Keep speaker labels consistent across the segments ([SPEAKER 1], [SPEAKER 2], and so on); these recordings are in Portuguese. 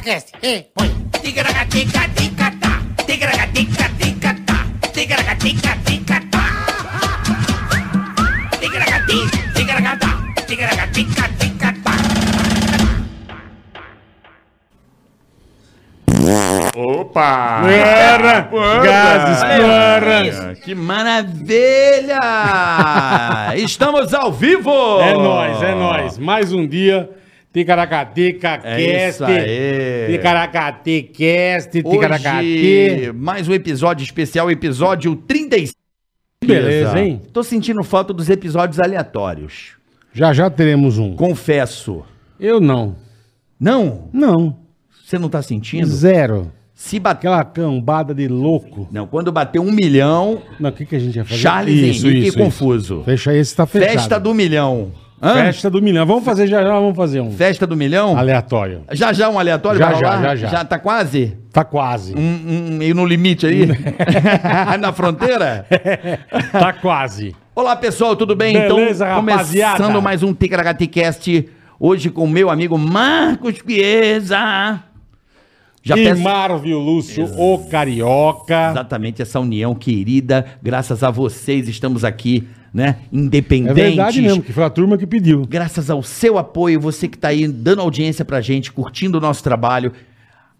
[SPEAKER 1] Cast, e põe.
[SPEAKER 2] Ticaracatica-ticatá, ticaracatica-ticatá, ticaracatica-ticatá. Ticaracati, ticaracatá, ticaracatica-ticatá.
[SPEAKER 3] Opa!
[SPEAKER 4] Porra! Gases, porra!
[SPEAKER 5] Que maravilha! Estamos ao vivo!
[SPEAKER 4] É nóis, é nóis. Mais um dia. Ticaracateca
[SPEAKER 5] É isso
[SPEAKER 4] Cast.
[SPEAKER 5] aí.
[SPEAKER 4] Ticaracate Cast. Ticaracate.
[SPEAKER 5] mais um episódio especial, episódio 35.
[SPEAKER 4] Beleza, hein?
[SPEAKER 5] Tô sentindo falta dos episódios aleatórios.
[SPEAKER 4] Já já teremos um.
[SPEAKER 5] Confesso.
[SPEAKER 4] Eu não.
[SPEAKER 5] Não?
[SPEAKER 4] Não.
[SPEAKER 5] Você não tá sentindo?
[SPEAKER 4] Zero.
[SPEAKER 5] Se bater.
[SPEAKER 4] Aquela cambada de louco.
[SPEAKER 5] Não, quando bater um milhão,
[SPEAKER 4] Não, o que, que a gente ia fazer?
[SPEAKER 5] Charles Henrique Confuso.
[SPEAKER 4] Fecha esse, tá fechado.
[SPEAKER 5] Festa do milhão. Hã?
[SPEAKER 4] Festa do milhão. Vamos fazer já já, vamos fazer um.
[SPEAKER 5] Festa do milhão?
[SPEAKER 4] Aleatório.
[SPEAKER 5] Já já um aleatório?
[SPEAKER 4] Já,
[SPEAKER 5] vai
[SPEAKER 4] já,
[SPEAKER 5] rolar?
[SPEAKER 4] já, já.
[SPEAKER 5] Já tá quase?
[SPEAKER 4] Tá quase.
[SPEAKER 5] Um, um, meio no limite aí? Na fronteira?
[SPEAKER 4] Tá quase.
[SPEAKER 5] Olá, pessoal, tudo bem?
[SPEAKER 4] Beleza,
[SPEAKER 5] então,
[SPEAKER 4] rapaziada?
[SPEAKER 5] começando mais um Ticaracaticast, hoje com meu amigo Marcos Chiesa. Já
[SPEAKER 4] e
[SPEAKER 5] peço
[SPEAKER 4] Marvio Lúcio, o Carioca.
[SPEAKER 5] exatamente essa união querida, graças a vocês estamos aqui, né,
[SPEAKER 4] É
[SPEAKER 5] independentes.
[SPEAKER 4] verdade mesmo, que foi a turma que pediu.
[SPEAKER 5] Graças ao seu apoio, você que tá aí dando audiência pra gente, curtindo o nosso trabalho,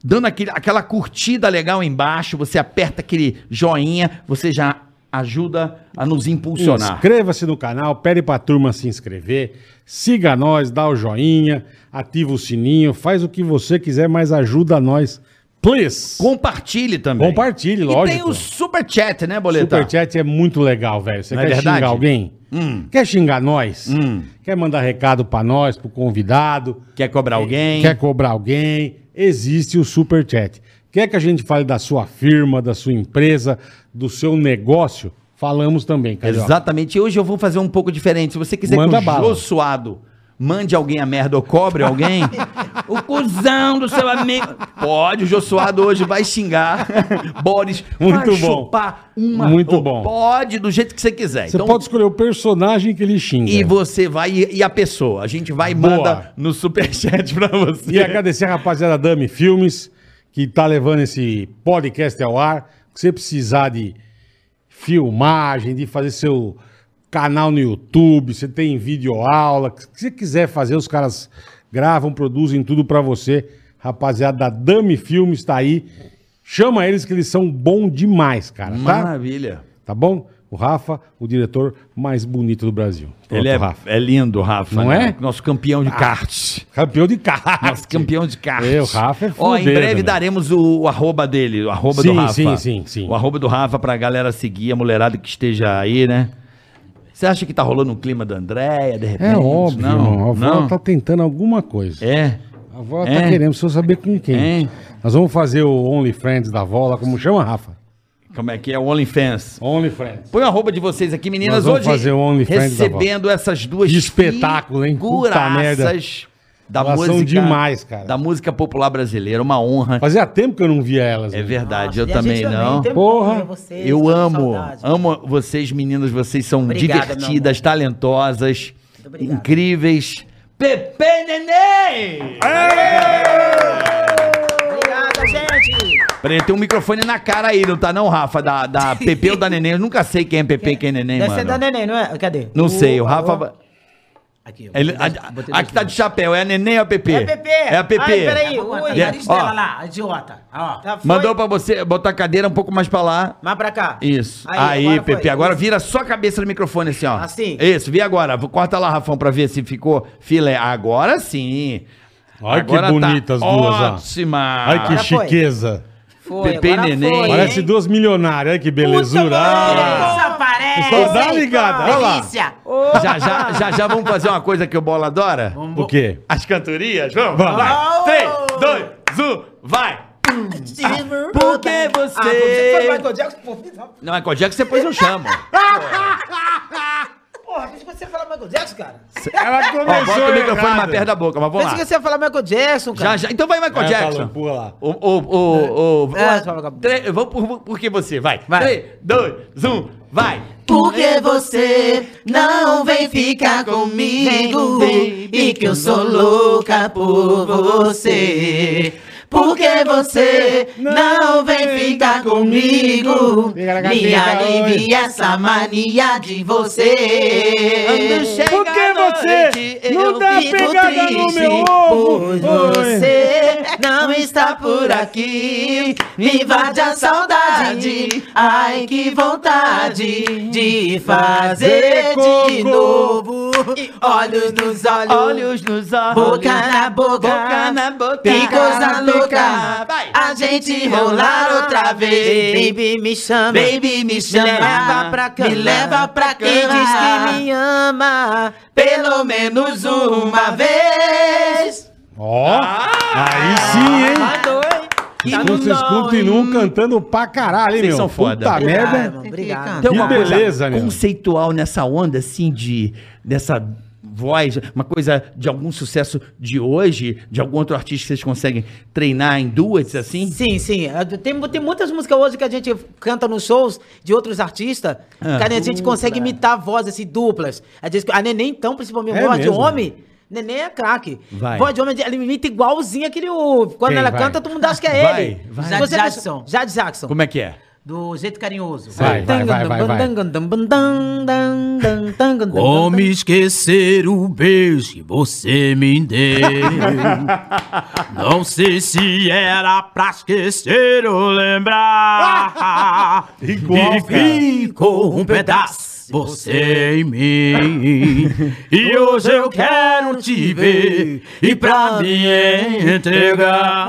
[SPEAKER 5] dando aquele, aquela curtida legal embaixo, você aperta aquele joinha, você já ajuda a nos impulsionar.
[SPEAKER 4] Inscreva-se no canal, pede pra turma se inscrever, siga nós, dá o joinha, ativa o sininho, faz o que você quiser, mas ajuda nós. Please!
[SPEAKER 5] Compartilhe também.
[SPEAKER 4] Compartilhe,
[SPEAKER 5] E
[SPEAKER 4] lógico.
[SPEAKER 5] tem o super chat, né, Boleta?
[SPEAKER 4] Superchat é muito legal, velho. Você
[SPEAKER 5] Não é
[SPEAKER 4] quer
[SPEAKER 5] verdade?
[SPEAKER 4] xingar alguém?
[SPEAKER 5] Hum.
[SPEAKER 4] Quer xingar nós?
[SPEAKER 5] Hum.
[SPEAKER 4] Quer mandar recado pra nós, pro convidado?
[SPEAKER 5] Quer cobrar alguém?
[SPEAKER 4] Quer cobrar alguém? Existe o Superchat. Quer que a gente fale da sua firma, da sua empresa, do seu negócio? Falamos também, Carioca.
[SPEAKER 5] Exatamente. E hoje eu vou fazer um pouco diferente. Se você quiser
[SPEAKER 4] Manda
[SPEAKER 5] que o
[SPEAKER 4] bala.
[SPEAKER 5] Jô Suado mande alguém a merda ou cobre alguém, o cuzão do seu amigo. Pode, o Jô Suado hoje vai xingar. Boris,
[SPEAKER 4] Muito
[SPEAKER 5] vai
[SPEAKER 4] bom.
[SPEAKER 5] chupar uma.
[SPEAKER 4] Muito bom.
[SPEAKER 5] Pode, do jeito que você quiser.
[SPEAKER 4] Você pode escolher o personagem que ele xinga.
[SPEAKER 5] E você vai, e e a pessoa. A gente vai e
[SPEAKER 4] Boa.
[SPEAKER 5] manda no superchat pra você.
[SPEAKER 4] E agradecer a rapaziada da Dami Filmes, que tá levando esse podcast ao ar. Se você precisar de filmagem, de fazer seu canal no YouTube, você tem vídeo aula, o que você quiser fazer, os caras gravam, produzem tudo pra você. Rapaziada da Dami Filmes tá aí. Chama eles que eles são bom demais, cara, tá?
[SPEAKER 5] Maravilha.
[SPEAKER 4] Tá bom? O Rafa, o diretor mais bonito do Brasil. Pronto,
[SPEAKER 5] Ele é,
[SPEAKER 4] Rafa.
[SPEAKER 5] é lindo, Rafa.
[SPEAKER 4] Não
[SPEAKER 5] né?
[SPEAKER 4] é?
[SPEAKER 5] Nosso campeão de kart.
[SPEAKER 4] Campeão de carro.
[SPEAKER 5] Nosso campeão de kart.
[SPEAKER 4] É, o Rafa é
[SPEAKER 5] Ó, em breve
[SPEAKER 4] meu.
[SPEAKER 5] daremos o, o arroba dele, o arroba do
[SPEAKER 4] Sim,
[SPEAKER 5] Rafa.
[SPEAKER 4] sim, sim, sim.
[SPEAKER 5] O arroba do Rafa pra galera seguir, a mulherada que esteja aí, né? Você acha que tá rolando um clima da Andréia, de repente?
[SPEAKER 4] É óbvio,
[SPEAKER 5] não,
[SPEAKER 4] irmão. A avó
[SPEAKER 5] não.
[SPEAKER 4] tá tentando alguma coisa.
[SPEAKER 5] É.
[SPEAKER 4] A avó
[SPEAKER 5] É.
[SPEAKER 4] tá querendo, precisa saber com quem.
[SPEAKER 5] É.
[SPEAKER 4] Nós vamos fazer o OnlyFriends da avó lá, como chama, Rafa?
[SPEAKER 5] Como é que é o OnlyFans?
[SPEAKER 4] OnlyFriends.
[SPEAKER 5] Põe o arroba de vocês aqui, meninas.
[SPEAKER 4] Nós vamos
[SPEAKER 5] Hoje,
[SPEAKER 4] fazer o OnlyFans da
[SPEAKER 5] recebendo essas duas
[SPEAKER 4] Que espetáculo, hein? Puta merda.
[SPEAKER 5] Da
[SPEAKER 4] Elas são
[SPEAKER 5] música...
[SPEAKER 4] demais, cara.
[SPEAKER 5] Da música popular brasileira. Uma honra.
[SPEAKER 4] Fazia tempo que eu não via elas.
[SPEAKER 5] É
[SPEAKER 4] né?
[SPEAKER 5] verdade, eu
[SPEAKER 6] Nossa, e a
[SPEAKER 5] também não.
[SPEAKER 4] Porra.
[SPEAKER 6] vocês,
[SPEAKER 5] Eu amo,
[SPEAKER 6] saudade.
[SPEAKER 5] amo vocês, meninas. Vocês são
[SPEAKER 6] Obrigado,
[SPEAKER 5] divertidas, talentosas, incríveis. Pepe Neném!
[SPEAKER 6] Obrigada, gente.
[SPEAKER 5] Peraí, tem um microfone na cara aí, não tá não, Rafa? Da, da Pepe ou da Neném? Eu nunca sei quem é Pepe e quem é Neném,
[SPEAKER 6] Deve ser da
[SPEAKER 5] mano.
[SPEAKER 6] neném, não é? Cadê?
[SPEAKER 5] Não sei, o Rafa...
[SPEAKER 6] o- Aqui, ó.
[SPEAKER 5] Ele,
[SPEAKER 6] Botei
[SPEAKER 5] a, a que tá de chapéu, é a Neném ou a Pepe?
[SPEAKER 6] É a Pepe.
[SPEAKER 5] É a Pepe.
[SPEAKER 6] Ai, peraí.
[SPEAKER 7] Oi,
[SPEAKER 6] Ui,
[SPEAKER 5] É,
[SPEAKER 7] nariz
[SPEAKER 5] ó.
[SPEAKER 7] dela lá, idiota. Ó.
[SPEAKER 6] Tá.
[SPEAKER 5] Mandou pra você botar a cadeira um pouco mais pra lá.
[SPEAKER 6] Mais pra cá.
[SPEAKER 5] Isso. Aí,
[SPEAKER 6] agora
[SPEAKER 5] Pepe,
[SPEAKER 6] foi.
[SPEAKER 5] agora vira só a cabeça do microfone assim, ó.
[SPEAKER 6] Assim?
[SPEAKER 5] Isso, vi agora. Corta lá, Rafão, pra ver se ficou filé. Agora sim.
[SPEAKER 4] Olha que
[SPEAKER 5] Agora tá
[SPEAKER 4] bonitas as duas, ó.
[SPEAKER 5] Ótima.
[SPEAKER 4] Olha que
[SPEAKER 6] Agora
[SPEAKER 4] chiqueza.
[SPEAKER 6] Foi,
[SPEAKER 5] Pepe e
[SPEAKER 6] agora
[SPEAKER 5] neném.
[SPEAKER 6] foi,
[SPEAKER 4] Parece
[SPEAKER 6] hein?
[SPEAKER 4] duas milionárias. Olha que belezura.
[SPEAKER 6] Puta,
[SPEAKER 4] Ah,
[SPEAKER 7] Isso aparece.
[SPEAKER 4] Só dá ligada, olha lá.
[SPEAKER 7] Delícia.
[SPEAKER 5] Já, já, já, já vamos fazer uma coisa que o Bola adora?
[SPEAKER 4] O quê?
[SPEAKER 5] As cantorias? Vamos?
[SPEAKER 4] Vamos.
[SPEAKER 5] Vai. 3, 2, 1, vai. Porque
[SPEAKER 6] Ah, você foi
[SPEAKER 5] você...
[SPEAKER 6] Michael Jackson?
[SPEAKER 5] Não, Michael Jackson depois eu chamo.
[SPEAKER 6] Porra, pensei que você ia falar Michael Jackson, cara.
[SPEAKER 4] Ela
[SPEAKER 5] Ó,
[SPEAKER 4] começou
[SPEAKER 5] bota o microfone
[SPEAKER 4] errado.
[SPEAKER 5] mais perto da boca, mas vamos
[SPEAKER 6] Pensei
[SPEAKER 5] lá.
[SPEAKER 6] que você ia falar Michael Jackson, cara.
[SPEAKER 5] Já, já. Então vai, Michael
[SPEAKER 4] É,
[SPEAKER 5] Jackson.
[SPEAKER 4] falou, pula lá.
[SPEAKER 5] O, o, o, o,
[SPEAKER 6] É,
[SPEAKER 5] o- três- Vamos por, por que você, vai.
[SPEAKER 6] Vai.
[SPEAKER 5] 3, 2, 1, vai.
[SPEAKER 7] Porque você não vem ficar comigo e que eu sou louca por você.
[SPEAKER 6] Porque você não vem ficar comigo. Me alivia essa mania de você.
[SPEAKER 4] Por que você não dá
[SPEAKER 6] Fico
[SPEAKER 4] pegada no meu ovo?
[SPEAKER 6] Você não está por aqui. Me invade a saudade. Ai, que vontade de fazer de novo. Olhos nos olhos.
[SPEAKER 5] Olhos nos olhos.
[SPEAKER 6] Boca na boca,
[SPEAKER 5] Boca na boca.
[SPEAKER 6] Que coisa louca,
[SPEAKER 5] Vai.
[SPEAKER 6] a gente rolar outra vez.
[SPEAKER 7] Baby, me chama.
[SPEAKER 6] Baby, me chama,
[SPEAKER 7] Me leva pra cama.
[SPEAKER 6] me leva pra
[SPEAKER 7] Quem diz que
[SPEAKER 6] cama.
[SPEAKER 7] me ama.
[SPEAKER 6] Pelo menos uma vez.
[SPEAKER 4] Ó, aí sim, hein?
[SPEAKER 7] Mandou, hein? Tá no
[SPEAKER 4] Vocês
[SPEAKER 7] som,
[SPEAKER 4] continuam
[SPEAKER 7] hein?
[SPEAKER 4] cantando pra caralho, hein,
[SPEAKER 5] Vocês
[SPEAKER 4] meu?
[SPEAKER 5] são foda.
[SPEAKER 4] Puta
[SPEAKER 7] Obrigado,
[SPEAKER 4] merda.
[SPEAKER 7] irmão, Obrigado.
[SPEAKER 5] Tem
[SPEAKER 4] Que beleza, meu.
[SPEAKER 5] conceitual nessa onda, assim, de dessa voz, uma coisa de algum sucesso de hoje, de algum outro artista que vocês conseguem treinar em duas, assim?
[SPEAKER 7] Sim, sim. Tem, tem muitas músicas hoje que a gente canta nos shows de outros artistas,
[SPEAKER 5] Ah.
[SPEAKER 7] que a gente consegue imitar vozes assim, duplas. A, gente, a neném, então, principalmente,
[SPEAKER 4] É
[SPEAKER 7] voz de
[SPEAKER 4] mesmo?
[SPEAKER 7] homem. Neném é craque.
[SPEAKER 5] Vai.
[SPEAKER 7] Voz de homem, ela imita igualzinho aquele. Quando
[SPEAKER 4] Quem
[SPEAKER 7] ela
[SPEAKER 4] vai?
[SPEAKER 7] canta, todo mundo acha que é
[SPEAKER 5] Vai,
[SPEAKER 7] ele.
[SPEAKER 5] vai.
[SPEAKER 6] Jackson.
[SPEAKER 7] Jade Jackson.
[SPEAKER 5] Como é que é?
[SPEAKER 7] Do jeito carinhoso.
[SPEAKER 4] Vai, vai, vai, vai, vai.
[SPEAKER 8] Como esquecer o beijo que você me deu? Não sei se era pra esquecer ou lembrar.
[SPEAKER 4] Igual,
[SPEAKER 8] e
[SPEAKER 4] cara.
[SPEAKER 8] ficou um pedaço você em mim. E hoje eu quero te ver e pra me entregar.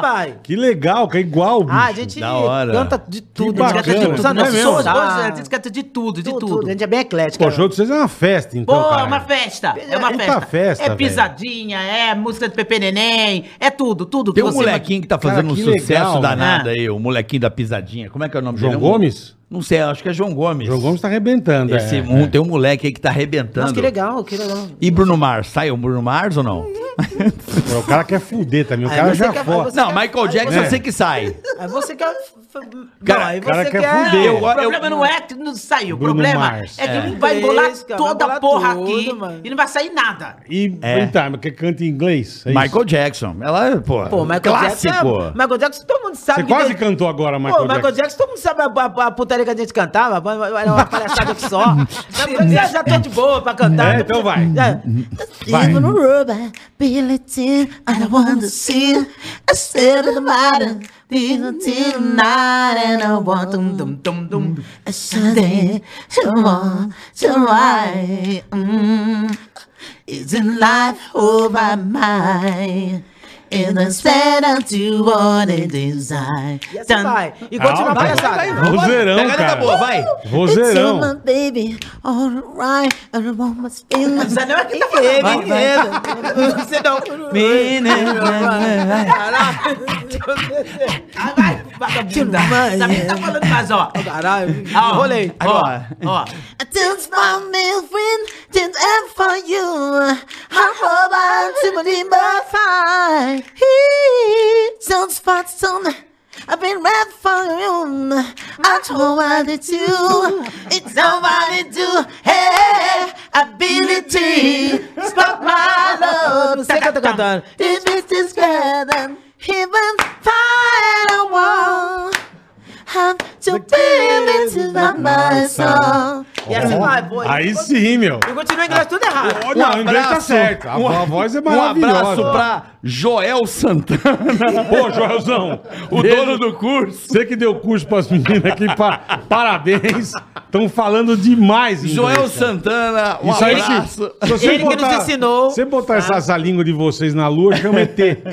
[SPEAKER 7] Vai.
[SPEAKER 4] Que legal, que é igual, bicho.
[SPEAKER 7] Ah, a gente
[SPEAKER 5] da hora.
[SPEAKER 7] canta de tudo. A gente canta de tudo.
[SPEAKER 4] Não é
[SPEAKER 7] shows,
[SPEAKER 6] Hoje
[SPEAKER 7] a
[SPEAKER 6] gente canta de tudo, de
[SPEAKER 7] tudo. A gente é bem eclético.
[SPEAKER 4] Pô, o show de vocês é uma festa, então,
[SPEAKER 6] Pô,
[SPEAKER 4] cara.
[SPEAKER 6] é uma festa. É uma festa.
[SPEAKER 4] festa,
[SPEAKER 6] é pisadinha, é música de Pepe Neném, é tudo, tudo.
[SPEAKER 5] Tem um
[SPEAKER 6] você-
[SPEAKER 5] molequinho que tá
[SPEAKER 4] Cara,
[SPEAKER 5] fazendo um sucesso
[SPEAKER 4] legal,
[SPEAKER 5] danado
[SPEAKER 6] né?
[SPEAKER 5] aí, o molequinho da pisadinha. Como é que é o nome
[SPEAKER 4] João
[SPEAKER 5] dele?
[SPEAKER 4] Gomes?
[SPEAKER 5] Não sei, acho que é João Gomes.
[SPEAKER 4] João Gomes tá arrebentando.
[SPEAKER 5] Esse,
[SPEAKER 4] é,
[SPEAKER 5] um-
[SPEAKER 4] é.
[SPEAKER 5] Tem um moleque aí que tá arrebentando.
[SPEAKER 7] Nossa, que legal, que legal.
[SPEAKER 5] E Bruno Mars? Sai o Bruno Mars ou não?
[SPEAKER 4] O cara quer fuder também, o
[SPEAKER 7] Aí
[SPEAKER 4] cara
[SPEAKER 7] você
[SPEAKER 4] já
[SPEAKER 7] quer-
[SPEAKER 4] foda.
[SPEAKER 7] você
[SPEAKER 5] Não,
[SPEAKER 7] quer-
[SPEAKER 5] Michael Jackson
[SPEAKER 7] você-
[SPEAKER 5] eu sei que sai.
[SPEAKER 7] Aí você quer.
[SPEAKER 5] Cara,
[SPEAKER 7] não, aí
[SPEAKER 4] o cara
[SPEAKER 7] você
[SPEAKER 4] quer
[SPEAKER 7] quer.
[SPEAKER 4] fuder.
[SPEAKER 5] Eu-
[SPEAKER 6] O problema não é que não saiu. O
[SPEAKER 4] Bruno
[SPEAKER 6] problema
[SPEAKER 4] Mars.
[SPEAKER 6] é que
[SPEAKER 7] É.
[SPEAKER 6] não vai bolar
[SPEAKER 7] cara,
[SPEAKER 6] toda
[SPEAKER 7] vai
[SPEAKER 6] a
[SPEAKER 7] bolar
[SPEAKER 6] porra
[SPEAKER 7] tudo,
[SPEAKER 6] aqui
[SPEAKER 7] mano.
[SPEAKER 6] e não vai sair nada.
[SPEAKER 4] E,
[SPEAKER 5] É.
[SPEAKER 4] então, mas que canta em inglês? é isso?
[SPEAKER 5] Michael Jackson. Ela, é, pô,
[SPEAKER 7] Pô, Michael
[SPEAKER 5] clássico.
[SPEAKER 7] Jackson. é- Michael Jackson, todo mundo sabe.
[SPEAKER 4] Você quase cantou agora,
[SPEAKER 7] Pô,
[SPEAKER 4] Michael
[SPEAKER 7] Michael
[SPEAKER 4] Jackson.
[SPEAKER 7] Jackson, todo mundo sabe a, a, a putaria que a gente cantava, era uma palhaçada que só. já, já tô de boa pra cantar.
[SPEAKER 4] É, então vai.
[SPEAKER 7] Já-
[SPEAKER 4] Vai.
[SPEAKER 1] Even a rubber, Billy Tin, I don't want to see a of the matter. Tonight, and I want to
[SPEAKER 6] Dum, dum, dum.
[SPEAKER 1] a Sunday to want to ride. Mm. Isn't life over my? In the stand to what it desire.
[SPEAKER 7] E assim vai. E continua a palhaçada.
[SPEAKER 5] vai, vai.
[SPEAKER 4] Vozeirão,
[SPEAKER 5] Pegada
[SPEAKER 4] cara.
[SPEAKER 5] boa, vai.
[SPEAKER 4] Vozeirão.
[SPEAKER 1] It's my baby, alright, I don't want my feelings.
[SPEAKER 6] Mas não é que tá falando.
[SPEAKER 7] Vai, vai. Você não.
[SPEAKER 6] Ah, vai. Sabe o que tá falando mais, ó?
[SPEAKER 7] Caralho,
[SPEAKER 6] Ó,
[SPEAKER 7] rolei.
[SPEAKER 6] Ó,
[SPEAKER 5] Agora.
[SPEAKER 6] ó.
[SPEAKER 1] I dance my mail friend, didn't end for you. I hope I'm to my number five. He sounds fat son. I've been red for you. I told what to do. It's nobody do. Hey, ability. Stop my love.
[SPEAKER 7] Você que tá cantando.
[SPEAKER 1] This is better. Even fire I want. Have to be into my song.
[SPEAKER 7] E assim vai, pô.
[SPEAKER 4] Aí sim, meu.
[SPEAKER 7] E continua em inglês tudo errado.
[SPEAKER 4] Não, o inglês tá certo. A,
[SPEAKER 5] um-
[SPEAKER 4] a voz é
[SPEAKER 5] Um
[SPEAKER 4] maravilhosa.
[SPEAKER 5] abraço pra Joel Santana,
[SPEAKER 4] Pô, Joelzão.
[SPEAKER 5] o
[SPEAKER 4] beijo.
[SPEAKER 5] dono do curso.
[SPEAKER 4] Você que deu curso pras meninas aqui, pa- parabéns. Estão falando demais inglês,
[SPEAKER 5] Joel
[SPEAKER 4] cara.
[SPEAKER 5] Santana, um
[SPEAKER 4] Isso aí,
[SPEAKER 5] abraço.
[SPEAKER 4] se, se você
[SPEAKER 7] Ele que nos ensinou.
[SPEAKER 4] Se você botar essa, essa língua de vocês na lua, chama ET.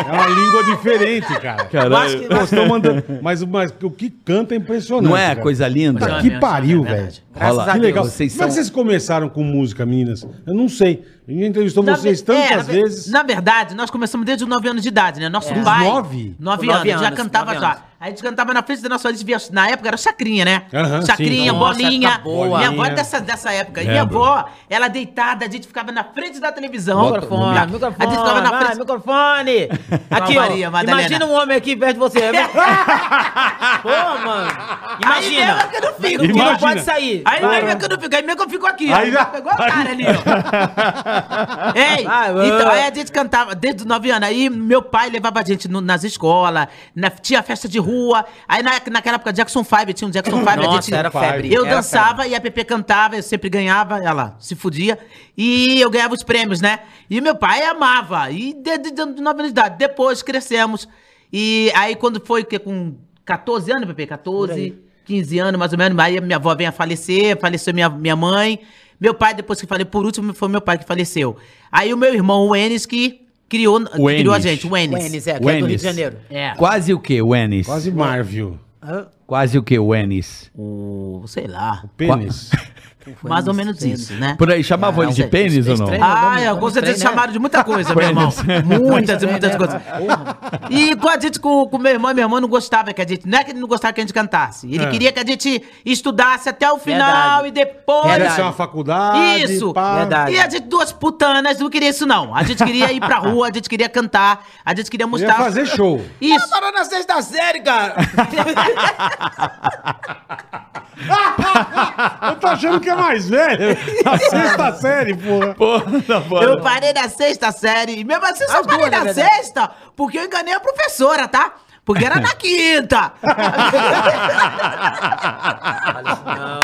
[SPEAKER 4] É uma língua diferente, cara.
[SPEAKER 7] Eu acho que-
[SPEAKER 4] vocês tão mandando, mas, mas o que canta é impressionante.
[SPEAKER 5] Não é
[SPEAKER 4] cara.
[SPEAKER 5] coisa linda?
[SPEAKER 4] Puta que pariu, velho.
[SPEAKER 7] Graças
[SPEAKER 5] lá.
[SPEAKER 4] Que legal.
[SPEAKER 5] Vocês
[SPEAKER 4] Como é que vocês começaram com música, meninas? Eu não sei. A gente entrevistou
[SPEAKER 6] Na
[SPEAKER 4] vocês
[SPEAKER 6] ve-
[SPEAKER 4] tantas
[SPEAKER 6] é,
[SPEAKER 4] vezes.
[SPEAKER 6] Na verdade, nós começamos desde os 9 anos de idade, né? Nosso
[SPEAKER 4] Dos
[SPEAKER 6] pai.
[SPEAKER 4] nove?
[SPEAKER 6] 9
[SPEAKER 7] Com
[SPEAKER 6] anos,
[SPEAKER 7] nove
[SPEAKER 6] já
[SPEAKER 7] anos,
[SPEAKER 6] cantava já. A gente cantava na frente da nossa. a via- Na época era chacrinha, né?
[SPEAKER 4] Aham,
[SPEAKER 6] chacrinha,
[SPEAKER 4] sim.
[SPEAKER 6] bolinha.
[SPEAKER 7] Nossa, boa.
[SPEAKER 6] Minha avó é dessa, dessa época. E minha
[SPEAKER 4] Lembro.
[SPEAKER 6] avó, ela deitada, a gente ficava na frente da televisão.
[SPEAKER 7] Microfone,
[SPEAKER 6] Na-
[SPEAKER 7] microfone,
[SPEAKER 6] A gente ficava na
[SPEAKER 7] vai,
[SPEAKER 6] frente.
[SPEAKER 7] microfone. Aqui,
[SPEAKER 6] Maria
[SPEAKER 7] ó.
[SPEAKER 6] Madalena.
[SPEAKER 7] Imagina um homem aqui perto de você. Pô, mano. Imagina.
[SPEAKER 6] Aí mesmo que eu não fico.
[SPEAKER 7] Que não
[SPEAKER 4] Imagina.
[SPEAKER 7] pode sair.
[SPEAKER 6] Aí
[SPEAKER 7] Vai.
[SPEAKER 6] mesmo que eu não fico, aí mesmo que eu fico aqui.
[SPEAKER 4] Aí
[SPEAKER 6] Aí
[SPEAKER 4] já-
[SPEAKER 6] pegou a cara ali, ó. Ei,
[SPEAKER 7] Vai, vai.
[SPEAKER 6] então aí a gente cantava desde os 9 anos. Aí meu pai levava a gente no- nas escolas, na- tinha festa de rua. Aí na, naquela época Jackson 5, tinha um Jackson 5. a
[SPEAKER 7] Nossa,
[SPEAKER 6] gente,
[SPEAKER 7] era febre.
[SPEAKER 6] Eu
[SPEAKER 7] Era
[SPEAKER 6] dançava e a Pepe cantava, eu sempre ganhava, ela se fudia. E eu ganhava os prêmios, né? E meu pai amava. E desde de, de 9 anos de idade. Depois crescemos. E aí quando foi que com 14 anos, Pepe, 14, 15 anos mais ou menos, aí a minha avó veio a falecer, faleceu minha, minha mãe. Meu pai, depois que falei, por último, foi meu pai que faleceu. Aí o meu irmão, o Enes, que criou, que
[SPEAKER 5] O
[SPEAKER 6] criou a gente, o Enes.
[SPEAKER 7] O Enes, é, que é do Rio de Janeiro.
[SPEAKER 6] É.
[SPEAKER 5] Quase o que, o Enis?
[SPEAKER 4] Quase Marvel.
[SPEAKER 5] Quase o que, o Enis?
[SPEAKER 6] O, sei lá,
[SPEAKER 4] Pênis.
[SPEAKER 6] mais ou menos isso, né?
[SPEAKER 5] Por aí, chamavam ele de pênis ou não?
[SPEAKER 6] Ah, eu com certeza
[SPEAKER 7] né?
[SPEAKER 6] chamaram de muita coisa, meu irmão. Muitas e muitas coisas. E com a gente, com, com meu irmão, meu irmão não gostava que a gente. Não é que ele não gostava que a gente cantasse. Ele
[SPEAKER 4] É.
[SPEAKER 6] queria que a gente estudasse até o final
[SPEAKER 7] Verdade.
[SPEAKER 6] e depois.
[SPEAKER 4] Ser uma faculdade.
[SPEAKER 6] Isso,
[SPEAKER 4] pá.
[SPEAKER 7] Verdade.
[SPEAKER 6] E a gente, duas putanas, não queria isso, não. A gente queria ir pra rua, a gente queria cantar, a gente queria
[SPEAKER 4] Ia
[SPEAKER 6] mostrar.
[SPEAKER 4] fazer show.
[SPEAKER 6] Isso.
[SPEAKER 7] Parou na sexta série, cara.
[SPEAKER 4] Eu tô achando que é mais velho. Na sexta série, porra.
[SPEAKER 6] Eu parei na sexta série. Mesmo assim, eu só
[SPEAKER 7] As
[SPEAKER 6] parei
[SPEAKER 7] duas, na verdade.
[SPEAKER 6] sexta porque eu enganei a professora, tá? Porque era na quinta.
[SPEAKER 7] Não.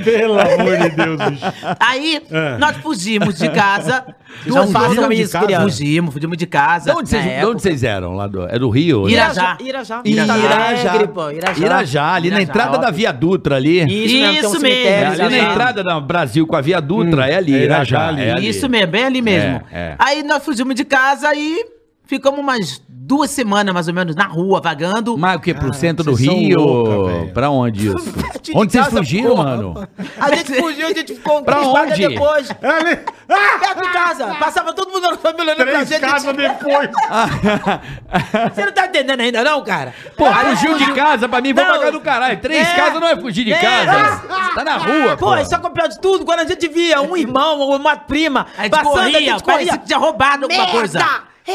[SPEAKER 4] Pelo amor de Deus, bicho.
[SPEAKER 6] Aí,
[SPEAKER 4] É.
[SPEAKER 6] nós fugimos de casa.
[SPEAKER 7] Não
[SPEAKER 6] Duas
[SPEAKER 7] façam isso, criança.
[SPEAKER 6] Fugimos, fugimos de casa.
[SPEAKER 5] De onde, vocês,
[SPEAKER 6] na
[SPEAKER 5] de
[SPEAKER 6] época.
[SPEAKER 5] onde vocês eram? Lá do, é do Rio? né?
[SPEAKER 6] Irajá.
[SPEAKER 7] Irajá.
[SPEAKER 6] Irajá.
[SPEAKER 7] Alegre, pô. Irajá.
[SPEAKER 5] Irajá, ali na
[SPEAKER 6] Irajá,
[SPEAKER 5] entrada da Via Dutra ali.
[SPEAKER 7] Isso, mesmo, tem um
[SPEAKER 6] Isso mesmo.
[SPEAKER 5] É,
[SPEAKER 7] cemitério,
[SPEAKER 5] ali na
[SPEAKER 7] Irajá.
[SPEAKER 5] entrada da Brasil com a Via Dutra, é ali,
[SPEAKER 4] É Irajá
[SPEAKER 5] Irajá.
[SPEAKER 4] ali.
[SPEAKER 5] É ali.
[SPEAKER 6] Isso mesmo, bem ali mesmo.
[SPEAKER 5] É, é.
[SPEAKER 6] Aí nós fugimos de casa e ficamos umas duas semanas, mais ou menos, na rua, vagando.
[SPEAKER 5] Mas o que? Pro centro do
[SPEAKER 4] vocês são
[SPEAKER 5] Rio?
[SPEAKER 4] louca,
[SPEAKER 5] pra onde isso? Onde vocês
[SPEAKER 7] casa,
[SPEAKER 5] fugiram,
[SPEAKER 7] porra.
[SPEAKER 5] mano?
[SPEAKER 7] A gente fugiu, a gente ficou
[SPEAKER 5] Pra
[SPEAKER 7] três quadras
[SPEAKER 5] onde?
[SPEAKER 7] depois.
[SPEAKER 4] É ali. Ah!
[SPEAKER 7] Perto de casa. Passava todo mundo na família olhando pra
[SPEAKER 4] Três
[SPEAKER 7] gente.
[SPEAKER 4] casas depois.
[SPEAKER 7] Você não tá entendendo ainda, não, cara?
[SPEAKER 5] Pô, fugiu de casa pra mim, vou pagar do caralho. Três
[SPEAKER 7] É.
[SPEAKER 5] casas não é fugir de
[SPEAKER 7] É.
[SPEAKER 5] casa. Você tá na rua,
[SPEAKER 7] Pô,
[SPEAKER 5] pô.
[SPEAKER 7] isso é o pior de tudo. Quando a gente via um irmão ou uma prima
[SPEAKER 6] A gente
[SPEAKER 7] passando, a
[SPEAKER 6] corria,
[SPEAKER 7] gente
[SPEAKER 6] parecia
[SPEAKER 7] corria.
[SPEAKER 6] que tinha roubado alguma
[SPEAKER 7] Merda!
[SPEAKER 6] coisa.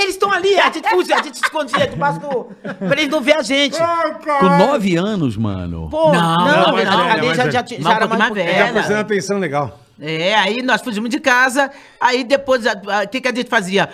[SPEAKER 7] Eles estão ali, a gente fugia, a gente escondia debaixo do... Pra eles não ver a gente.
[SPEAKER 5] Com nove anos, mano.
[SPEAKER 7] Pô,
[SPEAKER 6] Não,
[SPEAKER 7] não,
[SPEAKER 6] não,
[SPEAKER 7] ali já, já, já era mais
[SPEAKER 6] mais
[SPEAKER 4] Tá
[SPEAKER 6] velha.
[SPEAKER 4] prestando atenção legal.
[SPEAKER 6] É, aí nós fugimos de casa, aí depois, o que, que a gente fazia?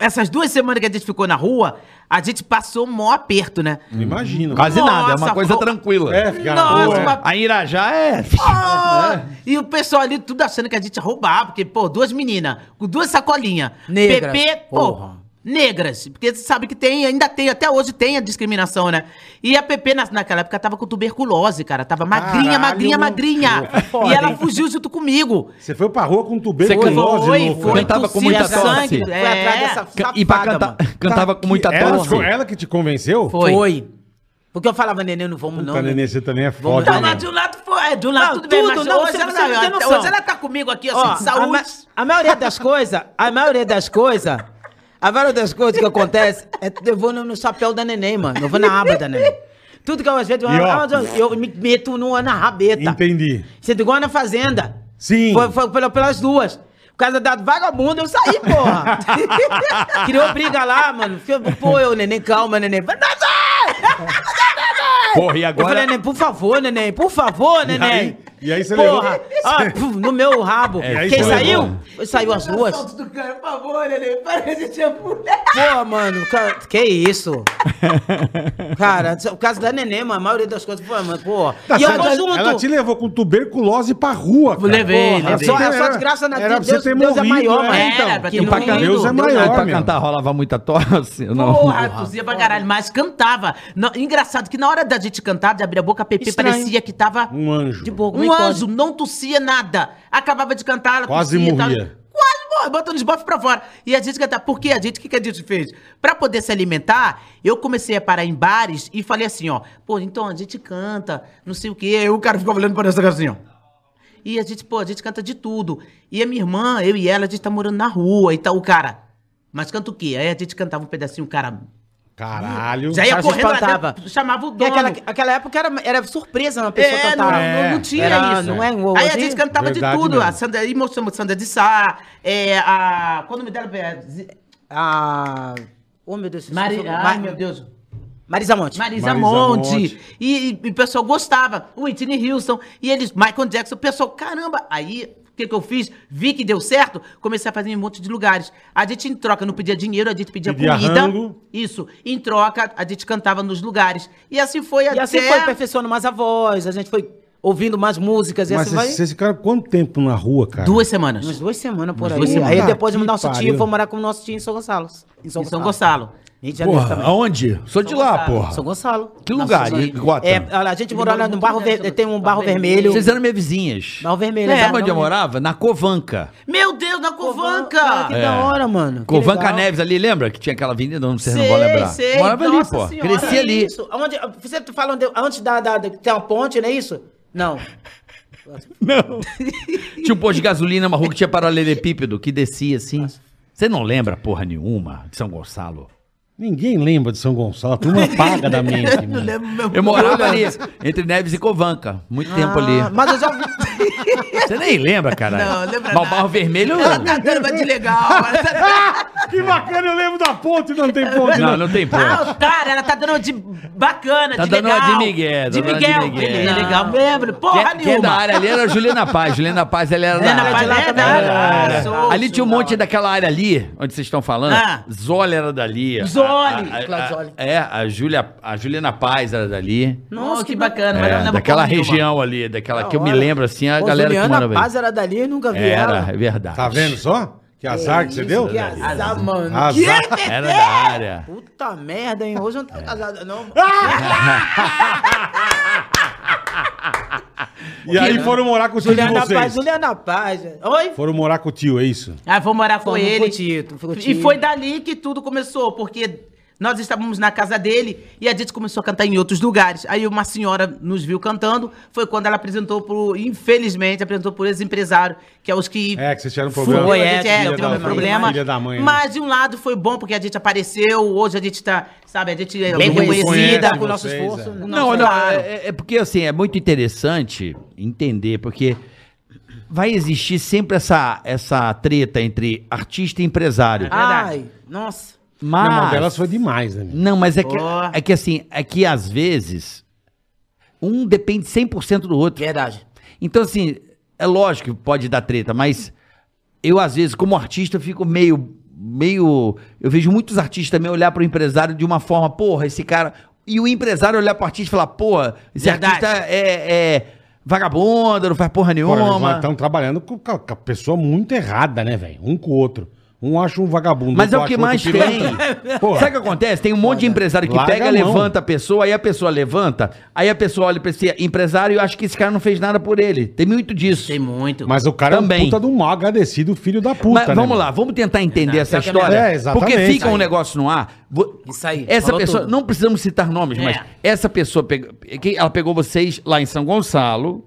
[SPEAKER 6] Essas duas semanas que a gente ficou na rua, a gente passou um maior aperto, né?
[SPEAKER 4] Imagino.
[SPEAKER 5] Quase nada, é uma coisa tranquila.
[SPEAKER 4] É, ficar na
[SPEAKER 6] Nossa,
[SPEAKER 4] rua.
[SPEAKER 6] uma-
[SPEAKER 5] A Irajá é.
[SPEAKER 6] Ah, E o pessoal ali tudo achando que a gente ia roubar, porque, pô, duas meninas com duas sacolinhas.
[SPEAKER 7] Negras,
[SPEAKER 6] PP, pô,
[SPEAKER 7] porra.
[SPEAKER 6] Negras. Porque você sabe que tem, ainda tem, até hoje tem a discriminação, né? E a PP na, naquela época tava com tuberculose, cara. Tava magrinha,
[SPEAKER 4] Caralho,
[SPEAKER 6] magrinha, magrinha.
[SPEAKER 7] Foda,
[SPEAKER 6] e ela
[SPEAKER 7] hein?
[SPEAKER 6] fugiu junto comigo.
[SPEAKER 4] Você foi pra rua com tuberculose,
[SPEAKER 6] Foi,
[SPEAKER 4] louco.
[SPEAKER 6] foi,
[SPEAKER 5] Cantava com muita
[SPEAKER 6] sangue.
[SPEAKER 5] tosse.
[SPEAKER 6] É.
[SPEAKER 7] Foi atrás dessa
[SPEAKER 5] Ca- E pra
[SPEAKER 7] safada,
[SPEAKER 5] cantar,
[SPEAKER 7] mano.
[SPEAKER 5] cantava com muita
[SPEAKER 4] ela,
[SPEAKER 5] tosse.
[SPEAKER 4] ela que te convenceu?
[SPEAKER 6] Foi.
[SPEAKER 7] Foi. Porque eu falava, neném, não vamos não.
[SPEAKER 4] Puta,
[SPEAKER 7] né?
[SPEAKER 4] neném, você também é foda, né?
[SPEAKER 6] mas de um lado foi, é, de um lado
[SPEAKER 7] Não,
[SPEAKER 6] tudo, bem,
[SPEAKER 7] tudo,
[SPEAKER 6] mas
[SPEAKER 7] não,
[SPEAKER 6] hoje,
[SPEAKER 7] você-
[SPEAKER 6] ela,
[SPEAKER 7] você não tem
[SPEAKER 6] não,
[SPEAKER 7] noção.
[SPEAKER 6] hoje ela tá comigo aqui, assim,
[SPEAKER 7] Ó,
[SPEAKER 6] de saúde.
[SPEAKER 7] A, ma- a maioria das coisas, a maioria das coisas, a maioria das coisas que acontece, é, eu vou no, no chapéu da neném, mano. Eu vou na aba da neném. Tudo que eu às vezes, eu, eu, eu me meto no, na rabeta.
[SPEAKER 4] Entendi.
[SPEAKER 7] Você igual na fazenda.
[SPEAKER 4] Sim.
[SPEAKER 7] Foi, foi pela- pelas duas. Por causa da vagabunda, eu saí, porra. Criou briga lá, mano. Pô, eu, neném, calma, neném.
[SPEAKER 5] Porra, e
[SPEAKER 7] Eu falei,
[SPEAKER 5] agora.
[SPEAKER 7] neném, por favor, neném, por favor, neném.
[SPEAKER 4] E aí você
[SPEAKER 7] Porra,
[SPEAKER 4] levou-
[SPEAKER 7] ó, puf, no meu rabo.
[SPEAKER 4] Aí
[SPEAKER 7] Quem
[SPEAKER 4] você
[SPEAKER 7] saiu? Saiu as duas.
[SPEAKER 6] Por favor, para de te.
[SPEAKER 7] Porra, mano, que isso? Cara, o caso da neném, mano, a maioria das coisas, pô, mano, porra.
[SPEAKER 4] Tá,
[SPEAKER 7] e eu
[SPEAKER 4] ela-
[SPEAKER 7] tô junto.
[SPEAKER 4] Ela te levou com tuberculose pra rua, cara.
[SPEAKER 6] Levei,
[SPEAKER 7] Porra,
[SPEAKER 6] levei.
[SPEAKER 7] só, é só
[SPEAKER 4] Era-
[SPEAKER 7] de graça na
[SPEAKER 4] era pra
[SPEAKER 7] Deus,
[SPEAKER 4] você ter
[SPEAKER 7] Deus é
[SPEAKER 4] morrido,
[SPEAKER 7] maior,
[SPEAKER 4] né?
[SPEAKER 7] mano.
[SPEAKER 6] Era,
[SPEAKER 7] Então,
[SPEAKER 6] pra
[SPEAKER 7] que não-
[SPEAKER 6] morrido.
[SPEAKER 4] Deus é maior,
[SPEAKER 5] pra cantar rolava muita tosse? Não.
[SPEAKER 6] Porra, tossia pra caralho, mas cantava. Não, engraçado que na hora da gente cantar, de abrir a boca, a Pepe
[SPEAKER 7] Estranho.
[SPEAKER 6] parecia que tava
[SPEAKER 4] Um anjo.
[SPEAKER 7] De boa, é
[SPEAKER 6] um anjo, não tossia nada. Acabava de cantar, ela
[SPEAKER 4] Quase
[SPEAKER 6] tossia,
[SPEAKER 4] morria.
[SPEAKER 6] tava- Morria, botando os bofs pra fora. E a gente cantava. Por que a gente? O que, que a gente fez? Pra poder se alimentar, eu comecei a parar em bares e falei assim, ó. Pô, então a gente canta, não sei o quê. Aí o cara ficava olhando pra essa cara assim, ó. E a gente, pô, a gente canta de tudo. E a minha irmã, eu e ela, a gente tá morando na rua e tal. O cara, mas canta o quê? Aí a gente cantava um pedacinho, o cara.
[SPEAKER 4] Caralho.
[SPEAKER 6] Já ia correndo dentro, chamava o dono.
[SPEAKER 7] aquela, aquela época era, era surpresa uma pessoa
[SPEAKER 6] É,
[SPEAKER 7] cantar.
[SPEAKER 6] não,
[SPEAKER 4] É.
[SPEAKER 6] não tinha
[SPEAKER 7] Era-
[SPEAKER 6] isso.
[SPEAKER 7] não é igual
[SPEAKER 6] Aí a
[SPEAKER 7] hoje?
[SPEAKER 6] gente cantava
[SPEAKER 4] Verdade
[SPEAKER 6] de tudo.
[SPEAKER 4] mesmo.
[SPEAKER 6] A Sandra, aí mostramos Sandra de Sá, é, a... Qual o nome dela? É, Zi-
[SPEAKER 7] A. Oh, meu Deus.
[SPEAKER 6] Mari... Ai, meu Deus.
[SPEAKER 7] Marisa Monte.
[SPEAKER 6] Marisa,
[SPEAKER 4] Marisa
[SPEAKER 6] Monte.
[SPEAKER 4] Monte.
[SPEAKER 6] E, e- e o pessoal gostava. O Whitney Houston. E eles, Michael Jackson. O pessoal, caramba. Aí, que, que eu fiz? Vi que deu certo. Comecei a fazer em um monte de lugares. A gente, em troca, não pedia dinheiro, a gente pedia
[SPEAKER 4] Pedia
[SPEAKER 6] comida.
[SPEAKER 4] rango.
[SPEAKER 6] Isso. Em troca, a gente cantava nos lugares. E assim foi
[SPEAKER 7] E
[SPEAKER 6] até...
[SPEAKER 7] assim foi aperfeiçoando mais a voz, a gente foi ouvindo mais músicas e
[SPEAKER 4] Mas
[SPEAKER 7] assim vai.
[SPEAKER 4] vocês vocês ficaram quanto tempo na rua, cara?
[SPEAKER 6] Duas semanas.
[SPEAKER 7] Umas duas semanas por
[SPEAKER 6] Umas
[SPEAKER 7] aí.
[SPEAKER 6] duas semanas.
[SPEAKER 7] Aí depois o nosso
[SPEAKER 4] pariu.
[SPEAKER 7] tio foi morar com o nosso tio em São Gonçalo. Em São,
[SPEAKER 6] Em São
[SPEAKER 7] Gonçalo.
[SPEAKER 6] Gonçalo.
[SPEAKER 7] Rio de Janeiro
[SPEAKER 5] Porra,
[SPEAKER 7] também.
[SPEAKER 5] aonde? Sou de
[SPEAKER 6] São
[SPEAKER 5] lá,
[SPEAKER 6] Gonçalo.
[SPEAKER 5] porra.
[SPEAKER 7] São Gonçalo.
[SPEAKER 5] Que lugar? Em Gota?
[SPEAKER 7] É, olha, a gente morou
[SPEAKER 6] mora
[SPEAKER 7] no Barro
[SPEAKER 6] dentro
[SPEAKER 7] Ver-
[SPEAKER 6] do-
[SPEAKER 7] tem um Barro Vermelho.
[SPEAKER 5] Vocês eram minhas vizinhas.
[SPEAKER 7] Barro Vermelho.
[SPEAKER 6] É,
[SPEAKER 5] Sabe onde eu morava? Na Covanca.
[SPEAKER 6] Meu Deus, na Covanca!
[SPEAKER 7] Que da hora, mano.
[SPEAKER 5] Covanca. Neves ali, lembra? Que tinha aquela avenida, não vocês não
[SPEAKER 6] Sei,
[SPEAKER 5] vão lembrar.
[SPEAKER 6] sei.
[SPEAKER 5] Morava ali, pô. Cresci
[SPEAKER 7] Que
[SPEAKER 5] ali.
[SPEAKER 7] Isso. Onde, você tá falando de- antes da, da, da- tem uma ponte, não é isso? Não.
[SPEAKER 5] Tinha um posto de gasolina, uma rua que tinha paralelepípedo, que descia assim. Você não lembra porra nenhuma de São Gonçalo?
[SPEAKER 4] Ninguém lembra de São Gonçalo. A turma paga da mente, mano.
[SPEAKER 5] Eu morava ali, entre Neves e Covanca. Muito tempo ali.
[SPEAKER 7] Ah, Mas eu já ouvi.
[SPEAKER 5] Você nem lembra, cara.
[SPEAKER 6] Não, lembra
[SPEAKER 5] Mas o
[SPEAKER 6] nada.
[SPEAKER 5] Barro Vermelho...
[SPEAKER 6] Ela tá dando uma de legal. Ela tá-
[SPEAKER 4] Que bacana, eu lembro da ponte, não tem ponte.
[SPEAKER 5] Não, não tem ponto.
[SPEAKER 6] Ah, cara, ela tá dando uma de bacana,
[SPEAKER 5] Tá
[SPEAKER 6] de
[SPEAKER 5] dando
[SPEAKER 6] legal.
[SPEAKER 5] uma de Miguel,
[SPEAKER 6] De
[SPEAKER 5] tá dando de Miguel.
[SPEAKER 6] Ele é legal mesmo. Porra
[SPEAKER 5] Quem, quem é da
[SPEAKER 6] nenhuma.
[SPEAKER 5] área ali era a Juliana Paz. Juliana Paz, ela era
[SPEAKER 6] Juliana
[SPEAKER 5] da
[SPEAKER 6] Paz
[SPEAKER 5] área.
[SPEAKER 6] é da área.
[SPEAKER 5] Era.
[SPEAKER 6] Sou,
[SPEAKER 5] ali
[SPEAKER 6] sou
[SPEAKER 5] tinha um
[SPEAKER 6] da
[SPEAKER 5] monte
[SPEAKER 6] hora.
[SPEAKER 5] daquela área ali, onde vocês estão falando.
[SPEAKER 6] Ah.
[SPEAKER 5] Zoli era dali. A-
[SPEAKER 6] Zoli.
[SPEAKER 5] a- a-
[SPEAKER 7] Claudio Zoli.
[SPEAKER 5] É, a, Julia, a Juliana Paz era dali.
[SPEAKER 6] Nossa, que bacana. mas eu não
[SPEAKER 5] É,
[SPEAKER 6] lembro
[SPEAKER 5] daquela região ali, daquela que eu me
[SPEAKER 7] hora.
[SPEAKER 5] lembro assim, a
[SPEAKER 7] Pô,
[SPEAKER 5] galera que
[SPEAKER 7] Juliana
[SPEAKER 5] morava.
[SPEAKER 7] Paz era dali, eu nunca vi
[SPEAKER 5] Era,
[SPEAKER 7] ela.
[SPEAKER 5] é verdade.
[SPEAKER 4] Tá vendo só? Que azar que você deu?
[SPEAKER 7] Que azar, mano.
[SPEAKER 4] Azar.
[SPEAKER 5] Era da área.
[SPEAKER 7] Puta merda, hein? Hoje eu não tô casada, não.
[SPEAKER 4] E aí foram morar com o tio de
[SPEAKER 7] Juliana
[SPEAKER 4] vocês.
[SPEAKER 7] Paz, Juliana Paz. Oi?
[SPEAKER 4] Foram morar com o tio, é isso?
[SPEAKER 6] Ah, vou morar com
[SPEAKER 7] Fomos
[SPEAKER 6] ele.
[SPEAKER 7] com o Tito, foi com o
[SPEAKER 6] E
[SPEAKER 7] Tito.
[SPEAKER 6] foi dali que tudo começou, porque nós estávamos na casa dele e a gente começou a cantar em outros lugares. Aí uma senhora nos viu cantando, foi quando ela apresentou pro, infelizmente, apresentou por esse empresário, que é os que
[SPEAKER 4] É, que vocês tiveram problema.
[SPEAKER 6] Foi,
[SPEAKER 7] é,
[SPEAKER 6] gente é,
[SPEAKER 7] filha
[SPEAKER 6] tem
[SPEAKER 7] da-
[SPEAKER 6] um problema.
[SPEAKER 4] filha da mãe, né?
[SPEAKER 6] Mas de um lado foi bom, porque a gente apareceu, hoje a gente tá, sabe, a gente é
[SPEAKER 7] Bem
[SPEAKER 6] bem
[SPEAKER 7] conhecida,
[SPEAKER 4] conhece
[SPEAKER 7] com o nosso esforço.
[SPEAKER 4] é.
[SPEAKER 5] Não, não, é, é porque assim, é muito interessante entender, porque vai existir sempre essa, essa treta entre artista e empresário.
[SPEAKER 7] Ai, nossa.
[SPEAKER 5] Mas,
[SPEAKER 4] Não, mas delas foi demais, né?
[SPEAKER 5] não, mas é que,
[SPEAKER 6] Ó.
[SPEAKER 5] é que assim, é que às vezes um depende 100% do outro.
[SPEAKER 7] Verdade.
[SPEAKER 5] Então assim, é lógico que pode dar treta, mas eu às vezes como artista eu fico meio meio, eu vejo muitos artistas também olhar para o empresário de uma forma, porra, esse cara e o empresário olhar para o artista e falar, porra, esse
[SPEAKER 6] Verdade.
[SPEAKER 5] artista é, é vagabundo, não faz porra nenhuma.
[SPEAKER 4] Estão trabalhando com, com a pessoa muito errada, né, velho? Um com o outro. Um acha um vagabundo.
[SPEAKER 5] Mas é o que mais tem. Sabe o que acontece? Tem um monte de empresário que
[SPEAKER 4] Larga
[SPEAKER 5] pega,
[SPEAKER 4] a mão.
[SPEAKER 5] levanta a pessoa, aí a pessoa levanta, aí a pessoa olha pra esse empresário e acha que esse cara não fez nada por ele. Tem muito disso.
[SPEAKER 6] Tem muito.
[SPEAKER 4] Mas o cara é
[SPEAKER 5] Também.
[SPEAKER 4] um puta de um mal agradecido, filho da puta,
[SPEAKER 5] Mas
[SPEAKER 4] né,
[SPEAKER 5] vamos lá, vamos tentar entender essa
[SPEAKER 7] pior que é
[SPEAKER 5] história.
[SPEAKER 4] É, exatamente.
[SPEAKER 5] Porque fica um
[SPEAKER 7] Aí.
[SPEAKER 5] negócio no ar. Vo-
[SPEAKER 7] Isso aí,
[SPEAKER 5] Essa
[SPEAKER 7] falou
[SPEAKER 5] pessoa,
[SPEAKER 7] tudo.
[SPEAKER 5] não precisamos citar nomes, mas
[SPEAKER 6] É.
[SPEAKER 5] essa pessoa pegou, ela pegou vocês lá em São Gonçalo.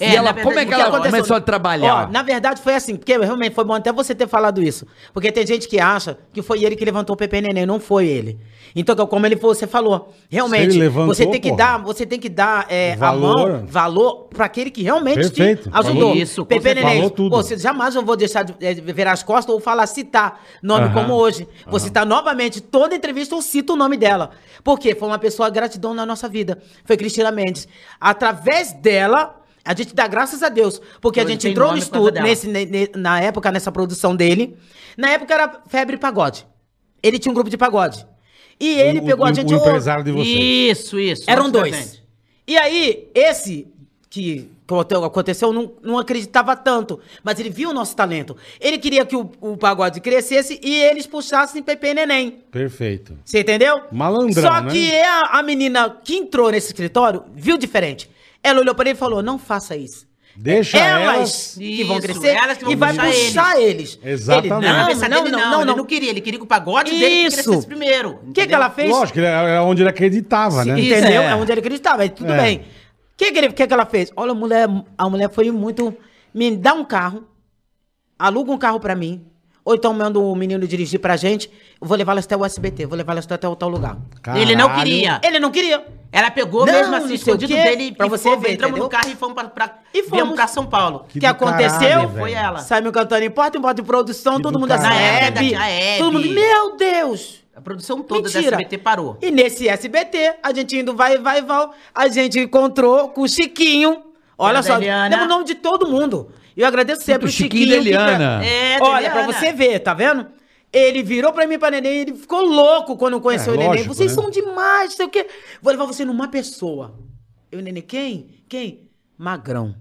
[SPEAKER 6] É,
[SPEAKER 5] e ela,
[SPEAKER 6] verdade,
[SPEAKER 5] como é que ela
[SPEAKER 7] aconteceu?
[SPEAKER 5] começou a trabalhar?
[SPEAKER 7] Ó, na verdade foi assim, porque realmente foi bom até você ter falado isso. Porque tem gente que acha que foi ele que levantou o Pepe Neném, não foi ele. Então, como ele você falou, realmente,
[SPEAKER 4] ele levantou,
[SPEAKER 7] você tem que
[SPEAKER 4] porra.
[SPEAKER 7] dar, você tem que dar é,
[SPEAKER 4] Valor.
[SPEAKER 7] a mão, valor para aquele que realmente
[SPEAKER 4] Perfeito.
[SPEAKER 7] te ajudou.
[SPEAKER 6] Falou isso,
[SPEAKER 7] Pepe. Neném,
[SPEAKER 4] Falou tudo.
[SPEAKER 7] pô, você jamais eu vou deixar de é, virar as costas ou falar citar nome
[SPEAKER 5] Aham.
[SPEAKER 7] como hoje. Vou citar novamente toda entrevista eu cito o nome dela. Porque foi uma pessoa gratidão na nossa vida. Foi Cristina Mendes. Através dela a gente dá graças a Deus, porque a gente entrou no
[SPEAKER 6] dela.
[SPEAKER 7] nesse, ne- ne- na época, nessa produção dele. Na época era Febre Pagode. Ele tinha um grupo de pagode. E ele
[SPEAKER 4] O-
[SPEAKER 7] pegou
[SPEAKER 4] o,
[SPEAKER 7] a gente.
[SPEAKER 4] O
[SPEAKER 7] ô,
[SPEAKER 4] empresário de vocês.
[SPEAKER 6] Isso, isso.
[SPEAKER 7] Eram dois. E aí, esse que aconte- aconteceu não, não acreditava tanto, mas ele viu o nosso talento. Ele queria que o, o pagode crescesse e eles puxassem Pepe e Neném.
[SPEAKER 4] Perfeito.
[SPEAKER 7] Você entendeu?
[SPEAKER 4] Malandrão,
[SPEAKER 7] Só
[SPEAKER 4] né?
[SPEAKER 7] que a, a menina que entrou nesse escritório viu diferente. Ela olhou pra ele e falou: não faça isso.
[SPEAKER 4] Deixa
[SPEAKER 7] elas,
[SPEAKER 4] elas...
[SPEAKER 7] que vão crescer
[SPEAKER 6] elas que vão
[SPEAKER 7] e vai
[SPEAKER 6] puxar
[SPEAKER 7] puxar eles.
[SPEAKER 4] Exatamente.
[SPEAKER 7] Ele, não, não,
[SPEAKER 6] dele,
[SPEAKER 7] não,
[SPEAKER 6] não,
[SPEAKER 7] não,
[SPEAKER 6] ele
[SPEAKER 7] não.
[SPEAKER 6] queria, ele queria que o pagode dele
[SPEAKER 7] Isso.
[SPEAKER 6] crescesse primeiro.
[SPEAKER 7] O que, que ela fez?
[SPEAKER 4] Lógico, era onde ele acreditava, né?
[SPEAKER 7] Entendeu?
[SPEAKER 5] é.
[SPEAKER 7] É onde ele acreditava. Tudo
[SPEAKER 4] É.
[SPEAKER 7] bem. O que, que, ele- que, que ela fez? Olha, a mulher, a mulher foi muito. Me dá um carro, aluga um carro pra mim, ou então manda o menino dirigir pra gente, eu vou levá-las até o SBT, vou levá-las até o tal lugar.
[SPEAKER 6] Ele não
[SPEAKER 4] Caralho.
[SPEAKER 6] queria.
[SPEAKER 7] Ele não queria.
[SPEAKER 6] Ela pegou
[SPEAKER 7] Não,
[SPEAKER 6] mesmo assim, escondido
[SPEAKER 7] quê,
[SPEAKER 6] dele
[SPEAKER 7] pra
[SPEAKER 6] e
[SPEAKER 7] você ver,
[SPEAKER 6] entramos no
[SPEAKER 7] entendeu?
[SPEAKER 6] carro e fomos pra, pra,
[SPEAKER 7] E
[SPEAKER 6] viemos
[SPEAKER 7] fomos.
[SPEAKER 6] pra São Paulo.
[SPEAKER 7] O que,
[SPEAKER 4] do
[SPEAKER 7] aconteceu?
[SPEAKER 4] caralho,
[SPEAKER 6] Foi
[SPEAKER 4] velho.
[SPEAKER 6] ela.
[SPEAKER 7] Simon cantando em porta em porta de produção,
[SPEAKER 4] Que
[SPEAKER 7] todo
[SPEAKER 4] do
[SPEAKER 7] mundo da
[SPEAKER 4] caralho.
[SPEAKER 7] Hebe. Todo mundo, meu Deus!
[SPEAKER 6] A produção toda
[SPEAKER 7] Mentira.
[SPEAKER 6] da SBT parou.
[SPEAKER 7] E nesse SBT, a gente indo vai, vai, vai, a gente encontrou com o Chiquinho. Olha só,
[SPEAKER 6] Eliana.
[SPEAKER 7] lembra o nome de todo mundo. E eu agradeço sempre
[SPEAKER 5] O Chiquinho
[SPEAKER 7] Chiquinho.
[SPEAKER 5] da
[SPEAKER 7] que-
[SPEAKER 5] Eliana.
[SPEAKER 6] É, da
[SPEAKER 7] Olha, pra
[SPEAKER 6] Eliana.
[SPEAKER 7] você ver, tá vendo? Ele virou pra mim, pra neném, ele ficou louco quando conheceu
[SPEAKER 4] É,
[SPEAKER 7] o neném.
[SPEAKER 4] lógico,
[SPEAKER 7] Vocês
[SPEAKER 4] né?
[SPEAKER 7] são demais, não sei o quê. Vou levar você numa pessoa. Eu, neném, quem? Quem? Magrão.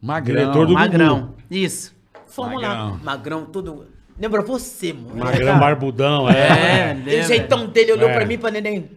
[SPEAKER 5] Magrão.
[SPEAKER 4] Diretor do
[SPEAKER 6] Magrão. Isso.
[SPEAKER 7] Fomos lá. Magrão, tudo. Lembra você, mano?
[SPEAKER 4] Magrão barbudão, é.
[SPEAKER 6] É,
[SPEAKER 7] Aquele
[SPEAKER 6] lembra?
[SPEAKER 7] jeitão dele olhou
[SPEAKER 4] É.
[SPEAKER 7] pra mim, pra neném.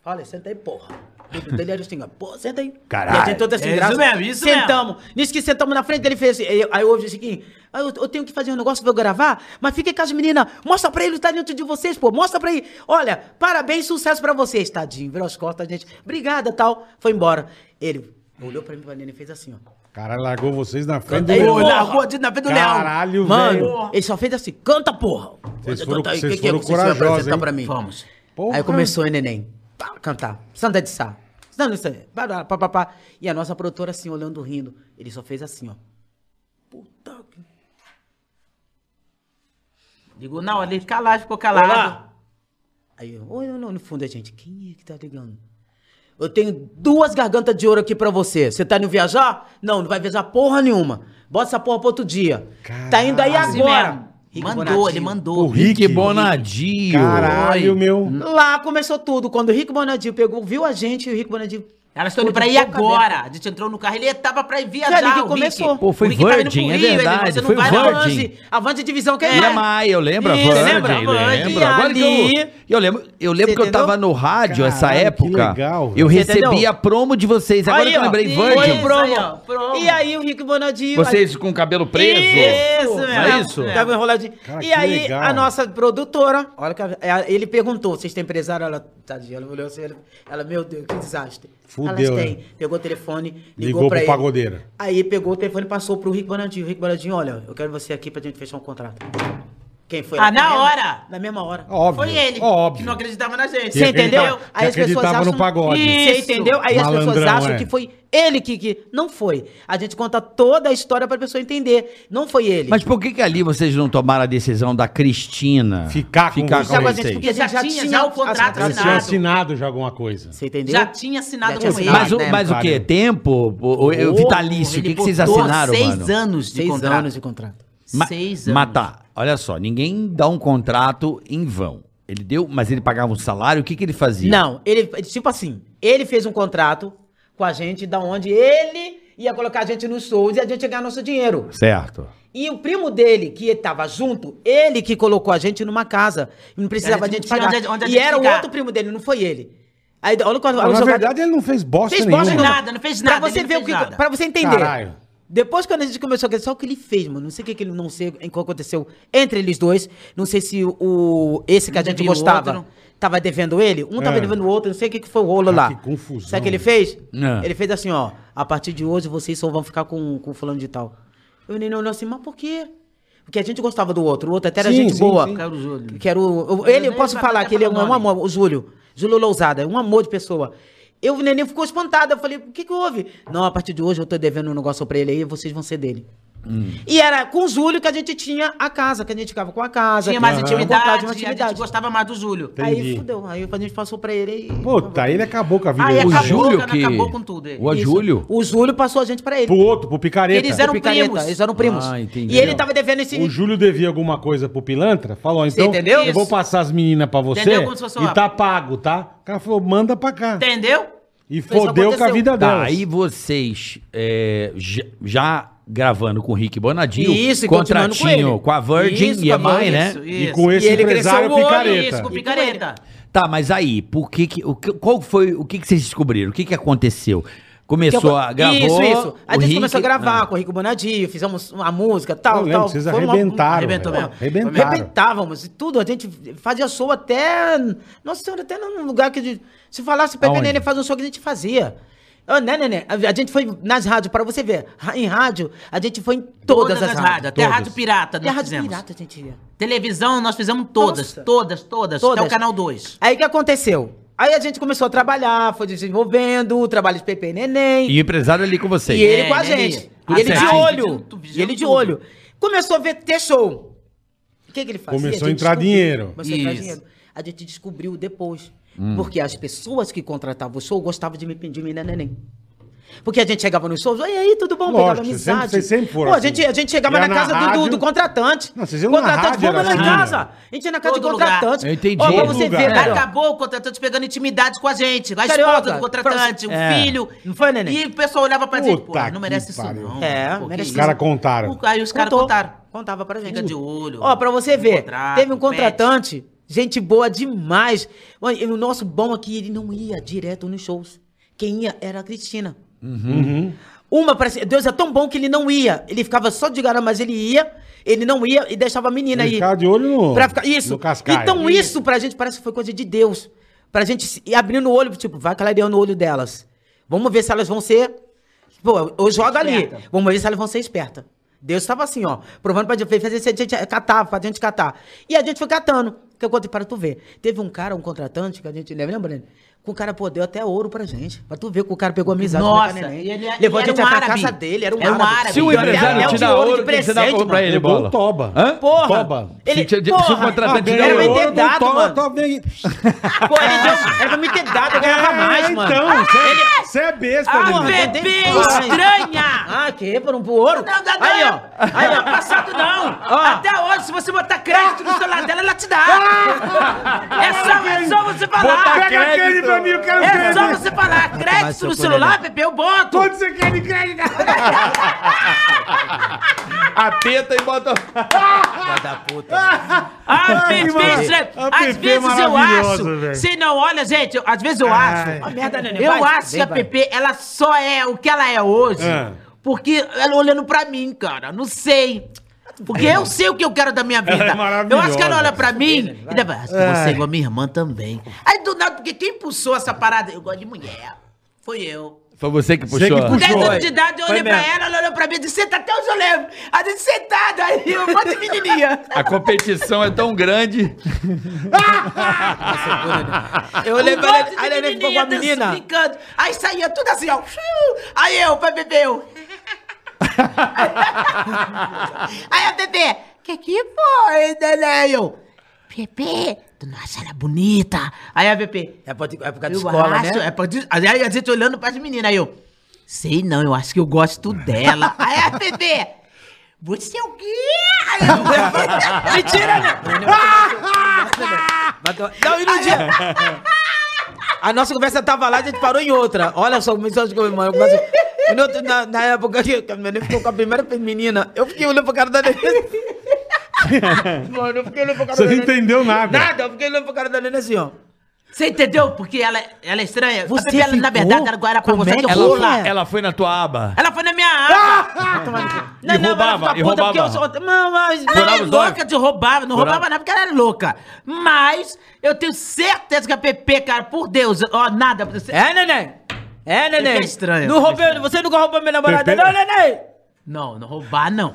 [SPEAKER 7] Fala, senta aí, porra. Dedo dele era assim, ó, pô, senta aí.
[SPEAKER 5] Caralho.
[SPEAKER 7] E a gente toda assim, graça.
[SPEAKER 6] isso mesmo, isso
[SPEAKER 7] Sentamos. Nisso que sentamos na frente, ele fez assim. Aí, aí eu ouvi o Chiquinho, ah, eu, eu tenho que fazer um negócio pra eu gravar, mas fica com as meninas, mostra pra ele o talento de vocês, pô, mostra pra ele. Olha, parabéns, sucesso pra vocês, tadinho. Virou as costas, a gente, obrigada, tal. Foi embora. Ele olhou pra mim, pra neném e fez assim, ó.
[SPEAKER 4] Caralho, largou vocês na frente
[SPEAKER 7] Canta
[SPEAKER 4] do
[SPEAKER 7] porra.
[SPEAKER 6] largou de- na frente do leão.
[SPEAKER 4] Caralho,
[SPEAKER 7] Mano,
[SPEAKER 4] velho.
[SPEAKER 7] ele só fez assim, canta, porra.
[SPEAKER 4] Vocês
[SPEAKER 7] Canta
[SPEAKER 4] foram-
[SPEAKER 7] aí,
[SPEAKER 4] vocês
[SPEAKER 7] que que é
[SPEAKER 4] foram
[SPEAKER 7] que vocês
[SPEAKER 4] corajosos,
[SPEAKER 7] apresentar
[SPEAKER 4] hein?
[SPEAKER 7] pra mim?
[SPEAKER 6] Vamos.
[SPEAKER 4] Porra.
[SPEAKER 7] Aí começou o neném. Pá, cantar. Santa de Sá. Santa de Sá. Pá, pá, pá. E a nossa produtora assim, olhando, rindo. Ele só fez assim, ó. Puta que...
[SPEAKER 6] Ligou na hora, ele calado, ficou calado.
[SPEAKER 7] Olá. Aí, oi, não, no fundo, a gente, quem é que tá ligando? Eu tenho duas gargantas de ouro aqui pra você. Você tá indo viajar? Não, não vai viajar porra nenhuma. Bota essa porra pro outro dia. Tá indo aí
[SPEAKER 6] Assim
[SPEAKER 7] agora. Rick
[SPEAKER 6] Mandou,
[SPEAKER 7] Bonadio.
[SPEAKER 6] ele mandou.
[SPEAKER 4] O Rick.
[SPEAKER 5] Rick Bonadio.
[SPEAKER 4] Caralho, meu.
[SPEAKER 7] Lá começou tudo. Quando o Rick Bonadio pegou, viu a gente, o Rick Bonadio.
[SPEAKER 6] Elas estão indo pra ir agora. A gente entrou no carro, ele tava pra ir viajar. O Rick.
[SPEAKER 7] começou.
[SPEAKER 5] Pô, foi
[SPEAKER 6] O Rick indo
[SPEAKER 5] Virgin,
[SPEAKER 6] pro
[SPEAKER 5] é
[SPEAKER 6] Rio, ele,
[SPEAKER 5] verdade,
[SPEAKER 6] você não
[SPEAKER 5] foi
[SPEAKER 6] vai
[SPEAKER 5] Virgin.
[SPEAKER 6] não.
[SPEAKER 7] Avante, avante divisão que
[SPEAKER 6] É.
[SPEAKER 5] Maia, eu lembro, a
[SPEAKER 7] Isso,
[SPEAKER 5] Virgin,
[SPEAKER 7] lembra?
[SPEAKER 5] lembro. Agora que eu, eu lembro, eu lembro que eu tava no rádio essa
[SPEAKER 4] Caralho, que
[SPEAKER 5] época.
[SPEAKER 4] legal,
[SPEAKER 5] eu recebi a promo de vocês. Agora que eu lembrei
[SPEAKER 7] Foi
[SPEAKER 5] Virgin.
[SPEAKER 7] o promo.
[SPEAKER 6] Aí.
[SPEAKER 7] E aí o Rick Bonadio...
[SPEAKER 5] Vocês com o cabelo preso.
[SPEAKER 7] Isso,
[SPEAKER 5] Não
[SPEAKER 7] mesmo.
[SPEAKER 5] é isso?
[SPEAKER 7] Tava enroladinho.
[SPEAKER 4] Cara,
[SPEAKER 7] e aí, a nossa produtora, olha que a- a- ele perguntou: vocês têm empresário? Ela, tadinha, ela olhou assim, ela, meu Deus, que desastre.
[SPEAKER 4] Fudeu,
[SPEAKER 7] Elas têm.
[SPEAKER 4] né?
[SPEAKER 7] Pegou o telefone, ligou,
[SPEAKER 4] Ligou
[SPEAKER 7] pra
[SPEAKER 4] pro
[SPEAKER 7] ele.
[SPEAKER 4] pagodeiro.
[SPEAKER 7] Aí pegou o telefone e passou pro Rick Bonadinho. Rick Bonadinho, olha, eu quero você aqui pra gente fechar um contrato. Quem foi?
[SPEAKER 6] Ah,
[SPEAKER 7] lá
[SPEAKER 6] na
[SPEAKER 7] correndo?
[SPEAKER 6] hora?
[SPEAKER 7] Na mesma hora.
[SPEAKER 4] Óbvio.
[SPEAKER 6] Foi ele.
[SPEAKER 4] Óbvio.
[SPEAKER 6] Que não acreditava na gente.
[SPEAKER 7] Você entendeu?
[SPEAKER 4] acreditava- que acreditava no pagode.
[SPEAKER 7] Você entendeu? Aí as pessoas acham
[SPEAKER 4] é.
[SPEAKER 7] que foi ele que, que. Não foi. A gente conta toda a história pra pessoa entender. Não foi ele.
[SPEAKER 5] Mas por que que ali vocês não tomaram a decisão da Cristina
[SPEAKER 4] Ficar com
[SPEAKER 5] ficar
[SPEAKER 4] vocês.
[SPEAKER 5] com
[SPEAKER 7] Sabe, a gente-
[SPEAKER 5] vocês?
[SPEAKER 7] porque gente
[SPEAKER 6] Já tinha já o contrato
[SPEAKER 4] Eles tinham
[SPEAKER 6] assinado.
[SPEAKER 4] assinado já alguma coisa.
[SPEAKER 7] Você entendeu?
[SPEAKER 6] Já tinha assinado
[SPEAKER 7] Já
[SPEAKER 6] com
[SPEAKER 7] tinha
[SPEAKER 6] ele.
[SPEAKER 5] Mas, o,
[SPEAKER 7] né,
[SPEAKER 5] mas o quê? Tempo? O, o- o vitalício? O que, que vocês assinaram,
[SPEAKER 6] seis
[SPEAKER 5] mano?
[SPEAKER 6] anos de
[SPEAKER 7] Seis
[SPEAKER 6] contrato.
[SPEAKER 7] anos de contrato.
[SPEAKER 5] Ma-
[SPEAKER 6] Seis anos.
[SPEAKER 5] Mas tá, olha só, ninguém dá um contrato em vão. Ele deu, mas ele pagava um salário, o que que ele fazia?
[SPEAKER 7] Não, ele, tipo assim, ele fez um contrato com a gente, da onde ele ia colocar a gente nos shows e a gente ia ganhar nosso dinheiro.
[SPEAKER 5] Certo.
[SPEAKER 7] E o primo dele, que estava junto, ele que colocou a gente numa casa. Não precisava
[SPEAKER 6] A
[SPEAKER 7] a
[SPEAKER 6] gente
[SPEAKER 7] gente
[SPEAKER 6] não tinha
[SPEAKER 7] pagar.
[SPEAKER 6] onde- onde a
[SPEAKER 7] e
[SPEAKER 6] gente
[SPEAKER 7] era o outro primo dele, não foi ele. Aí, olha quando,
[SPEAKER 4] Ah,
[SPEAKER 7] olha
[SPEAKER 4] na
[SPEAKER 7] o
[SPEAKER 4] verdade, ele não fez bosta
[SPEAKER 7] Fez
[SPEAKER 4] nenhuma.
[SPEAKER 7] bosta
[SPEAKER 6] nada, não fez nada,
[SPEAKER 7] Pra você ver o
[SPEAKER 6] fez
[SPEAKER 7] que.
[SPEAKER 6] nada.
[SPEAKER 7] Pra você entender.
[SPEAKER 4] Caralho.
[SPEAKER 7] Depois, quando a gente começou a acreditar, só o que ele fez, mano. Não sei o que, que ele não sei o que aconteceu entre eles dois. Não sei se o esse que a gente gostava
[SPEAKER 6] outro.
[SPEAKER 7] tava devendo ele. Um tava
[SPEAKER 4] É.
[SPEAKER 7] devendo o outro, não sei o que, que foi o rolo
[SPEAKER 4] Cara,
[SPEAKER 7] lá.
[SPEAKER 4] que confusão.
[SPEAKER 7] Sabe o que ele fez?
[SPEAKER 5] É.
[SPEAKER 7] Ele fez assim, ó. A partir de hoje vocês só vão ficar com, com fulano de tal. Eu nem olhou assim, mas por quê? Porque a gente gostava do outro. O outro até era
[SPEAKER 4] Sim,
[SPEAKER 7] gente
[SPEAKER 4] sim,
[SPEAKER 7] boa.
[SPEAKER 4] sim.
[SPEAKER 6] Quero o Júlio.
[SPEAKER 7] Que era o. o- ele, eu posso falar que ele é um, amor, o Júlio. Júlio Lousada, é um amor de pessoa. Eu, o neném ficou espantado. Eu falei, o que que houve? Não, a partir de hoje eu tô devendo um negócio pra ele aí, vocês vão ser dele. E era com o Júlio que a gente tinha a casa, que a gente ficava com a casa.
[SPEAKER 6] Tinha mais intimidade,
[SPEAKER 7] contrato de uma
[SPEAKER 6] a gente
[SPEAKER 7] intimidade.
[SPEAKER 6] gostava mais do Júlio.
[SPEAKER 4] Entendi.
[SPEAKER 7] Aí fudeu. Aí a gente passou pra ele e.
[SPEAKER 4] Puta, ele acabou com a vida
[SPEAKER 6] Aí.
[SPEAKER 5] O
[SPEAKER 6] acabou,
[SPEAKER 5] Júlio que...
[SPEAKER 6] acabou com tudo, ele.
[SPEAKER 5] O
[SPEAKER 7] Isso.
[SPEAKER 5] Júlio?
[SPEAKER 7] O Júlio passou a gente pra ele.
[SPEAKER 4] Pro outro, pro picareta.
[SPEAKER 6] Eles eram
[SPEAKER 7] Picareta,
[SPEAKER 6] primos.
[SPEAKER 7] Eles eram primos.
[SPEAKER 5] Ah, entendi.
[SPEAKER 7] E ele tava devendo esse.
[SPEAKER 4] O Júlio devia alguma coisa pro pilantra, falou, então
[SPEAKER 7] entendeu?
[SPEAKER 4] eu vou passar as meninas pra você
[SPEAKER 6] Entendeu como se fosse
[SPEAKER 4] e tá pago, tá? O cara falou, manda pra cá.
[SPEAKER 6] Entendeu?
[SPEAKER 4] E fodeu com a vida
[SPEAKER 5] Tá,
[SPEAKER 4] delas.
[SPEAKER 5] aí vocês é, já gravando com o Rick Bonadinho,
[SPEAKER 7] Isso, continuando com
[SPEAKER 5] contratinho
[SPEAKER 7] ele.
[SPEAKER 5] com a Virgin
[SPEAKER 7] Isso,
[SPEAKER 5] e
[SPEAKER 7] com
[SPEAKER 5] a
[SPEAKER 7] a
[SPEAKER 5] Mai,
[SPEAKER 7] Virgin,
[SPEAKER 5] né?
[SPEAKER 6] Isso,
[SPEAKER 4] E com esse
[SPEAKER 7] E ele
[SPEAKER 4] empresário
[SPEAKER 7] cresceu o olho,
[SPEAKER 4] picareta.
[SPEAKER 6] Isso, com picareta.
[SPEAKER 5] Tá, mas aí, por que que, o que- qual foi, o que que vocês descobriram? O que que aconteceu? Começou a gravar
[SPEAKER 7] Isso, isso. A
[SPEAKER 5] o
[SPEAKER 7] gente
[SPEAKER 5] Rick-
[SPEAKER 7] começou a gravar
[SPEAKER 5] Ah.
[SPEAKER 7] com o Rico Bonadio, fizemos uma música, tal,
[SPEAKER 4] Eu lembro,
[SPEAKER 7] tal.
[SPEAKER 4] vocês
[SPEAKER 7] Foi uma-
[SPEAKER 4] arrebentaram.
[SPEAKER 6] Arrebentou.
[SPEAKER 4] Arrebentaram.
[SPEAKER 7] Arrebentávamos e tudo. A gente fazia show até. Nossa senhora, até num lugar que. de- se falasse? Nenê faz um show que a gente fazia. Ô, né, né, né? A a gente foi nas rádios, para você ver. Em rádio, a gente foi em todas, as rádios.
[SPEAKER 6] Até a
[SPEAKER 4] Todas.
[SPEAKER 6] Rádio Pirata
[SPEAKER 7] Até Rádio
[SPEAKER 6] fizemos.
[SPEAKER 7] Pirata a gente ia.
[SPEAKER 6] Televisão nós fizemos todas,
[SPEAKER 7] Nossa.
[SPEAKER 6] todas, todas,
[SPEAKER 7] Todas.
[SPEAKER 6] Até o Canal 2.
[SPEAKER 7] Aí o que aconteceu? Aí a gente começou a trabalhar, foi desenvolvendo, o trabalho de Pepe e Neném.
[SPEAKER 5] E o empresário ali com vocês.
[SPEAKER 7] E ele
[SPEAKER 6] É,
[SPEAKER 7] com a gente.
[SPEAKER 6] ele?
[SPEAKER 7] E ele de olho. E ele de olho. Começou a ver ter show. O que, que ele fazia?
[SPEAKER 4] Começou a entrar
[SPEAKER 7] descobriu.
[SPEAKER 4] dinheiro.
[SPEAKER 7] Começou a entrar dinheiro. A gente descobriu depois.
[SPEAKER 4] Hum.
[SPEAKER 7] Porque as pessoas que contratavam o show gostavam de me pedir menina neném. Porque a gente chegava nos shows, e aí, tudo bom?
[SPEAKER 4] Lógico,
[SPEAKER 7] Pegava amizade.
[SPEAKER 4] sempre- vocês sempre foram
[SPEAKER 7] Pô, a
[SPEAKER 4] assim.
[SPEAKER 7] gente, a gente chegava na
[SPEAKER 4] na
[SPEAKER 7] casa do- do,
[SPEAKER 4] rádio-
[SPEAKER 7] do contratante.
[SPEAKER 4] Não, vocês iam na
[SPEAKER 7] contratante,
[SPEAKER 4] rádio,
[SPEAKER 7] vamos lá em
[SPEAKER 4] assim,
[SPEAKER 7] casa.
[SPEAKER 4] né?
[SPEAKER 7] A gente ia na casa
[SPEAKER 6] Todo
[SPEAKER 7] do
[SPEAKER 6] lugar.
[SPEAKER 7] contratante.
[SPEAKER 5] Eu entendi.
[SPEAKER 7] Ó, pra você
[SPEAKER 4] lugar.
[SPEAKER 7] ver.
[SPEAKER 6] Acabou o contratante pegando intimidade com a gente. A
[SPEAKER 7] Carioca,
[SPEAKER 6] esposa do contratante, o
[SPEAKER 7] É.
[SPEAKER 6] filho.
[SPEAKER 7] Não foi, neném?
[SPEAKER 6] E o pessoal olhava pra gente, pô, não merece isso
[SPEAKER 4] pariu.
[SPEAKER 6] não.
[SPEAKER 7] É,
[SPEAKER 6] Pô,
[SPEAKER 7] merece
[SPEAKER 4] Os caras contaram.
[SPEAKER 6] Aí os caras contaram.
[SPEAKER 7] Contava pra gente.
[SPEAKER 6] Fica de olho.
[SPEAKER 7] Ó, pra você ver, teve um contratante, gente boa demais. E o nosso bom aqui, ele não ia direto nos shows. Quem ia era a Cristina. Uma, parece, Deus é tão bom que ele não ia. Ele ficava só de garama, mas ele ia, ele não ia e deixava a menina ir.
[SPEAKER 4] ficava de olho no,
[SPEAKER 7] Pra ficar, isso.
[SPEAKER 4] no cascaio.
[SPEAKER 7] Então isso pra gente parece que foi coisa de Deus. Pra gente ir abrindo o olho, tipo, vai clareando o olho delas. Vamos ver se elas vão ser... Pô, eu jogo ali. Vamos ver se elas vão ser espertas. Deus estava assim, ó, provando pra gente fazer se a gente catar, pra gente catar. E a gente foi catando. Que eu contei para tu ver. Teve um cara, um contratante, que a gente lembra, lembra? Breno? Que o cara, pô, deu até ouro pra gente. Pra tu ver que o cara pegou amizade
[SPEAKER 6] Nossa,
[SPEAKER 7] com a neném.
[SPEAKER 6] e ele-
[SPEAKER 7] Levou
[SPEAKER 6] ele
[SPEAKER 7] a gente
[SPEAKER 6] um árabe.
[SPEAKER 7] casa dele, era um
[SPEAKER 6] Era um
[SPEAKER 7] árabe.
[SPEAKER 6] árabe.
[SPEAKER 5] Se o empresário te dá
[SPEAKER 7] de
[SPEAKER 5] ouro,
[SPEAKER 7] de
[SPEAKER 5] o que você dá
[SPEAKER 7] presente,
[SPEAKER 5] pra ele,
[SPEAKER 4] Pegou
[SPEAKER 5] bola?
[SPEAKER 4] toba.
[SPEAKER 5] Hã?
[SPEAKER 7] Porra!
[SPEAKER 4] Toba.
[SPEAKER 7] Ele,
[SPEAKER 5] Se te- se
[SPEAKER 7] porra,
[SPEAKER 5] o contratante
[SPEAKER 7] ele
[SPEAKER 5] der
[SPEAKER 7] era
[SPEAKER 5] ouro,
[SPEAKER 7] me ter
[SPEAKER 4] Ouro,
[SPEAKER 7] dado,
[SPEAKER 4] toba,
[SPEAKER 7] mano.
[SPEAKER 4] toba,
[SPEAKER 7] Pô, ele deu, era pra me ter dado, eu ganhava mais,
[SPEAKER 4] É,
[SPEAKER 7] mano.
[SPEAKER 4] Então, você é besta,
[SPEAKER 6] Ah,
[SPEAKER 4] menino.
[SPEAKER 7] Pepe,
[SPEAKER 6] bebê estranha!
[SPEAKER 7] Ah, que? Por um pro ouro?
[SPEAKER 6] Não, não, não.
[SPEAKER 7] Aí, ó. Aí, ó.
[SPEAKER 6] passado não.
[SPEAKER 7] Ó.
[SPEAKER 6] Até hoje, se você botar crédito no celular dela, ela te dá. É só, é só você falar.
[SPEAKER 4] Pega aquele pra mim, eu quero
[SPEAKER 6] É só
[SPEAKER 4] ver.
[SPEAKER 6] você falar. Crédito no celular. Pepe, eu boto.
[SPEAKER 4] Quanto você quer de crédito?
[SPEAKER 5] Apeta e bota.
[SPEAKER 7] da puta.
[SPEAKER 6] Ah,
[SPEAKER 4] Ai,
[SPEAKER 6] Pepe,
[SPEAKER 4] mano.
[SPEAKER 6] estranho.
[SPEAKER 4] A
[SPEAKER 6] Às
[SPEAKER 4] é
[SPEAKER 6] vezes eu acho.
[SPEAKER 4] velho.
[SPEAKER 6] Se não, olha, gente, às vezes eu acho.
[SPEAKER 7] Merda.
[SPEAKER 6] Eu acho que a ela só é o que ela é hoje.
[SPEAKER 4] É.
[SPEAKER 6] Porque ela olhando pra mim, cara. Não sei. Porque eu sei o que eu quero da minha vida.
[SPEAKER 4] é
[SPEAKER 6] eu acho que ela olha pra mim e deve acho que você é igual a minha irmã também. Aí do nada, porque quem impulsou essa parada? Eu gosto de mulher. Foi eu.
[SPEAKER 5] Foi você que
[SPEAKER 4] Você
[SPEAKER 5] puxou.
[SPEAKER 4] que
[SPEAKER 6] Com 10
[SPEAKER 4] puxou.
[SPEAKER 6] anos de idade, eu olhei pra
[SPEAKER 7] mesmo.
[SPEAKER 6] ela, ela olhou pra mim e disse: Senta até hoje eu lembro. A gente sentada, aí eu um monte de menininha.
[SPEAKER 5] A competição é tão grande.
[SPEAKER 7] Eu olhei pra
[SPEAKER 6] de
[SPEAKER 7] aí ele ficou com a menina.
[SPEAKER 6] brincando. Aí saía tudo assim, ó. Aí eu, pra beber, eu. Aí a bebê, que que foi, neném? Eu, Pepe, tu não acha ela bonita? Aí a Pepe,
[SPEAKER 7] É pra época de
[SPEAKER 6] eu
[SPEAKER 7] escola,
[SPEAKER 6] acho,
[SPEAKER 7] né?
[SPEAKER 6] é pra, aí a gente olhando pras meninas, aí eu, sei não, eu acho que eu gosto dela. aí a Pepe, você é o quê? Aí eu, mentira, né?
[SPEAKER 7] Não, e no dia... A nossa conversa tava lá, a gente parou em outra. Olha só, começou a outro- na, na época que a menina ficou com a primeira menina, eu fiquei olhando pra cara da neném. Mano, eu fiquei olhando pra cara
[SPEAKER 4] Você
[SPEAKER 7] da
[SPEAKER 4] não entendeu nada.
[SPEAKER 7] Nada, eu fiquei olhando pra cara da neném assim, ó.
[SPEAKER 6] Você entendeu? Porque ela, ela é estranha.
[SPEAKER 7] Você
[SPEAKER 6] a ela, na
[SPEAKER 7] ficou?
[SPEAKER 6] verdade, ela era pra
[SPEAKER 7] Como
[SPEAKER 6] você
[SPEAKER 7] é que
[SPEAKER 5] Ela,
[SPEAKER 6] rola.
[SPEAKER 7] é?
[SPEAKER 5] ela foi na tua aba.
[SPEAKER 6] Ela foi na minha aba.
[SPEAKER 5] E roubava,
[SPEAKER 7] ela
[SPEAKER 5] e
[SPEAKER 7] fica puta porque eu
[SPEAKER 5] roubava.
[SPEAKER 7] sou- Não, mas...
[SPEAKER 6] Ela
[SPEAKER 5] Furava
[SPEAKER 6] é
[SPEAKER 5] os
[SPEAKER 6] louca
[SPEAKER 5] olhos?
[SPEAKER 6] de roubar. Não
[SPEAKER 5] Furava?
[SPEAKER 6] roubava nada porque ela era louca. Mas eu tenho certeza que a Pepe, cara, por Deus, ó, nada.
[SPEAKER 7] É, neném? É, neném?
[SPEAKER 6] É estranho,
[SPEAKER 7] Não
[SPEAKER 6] é
[SPEAKER 7] roubei, você nunca roubou minha namorada,
[SPEAKER 4] Pepe-
[SPEAKER 7] não, neném?
[SPEAKER 6] Não, não roubar, não.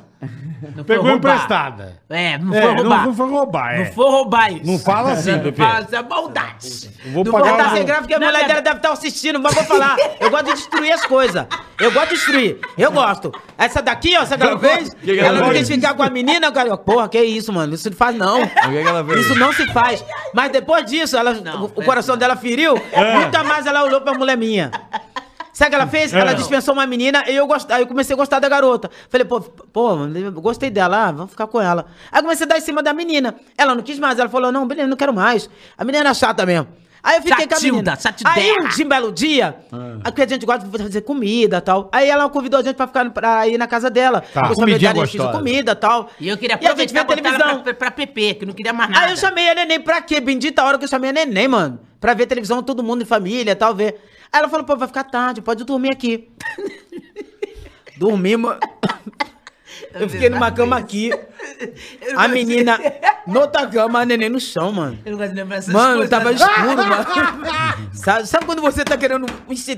[SPEAKER 6] Não
[SPEAKER 4] Pegou
[SPEAKER 6] roubar.
[SPEAKER 4] emprestada.
[SPEAKER 6] É, não
[SPEAKER 4] É,
[SPEAKER 6] foi roubar.
[SPEAKER 4] não foi roubar, é.
[SPEAKER 6] Não foi roubar isso.
[SPEAKER 4] Não fala assim,
[SPEAKER 6] Não
[SPEAKER 4] Pepe.
[SPEAKER 6] fala, isso é maldade.
[SPEAKER 4] Eu vou
[SPEAKER 6] Não
[SPEAKER 4] pagar
[SPEAKER 7] tá
[SPEAKER 4] o-
[SPEAKER 7] sem grave porque a mulher
[SPEAKER 6] não,
[SPEAKER 7] dela deve estar assistindo, mas vou falar. Eu gosto de destruir as coisas. Eu gosto de destruir. Eu gosto. Essa daqui, ó, essa que ela fez,
[SPEAKER 5] que que ela
[SPEAKER 7] não quis ficar com a menina, cara. Porra, que isso, mano. Isso não faz, não.
[SPEAKER 5] O que que ela fez?
[SPEAKER 7] Isso não se faz. Mas depois disso, ela,
[SPEAKER 6] Não,
[SPEAKER 7] o, coração dela feriu. Nunca mais ela olhou pra mulher minha. Sabe o que ela fez? Ela dispensou uma menina e eu, gost... aí eu comecei a gostar da garota. Falei, pô, pô, eu gostei dela, ah, vamos ficar com ela. Aí eu comecei a dar em cima da menina. Ela não quis mais, ela falou, não, beleza, não quero mais. A menina era chata mesmo. Aí eu fiquei com a menina. Aí um dia, um belo dia, aqui a gente gosta de fazer comida e tal. Aí ela convidou a gente pra, ficar, pra ir na casa dela.
[SPEAKER 4] Tá.
[SPEAKER 7] Depois
[SPEAKER 5] Comidinha
[SPEAKER 7] eu fiz
[SPEAKER 5] gostosa.
[SPEAKER 7] comida e tal.
[SPEAKER 6] E eu queria
[SPEAKER 7] E a gente
[SPEAKER 6] aproveitar
[SPEAKER 7] vê
[SPEAKER 6] e botar ela
[SPEAKER 7] televisão.
[SPEAKER 6] pra, pra, pra Pepe, que não queria mais nada.
[SPEAKER 7] Aí eu chamei a neném pra quê? Bendita hora que eu chamei a neném, mano. Pra ver televisão, todo mundo em família e tal, ver. Aí ela falou, pô, vai ficar tarde, pode dormir aqui. Dormimos. Eu fiquei numa cama aqui. A menina noutra cama, a neném no chão, mano.
[SPEAKER 6] Eu não gosto de lembrar essas
[SPEAKER 7] Mano,
[SPEAKER 6] coisas.
[SPEAKER 7] tava escuro, mano. Sabe, sabe quando você tá querendo,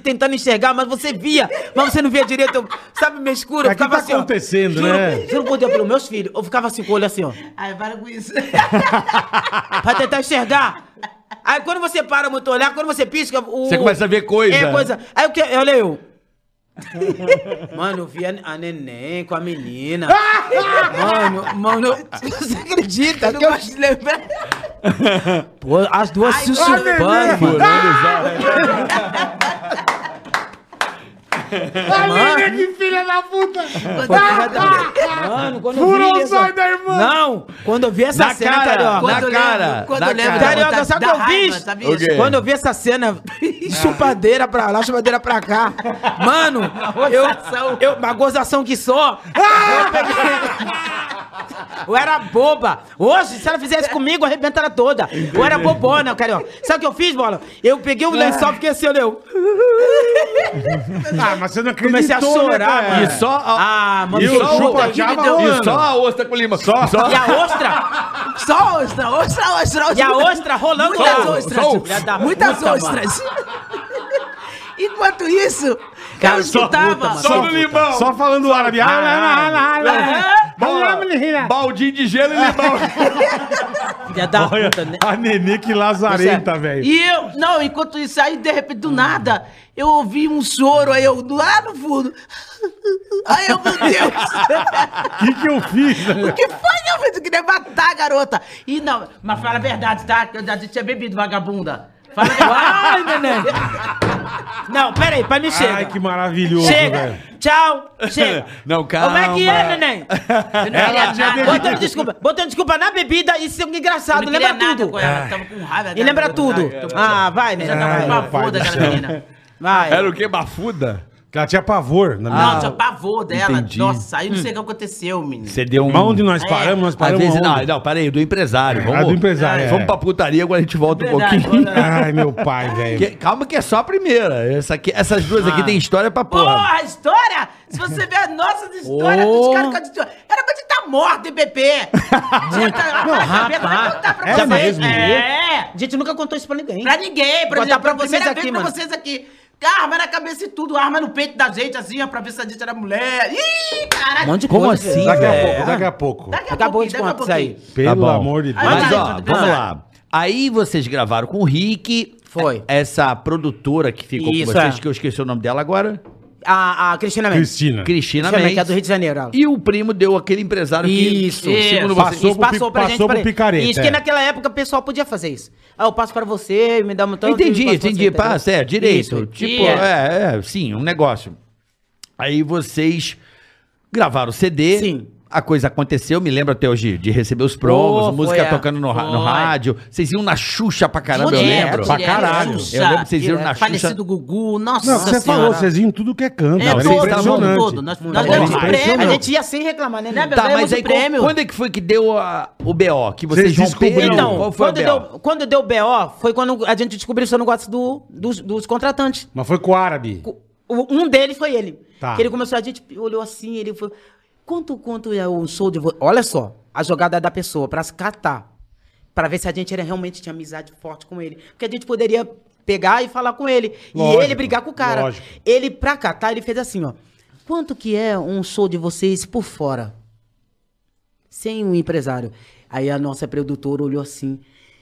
[SPEAKER 7] tentando enxergar, mas você via, mas você não via direito, eu- sabe, meio escuro, eu
[SPEAKER 4] O que
[SPEAKER 7] ficava
[SPEAKER 4] tá
[SPEAKER 7] assim, ó.
[SPEAKER 4] acontecendo,
[SPEAKER 7] Juro,
[SPEAKER 4] né?
[SPEAKER 7] juro por Deus, pelos meus filhos, eu ficava assim com o olho assim, ó,
[SPEAKER 6] Ai, para com isso.
[SPEAKER 7] pra tentar enxergar. Aí quando você para muito olhar, quando você pisca, o...
[SPEAKER 5] Você começa a ver coisa.
[SPEAKER 7] É, coisa. Aí o que? Eu olhei eu. Mano, eu vi a, a neném com a menina. mano, mano, você acredita?
[SPEAKER 6] Eu não gosto de lembrar.
[SPEAKER 7] Pô, as duas
[SPEAKER 6] Ai,
[SPEAKER 7] se
[SPEAKER 6] olha,
[SPEAKER 7] chupando, mano.
[SPEAKER 4] Olha que filha da puta!
[SPEAKER 7] Mano, quando eu
[SPEAKER 4] Furou
[SPEAKER 7] vi
[SPEAKER 4] o zóio da irmã!
[SPEAKER 7] Não, quando eu vi essa
[SPEAKER 5] Na
[SPEAKER 7] cena,
[SPEAKER 5] cara,
[SPEAKER 7] Carioca.
[SPEAKER 5] na
[SPEAKER 6] Quando eu
[SPEAKER 5] cara,
[SPEAKER 6] lembro- quando
[SPEAKER 5] na
[SPEAKER 6] eu lembro
[SPEAKER 5] cara.
[SPEAKER 7] Carioca, sabe o que eu fiz?
[SPEAKER 5] O quê?
[SPEAKER 7] Quando eu vi essa cena, chupadeira pra lá, chupadeira pra cá. Mano, eu,
[SPEAKER 6] gozação.
[SPEAKER 7] eu, uma gozação que só. Eu, peguei- eu era boba. Hoje, se ela fizesse comigo, arrebenta ela toda. Eu era bobona, carioca. Sabe o que eu fiz, bola? Eu peguei o lençol, fiquei assim, olha eu.
[SPEAKER 4] Ah, mas você não acreditou,
[SPEAKER 7] Comecei a
[SPEAKER 4] né,
[SPEAKER 7] chorar,
[SPEAKER 4] cara?
[SPEAKER 7] mano.
[SPEAKER 5] E só a,
[SPEAKER 7] Ah, mano,
[SPEAKER 4] E o
[SPEAKER 7] só
[SPEAKER 4] chupa
[SPEAKER 5] e só a ostra com lima. Só,
[SPEAKER 7] E a ostra,
[SPEAKER 6] Só ostra, ostra, ostra,
[SPEAKER 7] e a ostra rolando
[SPEAKER 6] Muitas
[SPEAKER 7] lá.
[SPEAKER 6] ostras.
[SPEAKER 7] Só
[SPEAKER 6] Muitas
[SPEAKER 7] puta,
[SPEAKER 6] ostras. Enquanto isso,
[SPEAKER 7] Cara,
[SPEAKER 6] eu
[SPEAKER 7] só
[SPEAKER 6] escutava.
[SPEAKER 7] puta, mano.
[SPEAKER 5] Só no limão.
[SPEAKER 4] Só falando árabe. Ah, ah,
[SPEAKER 5] Bola, baldinho de gelo e limão.
[SPEAKER 7] Filha da
[SPEAKER 4] Olha,
[SPEAKER 7] puta, né?
[SPEAKER 4] a nenê que lazarenta, velho.
[SPEAKER 6] E eu, não, enquanto isso, aí de repente, do nada, eu ouvi um choro, aí eu, lá no fundo. Aí eu, meu Deus,
[SPEAKER 4] O que que eu fiz?
[SPEAKER 6] o que foi que eu fiz? Eu queria matar a garota. E não, mas fala a verdade, tá? Que eu já tinha bebido, vagabunda. Fala verdade.
[SPEAKER 7] Ai, neném. Não, pera aí, pai, me chega.
[SPEAKER 4] Ai, que maravilhoso,
[SPEAKER 7] Chega.
[SPEAKER 4] velho.
[SPEAKER 7] Tchau. Chega.
[SPEAKER 5] Não,
[SPEAKER 7] Como é que é,
[SPEAKER 5] calma.
[SPEAKER 7] neném?
[SPEAKER 6] Ela tinha bebido.
[SPEAKER 7] Botando desculpa, botando desculpa na bebida e sendo
[SPEAKER 6] Eu
[SPEAKER 7] engraçado,
[SPEAKER 6] não
[SPEAKER 7] lembra
[SPEAKER 6] nada
[SPEAKER 7] tudo.
[SPEAKER 6] com ela, tava com raiva.
[SPEAKER 7] E
[SPEAKER 6] dela,
[SPEAKER 7] lembra
[SPEAKER 6] eu-
[SPEAKER 7] tudo. Ah, vai,
[SPEAKER 6] Eu já
[SPEAKER 7] neném.
[SPEAKER 6] tava
[SPEAKER 4] Ai,
[SPEAKER 6] com
[SPEAKER 4] meu pai do
[SPEAKER 6] daquela
[SPEAKER 4] céu.
[SPEAKER 6] menina.
[SPEAKER 7] Vai.
[SPEAKER 5] Era o quê? Bafuda?
[SPEAKER 4] Que ela tinha pavor na minha.
[SPEAKER 6] Não, tinha pavor dela.
[SPEAKER 5] entendi.
[SPEAKER 6] Nossa, aí não sei o que aconteceu, menino.
[SPEAKER 5] Você deu um...
[SPEAKER 4] Mas onde nós
[SPEAKER 6] É.
[SPEAKER 4] paramos? Nós
[SPEAKER 5] Às
[SPEAKER 4] paramos
[SPEAKER 5] vezes, não,
[SPEAKER 4] aonde?
[SPEAKER 5] não, peraí, do empresário. Vamos,
[SPEAKER 4] Ah, do empresário, é.
[SPEAKER 5] Vamos pra putaria, agora a gente volta um
[SPEAKER 6] Verdade,
[SPEAKER 5] pouquinho.
[SPEAKER 4] Ai, meu pai, velho.
[SPEAKER 5] Que- calma que é só a primeira. Essa aqui, essas duas aqui tem história pra porra.
[SPEAKER 6] Porra, a história! Se você ver as nossas histórias
[SPEAKER 7] Oh.
[SPEAKER 6] dos caras que eu disse, era pra te estar morto em PP. Tinha tá-
[SPEAKER 7] Não,
[SPEAKER 6] a cabeça vai
[SPEAKER 7] rapaz.
[SPEAKER 6] contar pra
[SPEAKER 4] É
[SPEAKER 6] vocês.
[SPEAKER 4] mesmo?
[SPEAKER 6] É.
[SPEAKER 7] A gente nunca contou isso pra ninguém.
[SPEAKER 6] Pra ninguém,
[SPEAKER 7] contar
[SPEAKER 6] pra
[SPEAKER 7] pra
[SPEAKER 6] primeira
[SPEAKER 7] vocês
[SPEAKER 6] vez
[SPEAKER 7] aqui,
[SPEAKER 6] pra
[SPEAKER 7] mano.
[SPEAKER 6] vocês aqui. Arma na cabeça e tudo, arma no peito da gente, assim, ó, pra ver se a gente era mulher. Ih, caralho.
[SPEAKER 7] Um monte de
[SPEAKER 5] Como
[SPEAKER 7] coisa.
[SPEAKER 5] assim.
[SPEAKER 4] Daqui a pouco, daqui a pouco.
[SPEAKER 6] Daqui a
[SPEAKER 7] Acabou
[SPEAKER 6] pouquinho,
[SPEAKER 7] de
[SPEAKER 6] daqui a
[SPEAKER 7] contar isso aí.
[SPEAKER 6] pouquinho.
[SPEAKER 4] Pelo
[SPEAKER 5] Tá bom.
[SPEAKER 4] amor de Deus.
[SPEAKER 5] Mas,
[SPEAKER 6] vai,
[SPEAKER 5] ó, vamos lá. Aí vocês gravaram com o Rick.
[SPEAKER 7] Foi.
[SPEAKER 5] Essa produtora que ficou
[SPEAKER 7] Isso,
[SPEAKER 5] com vocês,
[SPEAKER 7] é.
[SPEAKER 5] que eu esqueci o nome dela agora.
[SPEAKER 7] A, a Cristina Mendes.
[SPEAKER 4] Cristina.
[SPEAKER 5] Cristina
[SPEAKER 7] Mendes, que é do Rio de Janeiro. ela.
[SPEAKER 5] E o primo deu aquele empresário que,
[SPEAKER 7] Isso,
[SPEAKER 5] segundo
[SPEAKER 6] isso.
[SPEAKER 5] você...
[SPEAKER 4] Passou
[SPEAKER 7] Isso
[SPEAKER 4] pro
[SPEAKER 7] passou pra gente.
[SPEAKER 4] passou pro picareta,
[SPEAKER 7] Isso
[SPEAKER 4] é.
[SPEAKER 7] que naquela época o pessoal podia fazer isso. Ah, eu passo pra você, me dá um tanto.
[SPEAKER 5] entendi, entendi.
[SPEAKER 7] você?
[SPEAKER 5] Passa, é, direito.
[SPEAKER 7] Isso.
[SPEAKER 5] Tipo, é, é, sim, um negócio. Aí vocês gravaram o CD.
[SPEAKER 7] Sim.
[SPEAKER 5] A coisa aconteceu, me lembro até hoje de receber os promos,
[SPEAKER 7] Oh,
[SPEAKER 5] música
[SPEAKER 7] foi, é.
[SPEAKER 5] tocando no, no rádio. Vocês iam na Xuxa pra caramba, eu
[SPEAKER 6] Direto,
[SPEAKER 5] lembro.
[SPEAKER 4] Pra
[SPEAKER 6] direto,
[SPEAKER 4] caralho.
[SPEAKER 6] Xuxa,
[SPEAKER 5] Eu lembro que vocês iam na Xuxa.
[SPEAKER 6] Falecido Gugu, nossa
[SPEAKER 4] Não, você
[SPEAKER 6] senhora.
[SPEAKER 4] falou, vocês iam tudo que é canto.
[SPEAKER 6] É, todo,
[SPEAKER 4] impressionante.
[SPEAKER 6] todo, todo. Nós, nós
[SPEAKER 5] Tá
[SPEAKER 6] ganhamos
[SPEAKER 5] bom.
[SPEAKER 6] o prêmio.
[SPEAKER 7] A gente ia sem reclamar, né?
[SPEAKER 5] Tá, mas
[SPEAKER 6] o
[SPEAKER 5] aí
[SPEAKER 6] prêmio.
[SPEAKER 5] quando é que foi que deu a- o BO? Que vocês,
[SPEAKER 4] Vocês descobriram.
[SPEAKER 7] Então,
[SPEAKER 5] Qual foi
[SPEAKER 7] quando
[SPEAKER 5] o BO?
[SPEAKER 7] deu, quando deu BO, foi quando a gente descobriu esse negócio do, dos, dos contratantes.
[SPEAKER 4] Mas foi com o árabe.
[SPEAKER 7] O- Um deles foi ele.
[SPEAKER 4] Tá.
[SPEAKER 7] Que ele começou, a gente olhou assim, ele foi. Quanto, quanto é o show de vo-" Olha só, a jogada da pessoa, pra se catar. Pra ver se a gente era, realmente tinha amizade forte com ele. Porque a gente poderia pegar e falar com ele.
[SPEAKER 4] Lógico,
[SPEAKER 7] e ele brigar com o cara.
[SPEAKER 4] lógico.
[SPEAKER 7] Ele, pra catar, ele fez assim, ó. Quanto que é um show de vocês por fora? Sem um empresário. Aí a nossa produtora olhou assim.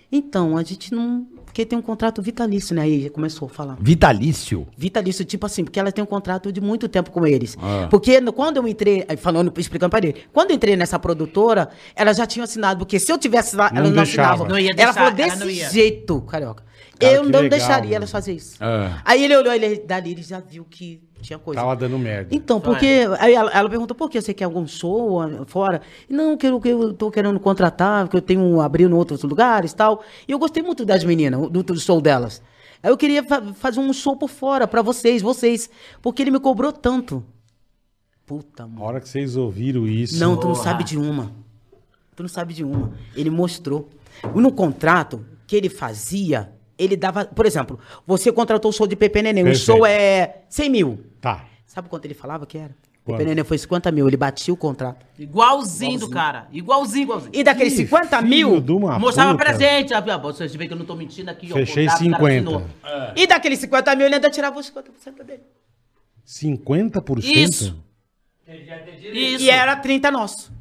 [SPEAKER 7] Então, a gente não. Porque tem um contrato vitalício, né? Aí começou a falar.
[SPEAKER 5] Vitalício.
[SPEAKER 7] Vitalício, tipo assim, porque ela tem um contrato de muito tempo com eles.
[SPEAKER 5] Ah.
[SPEAKER 7] Porque no- quando eu entrei, falando, explicando pra ele, quando eu entrei nessa produtora, ela já tinha assinado, porque se eu tivesse lá,
[SPEAKER 4] Não
[SPEAKER 7] ela não
[SPEAKER 4] deixava.
[SPEAKER 7] assinava.
[SPEAKER 6] Não ia
[SPEAKER 7] ela
[SPEAKER 6] deixar,
[SPEAKER 7] falou
[SPEAKER 6] ela
[SPEAKER 7] desse
[SPEAKER 6] não ia.
[SPEAKER 7] jeito, carioca.
[SPEAKER 4] Cara,
[SPEAKER 7] eu não
[SPEAKER 4] legal,
[SPEAKER 7] deixaria
[SPEAKER 4] mano.
[SPEAKER 7] elas fazer isso.
[SPEAKER 5] Ah.
[SPEAKER 7] Aí ele olhou, ele, dali ele já viu que tinha coisa.
[SPEAKER 4] Tava dando merda.
[SPEAKER 7] Então, porque. Aí ela, ela perguntou, por que você quer algum show ah, fora? Não, que eu, que eu tô querendo contratar, que eu tenho abrindo em outros lugares e tal. E eu gostei muito das meninas, do, do show delas. Aí eu queria fa- fazer um show por fora, pra vocês, vocês. Porque ele me cobrou tanto. Puta,
[SPEAKER 4] A
[SPEAKER 7] mano.
[SPEAKER 4] hora que vocês ouviram isso.
[SPEAKER 7] Não, tu não sabe de uma. Tu não sabe de uma. Ele mostrou. No contrato que ele fazia, ele dava. Por exemplo, você contratou o show de Pepe Neném. O
[SPEAKER 4] Perfeito.
[SPEAKER 7] show é 100 mil.
[SPEAKER 4] Tá.
[SPEAKER 7] Sabe quanto ele falava que era? O neném foi 50 mil, ele batia o contrato.
[SPEAKER 6] Igualzinho do cara. Igualzinho, igualzinho.
[SPEAKER 7] E daqueles
[SPEAKER 4] Que
[SPEAKER 7] 50
[SPEAKER 4] filho
[SPEAKER 7] mil,
[SPEAKER 6] Mostrava
[SPEAKER 4] puta.
[SPEAKER 6] ó, ó, Vocês veem que eu não tô mentindo aqui. ó, o
[SPEAKER 4] Fechei
[SPEAKER 6] contrato, o cara
[SPEAKER 4] 50.
[SPEAKER 6] assinou.
[SPEAKER 7] e daqueles 50 mil ele ainda tirava os 50% dele.
[SPEAKER 4] 50%?
[SPEAKER 6] Isso. Isso.
[SPEAKER 7] E era 30 nosso.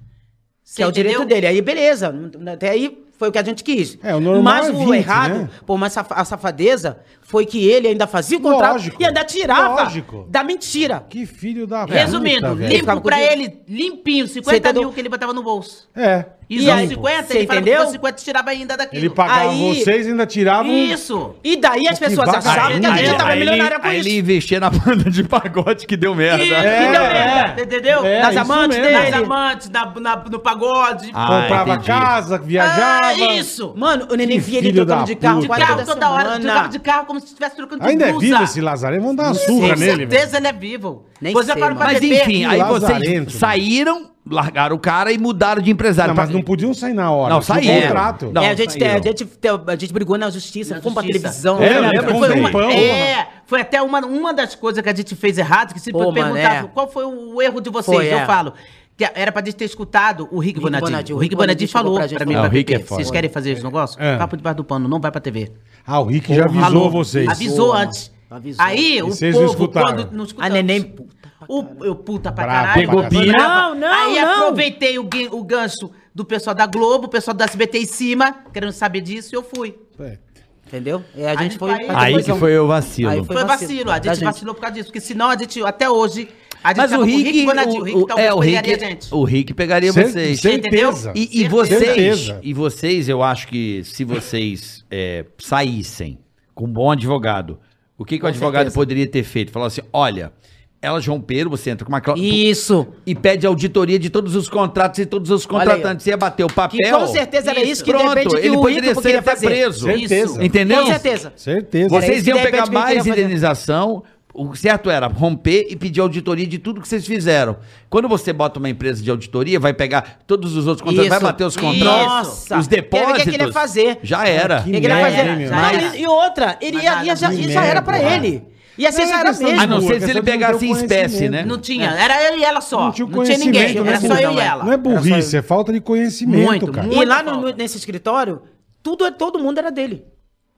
[SPEAKER 6] Você
[SPEAKER 7] Que é o direito dele. Aí, beleza. Até aí foi o que a gente quis.
[SPEAKER 4] É, o normal
[SPEAKER 7] Mas
[SPEAKER 4] é
[SPEAKER 7] o
[SPEAKER 4] 20,
[SPEAKER 7] errado,
[SPEAKER 4] né?
[SPEAKER 7] pô, mas a safadeza foi que ele ainda fazia o contrato
[SPEAKER 4] Lógico,
[SPEAKER 7] e ainda tirava
[SPEAKER 4] lógico.
[SPEAKER 7] da mentira.
[SPEAKER 4] Que filho da
[SPEAKER 6] Resumindo,
[SPEAKER 4] puta,
[SPEAKER 6] limpo pra ele, limpinho,
[SPEAKER 7] Você
[SPEAKER 6] 50
[SPEAKER 7] entendeu?
[SPEAKER 6] mil que ele botava no bolso.
[SPEAKER 4] É.
[SPEAKER 6] E, os
[SPEAKER 7] aí,
[SPEAKER 6] 50,
[SPEAKER 7] você
[SPEAKER 6] ele falava que
[SPEAKER 7] entendeu?
[SPEAKER 6] os 50 tirava ainda daquilo.
[SPEAKER 4] Ele pagava
[SPEAKER 7] Aí-
[SPEAKER 4] vocês e ainda tirava um...
[SPEAKER 6] Isso.
[SPEAKER 7] E daí as pessoas achavam que a gente
[SPEAKER 6] Aí-
[SPEAKER 7] tava
[SPEAKER 5] aí ele,
[SPEAKER 7] milionária com
[SPEAKER 5] aí
[SPEAKER 7] isso.
[SPEAKER 5] ele investia na banda de pagode que deu merda.
[SPEAKER 6] Isso,
[SPEAKER 4] É,
[SPEAKER 6] que deu
[SPEAKER 4] é.
[SPEAKER 6] merda, entendeu?
[SPEAKER 4] É,
[SPEAKER 7] Nas amantes
[SPEAKER 4] mesmo.
[SPEAKER 7] dele.
[SPEAKER 6] Nas amantes, na, na- no pagode.
[SPEAKER 5] Ah,
[SPEAKER 4] Comprava
[SPEAKER 5] entendi.
[SPEAKER 4] casa, viajava.
[SPEAKER 6] Ah, isso.
[SPEAKER 7] Mano, o neném via ele trocando de carro.
[SPEAKER 6] De carro
[SPEAKER 7] toda
[SPEAKER 6] hora, trocava de carro como se estivesse trocando de
[SPEAKER 4] Ainda é vivo esse Lazarento? Vamos dar uma surra
[SPEAKER 6] Com
[SPEAKER 4] nele, velho.
[SPEAKER 6] certeza ele é vivo.
[SPEAKER 7] Nem sei,
[SPEAKER 5] Mas enfim, aí vocês saíram, largaram o cara e mudaram de empresário.
[SPEAKER 4] Não, mas
[SPEAKER 5] Pra-
[SPEAKER 4] não podiam sair na hora.
[SPEAKER 5] Não,
[SPEAKER 4] um
[SPEAKER 5] saíram.
[SPEAKER 4] contrato.
[SPEAKER 5] Não,
[SPEAKER 7] é, a gente,
[SPEAKER 5] saíram.
[SPEAKER 7] a, gente, a gente brigou na justiça,
[SPEAKER 6] Na
[SPEAKER 7] fomos pra
[SPEAKER 6] justiça.
[SPEAKER 7] televisão.
[SPEAKER 4] É,
[SPEAKER 7] lembro,
[SPEAKER 4] com
[SPEAKER 7] foi
[SPEAKER 4] um
[SPEAKER 7] uma-
[SPEAKER 4] tempão.
[SPEAKER 6] É, foi até uma, uma das coisas que a gente fez errado, que se
[SPEAKER 7] Pô,
[SPEAKER 6] perguntar
[SPEAKER 7] é.
[SPEAKER 6] qual foi o erro de vocês,
[SPEAKER 7] Foi,
[SPEAKER 6] eu
[SPEAKER 7] é.
[SPEAKER 6] falo. que Era pra gente ter escutado o Rick,
[SPEAKER 7] Rick
[SPEAKER 6] Bonadinho.
[SPEAKER 7] Bonadinho.
[SPEAKER 6] O Rick
[SPEAKER 7] Rick
[SPEAKER 6] Bonadinho falou
[SPEAKER 7] pra gente
[SPEAKER 6] pra mim,
[SPEAKER 7] falar.
[SPEAKER 6] pra
[SPEAKER 5] É, o Rick é foda.
[SPEAKER 6] Vocês querem fazer esse negócio?
[SPEAKER 4] É.
[SPEAKER 6] Papo debaixo do pano, não vai pra TV.
[SPEAKER 4] Ah, o Rick já avisou
[SPEAKER 6] Falou.
[SPEAKER 4] vocês.
[SPEAKER 6] Avisou antes.
[SPEAKER 7] avisou.
[SPEAKER 6] Aí,
[SPEAKER 4] E
[SPEAKER 6] o
[SPEAKER 4] vocês não
[SPEAKER 6] povo,
[SPEAKER 4] escutaram?
[SPEAKER 6] quando não
[SPEAKER 7] A
[SPEAKER 6] escutamos,
[SPEAKER 7] neném, puta pra
[SPEAKER 6] o, eu puta pra
[SPEAKER 4] Brava
[SPEAKER 6] caralho.
[SPEAKER 4] pra
[SPEAKER 5] Pegou
[SPEAKER 4] caralho.
[SPEAKER 5] pina.
[SPEAKER 7] Não, não,
[SPEAKER 6] Aí
[SPEAKER 7] não.
[SPEAKER 6] aproveitei o, o gancho do pessoal da Globo, o pessoal do SBT em cima, querendo saber disso, e eu fui.
[SPEAKER 4] É.
[SPEAKER 7] Entendeu? E a
[SPEAKER 6] Aí
[SPEAKER 7] gente foi. pra
[SPEAKER 5] Aí que foi o vacilo.
[SPEAKER 7] Aí
[SPEAKER 6] Foi, vacilo, a
[SPEAKER 7] da
[SPEAKER 6] gente, vacilou por causa disso, porque senão a gente, até hoje, a gente
[SPEAKER 5] Mas
[SPEAKER 6] tava
[SPEAKER 5] o
[SPEAKER 6] com
[SPEAKER 5] Rick,
[SPEAKER 6] Bonadinho,
[SPEAKER 5] o,
[SPEAKER 6] o Rick
[SPEAKER 5] o-
[SPEAKER 6] talvez
[SPEAKER 5] é, o
[SPEAKER 6] pegaria
[SPEAKER 5] Rick,
[SPEAKER 6] a gente.
[SPEAKER 5] o Rick pegaria
[SPEAKER 4] Cer-
[SPEAKER 5] vocês.
[SPEAKER 4] Certeza.
[SPEAKER 5] E, e
[SPEAKER 6] Certeza.
[SPEAKER 5] vocês,
[SPEAKER 4] Certeza.
[SPEAKER 5] e vocês, eu acho que se vocês é, saíssem com um bom advogado, o que, que o advogado
[SPEAKER 7] certeza.
[SPEAKER 5] poderia ter feito? Falar assim, olha, elas romperam, você entra com uma cláusula
[SPEAKER 7] Isso.
[SPEAKER 5] e pede auditoria de todos os contratos e todos os
[SPEAKER 7] aí,
[SPEAKER 5] contratantes. Você ia bater o papel.
[SPEAKER 7] Que com certeza era isso que
[SPEAKER 5] Pronto,
[SPEAKER 7] depende que
[SPEAKER 5] ele
[SPEAKER 7] o
[SPEAKER 5] poderia ser até
[SPEAKER 7] fazer.
[SPEAKER 5] preso.
[SPEAKER 4] Certeza.
[SPEAKER 5] Entendeu?
[SPEAKER 7] Com certeza.
[SPEAKER 4] Certeza.
[SPEAKER 5] Vocês
[SPEAKER 7] que
[SPEAKER 5] iam pegar
[SPEAKER 7] que ele
[SPEAKER 5] mais indenização. O certo era romper e pedir auditoria de tudo que vocês fizeram. Quando você bota uma empresa de auditoria, vai pegar todos os outros contratos, vai bater os contratos,
[SPEAKER 7] Nossa.
[SPEAKER 5] os
[SPEAKER 7] Quer ver o que
[SPEAKER 5] depósitos.
[SPEAKER 7] ele ia fazer?
[SPEAKER 5] Já era.
[SPEAKER 4] Que
[SPEAKER 7] Ele queria
[SPEAKER 4] merda,
[SPEAKER 7] fazer.
[SPEAKER 4] hein?
[SPEAKER 7] Não, e- outra, ele ia, ia, já,
[SPEAKER 4] que
[SPEAKER 7] e já era pra
[SPEAKER 4] merda,
[SPEAKER 7] ele. Ia ser
[SPEAKER 4] Não é
[SPEAKER 7] era mesmo.
[SPEAKER 5] A não ser
[SPEAKER 4] é
[SPEAKER 5] se ele
[SPEAKER 4] não
[SPEAKER 5] pegasse em espécie, né?
[SPEAKER 6] Não tinha, era eu e ela só.
[SPEAKER 4] Não
[SPEAKER 6] Não
[SPEAKER 4] tinha
[SPEAKER 6] tinha,
[SPEAKER 4] conhecimento,
[SPEAKER 6] ninguém,
[SPEAKER 4] não é
[SPEAKER 6] era só eu e
[SPEAKER 7] não é.
[SPEAKER 6] ela.
[SPEAKER 4] Não é burrice, é falta de conhecimento,
[SPEAKER 6] Muito,
[SPEAKER 4] cara.
[SPEAKER 6] muito.
[SPEAKER 7] E lá no- nesse escritório, tudo, todo mundo era dele.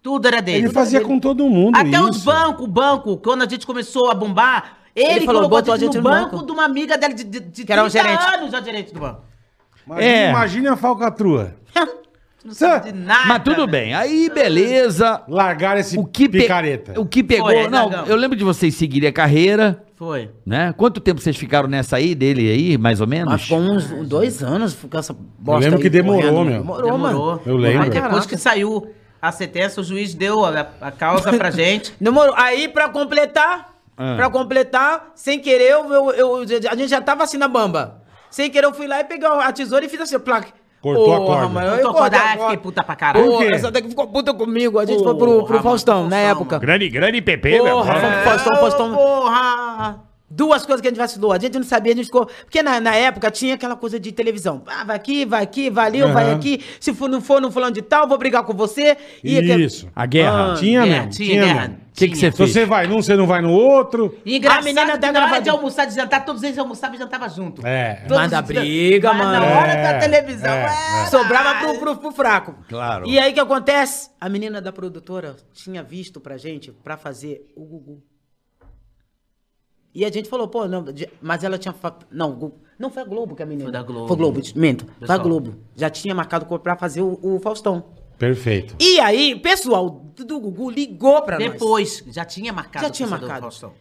[SPEAKER 6] Tudo era dele.
[SPEAKER 4] Ele fazia
[SPEAKER 6] dele.
[SPEAKER 4] com todo mundo
[SPEAKER 6] Até
[SPEAKER 4] isso.
[SPEAKER 6] os bancos, o banco, quando a gente começou a bombar, ele,
[SPEAKER 7] Ele falou,
[SPEAKER 6] colocou
[SPEAKER 7] botou
[SPEAKER 6] a gente, no
[SPEAKER 7] no
[SPEAKER 6] banco,
[SPEAKER 7] banco.
[SPEAKER 6] de uma amiga dela de, de, de
[SPEAKER 7] Que era um
[SPEAKER 6] 30
[SPEAKER 7] gerente.
[SPEAKER 6] anos já gerente do banco.
[SPEAKER 4] Imagina,
[SPEAKER 5] É.
[SPEAKER 4] imagina a falcatrua.
[SPEAKER 6] Não sabe de nada.
[SPEAKER 5] Mas tudo bem. Aí, beleza.
[SPEAKER 4] Largar esse
[SPEAKER 5] O que, pe-
[SPEAKER 4] picareta.
[SPEAKER 5] o que pegou.
[SPEAKER 6] Foi, aí
[SPEAKER 5] não,
[SPEAKER 6] largamos.
[SPEAKER 5] eu lembro de vocês seguirem a carreira,
[SPEAKER 6] Foi.
[SPEAKER 5] né? Quanto tempo vocês ficaram nessa aí, dele aí, mais ou menos?
[SPEAKER 7] Mas ficou uns dois anos com essa bosta
[SPEAKER 4] lembro
[SPEAKER 7] aí
[SPEAKER 4] que demorou,
[SPEAKER 7] correndo.
[SPEAKER 4] meu.
[SPEAKER 7] Demorou, mano.
[SPEAKER 4] Eu lembro.
[SPEAKER 6] Aí depois
[SPEAKER 7] Caraca.
[SPEAKER 6] que saiu a sentença, o juiz deu a, a causa pra gente.
[SPEAKER 7] Demorou. Aí, pra completar,
[SPEAKER 5] Ah.
[SPEAKER 7] pra completar, sem querer, eu, eu, eu- a gente já tava assim na bamba. Sem querer, eu fui lá e peguei a tesoura e fiz assim, placa.
[SPEAKER 4] Cortou a corda.
[SPEAKER 7] Mano,
[SPEAKER 6] a
[SPEAKER 7] cortei
[SPEAKER 6] corda, ai, fiquei puta pra caralho.
[SPEAKER 7] Porra,
[SPEAKER 4] Por quê?
[SPEAKER 7] essa daqui ficou puta comigo. A gente foi pro, pro
[SPEAKER 6] Porra,
[SPEAKER 7] Faustão,
[SPEAKER 6] mano,
[SPEAKER 7] na
[SPEAKER 6] Faustão,
[SPEAKER 7] época.
[SPEAKER 3] Grande, grande Pepe, meu.
[SPEAKER 7] Porra, Faustão, Faustão.
[SPEAKER 6] Porra!
[SPEAKER 7] Duas coisas que a gente vacilou. A gente não sabia, a gente ficou. Porque na, na época tinha aquela coisa de televisão. Ah, vai aqui, vai aqui, vai ali, vai aqui. Se for, não for no fulano de tal, vou brigar com você. E
[SPEAKER 4] Isso.
[SPEAKER 5] A guerra.
[SPEAKER 7] Ah,
[SPEAKER 4] Tinha
[SPEAKER 6] Guerra,
[SPEAKER 4] mesmo.
[SPEAKER 6] tinha guerra.
[SPEAKER 5] O que, que você
[SPEAKER 4] Se
[SPEAKER 5] fez?
[SPEAKER 4] você vai num, você não vai no outro.
[SPEAKER 6] E engraçado
[SPEAKER 7] A menina da
[SPEAKER 6] na hora de almoçar, de jantar, todos eles almoçavam e jantavam junto.
[SPEAKER 4] É.
[SPEAKER 6] Todos
[SPEAKER 7] Manda briga,
[SPEAKER 6] Mas
[SPEAKER 7] mano.
[SPEAKER 6] na hora
[SPEAKER 4] É,
[SPEAKER 6] da televisão,
[SPEAKER 4] é,
[SPEAKER 6] é,
[SPEAKER 7] Sobrava pro, pro, pro fraco.
[SPEAKER 5] Claro.
[SPEAKER 7] E aí o que acontece? A menina da produtora tinha visto pra gente pra fazer o Gugu. E a gente falou, pô, não, de- mas ela tinha. fa- Não, não foi a Globo que a menina.
[SPEAKER 6] Foi da Globo.
[SPEAKER 7] Foi Globo, minto. Foi a. Globo. Já tinha marcado pra fazer o, o Faustão.
[SPEAKER 4] Perfeito.
[SPEAKER 7] E aí, pessoal do, Gugu ligou pra nós.
[SPEAKER 6] Depois, já tinha marcado.
[SPEAKER 7] Já tinha marcado.
[SPEAKER 6] Faustão.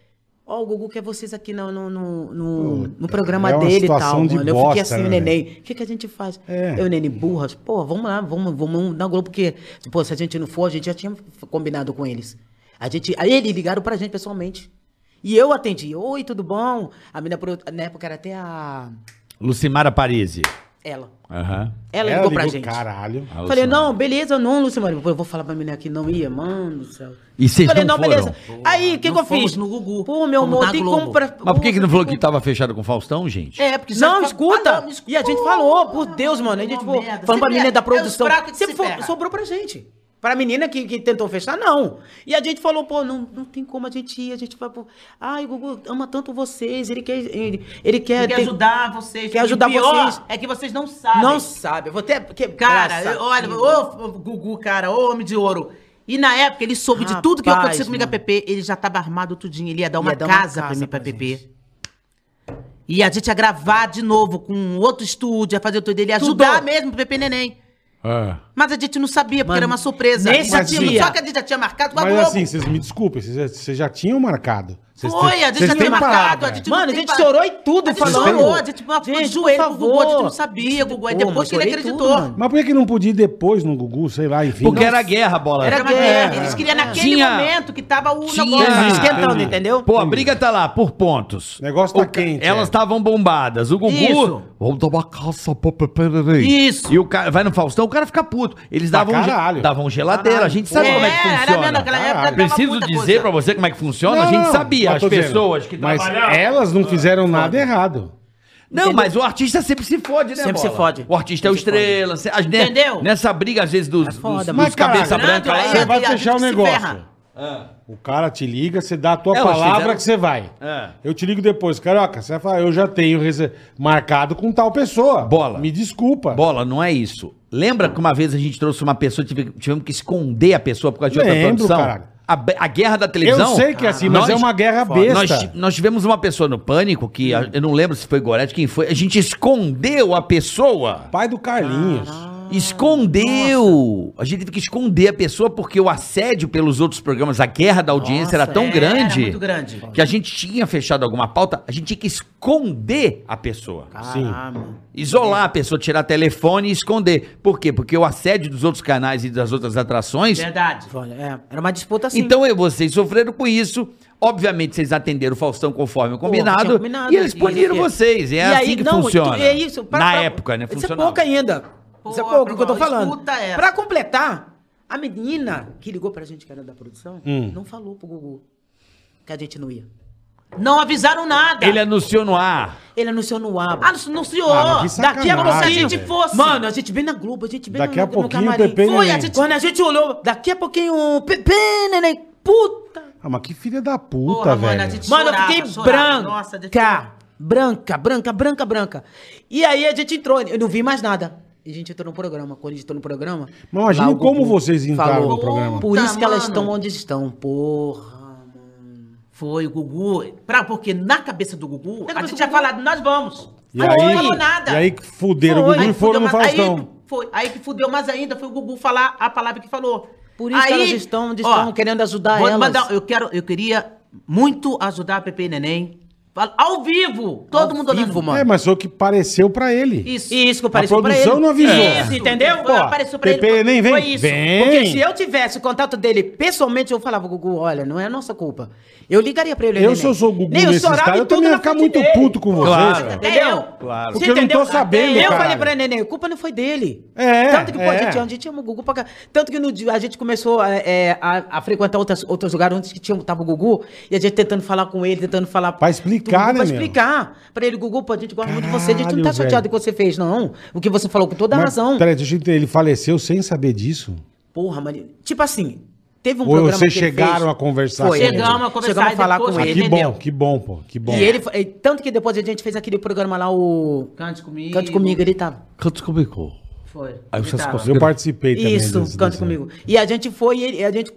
[SPEAKER 7] Ó, o Gugu quer vocês aqui no, no, no, no- no programa
[SPEAKER 4] é
[SPEAKER 7] dele e tal,
[SPEAKER 4] de
[SPEAKER 7] mano. Eu
[SPEAKER 4] bosta,
[SPEAKER 7] fiquei assim,
[SPEAKER 4] né,
[SPEAKER 7] neném. O que, que a gente faz?
[SPEAKER 4] É.
[SPEAKER 7] Eu, neném, burras. Pô, vamos lá, vamos, vamos na Globo, porque, pô, se a gente não for, a gente já tinha combinado com eles. A gente, aí eles ligaram pra gente pessoalmente. E eu atendi. Oi, tudo bom? A menina, na época era até a.
[SPEAKER 5] Lucimara Parisi.
[SPEAKER 7] Ela.
[SPEAKER 5] Aham.
[SPEAKER 7] Ela,
[SPEAKER 4] Ela
[SPEAKER 7] ligou pra
[SPEAKER 4] ligou,
[SPEAKER 7] gente.
[SPEAKER 4] Caralho.
[SPEAKER 5] A
[SPEAKER 7] Falei, não, beleza, não, Lucimar. Eu vou falar pra menina que não ia, mano do céu.
[SPEAKER 5] E vocês
[SPEAKER 7] Falei,
[SPEAKER 5] não
[SPEAKER 7] não,
[SPEAKER 5] foram?
[SPEAKER 7] beleza. Aí, o que, que eu fiz?
[SPEAKER 6] no Gugu,
[SPEAKER 7] Pô, meu amor, tem como pra.
[SPEAKER 5] Mas por que, que não falou que tava fechado com o Faustão, gente?
[SPEAKER 6] É, porque
[SPEAKER 7] Não, escuta!
[SPEAKER 6] Ah, não,
[SPEAKER 7] E a gente falou, por Deus, mano. A gente
[SPEAKER 6] Uma
[SPEAKER 7] falou, falando pra menina
[SPEAKER 6] é-
[SPEAKER 7] da
[SPEAKER 6] é
[SPEAKER 7] produção. fo-
[SPEAKER 6] ferra.
[SPEAKER 7] sobrou pra gente. Pra menina que, que tentou fechar, não. E a gente falou, pô, não, não tem como a gente ir. A gente vai, pô. Ai, o Gugu ama tanto vocês. Ele quer. Ele, ele quer.
[SPEAKER 6] Quer
[SPEAKER 7] ter-
[SPEAKER 6] ajudar vocês.
[SPEAKER 7] Quer ajudar
[SPEAKER 6] pior
[SPEAKER 7] vocês.
[SPEAKER 6] É que vocês não sabem.
[SPEAKER 7] Não sabe. Eu vou até. Que,
[SPEAKER 6] Cara, eu- olha, ô Gugu, cara, ô homem de ouro. E na época ele soube de tudo que ia
[SPEAKER 7] Rapaz,
[SPEAKER 6] acontecer comigo a. PP, ele já tava armado tudinho, ele ia dar uma
[SPEAKER 7] Ia dar uma
[SPEAKER 6] casa pra
[SPEAKER 7] casa
[SPEAKER 6] mim pra
[SPEAKER 7] pra
[SPEAKER 6] PP.
[SPEAKER 7] gente.
[SPEAKER 6] E a gente ia gravar de novo com outro estúdio, ia fazer tudo, ele ia ajudar mesmo o PP Neném.
[SPEAKER 4] É.
[SPEAKER 6] Mas a gente não sabia, porque
[SPEAKER 7] Mano,
[SPEAKER 6] era uma surpresa.
[SPEAKER 7] nesse
[SPEAKER 6] Já tinha-
[SPEAKER 7] dia-
[SPEAKER 6] Só que a gente já tinha marcado com a
[SPEAKER 4] Mas
[SPEAKER 6] Globo.
[SPEAKER 4] assim, vocês me desculpem, vocês, já- vocês já tinham marcado. Vocês
[SPEAKER 6] Foi, a gente já tinha marcado, a gente
[SPEAKER 7] Mano, a
[SPEAKER 6] tem
[SPEAKER 7] gente chorou e tudo
[SPEAKER 6] A gente chorou, a gente
[SPEAKER 7] Gente,
[SPEAKER 6] joelho pro Gugu, a gente não sabia, Gugu. Aí depois que ele acreditou.
[SPEAKER 7] tudo.
[SPEAKER 4] Mas por que, não podia ir depois no Gugu, sei lá, enfim?
[SPEAKER 5] Porque era guerra, bola.
[SPEAKER 6] Era uma
[SPEAKER 7] guerra.
[SPEAKER 6] guerra. Eles queriam naquele
[SPEAKER 5] Tinha-
[SPEAKER 6] momento que tava o
[SPEAKER 5] tinha-
[SPEAKER 6] negócio.
[SPEAKER 7] Esquentando, entendeu?
[SPEAKER 5] Pô, a briga tá lá, por pontos.
[SPEAKER 4] O negócio tá
[SPEAKER 5] O
[SPEAKER 4] quente,
[SPEAKER 5] Elas
[SPEAKER 4] é.
[SPEAKER 5] estavam bombadas. O Gugu.
[SPEAKER 6] Isso.
[SPEAKER 5] Vamos dar uma caça pro Pepererei.
[SPEAKER 6] Isso.
[SPEAKER 5] E o cara vai no Faustão, o cara fica puto. Eles
[SPEAKER 4] Pra
[SPEAKER 5] davam, ge- davam geladeira. A gente sabe
[SPEAKER 6] É,
[SPEAKER 5] como é que
[SPEAKER 6] era
[SPEAKER 5] funciona. Preciso dizer
[SPEAKER 6] coisa.
[SPEAKER 5] pra você como é que funciona?
[SPEAKER 4] Não,
[SPEAKER 5] a gente sabia,
[SPEAKER 4] mas
[SPEAKER 5] as
[SPEAKER 4] tô dizendo,
[SPEAKER 5] pessoas que
[SPEAKER 4] Mas
[SPEAKER 5] trabalhavam.
[SPEAKER 4] elas não fizeram nada errado.
[SPEAKER 5] Não, mas o artista sempre se fode, né,
[SPEAKER 7] Sempre
[SPEAKER 5] Bola?
[SPEAKER 7] se fode.
[SPEAKER 5] O artista é o estrela. se- as-
[SPEAKER 6] Entendeu?
[SPEAKER 5] Nessa briga, às vezes, dos,
[SPEAKER 7] É foda,
[SPEAKER 5] dos,
[SPEAKER 7] mas,
[SPEAKER 5] dos cabeça branca lá.
[SPEAKER 6] aí
[SPEAKER 4] Você
[SPEAKER 6] a-
[SPEAKER 4] vai fechar o negócio.
[SPEAKER 6] ferra.
[SPEAKER 4] O cara te liga, você dá a tua
[SPEAKER 5] Elas
[SPEAKER 4] palavra
[SPEAKER 5] fizeram-
[SPEAKER 4] que você vai.
[SPEAKER 5] É.
[SPEAKER 4] Eu te ligo depois, Carioca, você vai falar, eu já tenho marcado com tal pessoa.
[SPEAKER 5] Bola.
[SPEAKER 4] Me desculpa.
[SPEAKER 5] Bola, não é isso. Lembra que uma vez a gente trouxe uma pessoa e tive- tivemos que esconder a pessoa por causa de outra
[SPEAKER 4] Lembro,
[SPEAKER 5] produção?
[SPEAKER 4] caralho.
[SPEAKER 5] A, a guerra da televisão.
[SPEAKER 4] Eu sei que é assim, mas é uma guerra besta.
[SPEAKER 5] Nós, nós tivemos uma pessoa no pânico que eu não lembro se foi Gorete, quem foi. A gente escondeu a pessoa.
[SPEAKER 4] Pai do Carlinhos.
[SPEAKER 5] Escondeu! A gente teve que esconder a pessoa porque o assédio pelos outros programas, a guerra da audiência era tão
[SPEAKER 6] Era
[SPEAKER 5] grande,
[SPEAKER 6] muito grande.
[SPEAKER 5] que a gente tinha fechado alguma pauta, a gente tinha que esconder a pessoa.
[SPEAKER 4] Sim.
[SPEAKER 5] Isolar a pessoa, tirar telefone e esconder. Por quê? Porque o assédio dos outros canais e das outras atrações.
[SPEAKER 6] Verdade.
[SPEAKER 7] Olha, é, era uma disputa assim.
[SPEAKER 5] Então vocês sofreram com isso. Obviamente vocês atenderam o Faustão conforme o combinado.
[SPEAKER 7] combinado,
[SPEAKER 5] e eles
[SPEAKER 7] e-
[SPEAKER 5] puniram
[SPEAKER 7] e-
[SPEAKER 5] vocês. É
[SPEAKER 7] E
[SPEAKER 5] assim
[SPEAKER 7] aí,
[SPEAKER 5] que
[SPEAKER 7] não,
[SPEAKER 5] funciona.
[SPEAKER 7] É isso. pra-
[SPEAKER 5] Na
[SPEAKER 7] pra-
[SPEAKER 5] época, né?
[SPEAKER 7] Isso é
[SPEAKER 5] Funcionava.
[SPEAKER 7] pouco ainda. Isso é
[SPEAKER 6] Porra,
[SPEAKER 7] pouco que eu tô falando. Pra completar, a menina que ligou pra gente, que era da produção,
[SPEAKER 4] Hum.
[SPEAKER 7] não falou pro Gugu que a gente não ia.
[SPEAKER 6] Não avisaram nada.
[SPEAKER 5] Ele anunciou no ar.
[SPEAKER 7] Ele anunciou no aba.
[SPEAKER 6] Ah, anunciou.
[SPEAKER 4] Ah,
[SPEAKER 7] Daqui a pouco, se a
[SPEAKER 6] gente fosse.
[SPEAKER 7] Mano, a gente bem na Globo, a gente bem
[SPEAKER 4] Daqui
[SPEAKER 7] no,
[SPEAKER 4] a
[SPEAKER 7] no
[SPEAKER 4] pouquinho o
[SPEAKER 7] camarim.
[SPEAKER 4] Pepe
[SPEAKER 6] Foi, a gente-
[SPEAKER 7] Quando a gente olhou, daqui a pouquinho, o Pepe, neném, puta.
[SPEAKER 4] Ah, mas que filha da puta,
[SPEAKER 6] Porra, mano,
[SPEAKER 4] velho.
[SPEAKER 7] Mano,
[SPEAKER 6] Chorava,
[SPEAKER 7] eu fiquei
[SPEAKER 6] chorava.
[SPEAKER 7] branca.
[SPEAKER 6] Nossa,
[SPEAKER 7] branca, branca, branca, branca. E aí a gente entrou, eu não vi mais nada. E a gente entrou no programa. Quando a gente entrou no programa.
[SPEAKER 4] Mas imagina como vocês entraram
[SPEAKER 7] falou,
[SPEAKER 4] no programa.
[SPEAKER 7] Por isso que elas
[SPEAKER 6] mano.
[SPEAKER 7] estão onde estão. Porra, mano.
[SPEAKER 6] Foi o Gugu. Pra, porque na cabeça do Gugu, a
[SPEAKER 7] cabeça
[SPEAKER 6] gente
[SPEAKER 7] do
[SPEAKER 6] tinha
[SPEAKER 7] Gugu-
[SPEAKER 6] falado, nós vamos.
[SPEAKER 4] E aí,
[SPEAKER 6] não falou nada.
[SPEAKER 4] e aí que fuderam
[SPEAKER 7] Foi.
[SPEAKER 4] o Gugu
[SPEAKER 6] Aí
[SPEAKER 4] e foram no Faustão.
[SPEAKER 6] Aí, foi. Aí que fudeu mais ainda foi o Gugu falar a palavra que falou.
[SPEAKER 7] Por isso que elas estão onde estão, querendo ajudar
[SPEAKER 6] vou
[SPEAKER 7] elas.
[SPEAKER 6] mandar- eu, quero, eu queria muito ajudar a Pepe e Neném. Ao vivo! Todo
[SPEAKER 7] Ao
[SPEAKER 6] mundo olhando.
[SPEAKER 7] vivo, mano.
[SPEAKER 4] É, mas foi o que pareceu pra ele.
[SPEAKER 6] Isso.
[SPEAKER 7] Isso que apareceu
[SPEAKER 4] A
[SPEAKER 7] pra ele.
[SPEAKER 4] produção não avisou.
[SPEAKER 7] Isso, entendeu?
[SPEAKER 6] Foi, apareceu pra ele.
[SPEAKER 4] nem vem.
[SPEAKER 6] Foi isso.
[SPEAKER 4] Vem.
[SPEAKER 7] Porque se eu tivesse o contato dele pessoalmente, eu falava, Gugu, olha, não é nossa culpa. Eu ligaria pra ele.
[SPEAKER 4] Eu, se eu sou o Gugu
[SPEAKER 7] Nem eu
[SPEAKER 4] nesse
[SPEAKER 7] chorava
[SPEAKER 4] estado,
[SPEAKER 7] e
[SPEAKER 4] eu
[SPEAKER 7] tudo
[SPEAKER 4] também ia ficar muito
[SPEAKER 7] dele.
[SPEAKER 4] puto com vocês,
[SPEAKER 5] Claro.
[SPEAKER 4] cara.
[SPEAKER 7] Entendeu?
[SPEAKER 5] Claro.
[SPEAKER 7] Você
[SPEAKER 4] Porque eu não tô
[SPEAKER 7] entendeu?
[SPEAKER 4] sabendo,
[SPEAKER 7] Eu
[SPEAKER 4] caralho.
[SPEAKER 7] falei pra neném, a culpa não foi dele.
[SPEAKER 4] É,
[SPEAKER 7] Tanto que, pô,
[SPEAKER 4] é.
[SPEAKER 7] a, gente, a gente ama o Gugu pra cá. Tanto que no dia a gente começou é, é, a, a frequentar outras, outros lugares onde que tinha, tava o Gugu, e a gente tentando falar com ele, tentando falar...
[SPEAKER 4] Pra explicar,
[SPEAKER 7] Gugu,
[SPEAKER 4] né,
[SPEAKER 7] Pra
[SPEAKER 4] meu?
[SPEAKER 7] explicar. Pra ele, Gugu, pô, a gente gosta muito de você, a gente não tá
[SPEAKER 4] Caralho,
[SPEAKER 7] chateado
[SPEAKER 4] velho.
[SPEAKER 7] com o que você fez, não. O que você falou com toda a
[SPEAKER 4] Mas,
[SPEAKER 7] razão.
[SPEAKER 4] Peraí, deixa eu entender. Ele faleceu sem saber disso?
[SPEAKER 7] Porra, mano. Tipo assim, teve um
[SPEAKER 4] Ou
[SPEAKER 7] programa
[SPEAKER 4] vocês
[SPEAKER 7] que ele
[SPEAKER 4] chegaram
[SPEAKER 7] fez-
[SPEAKER 4] a conversar
[SPEAKER 7] Foi,
[SPEAKER 4] com ele?
[SPEAKER 6] Chegamos a conversar
[SPEAKER 7] Chegamos a
[SPEAKER 6] e
[SPEAKER 7] falar
[SPEAKER 6] depois-
[SPEAKER 7] com
[SPEAKER 4] Ah,
[SPEAKER 7] ele.
[SPEAKER 4] que
[SPEAKER 6] entendeu?
[SPEAKER 4] bom, que bom, pô. Que bom.
[SPEAKER 7] E ele, foi- tanto que depois a gente fez aquele programa lá, o...
[SPEAKER 6] Cante comigo.
[SPEAKER 7] Cante Comigo, ele tava.
[SPEAKER 5] Canta comigo.
[SPEAKER 6] Foi.
[SPEAKER 5] Aí vocês conseguiram-
[SPEAKER 4] Eu participei também.
[SPEAKER 7] Isso,
[SPEAKER 4] desse-
[SPEAKER 7] cante comigo. E a gente foi, e a gente.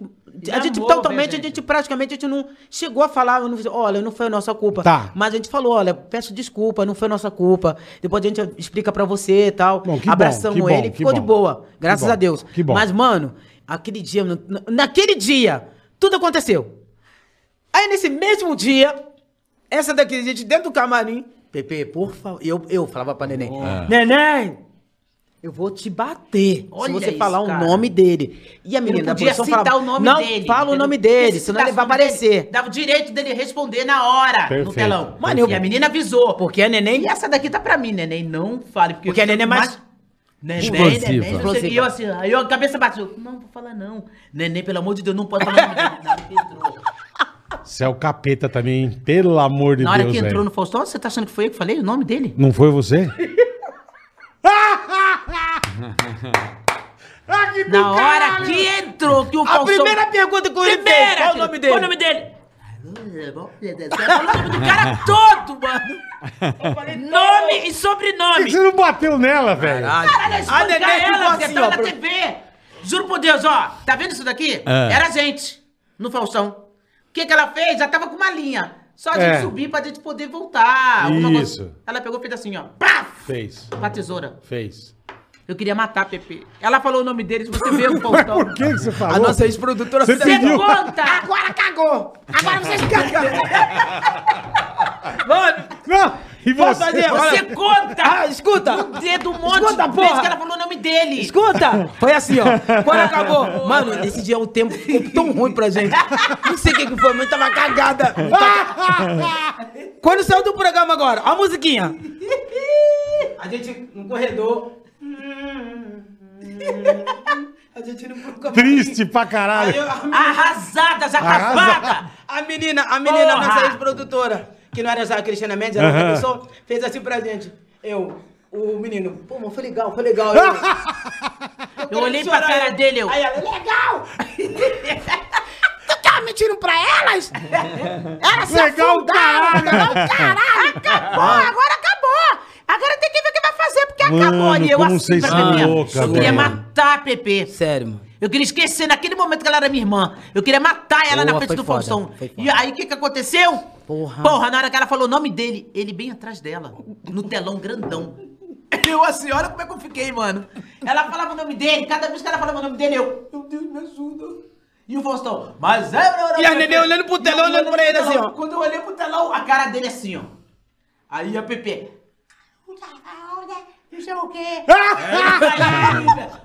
[SPEAKER 7] A gente
[SPEAKER 6] amou,
[SPEAKER 7] totalmente,
[SPEAKER 6] né,
[SPEAKER 7] a
[SPEAKER 6] gente?
[SPEAKER 7] praticamente, a gente não chegou a falar, não, olha, não foi a nossa culpa.
[SPEAKER 4] Tá.
[SPEAKER 7] Mas a gente falou, olha, peço desculpa, não foi nossa culpa. Depois a gente explica pra você e tal.
[SPEAKER 4] Bom, que bom,
[SPEAKER 7] Abraçamos
[SPEAKER 4] bom,
[SPEAKER 7] ele,
[SPEAKER 4] que
[SPEAKER 7] ficou de
[SPEAKER 4] bom.
[SPEAKER 7] boa. Graças
[SPEAKER 4] Que bom,
[SPEAKER 7] a Deus.
[SPEAKER 4] que bom.
[SPEAKER 7] Mas, mano, aquele dia, na- naquele dia, tudo aconteceu. Aí nesse mesmo dia, essa daqui, a gente dentro do camarim, Pepe, por favor. Eu, eu falava pra neném. Neném! Eu vou te bater
[SPEAKER 6] Olha
[SPEAKER 7] se você
[SPEAKER 6] isso,
[SPEAKER 7] falar
[SPEAKER 6] cara.
[SPEAKER 7] o nome dele. E a menina
[SPEAKER 6] não
[SPEAKER 7] da
[SPEAKER 6] podia
[SPEAKER 7] produção
[SPEAKER 6] citar
[SPEAKER 7] falava,
[SPEAKER 6] o nome
[SPEAKER 7] não
[SPEAKER 6] dele.
[SPEAKER 7] fala o
[SPEAKER 6] entendeu?
[SPEAKER 7] nome
[SPEAKER 6] Porque
[SPEAKER 7] dele,
[SPEAKER 6] se
[SPEAKER 7] senão ele vai
[SPEAKER 6] o nome dele,
[SPEAKER 7] aparecer.
[SPEAKER 6] Dava o direito dele responder na hora,
[SPEAKER 4] Perfeito.
[SPEAKER 6] no telão.
[SPEAKER 7] Mano, eu-
[SPEAKER 6] E a menina avisou.
[SPEAKER 7] Porque a neném...
[SPEAKER 6] E essa daqui tá pra mim, neném, não fale. Porque,
[SPEAKER 7] Porque a neném é mais-
[SPEAKER 6] Neném,
[SPEAKER 5] Explosiva.
[SPEAKER 6] neném, o que. E eu assim, aí eu, a cabeça bateu. Não, vou falar não. Neném, pelo amor de Deus, não pode falar o nome dele.
[SPEAKER 4] Você é o capeta também, hein? Pelo amor de
[SPEAKER 6] na hora
[SPEAKER 4] Deus,
[SPEAKER 6] que entrou
[SPEAKER 4] velho.
[SPEAKER 6] no Faustão, você tá achando que foi eu que falei o nome dele?
[SPEAKER 4] Não foi você? Ah, que
[SPEAKER 6] Na hora
[SPEAKER 4] caralho!
[SPEAKER 6] que entrou, que o
[SPEAKER 7] A
[SPEAKER 6] Faustão...
[SPEAKER 7] primeira pergunta que eu lhe
[SPEAKER 6] Primeira,
[SPEAKER 7] fez, qual o nome dele?
[SPEAKER 6] Qual o nome dele? Falou o nome do cara todo, mano. Nome e
[SPEAKER 4] Por
[SPEAKER 6] sobrenome.
[SPEAKER 4] que você não bateu nela, velho?
[SPEAKER 6] Caralho,
[SPEAKER 7] A Nenê
[SPEAKER 6] ela,
[SPEAKER 7] assim,
[SPEAKER 6] tava
[SPEAKER 7] ó,
[SPEAKER 6] na
[SPEAKER 7] pro-
[SPEAKER 6] TV. Juro por Deus, ó. Tá vendo isso daqui?
[SPEAKER 5] É.
[SPEAKER 6] Era a gente, no Faustão. O que que ela fez? Já tava com uma linha. Só a gente
[SPEAKER 4] É.
[SPEAKER 6] subir pra gente poder voltar. alguma coisa.
[SPEAKER 4] Isso.
[SPEAKER 6] Ela pegou e fez assim, ó. Paf!
[SPEAKER 4] Fez,
[SPEAKER 6] Com a tesoura.
[SPEAKER 4] fez.
[SPEAKER 6] Eu queria matar a Pepe. Ela falou o nome dele, se você vê o Faustão.
[SPEAKER 4] Por que, que você falou?
[SPEAKER 7] A nossa ex-produtora
[SPEAKER 4] Você pediu.
[SPEAKER 6] Conta!
[SPEAKER 1] Agora cagou! Agora vocês cagam!
[SPEAKER 7] Mano,
[SPEAKER 4] Não, e você?
[SPEAKER 7] fazer?
[SPEAKER 6] Você conta!
[SPEAKER 7] Ah, escuta.
[SPEAKER 6] O dedo um monte
[SPEAKER 7] Escuta,
[SPEAKER 6] de vezes que ela falou o nome dele.
[SPEAKER 7] Escuta! Foi assim, ó. Quando acabou. Mano, nesse dia o tempo ficou tão ruim pra gente. Não sei o que, que foi, mas tava cagada. Quando saiu do programa agora, a musiquinha. A gente no corredor. A gente no programa.
[SPEAKER 4] Triste pra
[SPEAKER 7] Aí
[SPEAKER 4] caralho.
[SPEAKER 7] eu- a,
[SPEAKER 6] Arrasadas, acabada.
[SPEAKER 7] a menina, a menina,
[SPEAKER 6] Porra.
[SPEAKER 7] nossa ex-produtora, que não era já a Cristiana Mendes, era outra pessoa, fez assim pra gente. Eu, o menino, pô, mano, foi legal, foi legal. Eu,
[SPEAKER 6] Eu olhei pra cara dele, eu...
[SPEAKER 7] Aí ela, legal!
[SPEAKER 1] Tu tá mentindo pra elas? Elas se
[SPEAKER 4] Legal,
[SPEAKER 1] afundaram!
[SPEAKER 4] caralho.
[SPEAKER 1] Legal, caralho! Acabou! Agora acabou! Agora tem que ver o que vai fazer, porque
[SPEAKER 4] Mano,
[SPEAKER 1] acabou. E eu
[SPEAKER 4] como
[SPEAKER 1] assim
[SPEAKER 4] vocês
[SPEAKER 1] pra
[SPEAKER 4] louca,
[SPEAKER 6] Eu queria matar a Pepe.
[SPEAKER 7] Sério, mano.
[SPEAKER 6] Eu queria esquecer naquele momento que ela era minha irmã. Eu queria matar ela na
[SPEAKER 7] Porra,
[SPEAKER 6] frente do
[SPEAKER 7] foda,
[SPEAKER 6] Faustão. E aí o que que aconteceu?
[SPEAKER 7] Porra.
[SPEAKER 6] Porra, na hora que ela falou o nome dele, ele bem atrás dela, no telão grandão. Eu assim, olha como é que eu fiquei, mano. Ela falava o nome dele, cada vez que ela falava o nome dele, eu, meu Deus, me ajuda. E o Faustão, mas é...
[SPEAKER 7] E a Nenê olhando pro telão, olhando pra ele assim, ó.
[SPEAKER 6] Quando eu olhei pro telão, a cara dele assim, ó. Aí a Pepe... Não sei o quê.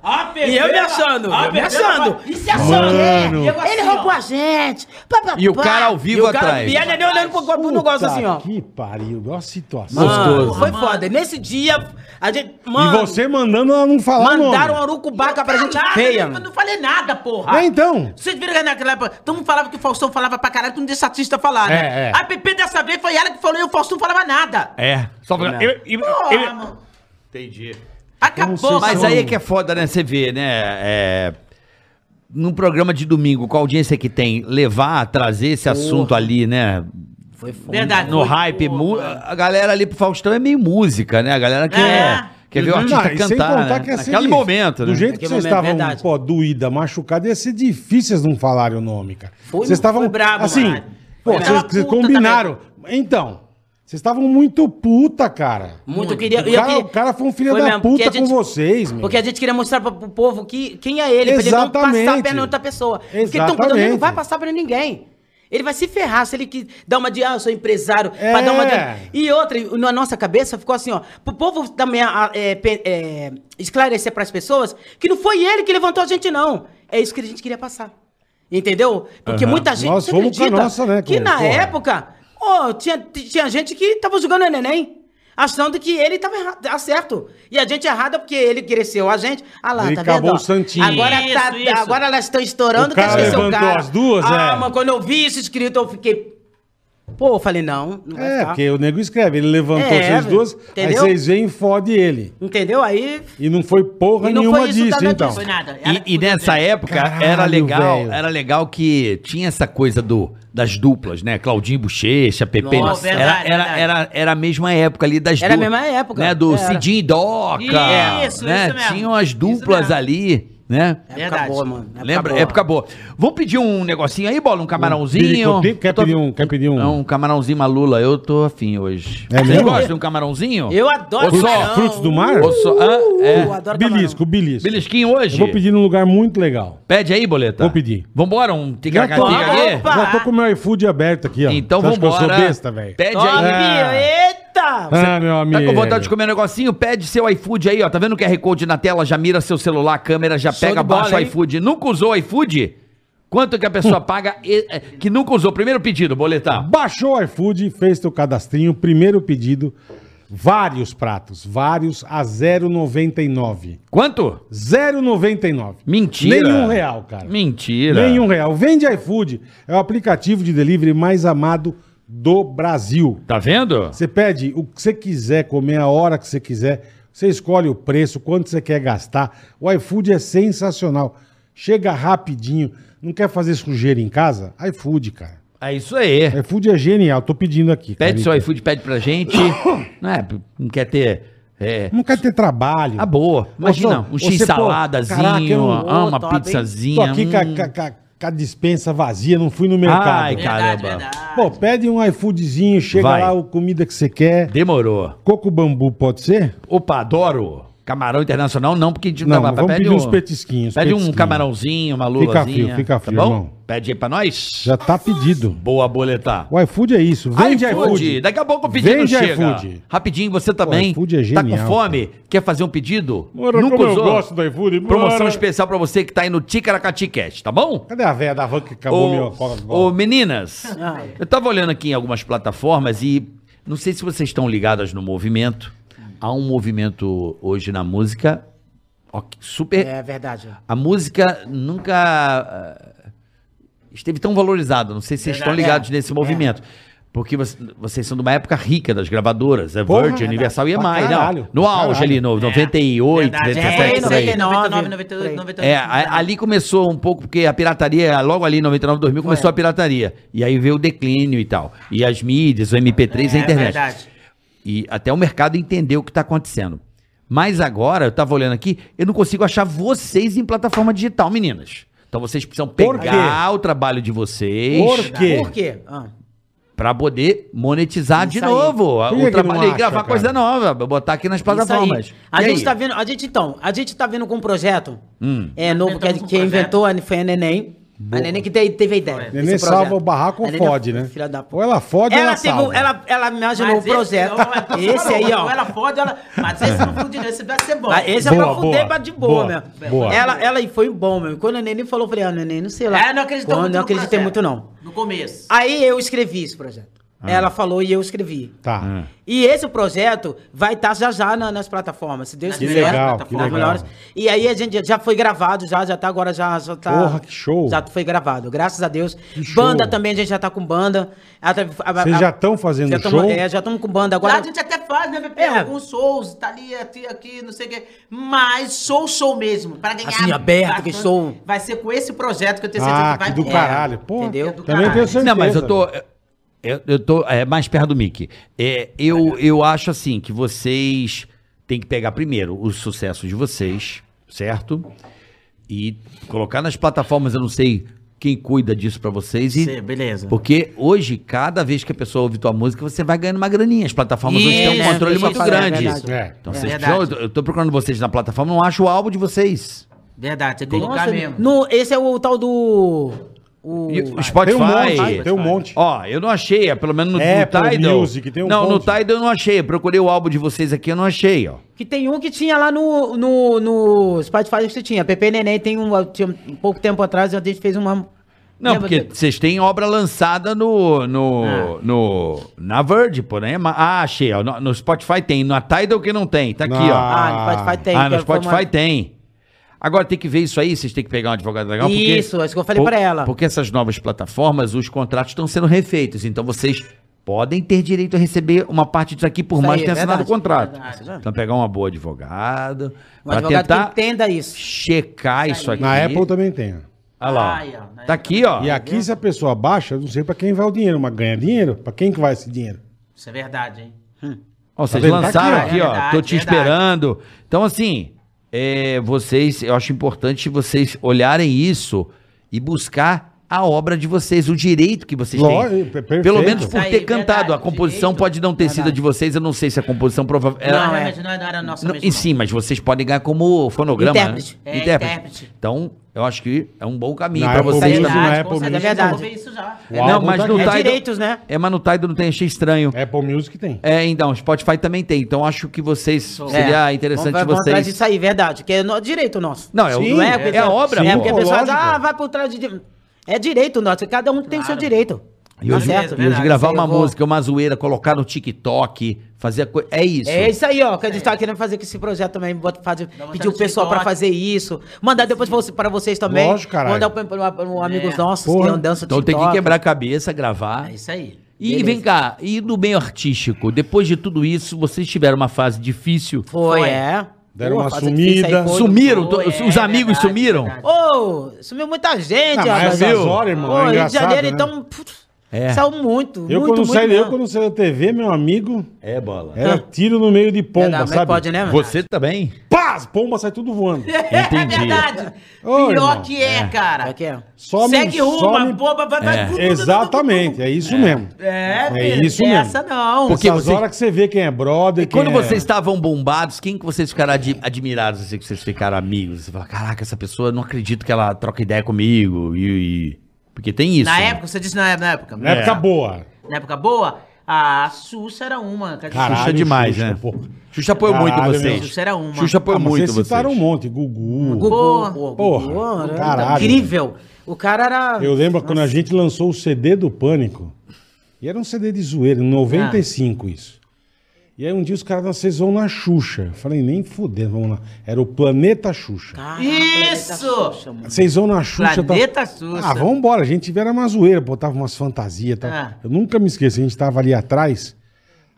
[SPEAKER 6] A Pepe,
[SPEAKER 7] E eu me achando,
[SPEAKER 6] a
[SPEAKER 7] eu me achando.
[SPEAKER 6] E se achando?
[SPEAKER 4] Mano.
[SPEAKER 6] E eu assim,
[SPEAKER 1] Ele
[SPEAKER 6] ó.
[SPEAKER 1] roubou a gente! Pá, pá,
[SPEAKER 5] E o
[SPEAKER 1] pá.
[SPEAKER 5] cara ao
[SPEAKER 7] E
[SPEAKER 5] vivo
[SPEAKER 7] o cara,
[SPEAKER 5] atrás.
[SPEAKER 7] e a Nenê olhando pro, pro negócio assim, ó.
[SPEAKER 4] Que pariu, olha a situação.
[SPEAKER 7] Mano, foi
[SPEAKER 6] Mano.
[SPEAKER 7] foda. Nesse dia, a gente.
[SPEAKER 4] E
[SPEAKER 7] Mano,
[SPEAKER 4] você mandando ela não falar o
[SPEAKER 7] mandaram
[SPEAKER 4] nome.
[SPEAKER 7] uma urucubaca pra gente
[SPEAKER 6] Nada,
[SPEAKER 7] feia,
[SPEAKER 6] Eu
[SPEAKER 7] mano.
[SPEAKER 6] não falei nada, porra.
[SPEAKER 4] É, então.
[SPEAKER 6] Vocês viram que naquela época, todo mundo falava que o Faustão falava pra caralho, tu não deixa artista falar, né?
[SPEAKER 4] É, é.
[SPEAKER 6] A Pepe dessa vez foi ela que falou e o Faustão falava nada.
[SPEAKER 5] É. Só pra... eu, eu,
[SPEAKER 6] Porra,
[SPEAKER 5] eu-
[SPEAKER 6] mano.
[SPEAKER 5] Entendi.
[SPEAKER 6] Acabou,
[SPEAKER 5] Mas aí é que é foda, né? Você vê, né? É... Num programa de domingo, com a audiência que tem, levar, trazer esse assunto ali, né?
[SPEAKER 7] Foi foda.
[SPEAKER 6] Verdade.
[SPEAKER 5] No
[SPEAKER 6] foi,
[SPEAKER 5] hype,
[SPEAKER 6] pô,
[SPEAKER 5] mu-
[SPEAKER 6] mano.
[SPEAKER 5] a galera ali pro Faustão é meio música, né? A galera quer,
[SPEAKER 6] É.
[SPEAKER 5] quer ver o artista
[SPEAKER 4] e sem
[SPEAKER 5] cantar.
[SPEAKER 4] contar
[SPEAKER 5] né?
[SPEAKER 4] que ia ser
[SPEAKER 5] Naquele
[SPEAKER 4] difícil.
[SPEAKER 5] momento,
[SPEAKER 4] Do
[SPEAKER 5] né?
[SPEAKER 4] jeito que
[SPEAKER 7] Naquele
[SPEAKER 4] vocês
[SPEAKER 7] momento,
[SPEAKER 4] estavam,
[SPEAKER 7] verdade.
[SPEAKER 4] pô, doída, machucada, ia ser difícil vocês não falarem o nome, cara.
[SPEAKER 7] Foi-
[SPEAKER 4] vocês estavam,
[SPEAKER 7] foi brabo,
[SPEAKER 4] assim,
[SPEAKER 7] mano.
[SPEAKER 4] pô,
[SPEAKER 6] Foi
[SPEAKER 4] vocês,
[SPEAKER 6] brabo.
[SPEAKER 4] vocês
[SPEAKER 6] Puta
[SPEAKER 4] combinaram. Então, vocês estavam muito puta, cara.
[SPEAKER 7] Muito, eu queria.
[SPEAKER 4] O cara,
[SPEAKER 7] queria-
[SPEAKER 4] o cara foi um filho
[SPEAKER 7] Foi
[SPEAKER 4] da
[SPEAKER 7] mesmo, porque
[SPEAKER 4] puta
[SPEAKER 7] a gente-
[SPEAKER 4] com vocês, meu.
[SPEAKER 7] Porque a gente queria mostrar pro povo que, quem é ele, pra ele não passar
[SPEAKER 4] Exatamente.
[SPEAKER 7] a perna em outra pessoa. Porque então,
[SPEAKER 4] Exatamente.
[SPEAKER 7] quando ele não vai passar pra ninguém. Ele vai se ferrar se ele que dá uma de, ah, eu sou empresário,
[SPEAKER 4] É.
[SPEAKER 7] pra dar uma de... E outra, na nossa cabeça ficou assim, ó, pro povo também é, é, esclarecer pras pessoas que não foi ele que levantou a gente, não. É isso que a gente queria passar. Entendeu? Porque
[SPEAKER 4] Aham.
[SPEAKER 7] muita gente,
[SPEAKER 4] Nós fomos com a nossa, né,
[SPEAKER 7] que na
[SPEAKER 4] porra.
[SPEAKER 7] época, ó, tinha, tinha gente que tava jogando o neném. Achando que ele tava errado, tá certo. E a gente errada porque ele cresceu a gente. Ah lá,
[SPEAKER 4] Ele
[SPEAKER 7] tá
[SPEAKER 4] acabou
[SPEAKER 7] vendo?
[SPEAKER 4] o santinho.
[SPEAKER 7] Agora, tá,
[SPEAKER 6] Isso, isso.
[SPEAKER 7] agora elas estão estourando,
[SPEAKER 4] O
[SPEAKER 7] quer
[SPEAKER 4] cara
[SPEAKER 7] esquecer o
[SPEAKER 4] levantou
[SPEAKER 7] cara.
[SPEAKER 4] as duas,
[SPEAKER 7] ah,
[SPEAKER 4] é.
[SPEAKER 7] mas quando eu vi isso escrito, eu fiquei. Pô, eu falei, não, não vai
[SPEAKER 4] É,
[SPEAKER 7] ficar.
[SPEAKER 4] porque o nego escreve, ele levantou
[SPEAKER 7] É,
[SPEAKER 4] vocês
[SPEAKER 7] velho.
[SPEAKER 4] duas, aí
[SPEAKER 7] Entendeu?
[SPEAKER 4] vocês vêm e fode ele.
[SPEAKER 7] Entendeu? Aí.
[SPEAKER 4] E não foi porra
[SPEAKER 7] E não
[SPEAKER 4] nenhuma
[SPEAKER 7] foi isso,
[SPEAKER 4] disso,
[SPEAKER 7] nada
[SPEAKER 4] então.
[SPEAKER 7] disso.
[SPEAKER 6] Foi nada. Ela
[SPEAKER 5] E, e nessa época era
[SPEAKER 4] Caralho,
[SPEAKER 5] legal,
[SPEAKER 4] velho.
[SPEAKER 5] era legal que tinha essa coisa do das duplas, né? Claudinho Bochecha, Pepe.
[SPEAKER 6] Nossa,
[SPEAKER 5] era,
[SPEAKER 6] verdade,
[SPEAKER 5] era,
[SPEAKER 6] verdade.
[SPEAKER 5] era, era a mesma época ali das
[SPEAKER 7] Era a mesma época,
[SPEAKER 5] Né? Do
[SPEAKER 7] era.
[SPEAKER 5] Cidinho e Doca.
[SPEAKER 6] Isso,
[SPEAKER 5] né?
[SPEAKER 6] isso mesmo.
[SPEAKER 5] Tinham as
[SPEAKER 6] Isso
[SPEAKER 5] duplas
[SPEAKER 6] mesmo.
[SPEAKER 5] ali, né?
[SPEAKER 7] Época
[SPEAKER 6] Verdade.
[SPEAKER 7] boa, mano. Época
[SPEAKER 5] Lembra?
[SPEAKER 7] boa.
[SPEAKER 5] Época boa. Vamos pedir um negocinho aí, bola? Um camarãozinho?
[SPEAKER 4] Piricopi- Quer
[SPEAKER 5] tô-
[SPEAKER 4] pedir um... Quer pedir um...
[SPEAKER 5] É um camarãozinho malula, eu tô afim hoje.
[SPEAKER 4] É
[SPEAKER 5] Vocês
[SPEAKER 4] mesmo?
[SPEAKER 5] gostam de um camarãozinho?
[SPEAKER 7] Eu adoro
[SPEAKER 5] Ou só
[SPEAKER 7] camarão.
[SPEAKER 4] frutos do mar?
[SPEAKER 5] Ou só, ah, é.
[SPEAKER 7] Eu adoro
[SPEAKER 4] Belisco, belisco.
[SPEAKER 5] Belisquinho hoje?
[SPEAKER 4] Eu vou pedir num lugar muito legal.
[SPEAKER 5] Pede aí, boleta.
[SPEAKER 4] Vou pedir.
[SPEAKER 5] Vambora, um ticaracatica
[SPEAKER 6] Opa!
[SPEAKER 4] já tô com o meu iFood aberto aqui, ó.
[SPEAKER 5] Então
[SPEAKER 4] Você acha que eu
[SPEAKER 5] vambora.
[SPEAKER 4] sou besta, velho?
[SPEAKER 5] Pede
[SPEAKER 7] Top,
[SPEAKER 5] aí.
[SPEAKER 7] eita!
[SPEAKER 4] Ah, meu amigo.
[SPEAKER 5] Tá com vontade de comer um negocinho? Pede seu iFood aí, ó. Tá vendo o QR Code na tela? Já mira seu celular, a câmera, já
[SPEAKER 7] Show
[SPEAKER 5] pega,
[SPEAKER 7] bola,
[SPEAKER 5] baixa o
[SPEAKER 7] hein?
[SPEAKER 5] iFood. Nunca usou o iFood? Quanto que a pessoa paga e- é, que nunca usou? Primeiro pedido, boletar.
[SPEAKER 4] Baixou o iFood, fez teu cadastrinho, primeiro pedido, vários pratos, vários a 0,99.
[SPEAKER 5] Quanto?
[SPEAKER 4] 0,99.
[SPEAKER 5] Mentira.
[SPEAKER 4] Nenhum real, cara.
[SPEAKER 5] Mentira.
[SPEAKER 4] Nenhum real. Vende iFood, é o aplicativo de delivery mais amado do Brasil.
[SPEAKER 5] Tá vendo?
[SPEAKER 4] Você pede o que você quiser comer, a hora que você quiser. Você escolhe o preço, quanto você quer gastar. O iFood é sensacional. Chega rapidinho. Não quer fazer sujeira em casa? iFood, cara.
[SPEAKER 5] É isso aí.
[SPEAKER 4] iFood é genial. Tô pedindo aqui.
[SPEAKER 5] Pede seu iFood, pede pra gente. não é? Não quer ter. É,
[SPEAKER 4] Não quer ter trabalho.
[SPEAKER 5] a boa. Imagina, um
[SPEAKER 4] pô,
[SPEAKER 5] x-saladazinho, ah, uma
[SPEAKER 7] hein?
[SPEAKER 5] pizzazinha.
[SPEAKER 4] Tô aqui
[SPEAKER 5] hum.
[SPEAKER 4] com a- com a- dispensa vazia, não fui no mercado.
[SPEAKER 5] Ai,
[SPEAKER 6] Verdade,
[SPEAKER 5] caramba.
[SPEAKER 6] verdade.
[SPEAKER 4] Pô, pede um iFoodzinho, chega
[SPEAKER 5] Vai.
[SPEAKER 4] lá, a comida que você quer.
[SPEAKER 5] Demorou.
[SPEAKER 4] Coco bambu pode ser?
[SPEAKER 5] Opa, adoro. Camarão internacional não, porque a gente
[SPEAKER 4] Não,
[SPEAKER 5] dá-
[SPEAKER 4] vamos
[SPEAKER 5] pede
[SPEAKER 4] pedir
[SPEAKER 5] um-
[SPEAKER 4] uns petisquinhos,
[SPEAKER 5] Pede um camarãozinho, uma
[SPEAKER 4] Fica
[SPEAKER 5] lulazinha.
[SPEAKER 4] frio, fica frio,
[SPEAKER 5] tá bom?
[SPEAKER 4] irmão.
[SPEAKER 5] Pede aí pra nós.
[SPEAKER 4] Já tá pedido.
[SPEAKER 5] Boa, boletar.
[SPEAKER 4] O iFood é isso. Vende iFood.
[SPEAKER 5] Daqui a pouco o pedido
[SPEAKER 4] Vende
[SPEAKER 5] chega.
[SPEAKER 4] iFood.
[SPEAKER 5] Rapidinho, você também.
[SPEAKER 4] iFood é
[SPEAKER 5] Tá com
[SPEAKER 4] genial,
[SPEAKER 5] fome? Quer fazer um pedido?
[SPEAKER 4] Bora, como eu gosto do iFood, bora.
[SPEAKER 5] Promoção especial pra você que tá aí no Ticaracati Cast, tá bom?
[SPEAKER 4] Cadê a velha da van que acabou Coca-Cola?
[SPEAKER 5] ô, meninas, eu tava olhando aqui em algumas plataformas e não sei se vocês estão ligadas no movimento. Há um movimento hoje na música ó, super.
[SPEAKER 7] É verdade.
[SPEAKER 5] A música nunca ah, esteve tão valorizada. Não sei se vocês estão
[SPEAKER 7] Verdade.
[SPEAKER 5] ligados
[SPEAKER 7] É,
[SPEAKER 5] nesse
[SPEAKER 7] é.
[SPEAKER 5] movimento. Porque você- vocês são de uma época rica das gravadoras. É
[SPEAKER 4] Porra,
[SPEAKER 5] Virgin, Universal e EMI. Não,
[SPEAKER 4] caralho,
[SPEAKER 5] no
[SPEAKER 4] pra
[SPEAKER 5] auge
[SPEAKER 4] caralho.
[SPEAKER 5] ali, no 98,
[SPEAKER 6] Verdade,
[SPEAKER 5] 97,
[SPEAKER 7] é,
[SPEAKER 5] por aí.
[SPEAKER 7] 99,
[SPEAKER 6] 99, 98, 98.
[SPEAKER 5] É, a- ali começou um pouco, porque a pirataria, logo ali em 99, 2000, começou a pirataria. E aí veio o declínio e tal. E as mídias, o MP3 e a
[SPEAKER 6] É
[SPEAKER 5] internet.
[SPEAKER 6] verdade.
[SPEAKER 5] E até o mercado entendeu o que está acontecendo. Mas agora, eu tava olhando aqui, eu não consigo achar vocês em plataforma digital, meninas. Então vocês precisam pegar o trabalho de vocês
[SPEAKER 4] Por quê?
[SPEAKER 7] Por quê? Ah.
[SPEAKER 5] para poder monetizar de
[SPEAKER 7] Isso aí.
[SPEAKER 5] novo
[SPEAKER 4] Por
[SPEAKER 5] o trabalho
[SPEAKER 4] não
[SPEAKER 5] e
[SPEAKER 4] acha,
[SPEAKER 5] gravar
[SPEAKER 4] cara?
[SPEAKER 5] coisa nova, botar aqui nas plataformas.
[SPEAKER 7] A
[SPEAKER 5] E
[SPEAKER 7] gente
[SPEAKER 5] aí?
[SPEAKER 7] tá vendo, a gente então, a gente tá vendo com um projeto
[SPEAKER 5] Hum.
[SPEAKER 7] é novo que,
[SPEAKER 6] um
[SPEAKER 7] que inventou foi a Neném. A Neném que te- teve a ideia.
[SPEAKER 4] Neném salva o barraco ou
[SPEAKER 7] Neném é
[SPEAKER 4] fode, né?
[SPEAKER 7] Filha da
[SPEAKER 4] Ou ela fode ou
[SPEAKER 7] ela,
[SPEAKER 4] ela
[SPEAKER 7] teve,
[SPEAKER 4] salva.
[SPEAKER 7] ela, ela imaginou o
[SPEAKER 6] Mas
[SPEAKER 7] projeto.
[SPEAKER 6] Esse,
[SPEAKER 7] Esse aí, ó.
[SPEAKER 6] Ela pode, ela. Mas esse não fude, esse vai ser bom.
[SPEAKER 7] Ah, Esse
[SPEAKER 4] Boa,
[SPEAKER 7] é pra fuder,
[SPEAKER 4] boa,
[SPEAKER 7] mas de boa,
[SPEAKER 4] boa,
[SPEAKER 7] mesmo.
[SPEAKER 4] boa.
[SPEAKER 7] Ela, ela e foi bom mesmo. Quando a Neném falou, eu falei, ah, Neném, não sei lá.
[SPEAKER 6] É, não acreditei
[SPEAKER 7] Quando,
[SPEAKER 6] muito
[SPEAKER 7] Não acreditei muito, não.
[SPEAKER 6] No começo.
[SPEAKER 7] Aí eu escrevi esse projeto.
[SPEAKER 4] Ah.
[SPEAKER 7] Ela falou e eu escrevi.
[SPEAKER 4] Tá.
[SPEAKER 7] E esse projeto vai estar já já na- nas plataformas, se Deus
[SPEAKER 6] Que
[SPEAKER 7] quiser.
[SPEAKER 4] legal,
[SPEAKER 7] Nas
[SPEAKER 4] que legal.
[SPEAKER 7] melhores. E aí a gente já foi gravado, já, já tá agora, já, já tá.
[SPEAKER 4] Porra, que show.
[SPEAKER 7] Já foi gravado, graças a Deus.
[SPEAKER 4] show.
[SPEAKER 7] Banda também, a gente já tá com banda.
[SPEAKER 4] Vocês já estão fazendo
[SPEAKER 7] já tamo-
[SPEAKER 4] show?
[SPEAKER 7] É, já estamos com banda
[SPEAKER 6] Agora
[SPEAKER 7] agora.
[SPEAKER 6] a gente até faz, né, VP?
[SPEAKER 7] É.
[SPEAKER 6] Alguns shows, tá ali, aqui, aqui, não sei o quê. Mas show, show mesmo. Pra ganhar.
[SPEAKER 7] Assim, aberto, que show.
[SPEAKER 6] Vai ser com esse projeto que eu tenho certeza
[SPEAKER 4] Ah,
[SPEAKER 6] que vai
[SPEAKER 4] que do
[SPEAKER 6] é.
[SPEAKER 4] caralho. Pô,
[SPEAKER 7] entendeu?
[SPEAKER 6] Do
[SPEAKER 4] também
[SPEAKER 6] caralho.
[SPEAKER 4] tenho certeza.
[SPEAKER 5] Não, mas eu tô. Eu, eu tô é, mais perto do Mickey. É, eu, eu acho assim que vocês têm que pegar primeiro o sucesso de vocês, certo? E colocar nas plataformas, eu não sei quem cuida disso pra vocês. E,
[SPEAKER 6] Sim, beleza.
[SPEAKER 5] Porque hoje, cada vez que a pessoa ouve tua música, você vai ganhando uma graninha. As plataformas hoje têm um
[SPEAKER 7] Isso,
[SPEAKER 5] controle
[SPEAKER 7] isso
[SPEAKER 5] muito
[SPEAKER 7] é
[SPEAKER 5] grande.
[SPEAKER 4] É.
[SPEAKER 5] Então,
[SPEAKER 6] É
[SPEAKER 5] vocês precisam- eu tô procurando vocês na plataforma, não acho o álbum de vocês.
[SPEAKER 6] Verdade, tem que colocar mesmo.
[SPEAKER 7] no, esse é o tal do. O,
[SPEAKER 5] E Spotify.
[SPEAKER 4] Tem um monte, tem um monte.
[SPEAKER 5] Ó, eu não achei, é, pelo menos no, no
[SPEAKER 4] Apple
[SPEAKER 5] Tidal.
[SPEAKER 4] Music, tem um
[SPEAKER 5] não, no
[SPEAKER 4] monte.
[SPEAKER 5] Tidal eu não achei. Eu procurei o álbum de vocês aqui, eu não achei, ó.
[SPEAKER 7] Que tem um que tinha lá no, no, no Spotify que você tinha. Pepe Neném tem um. Tinha um pouco tempo atrás a gente fez uma.
[SPEAKER 5] Não,
[SPEAKER 7] Lembra
[SPEAKER 5] porque vocês têm obra lançada no, no,
[SPEAKER 6] Ah.
[SPEAKER 5] no na Verge, por né? Ah, achei, ó. No, no Spotify tem, na Tidal que não tem. Tá aqui, ó.
[SPEAKER 7] Ah, no Spotify tem.
[SPEAKER 5] ah, no
[SPEAKER 7] foi
[SPEAKER 5] Spotify
[SPEAKER 7] uma-
[SPEAKER 5] tem. Agora tem que ver isso aí, vocês têm que pegar um advogado legal. porque-
[SPEAKER 7] Isso, é isso que eu falei pra ela.
[SPEAKER 5] Porque essas novas plataformas, os contratos estão sendo refeitos. Então vocês podem ter direito a receber uma parte disso aqui por
[SPEAKER 7] Isso
[SPEAKER 5] mais
[SPEAKER 7] aí,
[SPEAKER 5] que tenha
[SPEAKER 7] é
[SPEAKER 5] assinado o contrato.
[SPEAKER 7] verdade.
[SPEAKER 5] Então pegar uma boa advogado,
[SPEAKER 7] Um advogado
[SPEAKER 5] tentar
[SPEAKER 7] que entenda isso.
[SPEAKER 5] checar isso aqui.
[SPEAKER 4] Na Apple também tem. ó.
[SPEAKER 5] Olha lá. ó.
[SPEAKER 6] Ai, ó, na
[SPEAKER 5] tá aqui, ó.
[SPEAKER 4] E aqui, se a pessoa baixa, eu não sei pra quem vai o dinheiro, mas ganha dinheiro? Pra quem que vai esse dinheiro?
[SPEAKER 6] Isso é verdade, hein?
[SPEAKER 5] Ó, vocês
[SPEAKER 4] vendo? Tá
[SPEAKER 5] lançaram
[SPEAKER 4] aqui,
[SPEAKER 5] aqui,
[SPEAKER 6] ó.
[SPEAKER 5] ó.
[SPEAKER 6] Verdade,
[SPEAKER 5] Tô te
[SPEAKER 6] verdade.
[SPEAKER 5] esperando. Então, assim, é, vocês, eu acho importante vocês olharem isso e buscar a obra de vocês, o direito que vocês
[SPEAKER 4] Lógico,
[SPEAKER 5] têm.
[SPEAKER 4] é perfeito.
[SPEAKER 5] Pelo menos por
[SPEAKER 6] aí,
[SPEAKER 5] ter cantado.
[SPEAKER 6] verdade,
[SPEAKER 5] a composição
[SPEAKER 6] direito.
[SPEAKER 5] pode não ter sido de vocês, eu não sei se a composição provavelmente.
[SPEAKER 6] não,
[SPEAKER 7] Não, é.
[SPEAKER 6] realmente não é- não era nossa
[SPEAKER 5] Não,
[SPEAKER 6] mesmo,
[SPEAKER 5] e
[SPEAKER 6] não.
[SPEAKER 5] sim, mas vocês podem ganhar como fonograma.
[SPEAKER 7] Intérprete.
[SPEAKER 5] Né?
[SPEAKER 6] É, intérprete.
[SPEAKER 5] Então, eu acho que é um bom caminho
[SPEAKER 4] Apple
[SPEAKER 5] vocês também.
[SPEAKER 6] Verdade,
[SPEAKER 4] Apple
[SPEAKER 6] verdade.
[SPEAKER 7] não.
[SPEAKER 6] Vou ver isso já.
[SPEAKER 4] O
[SPEAKER 5] Não, mas no.
[SPEAKER 7] É
[SPEAKER 5] Tidal.
[SPEAKER 7] direitos, né?
[SPEAKER 5] É, mas no Tidal não tem, achei estranho.
[SPEAKER 4] Apple Music tem.
[SPEAKER 5] É, então, Spotify também tem. Então, acho que vocês. Seria interessante
[SPEAKER 7] vamos, vamos atrás
[SPEAKER 5] vocês.
[SPEAKER 7] disso aí, verdade. Que é no- direito nosso.
[SPEAKER 5] Não, é, o- não é,
[SPEAKER 7] porque
[SPEAKER 5] é a obra,
[SPEAKER 7] É porque a pessoa
[SPEAKER 4] lógico.
[SPEAKER 7] ah, vai por trás de. É direito nosso. Cada um tem o seu
[SPEAKER 6] Claro.
[SPEAKER 7] direito.
[SPEAKER 5] E
[SPEAKER 7] Tá
[SPEAKER 5] hoje,
[SPEAKER 7] certo?
[SPEAKER 5] e hoje gravar uma
[SPEAKER 7] vou-
[SPEAKER 5] música, uma zoeira, colocar no TikTok, fazer a coisa. É isso.
[SPEAKER 7] É isso aí, ó, que a gente tá querendo fazer com esse projeto também, bota- fazer, pedir o pessoal
[SPEAKER 6] de
[SPEAKER 7] pra fazer isso, mandar depois pra, você- pra vocês também,
[SPEAKER 4] Lógico, caralho.
[SPEAKER 7] mandar pra, pra- pra amigos
[SPEAKER 6] É.
[SPEAKER 7] nossos
[SPEAKER 4] Porra.
[SPEAKER 7] que dançam
[SPEAKER 5] Então tem que quebrar a cabeça, gravar.
[SPEAKER 6] É isso aí.
[SPEAKER 5] E
[SPEAKER 7] Beleza.
[SPEAKER 5] vem cá, e no meio artístico, depois de tudo isso, vocês tiveram uma fase difícil?
[SPEAKER 7] Foi,
[SPEAKER 6] Foi.
[SPEAKER 7] é.
[SPEAKER 4] Deram uma sumida.
[SPEAKER 5] Sumiram? To-
[SPEAKER 6] é,
[SPEAKER 5] Os amigos
[SPEAKER 6] verdade,
[SPEAKER 5] sumiram?
[SPEAKER 7] Ô, sumiu muita gente,
[SPEAKER 4] Não, mas
[SPEAKER 7] rapaz.
[SPEAKER 4] essas horas, irmão, é
[SPEAKER 7] Ô, Rio de Janeiro,
[SPEAKER 4] né?
[SPEAKER 7] então, putz,
[SPEAKER 5] É.
[SPEAKER 7] saiu muito,
[SPEAKER 4] Eu,
[SPEAKER 7] muito,
[SPEAKER 4] quando
[SPEAKER 7] muito
[SPEAKER 4] saí, eu
[SPEAKER 7] mesmo.
[SPEAKER 4] quando saí da TV, meu amigo,
[SPEAKER 5] É, bola.
[SPEAKER 4] era tiro no meio de pomba,
[SPEAKER 7] mas
[SPEAKER 4] sabe?
[SPEAKER 7] pode, né, mano?
[SPEAKER 5] Você também?
[SPEAKER 4] Pá, as pombas saem tudo voando.
[SPEAKER 6] É verdade.
[SPEAKER 4] Ô,
[SPEAKER 6] Pior
[SPEAKER 4] irmão,
[SPEAKER 6] que é, cara.
[SPEAKER 7] É que é.
[SPEAKER 4] Só me-
[SPEAKER 6] Segue rumo,
[SPEAKER 4] só
[SPEAKER 6] a
[SPEAKER 4] me-
[SPEAKER 6] bomba vai... vai
[SPEAKER 5] É.
[SPEAKER 4] Exatamente, é isso mesmo.
[SPEAKER 6] É,
[SPEAKER 4] É isso
[SPEAKER 6] essa não.
[SPEAKER 5] Porque
[SPEAKER 4] Essas
[SPEAKER 5] você-
[SPEAKER 4] horas que você vê quem é brother,
[SPEAKER 5] E
[SPEAKER 4] quem
[SPEAKER 5] quando
[SPEAKER 4] é...
[SPEAKER 5] vocês estavam bombados, quem que vocês ficaram adi- admirados, assim, que vocês ficaram amigos? Você fala, caraca, essa pessoa, não acredito que ela troca ideia comigo. E, e- Porque tem isso.
[SPEAKER 6] Na
[SPEAKER 5] né?
[SPEAKER 6] época, você disse na, na época.
[SPEAKER 4] Na época boa.
[SPEAKER 6] Na época boa, a Xuxa era uma. cara.
[SPEAKER 4] Caralho,
[SPEAKER 5] Xuxa demais,
[SPEAKER 4] Xuxa,
[SPEAKER 5] né?
[SPEAKER 4] pô.
[SPEAKER 5] Xuxa apoiou muito vocês.
[SPEAKER 6] Xuxa era uma.
[SPEAKER 5] Xuxa apoiou
[SPEAKER 4] Ah,
[SPEAKER 5] muito
[SPEAKER 4] vocês
[SPEAKER 5] vocês.
[SPEAKER 4] citaram um monte, Gugu.
[SPEAKER 7] Gugu,
[SPEAKER 6] Porra.
[SPEAKER 7] pô,
[SPEAKER 4] Porra,
[SPEAKER 7] Gugu, era
[SPEAKER 4] caralho.
[SPEAKER 7] incrível. O cara era...
[SPEAKER 4] Eu lembro quando a gente lançou o CD do Pânico. E era um CD de zoeira, em 95 isso. E aí um dia os caras, vocês vão na Xuxa. Eu falei, nem fudendo, vamos lá. Era o Planeta Xuxa.
[SPEAKER 6] Isso!
[SPEAKER 4] Vocês vão na Xuxa.
[SPEAKER 6] Planeta Xuxa.
[SPEAKER 4] Ah, vambora. A gente era uma zoeira, botava umas fantasias tal.
[SPEAKER 6] Ah.
[SPEAKER 4] Eu nunca me esqueço, a gente tava ali atrás.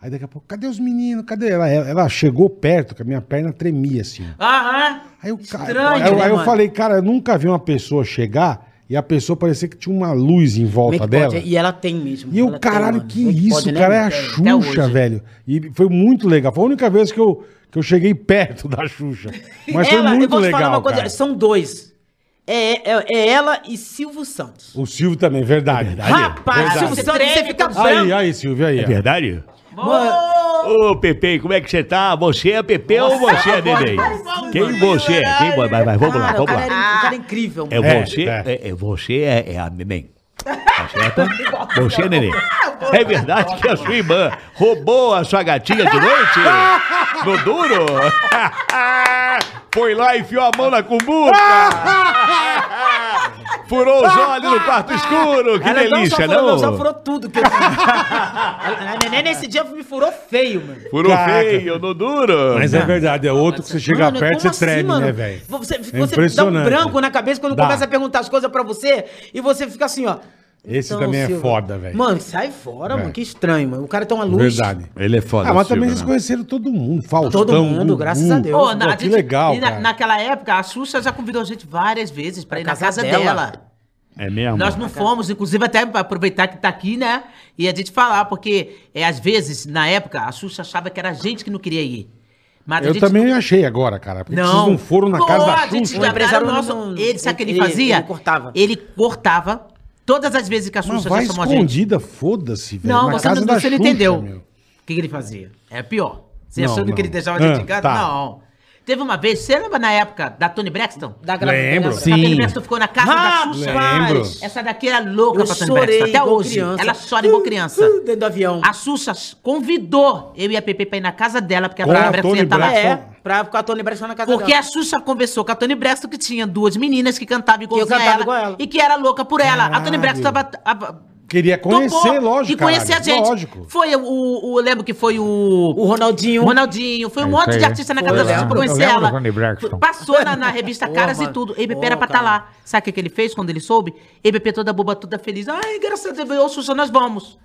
[SPEAKER 4] Aí daqui a pouco, cadê os meninos? Cadê? Ela, ela, ela chegou perto, que a minha perna tremia assim.
[SPEAKER 6] Aham.
[SPEAKER 4] Aí, o cara,
[SPEAKER 6] Estranho,
[SPEAKER 4] aí, eu-
[SPEAKER 7] né,
[SPEAKER 4] aí eu
[SPEAKER 7] mano?
[SPEAKER 4] falei, cara, eu nunca vi uma pessoa chegar e a pessoa parecia que tinha uma luz em
[SPEAKER 7] é
[SPEAKER 4] volta
[SPEAKER 7] que
[SPEAKER 4] dela.
[SPEAKER 7] pode? E ela tem mesmo.
[SPEAKER 4] E eu,
[SPEAKER 7] ela tem,
[SPEAKER 4] caralho,
[SPEAKER 7] mano.
[SPEAKER 4] que
[SPEAKER 7] Como é
[SPEAKER 4] isso,
[SPEAKER 7] pode, né,
[SPEAKER 4] cara, é a
[SPEAKER 7] mano?
[SPEAKER 6] Até
[SPEAKER 4] Xuxa,
[SPEAKER 6] hoje.
[SPEAKER 4] velho. E foi muito legal. Foi a única vez que eu, que eu cheguei perto da Xuxa. Mas foi
[SPEAKER 7] ela, eu
[SPEAKER 4] muito
[SPEAKER 7] vou te falar
[SPEAKER 4] legal,
[SPEAKER 7] uma coisa,
[SPEAKER 4] cara.
[SPEAKER 7] são dois. É, é, é ela e Silvio Santos.
[SPEAKER 4] O Silvio também, verdade.
[SPEAKER 7] Rapaz,
[SPEAKER 4] Verdade.
[SPEAKER 7] Silvio Santos, você fica
[SPEAKER 4] Aí,
[SPEAKER 7] branco.
[SPEAKER 4] aí, Silvio, aí. ó.
[SPEAKER 3] Verdade? Ô, Pepe, como é que você tá? Você é Pepe ou você é Neném? Quem você é? Quem... Vai, vai, vai, vamos lá,
[SPEAKER 7] cara, o
[SPEAKER 3] vamos lá.
[SPEAKER 7] é, o cara é incrível,
[SPEAKER 3] É.
[SPEAKER 4] É,
[SPEAKER 3] você,
[SPEAKER 4] é.
[SPEAKER 3] é, é você é, é a Neném. Tá certo? Você é Neném. É verdade que a sua irmã roubou a sua gatinha de noite? No duro? Foi lá e enfiou a mão na cumbuca. Furou os olhos no quarto escuro. Que
[SPEAKER 7] Ela
[SPEAKER 3] delícia,
[SPEAKER 7] não? Só furou,
[SPEAKER 3] não?
[SPEAKER 7] só furou tudo que eu. A neném nesse dia me furou feio, mano.
[SPEAKER 3] Furou
[SPEAKER 4] Caraca.
[SPEAKER 3] feio no duro.
[SPEAKER 4] Mas é verdade, é outro que você chega
[SPEAKER 7] Mano,
[SPEAKER 4] perto,
[SPEAKER 7] como
[SPEAKER 4] você
[SPEAKER 7] assim,
[SPEAKER 4] treme,
[SPEAKER 7] mano?
[SPEAKER 4] né, velho?
[SPEAKER 7] Você,
[SPEAKER 4] É
[SPEAKER 7] você dá um branco na cabeça quando
[SPEAKER 4] Dá.
[SPEAKER 7] começa a perguntar as coisas pra você e você fica assim, ó.
[SPEAKER 4] Esse também é foda, velho.
[SPEAKER 7] Mano, sai fora,
[SPEAKER 4] É.
[SPEAKER 7] mano. Que estranho, mano. O cara tem uma luz.
[SPEAKER 4] Verdade.
[SPEAKER 5] Ele é foda.
[SPEAKER 4] Ah, mas
[SPEAKER 5] Silvio,
[SPEAKER 4] também
[SPEAKER 5] né?
[SPEAKER 4] vocês conheceram todo mundo. Faustão,
[SPEAKER 7] Todo mundo, graças a Deus.
[SPEAKER 4] Pô,
[SPEAKER 6] na- a
[SPEAKER 4] que
[SPEAKER 6] gente-
[SPEAKER 4] legal,
[SPEAKER 6] e na-
[SPEAKER 4] cara.
[SPEAKER 6] naquela época, a Xuxa já convidou a gente várias vezes pra ir na
[SPEAKER 7] casa
[SPEAKER 6] casa
[SPEAKER 7] dela.
[SPEAKER 6] dela.
[SPEAKER 3] É mesmo?
[SPEAKER 6] Nós não fomos, inclusive até pra aproveitar que tá aqui, né? E a gente falar, porque é, às vezes, na época, a Xuxa achava que era a gente que não queria ir. Mas
[SPEAKER 4] Eu também achei agora, cara. Porque vocês
[SPEAKER 6] Não.
[SPEAKER 4] não foram na
[SPEAKER 6] Pô,
[SPEAKER 4] casa da
[SPEAKER 6] a gente
[SPEAKER 4] Xuxa.
[SPEAKER 7] O empresário
[SPEAKER 6] nosso-
[SPEAKER 7] não-
[SPEAKER 6] Ele, sabe o que ele,
[SPEAKER 7] ele-
[SPEAKER 6] fazia?
[SPEAKER 7] ele cortava.
[SPEAKER 6] Ele cortava todas as vezes que a
[SPEAKER 4] Mas
[SPEAKER 6] Xuxa
[SPEAKER 4] vai
[SPEAKER 6] já chamou a gente.
[SPEAKER 4] escondida, foda-se, velho.
[SPEAKER 6] Não,
[SPEAKER 4] na
[SPEAKER 6] você,
[SPEAKER 4] casa
[SPEAKER 6] não,
[SPEAKER 4] da
[SPEAKER 6] você não
[SPEAKER 4] Xuxa,
[SPEAKER 6] entendeu.
[SPEAKER 4] meu.
[SPEAKER 6] O que, que ele fazia? É pior. Você
[SPEAKER 4] Não,
[SPEAKER 6] achando que
[SPEAKER 4] não.
[SPEAKER 6] ele deixava a gente
[SPEAKER 4] Ah,
[SPEAKER 6] em casa?
[SPEAKER 4] tá.
[SPEAKER 6] Não. Teve uma vez, você lembra na época da Tony Braxton?
[SPEAKER 7] Da gravidez,
[SPEAKER 4] Lembro.
[SPEAKER 7] lembra?
[SPEAKER 6] A Tony
[SPEAKER 5] Sim.
[SPEAKER 6] Braxton ficou na casa da Xuxa.
[SPEAKER 4] Lembro.
[SPEAKER 6] Essa daqui era louca
[SPEAKER 7] Eu
[SPEAKER 6] pra Tony
[SPEAKER 7] chorei
[SPEAKER 6] Braxton. Até hoje.
[SPEAKER 7] criança.
[SPEAKER 6] Ela chora igual criança.
[SPEAKER 7] Uh, Dentro do avião.
[SPEAKER 6] A Xuxa convidou eu e a Pepe pra ir na casa dela, porque a
[SPEAKER 4] Com
[SPEAKER 6] Tony
[SPEAKER 4] a
[SPEAKER 6] Braxton ia estar lá.
[SPEAKER 4] Braxton.
[SPEAKER 7] É, pra ficar a Tony Braxton na casa
[SPEAKER 6] Porque
[SPEAKER 7] dela.
[SPEAKER 6] a Xuxa conversou com a Tony Braxton que tinha duas meninas que cantavam igualzinha
[SPEAKER 7] Que eu cantava
[SPEAKER 6] ela,
[SPEAKER 7] igual ela.
[SPEAKER 6] e que era louca por ela. A Tony
[SPEAKER 4] Caralho.
[SPEAKER 6] Braxton tava...
[SPEAKER 4] Queria conhecer,
[SPEAKER 6] topou
[SPEAKER 4] lógico,
[SPEAKER 6] E conhecer
[SPEAKER 4] caralho,
[SPEAKER 6] a gente.
[SPEAKER 4] lógico.
[SPEAKER 6] Foi o, o, o- Lembro que foi o...
[SPEAKER 7] O Ronaldinho.
[SPEAKER 6] O Ronaldinho, foi um monte de artista na casa
[SPEAKER 7] Foi,
[SPEAKER 6] da Xuxa
[SPEAKER 7] eu
[SPEAKER 6] pra conhecer
[SPEAKER 3] Eu
[SPEAKER 6] ela. Passou na, na revista Caras
[SPEAKER 7] mano.
[SPEAKER 6] e tudo. EBP
[SPEAKER 7] Pô,
[SPEAKER 6] era pra estar
[SPEAKER 7] cara.
[SPEAKER 6] lá. Sabe o que, ele fez quando ele soube? EBP toda boba, toda feliz. Ai, graças a Deus, ô Xuxa, nós vamos.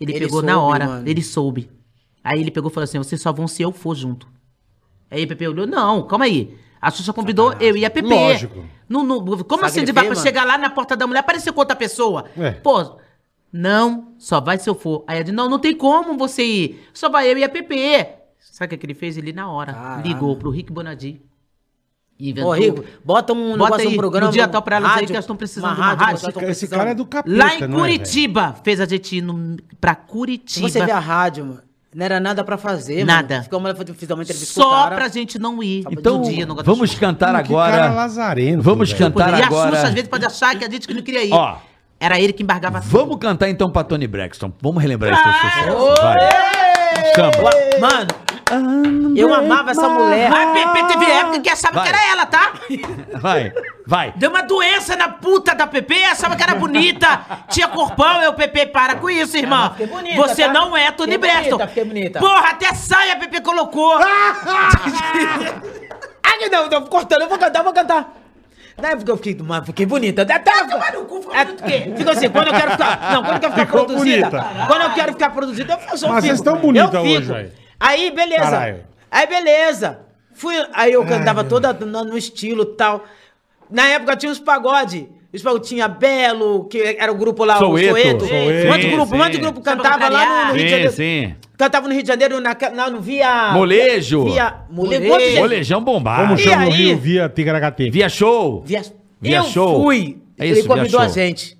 [SPEAKER 6] Ele,
[SPEAKER 7] Ele
[SPEAKER 6] pegou na
[SPEAKER 7] soube,
[SPEAKER 6] hora,
[SPEAKER 7] mano.
[SPEAKER 6] ele soube. Aí ele pegou e falou assim: vocês só vão se eu for junto. Aí a EPP olhou: não, calma aí. A Xuxa convidou eu e a PP.
[SPEAKER 4] Lógico.
[SPEAKER 6] No, no- como assim
[SPEAKER 7] Sacrifei,
[SPEAKER 6] ele vai pra chegar lá na porta da mulher aparecer com outra pessoa?
[SPEAKER 4] É.
[SPEAKER 6] Pô, não, só vai se eu for. Aí ela disse: não, não tem como você ir. Só vai eu e a PP. Sabe o que, que ele fez? Ele na hora
[SPEAKER 7] Caralho.
[SPEAKER 6] ligou pro Rick Bonadi. E inventou.
[SPEAKER 7] Ô, Rico, bota um
[SPEAKER 6] Bota
[SPEAKER 7] negócio,
[SPEAKER 6] aí,
[SPEAKER 7] um programa.
[SPEAKER 6] no dia tal pra elas aí
[SPEAKER 7] rádio,
[SPEAKER 6] que elas estão precisando
[SPEAKER 7] uma
[SPEAKER 6] de uma
[SPEAKER 7] rádio,
[SPEAKER 4] Esse
[SPEAKER 7] precisando.
[SPEAKER 4] cara é do capeta,
[SPEAKER 6] Lá em
[SPEAKER 4] não é,
[SPEAKER 6] Curitiba, fez a gente ir no, pra Curitiba.
[SPEAKER 7] Você vê a rádio, mano. Não era nada pra fazer,
[SPEAKER 6] Nada.
[SPEAKER 7] mano. Ficou uma, fiz uma entrevista com o
[SPEAKER 6] Só
[SPEAKER 7] cara.
[SPEAKER 6] pra gente não ir.
[SPEAKER 5] Então,
[SPEAKER 6] dia,
[SPEAKER 5] vamos
[SPEAKER 6] da
[SPEAKER 5] cantar
[SPEAKER 4] velho? Que cara
[SPEAKER 5] agora.
[SPEAKER 4] lazarento.
[SPEAKER 5] Vamos
[SPEAKER 4] velho.
[SPEAKER 5] cantar
[SPEAKER 6] E a
[SPEAKER 5] agora.
[SPEAKER 6] Xuxa às vezes pode achar que a gente que não queria ir.
[SPEAKER 5] Ó.
[SPEAKER 6] Era ele que embargava tudo.
[SPEAKER 5] Vamos cantar então pra Tony Braxton. Vamos relembrar esse teu sucesso. Vai. Samba.
[SPEAKER 7] Mano, eu amava essa mulher.
[SPEAKER 6] A Pepe teve época que achava
[SPEAKER 5] Vai.
[SPEAKER 6] que era ela, tá?
[SPEAKER 5] Vai. Vai.
[SPEAKER 6] Deu uma doença na puta da Pepe, achava que era bonita. Tinha corpão, eu, Pepe, para com isso, irmã.
[SPEAKER 7] mas fiquei bonita,
[SPEAKER 6] Você
[SPEAKER 7] tá?
[SPEAKER 6] não é Tony
[SPEAKER 7] Fiquei
[SPEAKER 6] Braxton.
[SPEAKER 7] bonita, bonita.
[SPEAKER 6] Porra, até saia a Pepe colocou.
[SPEAKER 7] Ah, não, não, cortando, eu vou cantar, eu vou cantar. Na época eu fiquei, mano, fiquei bonita. Até é, Fica assim, quando eu quero ficar. Não, quando eu quero ficar
[SPEAKER 4] Ficou
[SPEAKER 7] produzida.
[SPEAKER 4] bonita.
[SPEAKER 7] Quando eu quero ficar produzida, eu faço
[SPEAKER 4] Mas vocês tão bonita
[SPEAKER 7] eu fico.
[SPEAKER 4] hoje, aí.
[SPEAKER 7] Aí, beleza.
[SPEAKER 4] Caralho.
[SPEAKER 7] Aí, beleza. Fui, aí eu cantava
[SPEAKER 4] meu
[SPEAKER 7] toda no, no estilo e tal. Na época tinha os pagode. Os pagode tinha Belo, que era o grupo lá, o Soeto. Um monte de grupo, um monte de
[SPEAKER 3] sim.
[SPEAKER 7] grupo
[SPEAKER 6] Samba
[SPEAKER 7] cantava lá no, no Rio de
[SPEAKER 3] Sim,
[SPEAKER 7] Janeiro.
[SPEAKER 3] Sim.
[SPEAKER 7] Cantava no Rio de Janeiro, na, na, no Via...
[SPEAKER 5] Molejo.
[SPEAKER 7] Via... Molejo.
[SPEAKER 6] Molejo.
[SPEAKER 5] Molejão bombado.
[SPEAKER 4] Como chama no
[SPEAKER 7] aí?
[SPEAKER 4] Rio via Tigaracate?
[SPEAKER 5] Via show.
[SPEAKER 7] Via,
[SPEAKER 5] Via
[SPEAKER 7] eu
[SPEAKER 5] show.
[SPEAKER 7] fui.
[SPEAKER 5] É isso,
[SPEAKER 7] ele convidou
[SPEAKER 5] via
[SPEAKER 7] a gente.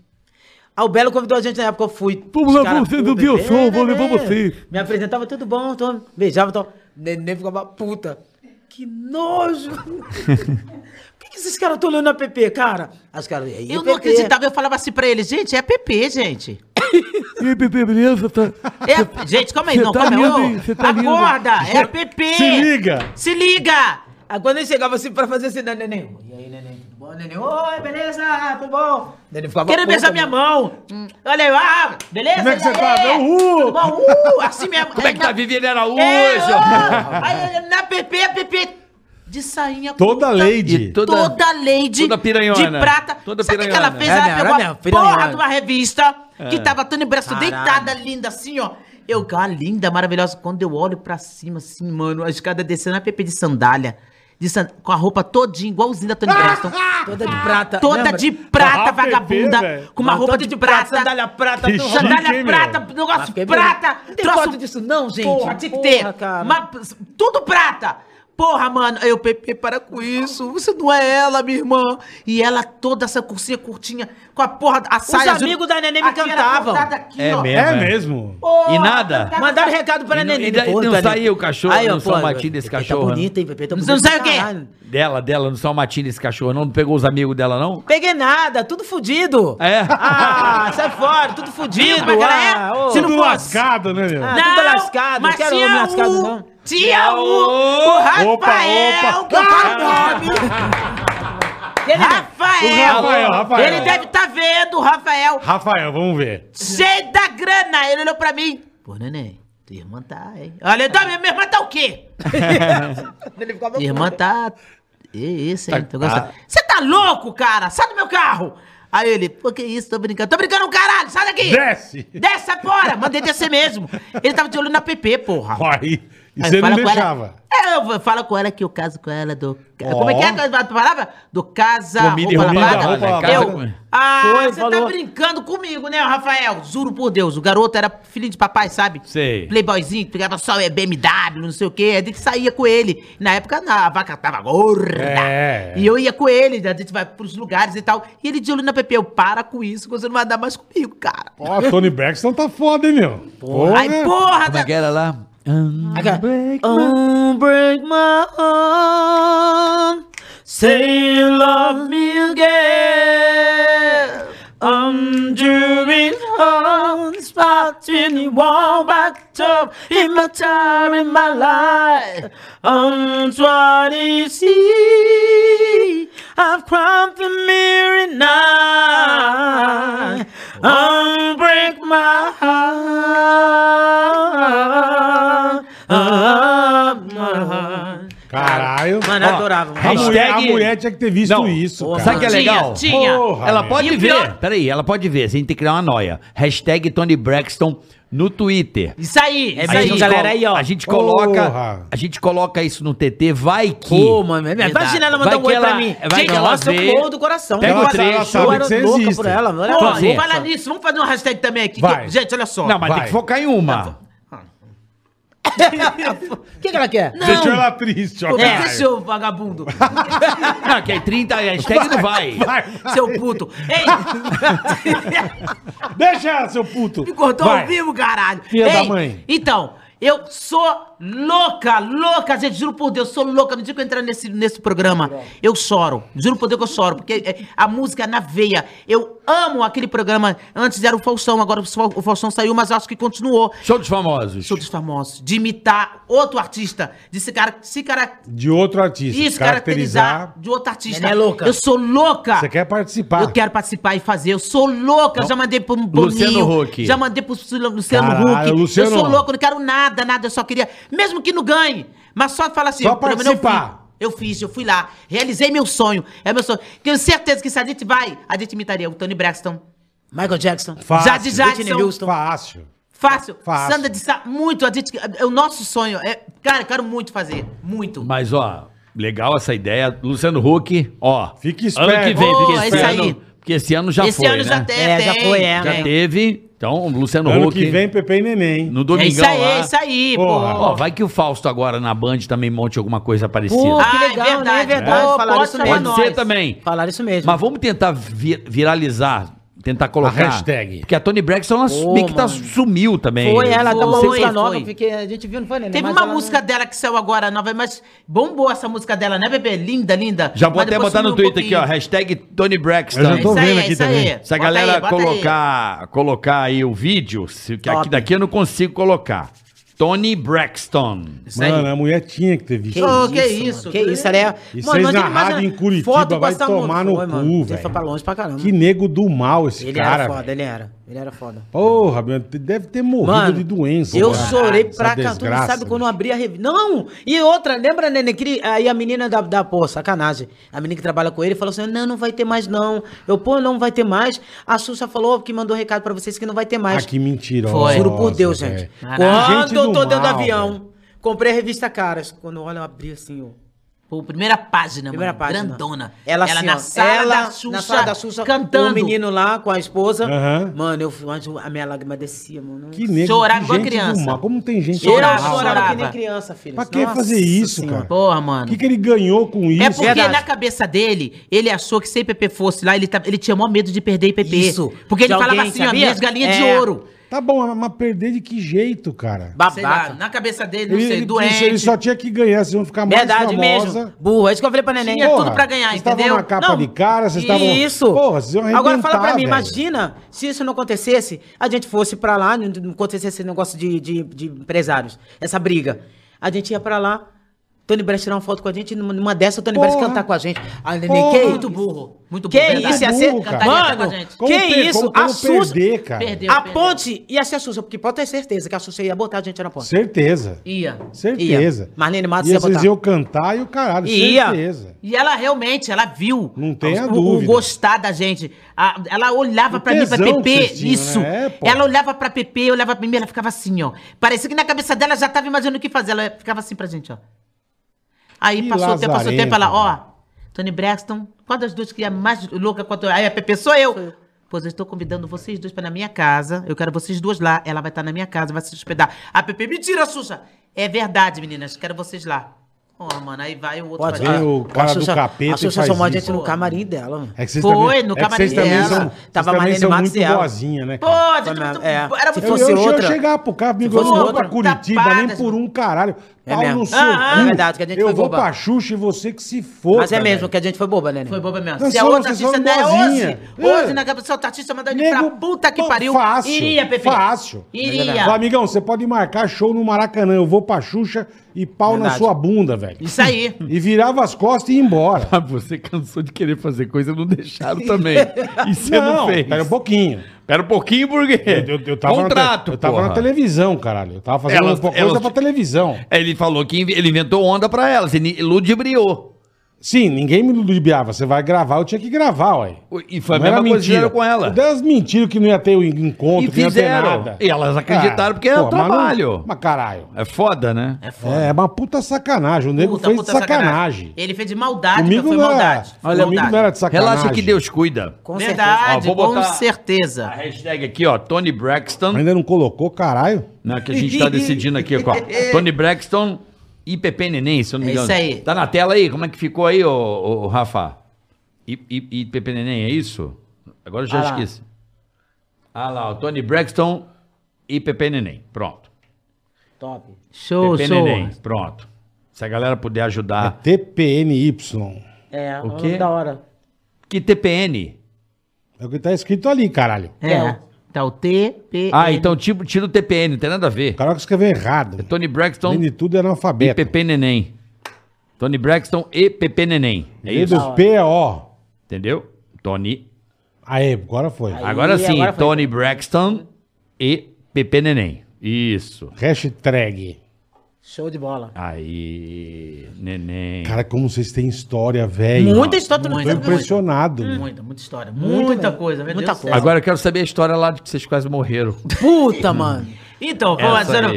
[SPEAKER 7] Ah, o Belo convidou a gente na época, eu fui.
[SPEAKER 3] Vamos
[SPEAKER 7] Os
[SPEAKER 3] lá, você do Via Show, vou levar você.
[SPEAKER 7] Me apresentava, tudo bom, tô... beijava, tô... Neném ficava puta. Que nojo. Por que esses caras estão olhando a PP, cara? As caras, e aí,
[SPEAKER 6] Eu não
[SPEAKER 7] PP?
[SPEAKER 6] acreditava, eu falava assim pra ele, gente, é PP, gente.
[SPEAKER 3] E aí, Pepe, beleza? Tá...
[SPEAKER 6] É, gente, calma aí,
[SPEAKER 3] Cê
[SPEAKER 6] não,
[SPEAKER 3] tá
[SPEAKER 6] calma aí.
[SPEAKER 3] lindo,
[SPEAKER 6] ô,
[SPEAKER 3] tá lindo.
[SPEAKER 6] Acorda, é PP.
[SPEAKER 4] Se liga.
[SPEAKER 6] Se liga.
[SPEAKER 7] Aí quando ele chegava assim pra fazer assim, né, neném? E aí, neném, bom, neném? Oi, beleza, tudo bom? Neném ficava
[SPEAKER 6] Querendo
[SPEAKER 7] puta,
[SPEAKER 6] beijar minha mão. Olha aí, ah, beleza?
[SPEAKER 4] Como é que você tá? Uhul.
[SPEAKER 6] Tudo bom? Uh, assim mesmo.
[SPEAKER 5] Como é que tá Viviane Araújo?
[SPEAKER 6] É, ó. Aí na PP, a PP de sainha
[SPEAKER 4] Toda
[SPEAKER 6] curta.
[SPEAKER 4] lady.
[SPEAKER 5] Toda-
[SPEAKER 6] Toda, lady
[SPEAKER 5] toda piranhona.
[SPEAKER 6] de prata.
[SPEAKER 5] Toda
[SPEAKER 6] Sabe o que ela fez?
[SPEAKER 7] É,
[SPEAKER 6] ela pegou
[SPEAKER 7] mesmo,
[SPEAKER 6] a porra de uma revista
[SPEAKER 5] É.
[SPEAKER 6] que tava Tony Braço
[SPEAKER 7] Caralho.
[SPEAKER 6] deitada, linda, assim, ó. Eu, cara, linda, maravilhosa. Quando eu olho pra cima, assim, mano, a escada descendo a PP de sandália. De san- Com a roupa todinha, igualzinha da Tony Braxton.
[SPEAKER 7] Toda de prata.
[SPEAKER 6] Toda
[SPEAKER 7] lembra?
[SPEAKER 6] de prata,
[SPEAKER 4] Ah,
[SPEAKER 6] vagabunda. com uma
[SPEAKER 7] Não,
[SPEAKER 6] roupa
[SPEAKER 7] toda
[SPEAKER 6] de, prata.
[SPEAKER 7] sandália prata.
[SPEAKER 4] Chique,
[SPEAKER 6] Sandália
[SPEAKER 4] hein,
[SPEAKER 6] prata,
[SPEAKER 4] meu?
[SPEAKER 6] negócio prata.
[SPEAKER 7] Não tem foto disso não, gente.
[SPEAKER 6] Porra, tinha que ter.
[SPEAKER 7] cara.
[SPEAKER 6] Uma- tudo prata. Porra, mano, eu, Pepe, para com isso. Você não é ela, minha irmã. E ela toda essa cursinha curtinha, com a porra, a saia. azul-
[SPEAKER 7] amigos da Neném me
[SPEAKER 6] Aqui
[SPEAKER 7] cantavam.
[SPEAKER 6] aqui,
[SPEAKER 5] É
[SPEAKER 6] ó.
[SPEAKER 5] mesmo.
[SPEAKER 4] É mesmo.
[SPEAKER 6] Porra,
[SPEAKER 5] E nada?
[SPEAKER 6] cantava-
[SPEAKER 7] Mandaram recado pra
[SPEAKER 5] E não-
[SPEAKER 7] Neném.
[SPEAKER 5] e não
[SPEAKER 7] tá
[SPEAKER 5] saiu o cachorro
[SPEAKER 7] Aí, ó, pô,
[SPEAKER 5] Martim desse
[SPEAKER 7] Pepe
[SPEAKER 5] cachorro,
[SPEAKER 7] Tá bonito, hein, Pepe? Tá
[SPEAKER 6] Não
[SPEAKER 7] bonito
[SPEAKER 6] sai o
[SPEAKER 7] pra
[SPEAKER 6] quê?
[SPEAKER 5] Dela, dela, no São Martim esse cachorro. Não pegou os amigos dela, não?
[SPEAKER 7] Peguei nada, tudo fudido.
[SPEAKER 5] É?
[SPEAKER 7] Ah, sai fora, tudo fudido.
[SPEAKER 6] é é?
[SPEAKER 7] Ah.
[SPEAKER 6] Se não
[SPEAKER 4] Tudo
[SPEAKER 6] fosse-
[SPEAKER 4] lascado, né, meu?
[SPEAKER 7] Ah, tudo lascado, não quero homem lascado, não.
[SPEAKER 6] Tinha o, o Rafael,
[SPEAKER 4] Opa, opa.
[SPEAKER 6] que eu falo o nome.
[SPEAKER 7] Ele-
[SPEAKER 6] Rafael.
[SPEAKER 4] Rafael, Rafael.
[SPEAKER 6] Ele deve estar vendo, o Rafael.
[SPEAKER 4] Rafael, vamos ver.
[SPEAKER 6] Cheio da grana. Ele olhou pra mim. Pô, neném, tua irmã tá, hein? Olha, então, minha irmã tá o quê?
[SPEAKER 7] Ele ficava
[SPEAKER 6] Minha irmã tá... Isso, hein?
[SPEAKER 5] Tá-
[SPEAKER 6] Tô gostando. Você tá louco, cara? Sai do meu carro. Aí ele, pô, que isso? Tô brincando. Tô brincando, caralho. Sai daqui.
[SPEAKER 4] Desce.
[SPEAKER 6] Desce fora. Mandei descer mesmo. Ele tava de olho na PP, porra.
[SPEAKER 4] Aí. E você não deixava.
[SPEAKER 6] Ela, é, eu falo com ela que eu caso com ela do. Como é que é a palavra? Do casa.
[SPEAKER 5] Comida
[SPEAKER 6] roupa
[SPEAKER 4] roupa
[SPEAKER 6] lavada.
[SPEAKER 4] lavada.
[SPEAKER 6] Eu-
[SPEAKER 5] Casa-
[SPEAKER 6] Ah,
[SPEAKER 7] Foi,
[SPEAKER 6] você
[SPEAKER 7] falou.
[SPEAKER 6] tá brincando comigo, né, Rafael? Juro por Deus. O garoto era filho de papai, sabe?
[SPEAKER 5] Sei.
[SPEAKER 6] Playboyzinho, pegava só é, BMW, não sei o quê. A gente saía com ele. Na época na- a vaca tava gorda.
[SPEAKER 4] É.
[SPEAKER 6] E eu ia com ele, a gente vai pros lugares e tal. E ele de olho na PP. Eu, para com isso, você não vai andar mais comigo, cara.
[SPEAKER 4] Ó, Tony Braxton tá foda, hein, meu? Porra.
[SPEAKER 6] Aí, porra,
[SPEAKER 5] Como é que era lá?
[SPEAKER 7] Aquela- Unbreak my heart. Say you love me again. I'm doing on the spot in you walk back up in my time in my life. I'm trying to see. I've cried the mirror night. Unbreak my heart.
[SPEAKER 4] Caralho.
[SPEAKER 7] Mano, eu adorava. mano.
[SPEAKER 4] A mulher, a mulher tinha que ter visto
[SPEAKER 5] Não.
[SPEAKER 4] isso,
[SPEAKER 5] Porra.
[SPEAKER 4] cara.
[SPEAKER 5] Sabe o que é
[SPEAKER 6] Tinha,
[SPEAKER 5] legal?
[SPEAKER 6] tinha.
[SPEAKER 4] Porra,
[SPEAKER 5] Ela
[SPEAKER 4] meu.
[SPEAKER 5] pode
[SPEAKER 6] E
[SPEAKER 5] ver.
[SPEAKER 6] pior-
[SPEAKER 5] Peraí, ela pode ver. A gente tem que criar uma noia. Hashtag Tony Braxton no Twitter.
[SPEAKER 6] Isso aí,
[SPEAKER 7] É
[SPEAKER 6] isso aí.
[SPEAKER 7] galera, aí, ó.
[SPEAKER 5] A gente coloca,
[SPEAKER 4] Porra.
[SPEAKER 5] a gente coloca isso no TT, vai que.
[SPEAKER 7] Pô, mano,
[SPEAKER 6] Verdade.
[SPEAKER 7] imagina ela mandar um oi pra mim.
[SPEAKER 5] vai que ela
[SPEAKER 7] nossa, eu morro do coração.
[SPEAKER 5] Pega o trecho.
[SPEAKER 7] eu era
[SPEAKER 4] você
[SPEAKER 7] louca
[SPEAKER 4] existe.
[SPEAKER 7] por ela.
[SPEAKER 6] Pô, vamos
[SPEAKER 7] você.
[SPEAKER 6] falar nisso, vamos fazer uma hashtag também aqui.
[SPEAKER 4] Vai.
[SPEAKER 6] Gente, olha só.
[SPEAKER 5] Não, mas
[SPEAKER 4] Vai.
[SPEAKER 5] tem que focar em uma.
[SPEAKER 7] O que, que ela quer?
[SPEAKER 4] Deixou ela triste, ó.
[SPEAKER 6] É, seu vagabundo.
[SPEAKER 5] Não, que aí 30 hashtag não vai.
[SPEAKER 4] Vai.
[SPEAKER 6] seu puto. Ei,
[SPEAKER 4] Deixa ela, seu puto.
[SPEAKER 6] me cortou
[SPEAKER 4] Vai.
[SPEAKER 6] ao vivo, caralho.
[SPEAKER 4] Filha da
[SPEAKER 6] Ei,
[SPEAKER 4] mãe.
[SPEAKER 6] Então, eu sou louca, louca, gente, juro por Deus, sou louca. No dia que eu entrar nesse, nesse programa, eu choro. Juro por Deus que eu choro, porque é, a música é na veia. Eu amo aquele programa. Antes era o Faustão, agora o Fa- o Faustão saiu, mas acho que continuou.
[SPEAKER 5] Show dos famosos.
[SPEAKER 6] Show dos famosos. De imitar outro artista. De se, cara, se cara,
[SPEAKER 4] De outro artista.
[SPEAKER 6] isso, caracterizar de outro artista.
[SPEAKER 7] Neném é louca.
[SPEAKER 6] Eu sou louca.
[SPEAKER 4] Você quer participar.
[SPEAKER 6] Eu quero participar e fazer. Eu sou louca. Eu já mandei pro Boninho.
[SPEAKER 5] Luciano Huck.
[SPEAKER 6] Já mandei pro Lu- Luciano
[SPEAKER 4] Caralho,
[SPEAKER 6] Huck.
[SPEAKER 4] Luciano.
[SPEAKER 6] Eu sou louca, eu não quero nada, nada. Eu só queria. Mesmo que não ganhe. Mas só falar assim.
[SPEAKER 4] Só participar.
[SPEAKER 6] Eu fiz, eu fui lá. Realizei meu sonho. É meu sonho. Tenho certeza que se a gente vai, a gente imitaria o Tony Braxton.
[SPEAKER 7] Michael Jackson.
[SPEAKER 4] Fácil.
[SPEAKER 6] Jade Jackson.
[SPEAKER 4] Fácil.
[SPEAKER 6] Fácil.
[SPEAKER 4] Fácil.
[SPEAKER 6] Sandra de Sá, muito. A gente, é o nosso sonho. É, cara, quero muito fazer. Muito.
[SPEAKER 5] Mas, ó, legal essa ideia. Luciano Huck, ó.
[SPEAKER 4] Fique
[SPEAKER 5] Ano
[SPEAKER 4] esperto.
[SPEAKER 5] que vem,
[SPEAKER 6] Oh,
[SPEAKER 5] esse,
[SPEAKER 6] esse
[SPEAKER 5] ano,
[SPEAKER 6] aí.
[SPEAKER 5] Porque esse ano já
[SPEAKER 6] Esse
[SPEAKER 5] foi,
[SPEAKER 6] ano
[SPEAKER 5] né?
[SPEAKER 6] já teve.
[SPEAKER 7] É, já foi, é.
[SPEAKER 5] Já
[SPEAKER 6] tem.
[SPEAKER 5] teve. Então, o Luciano
[SPEAKER 4] Ano
[SPEAKER 5] Huck.
[SPEAKER 4] que vem, Pepe e Neném.
[SPEAKER 5] No
[SPEAKER 6] É
[SPEAKER 5] domingão
[SPEAKER 6] isso aí,
[SPEAKER 5] lá.
[SPEAKER 6] é isso aí,
[SPEAKER 4] Porra.
[SPEAKER 6] pô.
[SPEAKER 5] Ó, vai que o Fausto agora na Band também monte alguma coisa parecida.
[SPEAKER 7] Pô, que
[SPEAKER 6] Ah, é
[SPEAKER 7] legal, né? É
[SPEAKER 6] verdade.
[SPEAKER 7] verdade.
[SPEAKER 6] Pô,
[SPEAKER 7] Falaram
[SPEAKER 6] pode
[SPEAKER 7] isso
[SPEAKER 6] chamar
[SPEAKER 7] mesmo.
[SPEAKER 5] Pode
[SPEAKER 6] nós.
[SPEAKER 5] ser também.
[SPEAKER 7] Falaram isso mesmo.
[SPEAKER 5] Mas vamos tentar vi- viralizar, tentar colocar.
[SPEAKER 4] hashtag.
[SPEAKER 5] Porque a Tony Braxton, ela
[SPEAKER 7] Pô,
[SPEAKER 5] meio que tá,
[SPEAKER 7] mano.
[SPEAKER 5] sumiu também.
[SPEAKER 7] Foi, ela tá
[SPEAKER 6] Foi,
[SPEAKER 7] uma música nova,
[SPEAKER 6] foi.
[SPEAKER 7] porque a gente viu, não foi, né?
[SPEAKER 6] Teve
[SPEAKER 7] Mas
[SPEAKER 6] uma
[SPEAKER 7] ela
[SPEAKER 6] música
[SPEAKER 7] não-
[SPEAKER 6] dela que saiu agora nova, mas bombou essa música dela, né, bebê? Linda, linda.
[SPEAKER 5] Já vou
[SPEAKER 6] Mas
[SPEAKER 5] até
[SPEAKER 6] depois
[SPEAKER 5] botar no
[SPEAKER 6] sumiu um
[SPEAKER 5] Twitter aqui, ó.
[SPEAKER 6] pouquinho.
[SPEAKER 5] Hashtag Tony Braxton.
[SPEAKER 4] Eu já tô
[SPEAKER 6] Isso aí,
[SPEAKER 4] vendo
[SPEAKER 6] é
[SPEAKER 4] aqui
[SPEAKER 6] isso aí.
[SPEAKER 4] também.
[SPEAKER 5] Se a
[SPEAKER 6] Bota
[SPEAKER 5] galera
[SPEAKER 6] aí, bota aí.
[SPEAKER 5] colocar, colocar aí o vídeo, se, que aqui
[SPEAKER 7] Top.
[SPEAKER 5] daqui eu não consigo colocar. Tony Braxton.
[SPEAKER 6] Isso aí.
[SPEAKER 4] Mano, a mulher tinha que ter visto.
[SPEAKER 6] Que
[SPEAKER 7] mano,
[SPEAKER 6] isso?
[SPEAKER 7] Que isso, ela é...
[SPEAKER 4] E vocês na
[SPEAKER 7] imagina-
[SPEAKER 4] rádio em Curitiba vai tomar no
[SPEAKER 7] Foi,
[SPEAKER 4] cu,
[SPEAKER 7] mano. Ele
[SPEAKER 4] velho.
[SPEAKER 7] foi pra longe pra caramba.
[SPEAKER 4] Que nego do mal esse
[SPEAKER 7] Ele
[SPEAKER 4] cara.
[SPEAKER 7] era foda,
[SPEAKER 4] velho.
[SPEAKER 7] ele era. Ele era foda.
[SPEAKER 4] Porra, meu, deve ter morrido
[SPEAKER 7] Mano,
[SPEAKER 4] de doença.
[SPEAKER 7] eu
[SPEAKER 4] cara.
[SPEAKER 7] chorei pra cá. Tu não sabe quando eu abri a revista. Não! E outra, lembra, Nenê? Que, aí a menina da, da, pô, sacanagem. A menina que trabalha com ele falou assim: não, não vai ter mais, não. Eu, pô, não vai ter mais. A Xuxa falou que mandou recado pra vocês que não vai ter mais.
[SPEAKER 4] Ah, que mentirosa.
[SPEAKER 6] Foi.
[SPEAKER 7] Juro por Deus,
[SPEAKER 4] velho.
[SPEAKER 7] gente.
[SPEAKER 6] Caraca.
[SPEAKER 7] Quando
[SPEAKER 4] Gente
[SPEAKER 7] eu tô dentro do avião,
[SPEAKER 4] velho.
[SPEAKER 7] comprei a revista Caras. Quando olha, eu abri assim, ó.
[SPEAKER 6] Pô, primeira página,
[SPEAKER 7] Primeira
[SPEAKER 6] mano.
[SPEAKER 7] página.
[SPEAKER 6] Grandona.
[SPEAKER 7] Ela, assim,
[SPEAKER 6] na
[SPEAKER 7] ó,
[SPEAKER 6] sala
[SPEAKER 7] ela
[SPEAKER 6] da Xuxa,
[SPEAKER 7] na sala da Xuxa,
[SPEAKER 6] cantando.
[SPEAKER 7] o menino lá com a esposa.
[SPEAKER 4] Aham.
[SPEAKER 7] Mano, eu, a minha lágrima descia, mano.
[SPEAKER 4] Que nego,
[SPEAKER 6] Chorava igual criança.
[SPEAKER 4] mal. Como tem gente
[SPEAKER 6] Chorava,
[SPEAKER 4] mal?
[SPEAKER 7] chorava que nem
[SPEAKER 6] chorava.
[SPEAKER 7] criança, filho.
[SPEAKER 4] Pra que fazer isso, cara?
[SPEAKER 6] Porra,
[SPEAKER 4] O
[SPEAKER 6] mano.
[SPEAKER 4] que, que ele ganhou com isso?
[SPEAKER 6] É porque
[SPEAKER 7] Verdade.
[SPEAKER 6] na cabeça dele, ele achou que se IPP fosse lá, ele, tá- ele tinha maior medo de perder IPP.
[SPEAKER 7] Isso.
[SPEAKER 6] Porque ele
[SPEAKER 7] De
[SPEAKER 6] falava
[SPEAKER 7] alguém,
[SPEAKER 6] assim, ó, minhas galinhas de
[SPEAKER 7] É.
[SPEAKER 6] ouro.
[SPEAKER 4] Tá bom, mas perder de que jeito, cara?
[SPEAKER 6] Lá,
[SPEAKER 7] Babaca.
[SPEAKER 6] na cabeça dele, não
[SPEAKER 4] Ele,
[SPEAKER 6] sei,
[SPEAKER 4] ele-
[SPEAKER 6] doente.
[SPEAKER 4] ele só tinha que ganhar, vocês vão ficar mais
[SPEAKER 7] Verdade
[SPEAKER 4] famosa.
[SPEAKER 7] mesmo. Burro, é isso que eu falei pra neném.
[SPEAKER 6] Tinha
[SPEAKER 4] Porra,
[SPEAKER 6] tudo pra ganhar,
[SPEAKER 4] vocês
[SPEAKER 6] entendeu?
[SPEAKER 4] estavam na capa
[SPEAKER 6] Não,
[SPEAKER 4] de cara, vocês estavam...
[SPEAKER 7] Isso.
[SPEAKER 4] Porra, vocês iam
[SPEAKER 7] Agora fala pra mim,
[SPEAKER 4] velho.
[SPEAKER 7] imagina se isso não acontecesse, a gente fosse pra lá, não não acontecesse esse negócio de, de, de empresários, essa briga. A gente ia pra lá, Tony Brecht tirar uma foto com a gente, numa, numa dessa o Tony
[SPEAKER 4] Porra.
[SPEAKER 7] cantar com a gente. A neném,
[SPEAKER 4] Porra.
[SPEAKER 7] que
[SPEAKER 6] Muito burro. Muito
[SPEAKER 7] Que
[SPEAKER 6] burro. verdade.
[SPEAKER 7] isso, ia ser...
[SPEAKER 6] a
[SPEAKER 7] Mano,
[SPEAKER 6] gente.
[SPEAKER 4] Como
[SPEAKER 7] que isso? a Sussa...
[SPEAKER 4] perder, cara?
[SPEAKER 6] Perdeu,
[SPEAKER 7] A
[SPEAKER 6] perdeu.
[SPEAKER 7] ponte ia ser a Sussa, porque pode ter certeza que a Sussa ia botar a gente na ponte.
[SPEAKER 4] Certeza.
[SPEAKER 6] Ia.
[SPEAKER 4] Certeza.
[SPEAKER 7] Marlene Matos ia
[SPEAKER 4] vocês
[SPEAKER 7] botar.
[SPEAKER 4] iam cantar e o caralho,
[SPEAKER 7] Ia.
[SPEAKER 4] certeza.
[SPEAKER 6] E ela realmente, ela viu.
[SPEAKER 4] Não tenha
[SPEAKER 6] o,
[SPEAKER 4] dúvida.
[SPEAKER 6] O gostar da gente. A- ela olhava
[SPEAKER 4] O
[SPEAKER 6] pra mim, pra
[SPEAKER 4] que
[SPEAKER 6] Pepe,
[SPEAKER 4] vocês tinham,
[SPEAKER 6] isso.
[SPEAKER 4] né? É,
[SPEAKER 6] ela olhava pra Pepe, olhava pra mim, ela ficava assim, ó. Parecia que na cabeça dela já tava imaginando o que fazer. Ela ficava assim pra gente, ó. Aí
[SPEAKER 4] Que
[SPEAKER 6] passou o tempo, passou o tempo, ela, ó, Tony Braxton, qual das duas que é mais louca a tua... Aí a Pepe, sou eu. Pois eu estou convidando vocês dois pra na minha casa. Eu quero vocês duas lá. Ela vai estar na minha casa, vai se hospedar. A Pepe, mentira, Xuxa. É verdade, meninas. Quero vocês lá. Ó, mano, aí vai o outro.
[SPEAKER 7] Pode,
[SPEAKER 4] Vem o cara do capeta
[SPEAKER 7] A Xuxa
[SPEAKER 4] faz
[SPEAKER 7] chamou a gente no camarim dela, mano.
[SPEAKER 4] É que vocês
[SPEAKER 6] Foi,
[SPEAKER 4] também,
[SPEAKER 6] no
[SPEAKER 4] é que
[SPEAKER 6] camarim
[SPEAKER 4] também
[SPEAKER 6] dela.
[SPEAKER 4] são,
[SPEAKER 7] Tava Marlene Matos
[SPEAKER 4] muito
[SPEAKER 7] e ela.
[SPEAKER 4] boazinha, né, cara?
[SPEAKER 7] Mesmo,
[SPEAKER 6] tu-
[SPEAKER 7] é.
[SPEAKER 6] era
[SPEAKER 7] Se
[SPEAKER 6] muito
[SPEAKER 4] Eu,
[SPEAKER 7] fosse
[SPEAKER 4] eu, eu
[SPEAKER 7] outra-
[SPEAKER 4] chegar pro cara, amigo, eu
[SPEAKER 7] fosse outra,
[SPEAKER 4] pra Curitiba
[SPEAKER 6] tapadas,
[SPEAKER 4] nem por um caralho.
[SPEAKER 7] É
[SPEAKER 4] Pau
[SPEAKER 7] mesmo.
[SPEAKER 4] no seu
[SPEAKER 6] Ah,
[SPEAKER 4] cu.
[SPEAKER 7] é verdade, que a gente
[SPEAKER 4] eu
[SPEAKER 7] foi
[SPEAKER 4] vou
[SPEAKER 7] boba.
[SPEAKER 4] pra Xuxa e você que se for.
[SPEAKER 7] Mas é mesmo, que a gente foi boba, né?
[SPEAKER 6] Foi boba mesmo.
[SPEAKER 4] Nós
[SPEAKER 6] Se a
[SPEAKER 4] somos-
[SPEAKER 6] outra
[SPEAKER 4] vocês
[SPEAKER 6] artista
[SPEAKER 4] são
[SPEAKER 6] não é
[SPEAKER 4] boazinha.
[SPEAKER 6] hoje,
[SPEAKER 4] É.
[SPEAKER 6] hoje na cabeça outra artista mandando ele pra puta que pariu.
[SPEAKER 4] Fácil.
[SPEAKER 6] Iria, Pepe.
[SPEAKER 4] Fácil.
[SPEAKER 6] Iria.
[SPEAKER 4] Fala, amigão, você pode marcar show no Maracanã. Eu vou pra Xuxa e pau na
[SPEAKER 7] Verdade.
[SPEAKER 4] sua bunda, velho.
[SPEAKER 6] Isso aí.
[SPEAKER 4] E virava as costas e ia embora.
[SPEAKER 5] Ah, Você cansou de querer fazer coisa, não deixaram também. E você não, fez.
[SPEAKER 4] Pera um pouquinho.
[SPEAKER 5] Pera um pouquinho, porque.
[SPEAKER 4] Eu, eu- eu tava,
[SPEAKER 5] Contrato,
[SPEAKER 4] na, eu tava
[SPEAKER 5] porra.
[SPEAKER 4] na televisão, caralho. Eu tava fazendo uma coisa
[SPEAKER 5] elas-
[SPEAKER 4] pra televisão.
[SPEAKER 5] Ele falou que ele inventou onda pra elas, ele ludibriou.
[SPEAKER 4] Sim, ninguém me ludibriava. Você vai gravar, eu tinha que gravar, ué.
[SPEAKER 5] E foi a
[SPEAKER 4] Não era
[SPEAKER 5] mesma coisa que fizeram com ela.
[SPEAKER 4] Delas mentiram que não ia ter o encontro,
[SPEAKER 5] E
[SPEAKER 4] que não ia ter nada.
[SPEAKER 5] E elas acreditaram porque é o
[SPEAKER 4] mas não-
[SPEAKER 5] trabalho.
[SPEAKER 4] Mas, caralho.
[SPEAKER 5] É foda, né?
[SPEAKER 6] É foda.
[SPEAKER 4] É, uma puta sacanagem. O nego
[SPEAKER 6] Puta,
[SPEAKER 4] fez
[SPEAKER 6] puta
[SPEAKER 4] de sacanagem.
[SPEAKER 6] Ele fez de maldade,
[SPEAKER 4] Comigo
[SPEAKER 6] foi
[SPEAKER 4] não, era,
[SPEAKER 6] maldade. Foi
[SPEAKER 4] comigo
[SPEAKER 6] maldade.
[SPEAKER 4] não era de sacanagem.
[SPEAKER 5] Relaxa que Deus cuida.
[SPEAKER 7] Com
[SPEAKER 6] Verdade,
[SPEAKER 5] Ó, vou
[SPEAKER 6] com
[SPEAKER 5] botar-
[SPEAKER 6] certeza.
[SPEAKER 5] A hashtag aqui, ó, Tony Braxton.
[SPEAKER 4] Ainda não colocou, caralho.
[SPEAKER 5] Né, que a gente tá decidindo aqui, ó. Tony Braxton Pepe Neném, se eu não me
[SPEAKER 6] É
[SPEAKER 5] engano.
[SPEAKER 6] isso aí.
[SPEAKER 5] Tá na tela aí? Como é que ficou aí, ô, ô, ô, Rafa? E, e Pepe Neném, é isso? Agora eu já
[SPEAKER 7] Ah lá.
[SPEAKER 5] esqueci. Ah lá, o Tony Braxton Pepe Neném. Pronto.
[SPEAKER 7] Top.
[SPEAKER 6] Show,
[SPEAKER 5] Pepe
[SPEAKER 6] show.
[SPEAKER 5] Neném, pronto. Se a galera puder
[SPEAKER 4] É
[SPEAKER 5] ajudar.
[SPEAKER 4] TPNY.
[SPEAKER 7] É,
[SPEAKER 5] O quê?
[SPEAKER 7] da hora.
[SPEAKER 5] Que TPN?
[SPEAKER 4] É o que tá escrito ali, caralho.
[SPEAKER 6] É. Tá o T, P.
[SPEAKER 5] Ah, então tipo, tira o TPN, não tem nada a ver.
[SPEAKER 4] O cara que escreveu errado.
[SPEAKER 5] Tony Braxton
[SPEAKER 4] Além de tudo, é
[SPEAKER 5] e
[SPEAKER 4] analfabeto.
[SPEAKER 5] Pepe Neném. Tony Braxton e Pepe Neném. É
[SPEAKER 4] E
[SPEAKER 5] isso?
[SPEAKER 4] do PO.
[SPEAKER 5] Entendeu? Tony.
[SPEAKER 4] Aí, agora foi.
[SPEAKER 7] Aí.
[SPEAKER 5] Agora sim,
[SPEAKER 7] agora foi.
[SPEAKER 5] Tony Braxton e Pepe Neném. Isso.
[SPEAKER 4] Hashtag.
[SPEAKER 7] Show de bola.
[SPEAKER 5] Aí, neném.
[SPEAKER 4] Cara, como vocês têm história, velho.
[SPEAKER 7] Muita história.
[SPEAKER 4] Tô
[SPEAKER 7] sabe muito.
[SPEAKER 4] impressionado.
[SPEAKER 6] Muita, muita história. Muita coisa, meu
[SPEAKER 7] Muita
[SPEAKER 6] Deus
[SPEAKER 7] coisa.
[SPEAKER 5] Agora eu quero saber a história lá de que vocês quase morreram.
[SPEAKER 7] Puta, mano.
[SPEAKER 6] Então.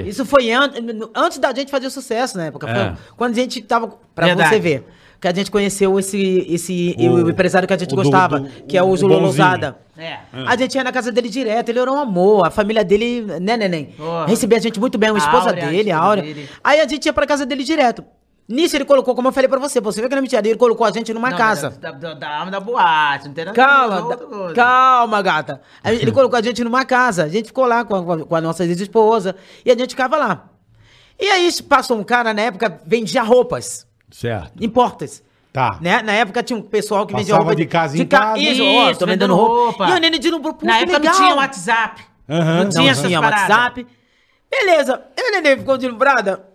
[SPEAKER 7] Isso foi an- antes da gente fazer sucesso na época. Foi
[SPEAKER 5] É.
[SPEAKER 7] quando a gente tava. Pra
[SPEAKER 6] Verdade.
[SPEAKER 7] você ver. Que a gente conheceu esse, esse
[SPEAKER 4] O-
[SPEAKER 7] o, empresário que a gente
[SPEAKER 4] o do-
[SPEAKER 7] gostava,
[SPEAKER 4] do-
[SPEAKER 7] que é
[SPEAKER 4] o
[SPEAKER 7] o. Lousada.
[SPEAKER 6] É.
[SPEAKER 7] A gente ia na casa dele direto, ele era um amor, a família dele, né, neném?
[SPEAKER 6] Porra.
[SPEAKER 7] Recebia a gente muito bem, a esposa
[SPEAKER 6] Áurea,
[SPEAKER 7] dele, a Áurea.
[SPEAKER 6] dele.
[SPEAKER 7] Aí a gente ia pra casa dele direto. Nisso ele colocou, como eu falei pra você, você vê que não é mentira, ele colocou a gente numa
[SPEAKER 6] Não,
[SPEAKER 7] casa.
[SPEAKER 6] Da, da, da alma da boate, não tem nada
[SPEAKER 7] Calma,
[SPEAKER 6] coisa.
[SPEAKER 7] calma, gata. Aí Ele colocou a gente numa casa. A gente ficou lá com a, com a nossa ex-esposa e a gente ficava lá. E aí passou um cara na época vendia roupas,
[SPEAKER 5] Certo.
[SPEAKER 7] importas.
[SPEAKER 4] Tá.
[SPEAKER 7] Né? Na época tinha um pessoal que vendia roupa
[SPEAKER 4] de casa em
[SPEAKER 7] ca-
[SPEAKER 4] casa.
[SPEAKER 7] Isso, ó,
[SPEAKER 6] Isso,
[SPEAKER 7] tô vendendo roupa.
[SPEAKER 6] roupa.
[SPEAKER 7] E o Nene de Pô,
[SPEAKER 6] Na
[SPEAKER 7] que
[SPEAKER 6] época
[SPEAKER 7] legal.
[SPEAKER 6] não tinha WhatsApp.
[SPEAKER 4] Aham.
[SPEAKER 6] Não
[SPEAKER 7] Não
[SPEAKER 6] tinha essas
[SPEAKER 7] tinha
[SPEAKER 6] paradas.
[SPEAKER 7] WhatsApp. Beleza. E o Nenê ficou deslumbrada.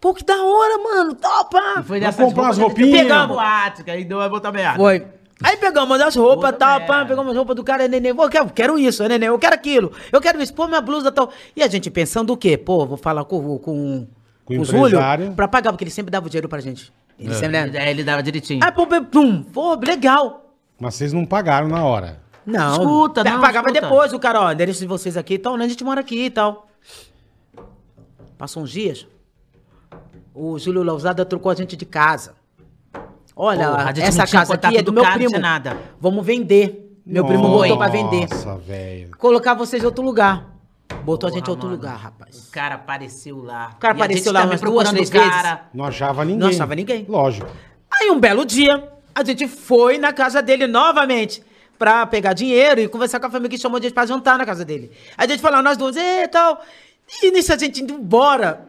[SPEAKER 7] Pô, que da hora, mano. Topa.
[SPEAKER 6] E foi dessas
[SPEAKER 4] comprar
[SPEAKER 6] roupas a gente
[SPEAKER 4] roupinhas.
[SPEAKER 6] Pegamos boate, que aí deu uma botar merda.
[SPEAKER 7] Foi. Aí pegamos as roupas, tal, pá, pegamos as roupas do cara, neném, eu quero, quero isso, neném, eu quero aquilo, eu quero isso, pô, minha blusa tal. E a gente pensando o quê? Pô, vou falar com, com,
[SPEAKER 4] Com o
[SPEAKER 7] o Zúlio
[SPEAKER 4] empresário.
[SPEAKER 7] pra pagar, porque ele sempre dava o dinheiro pra gente. Ele sempre, né?
[SPEAKER 6] Aí ele dava direitinho.
[SPEAKER 7] Aí, pô, pum, pô, legal.
[SPEAKER 4] Mas vocês não pagaram na hora.
[SPEAKER 7] Não,
[SPEAKER 6] Escuta, não,
[SPEAKER 7] pagava
[SPEAKER 6] escuta.
[SPEAKER 7] depois, o cara, ó, endereço de vocês aqui e tal, né, a gente mora aqui e tal. Passou uns dias, o Júlio Lousada trocou a gente de casa. Olha,
[SPEAKER 6] Porra,
[SPEAKER 7] essa casa aqui é do meu primo.
[SPEAKER 6] nada.
[SPEAKER 7] Vamos vender. Meu primo botou pra vender.
[SPEAKER 4] Nossa, velho.
[SPEAKER 7] Colocar vocês em outro lugar. Botou a gente em
[SPEAKER 6] Porra,
[SPEAKER 7] outro
[SPEAKER 6] mano.
[SPEAKER 7] lugar, rapaz.
[SPEAKER 6] O cara apareceu lá.
[SPEAKER 7] O cara
[SPEAKER 6] E a
[SPEAKER 7] apareceu
[SPEAKER 6] gente
[SPEAKER 7] lá
[SPEAKER 6] também
[SPEAKER 7] umas duas,
[SPEAKER 6] procurando
[SPEAKER 7] três
[SPEAKER 6] o
[SPEAKER 7] vezes.
[SPEAKER 6] cara.
[SPEAKER 4] Não achava ninguém.
[SPEAKER 7] Não achava ninguém.
[SPEAKER 4] Lógico.
[SPEAKER 7] Aí um belo dia, a gente foi na casa dele novamente pra pegar dinheiro e conversar com a família que chamou a gente pra jantar na casa dele. Aí a gente falou, nós duas, e tal. E nisso a gente indo embora.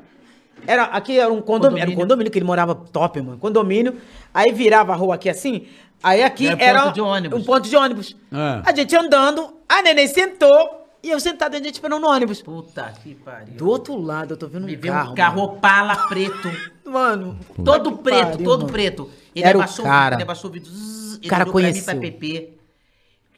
[SPEAKER 7] Era, aqui era um condomínio, era um
[SPEAKER 6] Condomínio.
[SPEAKER 7] condomínio que ele morava top, mano. Condomínio. Aí virava a rua aqui assim. Aí aqui
[SPEAKER 6] Era
[SPEAKER 7] era,
[SPEAKER 6] ponto de ônibus.
[SPEAKER 7] um ponto de ônibus.
[SPEAKER 5] É.
[SPEAKER 7] A gente andando, a neném sentou e eu sentado gente esperando no ônibus.
[SPEAKER 6] Puta que pariu.
[SPEAKER 7] Do outro lado, eu tô vendo um
[SPEAKER 6] Me
[SPEAKER 7] carro.
[SPEAKER 6] um carro Opala preto.
[SPEAKER 7] Mano,
[SPEAKER 6] Todo preto,
[SPEAKER 7] pariu,
[SPEAKER 6] todo
[SPEAKER 7] mano.
[SPEAKER 6] preto. Ele
[SPEAKER 7] Era o cara.
[SPEAKER 6] Ele abaixou o vidro. zzz, ele
[SPEAKER 7] cara
[SPEAKER 6] olhou pra mim,
[SPEAKER 7] conheceu.
[SPEAKER 6] pra PP.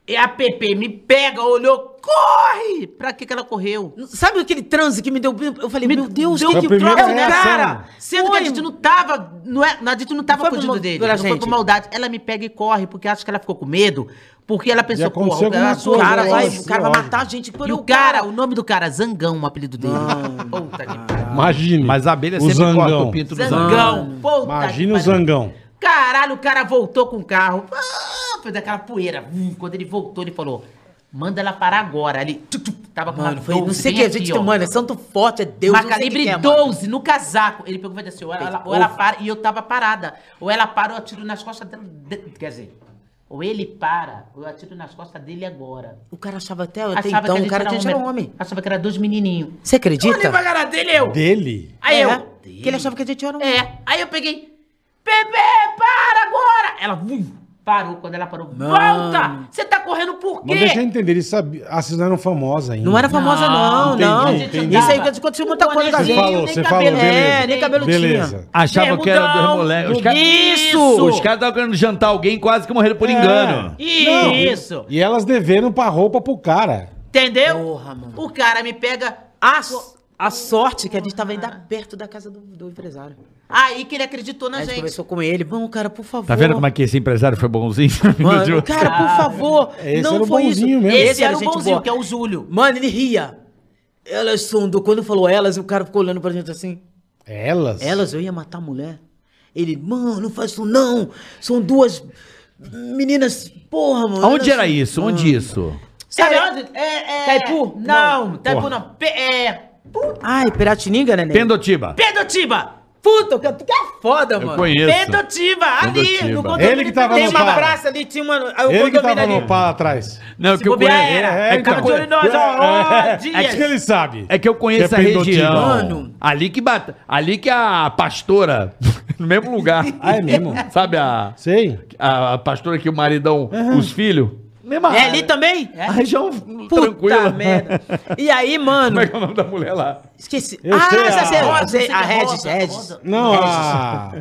[SPEAKER 6] E a PP me pega, olhou, corre! Pra que que ela correu?
[SPEAKER 7] Sabe aquele transe que me deu. Eu falei, meu Deus,
[SPEAKER 6] deu
[SPEAKER 7] que,
[SPEAKER 4] Foi a primeira
[SPEAKER 7] troço,
[SPEAKER 4] reação.
[SPEAKER 7] cara!
[SPEAKER 6] Sendo que a gente não tava. Não é, a gente não tava
[SPEAKER 7] Não foi
[SPEAKER 6] fugindo dele. Não foi
[SPEAKER 7] gente.
[SPEAKER 6] por maldade. Ela me pega e corre, porque acha que ela ficou com medo. Porque ela pensou,
[SPEAKER 4] aconteceu
[SPEAKER 6] o cara,
[SPEAKER 4] coisa,
[SPEAKER 7] cara, vai, o cara vai matar a gente por
[SPEAKER 6] E o cara, o nome do cara, Zangão, o apelido dele. Puta que pariu.
[SPEAKER 4] Imagine.
[SPEAKER 5] Mas a abelha
[SPEAKER 4] o
[SPEAKER 5] sempre corta
[SPEAKER 4] zangão.
[SPEAKER 5] o pinto do zangão.
[SPEAKER 6] Zangão,
[SPEAKER 4] Imagina o
[SPEAKER 6] que
[SPEAKER 4] zangão.
[SPEAKER 6] Caralho, o cara voltou com o carro. Ah, fez aquela poeira. Hum, Quando ele voltou, ele falou: manda ela parar agora. Ali, tuc, tuc, tava com
[SPEAKER 7] Mano,
[SPEAKER 6] uma
[SPEAKER 7] foi, não
[SPEAKER 6] 12
[SPEAKER 7] sei o que, a gente
[SPEAKER 6] ó.
[SPEAKER 7] mano, é santo forte, é Deus.
[SPEAKER 6] Uma
[SPEAKER 7] não que
[SPEAKER 6] calibre
[SPEAKER 7] que é, mano.
[SPEAKER 6] 12 no casaco. Ele pegou e vai descer. Ou ela, ou ela para e eu tava parada. Ou ela para ou eu atiro nas costas dela. de- Quer dizer, ou ele para ou eu atiro nas costas dele agora.
[SPEAKER 7] O cara achava até, até
[SPEAKER 6] Achava
[SPEAKER 7] então,
[SPEAKER 6] que
[SPEAKER 7] o cara
[SPEAKER 6] gente
[SPEAKER 7] tinha era homem.
[SPEAKER 6] Achava que era dois menininhos.
[SPEAKER 7] Você
[SPEAKER 6] Olhei pra
[SPEAKER 7] acredita?
[SPEAKER 6] cara dele, eu.
[SPEAKER 4] Dele?
[SPEAKER 6] Aí
[SPEAKER 7] É,
[SPEAKER 6] eu.
[SPEAKER 7] Que ele achava que a gente era homem.
[SPEAKER 6] É. Aí eu peguei. Pepe, para agora! Ela vum, parou. Quando ela parou, volta! Você tá correndo por quê?
[SPEAKER 4] Mas deixa eu entender, eles sabiam. Ah, vocês não eram famosas ainda.
[SPEAKER 7] Não era famosa, não,
[SPEAKER 4] entendi,
[SPEAKER 7] não.
[SPEAKER 4] entendi.
[SPEAKER 7] Isso aí aconteceu muita coisa com a
[SPEAKER 4] Você
[SPEAKER 7] gente.
[SPEAKER 4] falou,
[SPEAKER 6] nem
[SPEAKER 4] você
[SPEAKER 6] cabelo,
[SPEAKER 4] falou, beleza.
[SPEAKER 7] É, nem cabelo
[SPEAKER 4] Beleza.
[SPEAKER 7] tinha.
[SPEAKER 5] Achava que era dois moleques. Os
[SPEAKER 6] Isso!
[SPEAKER 5] Os caras estavam querendo jantar alguém quase que morreram por engano.
[SPEAKER 6] Isso!
[SPEAKER 4] E elas deveram pra roupa pro cara.
[SPEAKER 6] Entendeu?
[SPEAKER 7] Porra, mano.
[SPEAKER 6] O cara me pega.
[SPEAKER 7] A, a sorte que a gente tava ainda perto da casa do, do empresário.
[SPEAKER 6] Aí que ele acreditou na
[SPEAKER 7] A gente
[SPEAKER 6] gente.
[SPEAKER 7] conversou com ele. Vamos, cara, por favor.
[SPEAKER 5] Tá vendo como é que esse empresário foi bonzinho?
[SPEAKER 7] Mano, cara, por favor.
[SPEAKER 4] Esse
[SPEAKER 7] não
[SPEAKER 4] era o
[SPEAKER 7] foi isso.
[SPEAKER 4] bonzinho mesmo.
[SPEAKER 6] Esse era o
[SPEAKER 7] gente
[SPEAKER 6] bonzinho,
[SPEAKER 7] boa.
[SPEAKER 6] que é o Zúlio.
[SPEAKER 7] Mano, ele ria. Elas são do... Quando falou elas, o cara ficou olhando pra gente assim.
[SPEAKER 4] Elas?
[SPEAKER 7] Elas, eu ia matar a mulher. Ele, mano, não faz isso não. São duas meninas, porra, mano.
[SPEAKER 5] Onde era
[SPEAKER 7] são-
[SPEAKER 5] isso? Onde isso?
[SPEAKER 6] Sabe
[SPEAKER 7] É-
[SPEAKER 6] onde? É, é...
[SPEAKER 7] Taipu?
[SPEAKER 6] Não, Taipu não. Pe- é...
[SPEAKER 7] Ai, Piratininga, né?
[SPEAKER 5] Pendotiba.
[SPEAKER 6] Pedotiba!
[SPEAKER 7] Puta, que tu que é foda, mano.
[SPEAKER 5] conheço.
[SPEAKER 6] Pedotiba! Ali,
[SPEAKER 5] Pendotiba.
[SPEAKER 6] no condomínio.
[SPEAKER 4] Ele que tava
[SPEAKER 7] Tem
[SPEAKER 4] no
[SPEAKER 7] uma
[SPEAKER 4] bar.
[SPEAKER 7] praça ali, tinha uma... o
[SPEAKER 4] Ele que tava
[SPEAKER 7] ali.
[SPEAKER 4] no pá atrás.
[SPEAKER 5] Não,
[SPEAKER 6] Se
[SPEAKER 5] que eu conheço.
[SPEAKER 6] era.
[SPEAKER 4] É,
[SPEAKER 6] É,
[SPEAKER 4] então.
[SPEAKER 6] de olho em nós, ó. ó, Dias.
[SPEAKER 4] É que ele sabe.
[SPEAKER 5] É que eu conheço
[SPEAKER 4] Que
[SPEAKER 5] a
[SPEAKER 4] é Pendotiba.
[SPEAKER 5] região.
[SPEAKER 7] Mano.
[SPEAKER 5] Ali que bate, ali que a pastora no mesmo lugar.
[SPEAKER 4] Ah, é mesmo?
[SPEAKER 5] Sabe a,
[SPEAKER 4] Sei.
[SPEAKER 5] a, a pastora que o maridão, os filhos? Mesma
[SPEAKER 7] É ali também?
[SPEAKER 5] A região
[SPEAKER 7] Puta
[SPEAKER 5] tranquila.
[SPEAKER 7] merda. E aí, mano...
[SPEAKER 5] Como é que é o nome da mulher lá?
[SPEAKER 7] Esqueci.
[SPEAKER 4] Eu
[SPEAKER 7] ah,
[SPEAKER 4] sei,
[SPEAKER 7] essa
[SPEAKER 4] a-
[SPEAKER 7] sei,
[SPEAKER 6] Rosa,
[SPEAKER 7] sei, a
[SPEAKER 6] é
[SPEAKER 7] Regis,
[SPEAKER 6] Rosa,
[SPEAKER 7] Regis.
[SPEAKER 6] Rosa.
[SPEAKER 4] Não, a...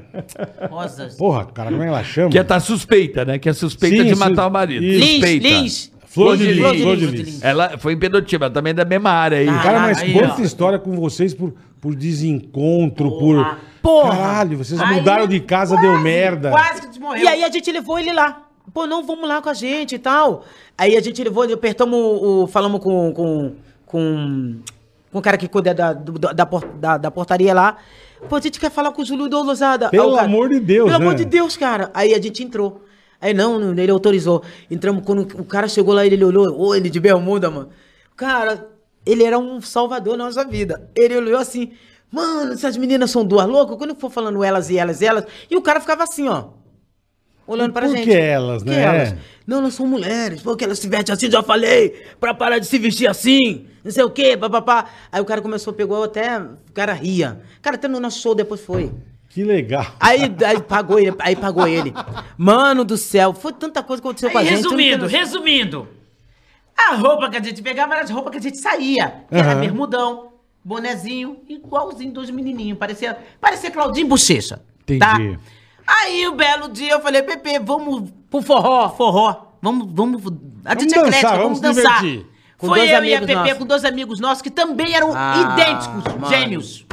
[SPEAKER 6] Rosas.
[SPEAKER 4] Porra, cara, como é que ela chama?
[SPEAKER 5] Que é tá suspeita, né? Que é suspeita
[SPEAKER 4] Sim,
[SPEAKER 5] de matar o marido.
[SPEAKER 4] Isso.
[SPEAKER 7] Lins,
[SPEAKER 5] Suspeita.
[SPEAKER 7] Lins.
[SPEAKER 4] Flor de Lis,
[SPEAKER 5] Flor de
[SPEAKER 4] Flor de
[SPEAKER 7] Lis.
[SPEAKER 5] Ela foi em Pedotiba, ela também é da mesma área aí.
[SPEAKER 7] Ah,
[SPEAKER 4] Cara, mas
[SPEAKER 6] aí,
[SPEAKER 4] quanta
[SPEAKER 6] ó.
[SPEAKER 4] história com vocês por, por desencontro, por.
[SPEAKER 7] Porra.
[SPEAKER 4] Caralho, vocês
[SPEAKER 6] Aí,
[SPEAKER 4] mudaram de casa, deu merda.
[SPEAKER 6] Quase que desmorreu.
[SPEAKER 7] E aí a gente levou ele lá. Pô, não, vamos lá com a gente e tal. Aí a gente levou, apertamos o. o- falamos com. com. com. com o cara que cuida da, da, da, da portaria lá. Pô, a gente quer falar com o Júlio Dolosada. Aí
[SPEAKER 4] Pelo
[SPEAKER 7] o cara,
[SPEAKER 4] amor de Deus,
[SPEAKER 7] Pelo
[SPEAKER 4] né?
[SPEAKER 7] amor de Deus, cara. Aí a gente entrou. Aí não, não, ele autorizou. Entramos, quando o cara chegou lá, ele olhou, ô, ele de bermuda, mano. Cara, ele era um salvador na nossa vida. Ele olhou assim, mano, essas meninas são duas loucas. Quando eu for falando elas e elas e elas, e o cara ficava assim, ó. Olhando pra
[SPEAKER 4] Por
[SPEAKER 7] gente.
[SPEAKER 4] que elas,
[SPEAKER 7] Por
[SPEAKER 4] né?
[SPEAKER 7] elas? Não, elas são mulheres. Porque elas se vestem assim, já falei. Pra parar de se vestir assim. Não sei o quê, papapá. Aí o cara começou, pegou até. O cara ria. Cara, até no nosso show depois foi.
[SPEAKER 4] Que legal.
[SPEAKER 7] Aí, aí pagou ele, aí pagou ele. Mano do céu, foi tanta coisa que aconteceu com a
[SPEAKER 6] Aí,
[SPEAKER 7] gente.
[SPEAKER 6] resumindo, resumindo. A roupa que a gente pegava era as roupas que a gente saía. Que era bermudão, bonezinho, igualzinho dos menininhos. Parecia, parecia Claudinho Bochecha.
[SPEAKER 4] Entendi.
[SPEAKER 6] Tá? Aí, o belo dia, eu falei, Pepe, vamos pro forró, forró. Vamos, vamos, a
[SPEAKER 4] Vamos
[SPEAKER 6] gente
[SPEAKER 4] dançar,
[SPEAKER 6] é eclética,
[SPEAKER 4] vamos
[SPEAKER 6] vamos dançar.
[SPEAKER 4] divertir.
[SPEAKER 7] Com
[SPEAKER 6] Foi
[SPEAKER 7] dois
[SPEAKER 6] eu e a Pepe
[SPEAKER 7] nossos.
[SPEAKER 6] com dois amigos nossos que também eram
[SPEAKER 7] Ah,
[SPEAKER 6] idênticos,
[SPEAKER 7] mano.
[SPEAKER 6] gêmeos.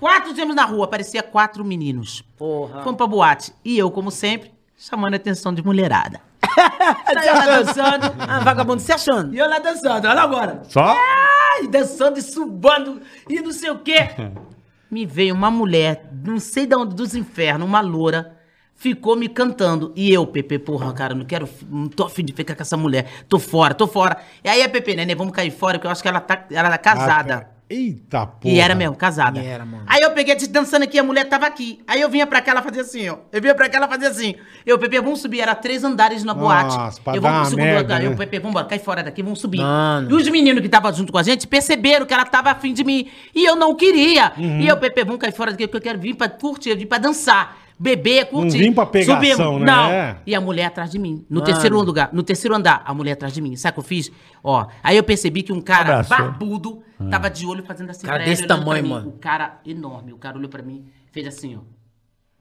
[SPEAKER 6] Quatro gêmeos na rua, parecia quatro meninos.
[SPEAKER 7] Porra.
[SPEAKER 6] Fomos pra boate. E eu, como sempre, chamando a atenção de mulherada. Aí eu lá dançando.
[SPEAKER 7] Ah, vagabundo se achando.
[SPEAKER 6] E eu lá dançando, olha agora.
[SPEAKER 4] Só?
[SPEAKER 6] Ai, dançando e subando e não sei o quê. Me veio uma mulher, não sei de onde, dos infernos, uma loura, ficou me cantando. E eu, Pepe, porra, cara, não quero, não tô afim de ficar com essa mulher. Tô fora, tô fora. E aí a Pepe, né, vamos cair fora, porque eu acho que ela tá, ela era casada.
[SPEAKER 4] Ah. Eita porra.
[SPEAKER 6] E era mesmo, casada.
[SPEAKER 7] E era, mano.
[SPEAKER 6] Aí eu peguei te dançando aqui, a mulher tava aqui. Aí eu vinha pra cá, ela fazia assim, ó. Eu vinha pra cá, ela fazia assim. Eu, Pepe, vamos subir. Era três andares na boate.
[SPEAKER 4] Nossa, pra
[SPEAKER 6] eu vou pro segundo
[SPEAKER 4] merda,
[SPEAKER 6] andar.
[SPEAKER 4] né?
[SPEAKER 6] Eu, Pepe, vambora, cai fora daqui, vamos subir.
[SPEAKER 7] Mano.
[SPEAKER 6] E os meninos que estavam junto com a gente perceberam que ela tava afim de mim. E eu não queria.
[SPEAKER 4] Uhum.
[SPEAKER 6] E eu, Pepe, vamos cair fora daqui, porque eu quero vir pra curtir, eu vim pra dançar. Beber, curtir.
[SPEAKER 4] vim pra pegação,
[SPEAKER 6] Subimos.
[SPEAKER 4] né?
[SPEAKER 6] Não.
[SPEAKER 4] É.
[SPEAKER 6] E a mulher atrás de mim. No terceiro lugar, no terceiro andar, a mulher atrás de mim. Sabe o que eu fiz? Ó, aí eu percebi que um cara
[SPEAKER 5] Abraçou.
[SPEAKER 6] barbudo tava de olho fazendo assim
[SPEAKER 7] Cara
[SPEAKER 6] pra ela,
[SPEAKER 7] desse tamanho,
[SPEAKER 6] mim.
[SPEAKER 7] mano.
[SPEAKER 6] O cara enorme, o cara olhou pra mim, fez assim, ó.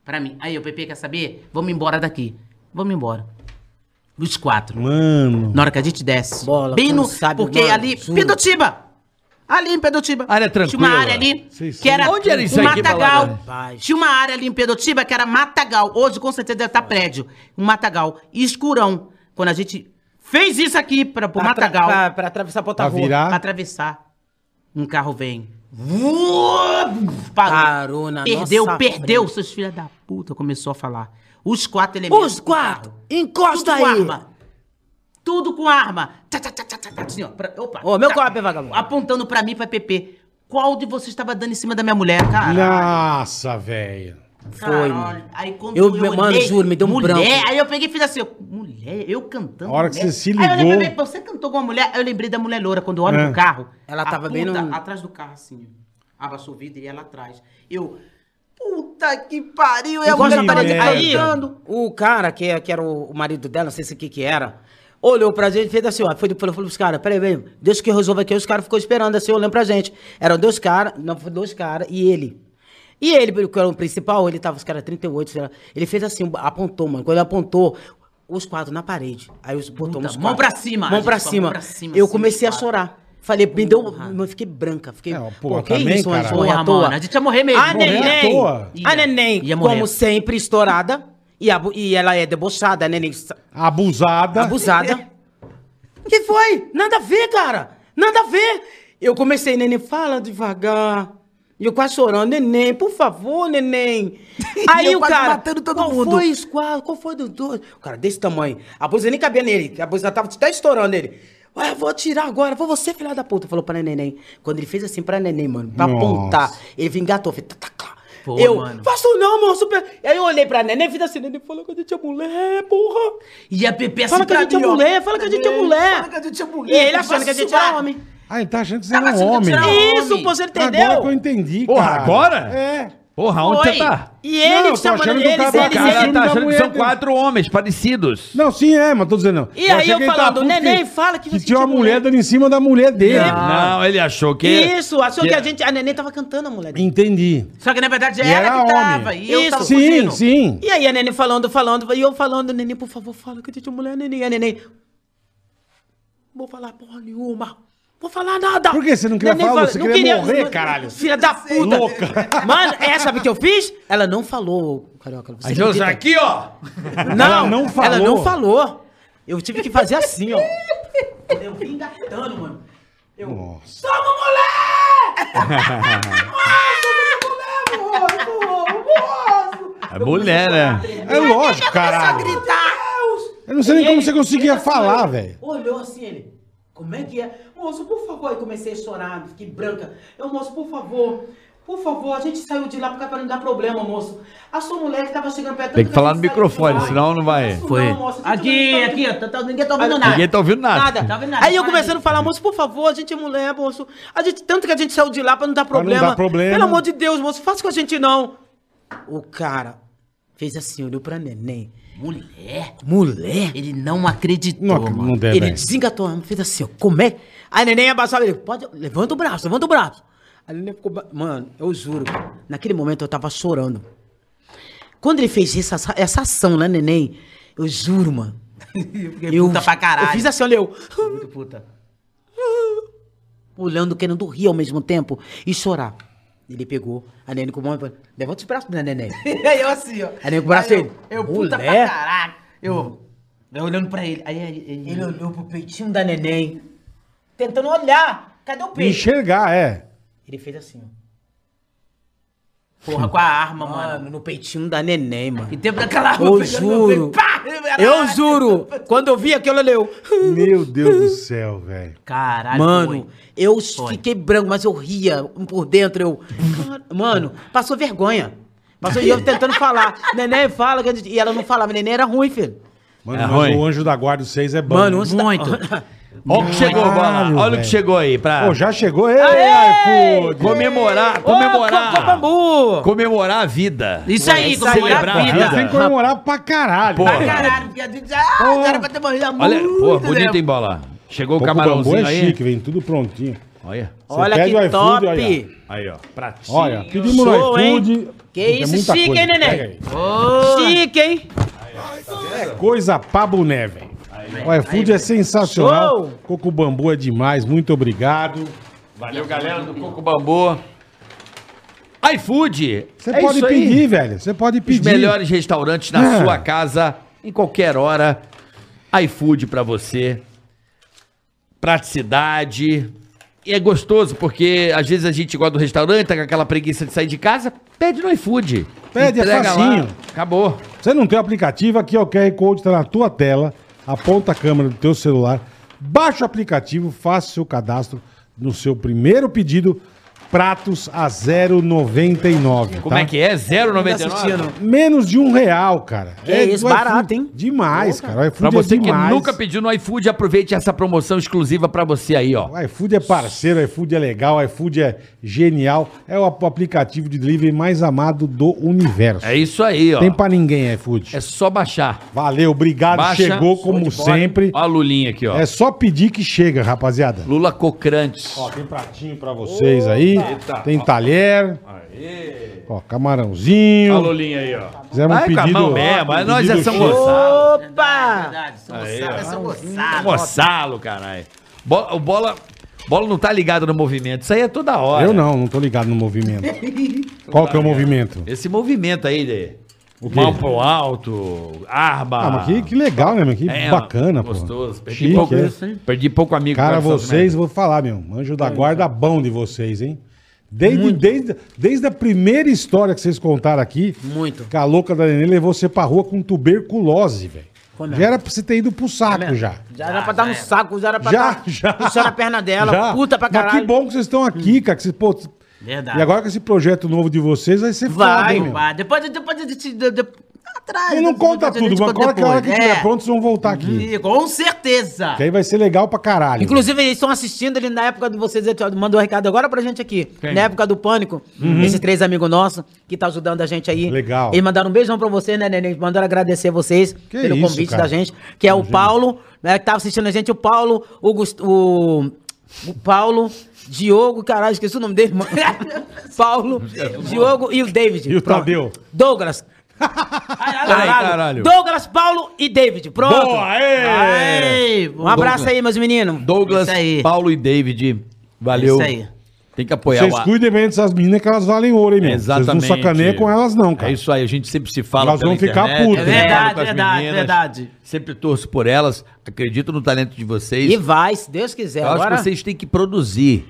[SPEAKER 6] Pra mim. Aí eu, Pepe, quer saber? Vamos embora daqui. Vamos embora. Os quatro.
[SPEAKER 4] Mano.
[SPEAKER 6] Na hora que a gente desce.
[SPEAKER 7] Bola,
[SPEAKER 6] bem
[SPEAKER 7] tu
[SPEAKER 6] no.
[SPEAKER 7] não sabe,
[SPEAKER 6] porque
[SPEAKER 7] mano,
[SPEAKER 6] ali.
[SPEAKER 7] juro.
[SPEAKER 6] Pedotiba! Ali em Pedotiba.
[SPEAKER 5] Área
[SPEAKER 6] Tinha uma
[SPEAKER 5] tranquila.
[SPEAKER 6] área ali
[SPEAKER 4] Vocês
[SPEAKER 6] que era.
[SPEAKER 5] Onde era isso
[SPEAKER 6] um
[SPEAKER 5] aqui,
[SPEAKER 6] matagal.
[SPEAKER 5] Balada?
[SPEAKER 6] Tinha uma área ali em Pedotiba que era matagal. Hoje, com certeza, deve estar prédio. Um matagal. Escurão. Quando a gente fez isso aqui pra, pro
[SPEAKER 7] Pra, tra-
[SPEAKER 6] matagal.
[SPEAKER 7] pra, pra atravessar pra outra
[SPEAKER 4] Pra virar.
[SPEAKER 6] Pra atravessar. Um carro vem. Parou.
[SPEAKER 7] Parou na
[SPEAKER 6] Perdeu,
[SPEAKER 7] nossa
[SPEAKER 6] perdeu.
[SPEAKER 7] frente.
[SPEAKER 6] Seus filhos da puta começou a falar. Os quatro elementos.
[SPEAKER 7] Os quatro. Encosta aí.
[SPEAKER 6] arma. Tudo com arma. Tchá, tchá, tchá, tchá, tchá, tchá, assim, ó. Pra- opa.
[SPEAKER 7] Ô, meu
[SPEAKER 6] Tchá.
[SPEAKER 7] copo, vagabundo.
[SPEAKER 6] Apontando pra mim, pra PP. Qual de vocês estava dando em cima da minha mulher, cara?
[SPEAKER 4] Nossa, velho.
[SPEAKER 7] Foi,
[SPEAKER 6] Caralho.
[SPEAKER 7] mano.
[SPEAKER 6] Aí quando
[SPEAKER 7] Eu- mano, juro, me deu um
[SPEAKER 6] mulher,
[SPEAKER 7] branco.
[SPEAKER 6] Aí eu peguei e fiz assim, ó, mulher, eu cantando.
[SPEAKER 4] A hora que
[SPEAKER 6] mulher.
[SPEAKER 4] você se
[SPEAKER 6] Aí eu
[SPEAKER 4] ligou-
[SPEAKER 6] lembrei, "Pô, você cantou com uma mulher? Eu lembrei da mulher loura, quando eu olho
[SPEAKER 4] É.
[SPEAKER 6] pro carro.
[SPEAKER 7] Ela
[SPEAKER 6] a
[SPEAKER 7] tava bem no-
[SPEAKER 6] Atrás do carro, assim, ó. Abaixou o vidro e ela atrás. Eu, puta que pariu, e a
[SPEAKER 7] Encosta
[SPEAKER 6] mulher
[SPEAKER 7] na
[SPEAKER 6] tava.
[SPEAKER 7] Aí,
[SPEAKER 6] cantando.
[SPEAKER 7] o cara, que, que era o, o marido dela, não sei se o que que era, olhou pra gente e fez assim, ó, foi, falou, falou pros caras, peraí, peraí, Deus que resolve aqui, os caras ficou esperando assim, olhando pra gente. Eram dois caras, não, foi dois caras, e ele. E ele, que era o principal, ele tava, os caras 38, sei lá, ele fez assim, apontou, mano, quando ele apontou, os quatro na parede. Aí os botou
[SPEAKER 6] Puta, mão pra cima,
[SPEAKER 7] Mão pra cima.
[SPEAKER 6] mão pra cima,
[SPEAKER 7] Eu
[SPEAKER 6] assim,
[SPEAKER 7] comecei a chorar. Falei, me deu,
[SPEAKER 6] Porra.
[SPEAKER 7] eu fiquei branca, fiquei,
[SPEAKER 4] É, pô,
[SPEAKER 7] pô, que
[SPEAKER 4] também,
[SPEAKER 7] isso,
[SPEAKER 4] cara.
[SPEAKER 7] morrer à
[SPEAKER 6] Porra,
[SPEAKER 7] toa.
[SPEAKER 6] mano, a gente ia morrer mesmo.
[SPEAKER 7] A
[SPEAKER 4] Morrer
[SPEAKER 7] neném, a neném,
[SPEAKER 6] Ia morrer.
[SPEAKER 7] como sempre, estourada. E, e ela é debochada, sa-
[SPEAKER 4] Abusada.
[SPEAKER 7] abusada. que foi? Nada a ver, cara. Nada a ver. Eu comecei, neném, fala devagar. E eu quase chorando, neném, por favor, neném. Aí
[SPEAKER 6] eu
[SPEAKER 7] o cara,
[SPEAKER 6] matando todo
[SPEAKER 7] qual
[SPEAKER 6] mundo.
[SPEAKER 7] foi isso? Qual, qual foi do dois? O cara desse tamanho. A blusa nem cabia nele. A blusa tava até estourando ele. Ué, eu vou tirar agora. Foi você, filha da puta. Falou pra neném. Quando ele fez assim pra neném, mano, pra
[SPEAKER 4] Nossa.
[SPEAKER 7] apontar, ele vingatou. Fez, tá, tá, tá.
[SPEAKER 6] Pô,
[SPEAKER 7] eu,
[SPEAKER 6] mano.
[SPEAKER 7] faço não, moço. super- Aí eu olhei pra neném e fiz assim, neném falou que a gente é mulher, porra.
[SPEAKER 6] E a PP assim
[SPEAKER 7] Fala que a gente é mulher, fala que a gente é mulher.
[SPEAKER 6] Fala que a gente é mulher.
[SPEAKER 7] E ele achando que a gente era
[SPEAKER 6] suar.
[SPEAKER 7] homem.
[SPEAKER 4] Ah, ele tá achando que você era um
[SPEAKER 6] achando que
[SPEAKER 4] homem.
[SPEAKER 7] Isso, pô, você entendeu?
[SPEAKER 4] Agora que eu entendi,
[SPEAKER 5] Porra,
[SPEAKER 4] cara.
[SPEAKER 5] agora?
[SPEAKER 4] É.
[SPEAKER 5] Porra, onde
[SPEAKER 6] Oi.
[SPEAKER 5] você tá?
[SPEAKER 7] E
[SPEAKER 4] Não,
[SPEAKER 7] ele
[SPEAKER 4] eu tô
[SPEAKER 7] chamando
[SPEAKER 4] achando que o
[SPEAKER 7] eles,
[SPEAKER 4] cara
[SPEAKER 5] O
[SPEAKER 4] tá
[SPEAKER 7] eles,
[SPEAKER 4] com
[SPEAKER 5] cara
[SPEAKER 7] eles.
[SPEAKER 5] tá achando que são
[SPEAKER 4] dele.
[SPEAKER 5] quatro homens parecidos.
[SPEAKER 4] Não, sim, é, mas tô dizendo.
[SPEAKER 7] E aí
[SPEAKER 4] achei
[SPEAKER 7] eu
[SPEAKER 4] que ele
[SPEAKER 7] falando,
[SPEAKER 4] puto
[SPEAKER 7] neném,
[SPEAKER 4] que-
[SPEAKER 7] fala que
[SPEAKER 4] Que tinha uma
[SPEAKER 7] tinha
[SPEAKER 4] mulher
[SPEAKER 7] mulher.
[SPEAKER 4] dando em cima da mulher dele.
[SPEAKER 5] Não, ele achou que.
[SPEAKER 7] Isso, achou que,
[SPEAKER 5] que-
[SPEAKER 7] a gente, a neném tava cantando a mulher dele.
[SPEAKER 4] Entendi.
[SPEAKER 6] Só que na verdade
[SPEAKER 4] E
[SPEAKER 6] era
[SPEAKER 4] era
[SPEAKER 6] que
[SPEAKER 4] homem.
[SPEAKER 6] tava. E eu
[SPEAKER 7] Isso.
[SPEAKER 6] tava
[SPEAKER 4] Sim,
[SPEAKER 6] fugindo.
[SPEAKER 4] sim.
[SPEAKER 7] E aí a neném falando, falando, e eu falando, neném, por favor, fala que a gente é mulher, neném. E a neném, Vou falar porra nenhuma. Vou falar nada.
[SPEAKER 4] Por que você não queria
[SPEAKER 7] Nem
[SPEAKER 4] falar?
[SPEAKER 7] fala-
[SPEAKER 4] Você
[SPEAKER 7] não
[SPEAKER 4] queria morrer, caralho.
[SPEAKER 7] Filha da puta.
[SPEAKER 4] Louca.
[SPEAKER 7] Mano, é, sabe o que eu fiz? Ela não falou, Carioca. Você
[SPEAKER 5] Aí eu
[SPEAKER 7] acredita?
[SPEAKER 5] aqui, ó.
[SPEAKER 7] Não,
[SPEAKER 4] Ela não falou.
[SPEAKER 7] Ela não falou. Eu tive que fazer assim, ó. Eu vim engatando, mano. Eu...
[SPEAKER 4] Nossa.
[SPEAKER 7] Toma, moleque!
[SPEAKER 5] É mulher, né?
[SPEAKER 4] É lógico, caralho.
[SPEAKER 7] gritar!
[SPEAKER 4] Eu não sei nem como você conseguia falar, velho.
[SPEAKER 7] Olhou assim, ele. Como é que é? Moço, por favor. Aí comecei a chorar, fiquei branca. Eu, moço, por favor. Por favor, a gente saiu de lá porque pra não dar problema, moço. A sua mulher que tava chegando perto
[SPEAKER 5] Tem que falar no microfone, senão não vai.
[SPEAKER 6] Foi.
[SPEAKER 7] não, moço,
[SPEAKER 6] Aqui,
[SPEAKER 7] não-
[SPEAKER 6] aqui, ó. tá- tá- ninguém tá ouvindo nada.
[SPEAKER 5] Ninguém tá ouvindo nada.
[SPEAKER 7] Nada.
[SPEAKER 6] Tá ouvindo nada.
[SPEAKER 7] Aí eu começando a falar, moço, por favor, a gente é mulher, moço. A gente, tanto que a gente saiu de lá pra não dar
[SPEAKER 4] não
[SPEAKER 7] problema.
[SPEAKER 4] dar problema.
[SPEAKER 7] Pelo amor de Deus, moço, faça com a gente não. O cara fez assim, olhou pra neném.
[SPEAKER 6] Mulher?
[SPEAKER 7] Mulher?
[SPEAKER 6] Ele não acreditou,
[SPEAKER 4] Não,
[SPEAKER 6] mano.
[SPEAKER 4] não deve.
[SPEAKER 7] Ele desengatou, fez assim, ó, como é? Aí a neném abaixava ele, pode, levanta o braço, levanta o braço. A neném ficou, mano, eu juro, naquele momento eu tava chorando. Quando ele fez essa, essa ação, né, neném? Eu juro, mano.
[SPEAKER 6] Fiquei puta pra caralho.
[SPEAKER 7] Eu fiz assim, olha, eu,
[SPEAKER 6] Muito puta.
[SPEAKER 7] olhando, querendo rir ao mesmo tempo e chorar. Ele pegou a neném com o mão e falou, levanta os braços, né, neném?
[SPEAKER 6] Aí eu assim, ó.
[SPEAKER 7] Aí nego braço
[SPEAKER 6] Aí
[SPEAKER 7] ele.
[SPEAKER 6] Eu, eu puta pra caralho. Eu, eu olhando pra ele. Aí ele... ele-
[SPEAKER 7] Ele olhou pro peitinho da neném, tentando olhar. Cadê o peito?
[SPEAKER 4] Enxergar, é.
[SPEAKER 7] Ele fez assim, ó.
[SPEAKER 6] Porra, com a arma, mano.
[SPEAKER 7] Mano, no peitinho da neném, mano.
[SPEAKER 6] E tempo daquela arma
[SPEAKER 7] Eu juro.
[SPEAKER 6] peito!
[SPEAKER 7] Eu juro. Quando eu vi aquilo, eu
[SPEAKER 4] Meu Deus do céu, velho.
[SPEAKER 6] Caralho,
[SPEAKER 7] Mano,
[SPEAKER 6] foi.
[SPEAKER 7] eu
[SPEAKER 6] Foi.
[SPEAKER 7] fiquei branco, mas eu ria por dentro. Eu, mano, passou vergonha. Passou, e eu tentando falar. Neném fala, e ela não falava. Neném era ruim, filho.
[SPEAKER 4] Mano,
[SPEAKER 5] É
[SPEAKER 4] mas
[SPEAKER 5] ruim.
[SPEAKER 4] o Anjo da Guarda 6 é bom.
[SPEAKER 7] Mano, antes da-
[SPEAKER 6] Muito.
[SPEAKER 5] Olha o que chegou, bola. Olha o que chegou aí pra
[SPEAKER 4] Pô, já chegou. Ei,
[SPEAKER 7] Aê!
[SPEAKER 4] iFood.
[SPEAKER 5] comemorar,
[SPEAKER 7] Ô, co-
[SPEAKER 5] comemorar, comemorar a vida.
[SPEAKER 6] Isso aí,
[SPEAKER 7] Isso aí,
[SPEAKER 6] comemorar
[SPEAKER 5] celebrar
[SPEAKER 6] a vida.
[SPEAKER 4] Tem que comemorar pra caralho.
[SPEAKER 5] Porra.
[SPEAKER 6] Pra caralho, porque a gente ah, era pra ter morrido há
[SPEAKER 5] Olha,
[SPEAKER 6] muito
[SPEAKER 5] pô, bonito,
[SPEAKER 6] tempo.
[SPEAKER 5] hein, bola. Chegou o
[SPEAKER 4] Pô, o bambu
[SPEAKER 5] camarãozinho
[SPEAKER 4] é
[SPEAKER 5] aí.
[SPEAKER 4] chique, vem tudo prontinho.
[SPEAKER 5] Olha.
[SPEAKER 4] Você
[SPEAKER 7] Olha que top!
[SPEAKER 4] olha.
[SPEAKER 5] Aí, ó. Pratinho.
[SPEAKER 4] Olha, pedimos no
[SPEAKER 7] Show, hein?
[SPEAKER 4] iFood.
[SPEAKER 7] Que
[SPEAKER 4] Puta, é
[SPEAKER 7] isso,
[SPEAKER 4] muita
[SPEAKER 7] chique,
[SPEAKER 4] coisa.
[SPEAKER 7] hein, neném?
[SPEAKER 4] Aí.
[SPEAKER 7] Chique, hein?
[SPEAKER 4] É coisa pra boné, velho. O iFood é sensacional.
[SPEAKER 7] Show.
[SPEAKER 4] Coco Bambu é demais. Muito obrigado.
[SPEAKER 5] Valeu, galera do Coco Bambu. iFood.
[SPEAKER 4] Você
[SPEAKER 5] é
[SPEAKER 4] pode
[SPEAKER 5] isso aí.
[SPEAKER 4] pedir, velho. Você pode
[SPEAKER 5] Os
[SPEAKER 4] pedir.
[SPEAKER 5] melhores restaurantes na
[SPEAKER 4] É.
[SPEAKER 5] sua casa, em qualquer hora. iFood pra você. Praticidade. E é gostoso, porque às vezes a gente gosta do restaurante, tá com aquela preguiça de sair de casa, pede no iFood.
[SPEAKER 4] Pede, é facinho.
[SPEAKER 5] Acabou.
[SPEAKER 4] Você não tem o aplicativo, aqui ó, o QR Code tá na tua tela. Aponta a câmera do teu celular. Baixa o aplicativo, faça o seu cadastro no seu primeiro pedido. Pratos a 0,99.
[SPEAKER 5] Como
[SPEAKER 4] tá?
[SPEAKER 5] é que é? 0,99?
[SPEAKER 7] assistindo.
[SPEAKER 4] Menos de um real, cara.
[SPEAKER 7] Que isso, barato,
[SPEAKER 4] iFood.
[SPEAKER 7] hein?
[SPEAKER 4] Demais, cara. O iFood
[SPEAKER 5] Pra você
[SPEAKER 4] é
[SPEAKER 5] que nunca pediu no iFood, aproveite essa promoção exclusiva pra você aí, ó.
[SPEAKER 4] O iFood é parceiro, o iFood é legal, o iFood é genial. É o ap- aplicativo de delivery mais amado do universo.
[SPEAKER 5] É isso aí, ó.
[SPEAKER 4] Tem pra ninguém, iFood.
[SPEAKER 5] É só baixar.
[SPEAKER 4] Valeu, obrigado.
[SPEAKER 5] Baixa.
[SPEAKER 4] Chegou como sempre.
[SPEAKER 5] Ó a Lulinha aqui, ó.
[SPEAKER 4] É só pedir que chega, rapaziada.
[SPEAKER 5] Lula Cocrantes.
[SPEAKER 4] Ó, tem pratinho pra vocês aí. Tem talher. Ó,
[SPEAKER 5] Ó a
[SPEAKER 4] camarãozinho.
[SPEAKER 5] Lulinha aí, ó.
[SPEAKER 4] Fizemos um
[SPEAKER 5] Vai com a
[SPEAKER 4] pedido.
[SPEAKER 5] mão mesmo, mas nós é São. Gonçalo.
[SPEAKER 7] Opa!
[SPEAKER 6] São moçada,
[SPEAKER 5] ó.
[SPEAKER 6] são moçada.
[SPEAKER 5] Gonçalo, caralho. Bola, o bola, bola não tá ligado no movimento. Isso aí é toda hora.
[SPEAKER 4] Eu não, não tô ligado no movimento. Qual que é o movimento?
[SPEAKER 5] Esse movimento aí de
[SPEAKER 4] O quê?
[SPEAKER 5] mão pro alto, arma.
[SPEAKER 4] Ah, mas que, que legal, né, meu? Que
[SPEAKER 5] É,
[SPEAKER 4] bacana, pô.
[SPEAKER 5] Gostoso. Perdi,
[SPEAKER 4] Chique,
[SPEAKER 5] pouco,
[SPEAKER 4] é.
[SPEAKER 5] perdi pouco amigo.
[SPEAKER 4] Cara, vocês, vou falar, meu. Anjo da guarda bom de vocês, hein? Desde, desde, desde a primeira história que vocês contaram aqui,
[SPEAKER 7] Muito.
[SPEAKER 4] que a louca da Nenê levou você pra rua com tuberculose, velho. Já era pra você ter ido pro saco já.
[SPEAKER 7] Já era pra dar no saco, já era pra
[SPEAKER 4] Já,
[SPEAKER 7] dar
[SPEAKER 4] já.
[SPEAKER 7] puxando a perna dela,
[SPEAKER 4] Já.
[SPEAKER 7] puta pra
[SPEAKER 4] Mas
[SPEAKER 7] caralho.
[SPEAKER 4] que bom que vocês estão aqui, cara. Que vocês, pô,
[SPEAKER 6] Verdade.
[SPEAKER 4] e agora com esse projeto novo de vocês, vai ser
[SPEAKER 7] Vai,
[SPEAKER 4] foda, hein, meu?
[SPEAKER 6] Vai, Depois, depois de, de, de, de- atrás.
[SPEAKER 4] E não conta
[SPEAKER 6] depois a gente
[SPEAKER 4] tudo, mas
[SPEAKER 6] conta
[SPEAKER 4] agora que a hora que estiver
[SPEAKER 6] É.
[SPEAKER 4] pronto, vocês vão voltar aqui.
[SPEAKER 6] E Com certeza.
[SPEAKER 4] Que aí vai ser legal pra caralho.
[SPEAKER 7] Inclusive, eles estão assistindo ali na época de vocês. Mandou um recado agora pra gente aqui. Na época do pânico. Esses três amigos nossos que tá ajudando a gente aí.
[SPEAKER 4] Uhum. Legal.
[SPEAKER 7] Eles mandaram um beijão pra você, né, Neném? Mandaram agradecer vocês
[SPEAKER 4] Que
[SPEAKER 7] pelo
[SPEAKER 4] isso,
[SPEAKER 7] convite
[SPEAKER 4] cara.
[SPEAKER 7] da gente. Que é o Paulo, né, que tava assistindo a gente. O Paulo, o, Gust... o... o Paulo, Diogo, caralho, esqueci o nome dele, mano. Paulo, Diogo e o David.
[SPEAKER 4] E o. Tadeu?
[SPEAKER 7] Douglas.
[SPEAKER 6] Ai,
[SPEAKER 5] Peraí, caralho.
[SPEAKER 7] Douglas, Paulo e David. Pronto.
[SPEAKER 4] Boa, aê!
[SPEAKER 6] Ai,
[SPEAKER 7] Um abraço aí, meus meninos.
[SPEAKER 5] Douglas. Paulo e David. Valeu.
[SPEAKER 6] Isso aí.
[SPEAKER 5] Tem que apoiar
[SPEAKER 4] Vocês
[SPEAKER 5] o
[SPEAKER 4] cuidem bem dessas meninas que elas valem ouro, hein, meu?
[SPEAKER 5] Exatamente.
[SPEAKER 4] Vocês não sacaneiam com elas, não, cara.
[SPEAKER 5] É isso aí, a gente sempre se fala
[SPEAKER 4] Elas
[SPEAKER 5] pela
[SPEAKER 4] vão ficar putas.
[SPEAKER 6] É verdade, verdade,
[SPEAKER 5] meninas,
[SPEAKER 6] verdade.
[SPEAKER 5] Sempre torço por elas, acredito no talento de vocês.
[SPEAKER 7] E vai, se Deus quiser.
[SPEAKER 5] eu acho
[SPEAKER 7] Agora,
[SPEAKER 5] que vocês têm que produzir.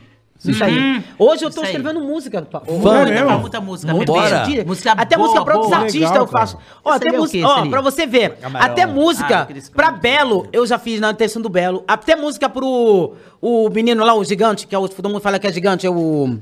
[SPEAKER 7] Isso aí. Hoje eu tô escrevendo música.
[SPEAKER 4] Fã
[SPEAKER 7] Muita?
[SPEAKER 6] Muita, música.
[SPEAKER 7] muita
[SPEAKER 5] Bora.
[SPEAKER 7] música.
[SPEAKER 6] Música
[SPEAKER 7] até
[SPEAKER 6] boa,
[SPEAKER 7] música pra outros artistas eu faço. Ó, até música, ó, pra você ver.
[SPEAKER 5] Camarão.
[SPEAKER 7] Até
[SPEAKER 6] Ah,
[SPEAKER 7] música
[SPEAKER 6] esse
[SPEAKER 7] pra. Belo, eu já fiz na intenção do Belo. Até música pro o menino lá, o gigante, que é o, todo mundo fala que é gigante, é o.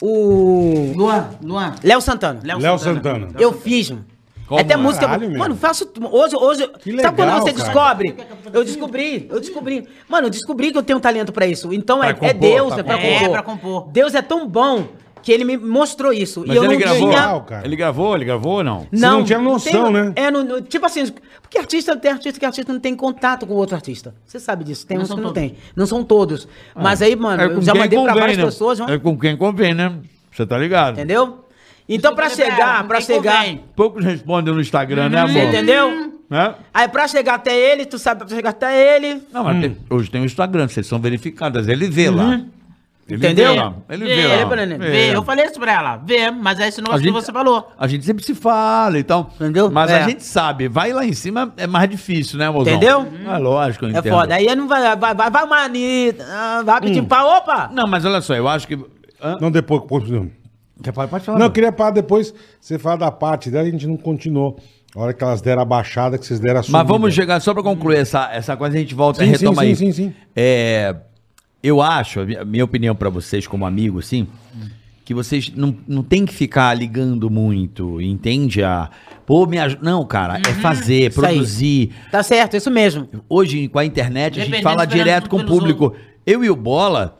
[SPEAKER 7] O.
[SPEAKER 6] Luan, Luan.
[SPEAKER 7] Léo Santana.
[SPEAKER 4] Léo Santana.
[SPEAKER 7] Eu fiz, mano.
[SPEAKER 5] Como?
[SPEAKER 7] Até música.
[SPEAKER 4] Caralho,
[SPEAKER 7] mano, faço. Hoje, hoje.
[SPEAKER 4] Que
[SPEAKER 7] sabe quando
[SPEAKER 4] legal,
[SPEAKER 7] você
[SPEAKER 4] cara.
[SPEAKER 7] descobre? Eu descobri, eu descobri. Mano, eu descobri que eu tenho talento pra isso. Então é,
[SPEAKER 5] Pra
[SPEAKER 7] é
[SPEAKER 5] compor,
[SPEAKER 7] Deus,
[SPEAKER 5] pra
[SPEAKER 7] é pra
[SPEAKER 6] compor.
[SPEAKER 7] compor.
[SPEAKER 6] É, pra compor.
[SPEAKER 7] Deus é tão bom que ele me mostrou isso.
[SPEAKER 5] Mas
[SPEAKER 7] e eu
[SPEAKER 5] ele
[SPEAKER 7] não
[SPEAKER 5] gravou?
[SPEAKER 7] tinha.
[SPEAKER 4] Legal, cara.
[SPEAKER 5] Ele gravou, ele gravou ou não?
[SPEAKER 4] Você não tinha noção,
[SPEAKER 7] tem-
[SPEAKER 4] né?
[SPEAKER 7] É, no, no- tipo assim, porque artista tem artista que artista não tem contato com outro artista. Você sabe disso, tem
[SPEAKER 6] Não
[SPEAKER 7] uns que
[SPEAKER 6] são
[SPEAKER 7] não
[SPEAKER 6] todos.
[SPEAKER 7] tem. Não são todos. Mas aí, mano, eu já mandei pra
[SPEAKER 5] convém,
[SPEAKER 7] várias
[SPEAKER 5] né?
[SPEAKER 7] pessoas, mano,
[SPEAKER 5] É com quem convém, né? Você tá ligado?
[SPEAKER 7] entendeu? Então
[SPEAKER 6] eu falei
[SPEAKER 7] chegar,
[SPEAKER 6] tem
[SPEAKER 7] chegar.
[SPEAKER 5] Poucos respondem no Instagram, né,
[SPEAKER 7] você
[SPEAKER 5] amor?
[SPEAKER 7] entendeu?
[SPEAKER 5] Né?
[SPEAKER 7] Aí pra chegar até ele, tu sabe pra chegar até ele,
[SPEAKER 5] Não, mas tem- hoje tem o Instagram, vocês são verificadas. Ele vê lá. Ele
[SPEAKER 7] Entendeu?
[SPEAKER 5] Vê lá. Ele
[SPEAKER 6] Vê,
[SPEAKER 5] vê lá. Vê.
[SPEAKER 6] Vê, eu falei isso pra ela. Vê, mas é esse negócio que você falou.
[SPEAKER 5] A gente sempre se fala e tal.
[SPEAKER 7] Entendeu?
[SPEAKER 5] Mas
[SPEAKER 7] É.
[SPEAKER 5] a gente sabe, vai lá em cima é mais difícil, né, mozão?
[SPEAKER 7] Entendeu?
[SPEAKER 5] É lógico, eu
[SPEAKER 7] é
[SPEAKER 5] entendo.
[SPEAKER 7] foda. Aí ele não vai, vai, vai, vai uma Anitta, ah, vai pedir pra, opa!
[SPEAKER 5] Não, mas olha só, eu acho que... Hã?
[SPEAKER 4] Não, depois. depois- não.
[SPEAKER 5] Quer falar? Pode falar.
[SPEAKER 4] Não, eu queria parar depois. Você falar da parte dela, a gente não continuou. A hora que elas deram a baixada, que vocês deram a
[SPEAKER 5] Mas vamos
[SPEAKER 4] subida.
[SPEAKER 5] chegar, só pra concluir essa, essa coisa, a gente volta e
[SPEAKER 4] Sim,
[SPEAKER 5] retoma
[SPEAKER 4] sim,
[SPEAKER 5] aí.
[SPEAKER 4] sim, sim, sim.
[SPEAKER 5] É, eu acho, a minha- opinião pra vocês como amigos, assim, que vocês não, não tem que ficar ligando muito, entende? A, pô, me ajuda. Não, cara, é fazer,
[SPEAKER 7] Isso aí.
[SPEAKER 5] produzir.
[SPEAKER 7] Tá certo, isso mesmo.
[SPEAKER 5] Hoje, com a internet, a gente fala direto com o público. Eu e o Bola,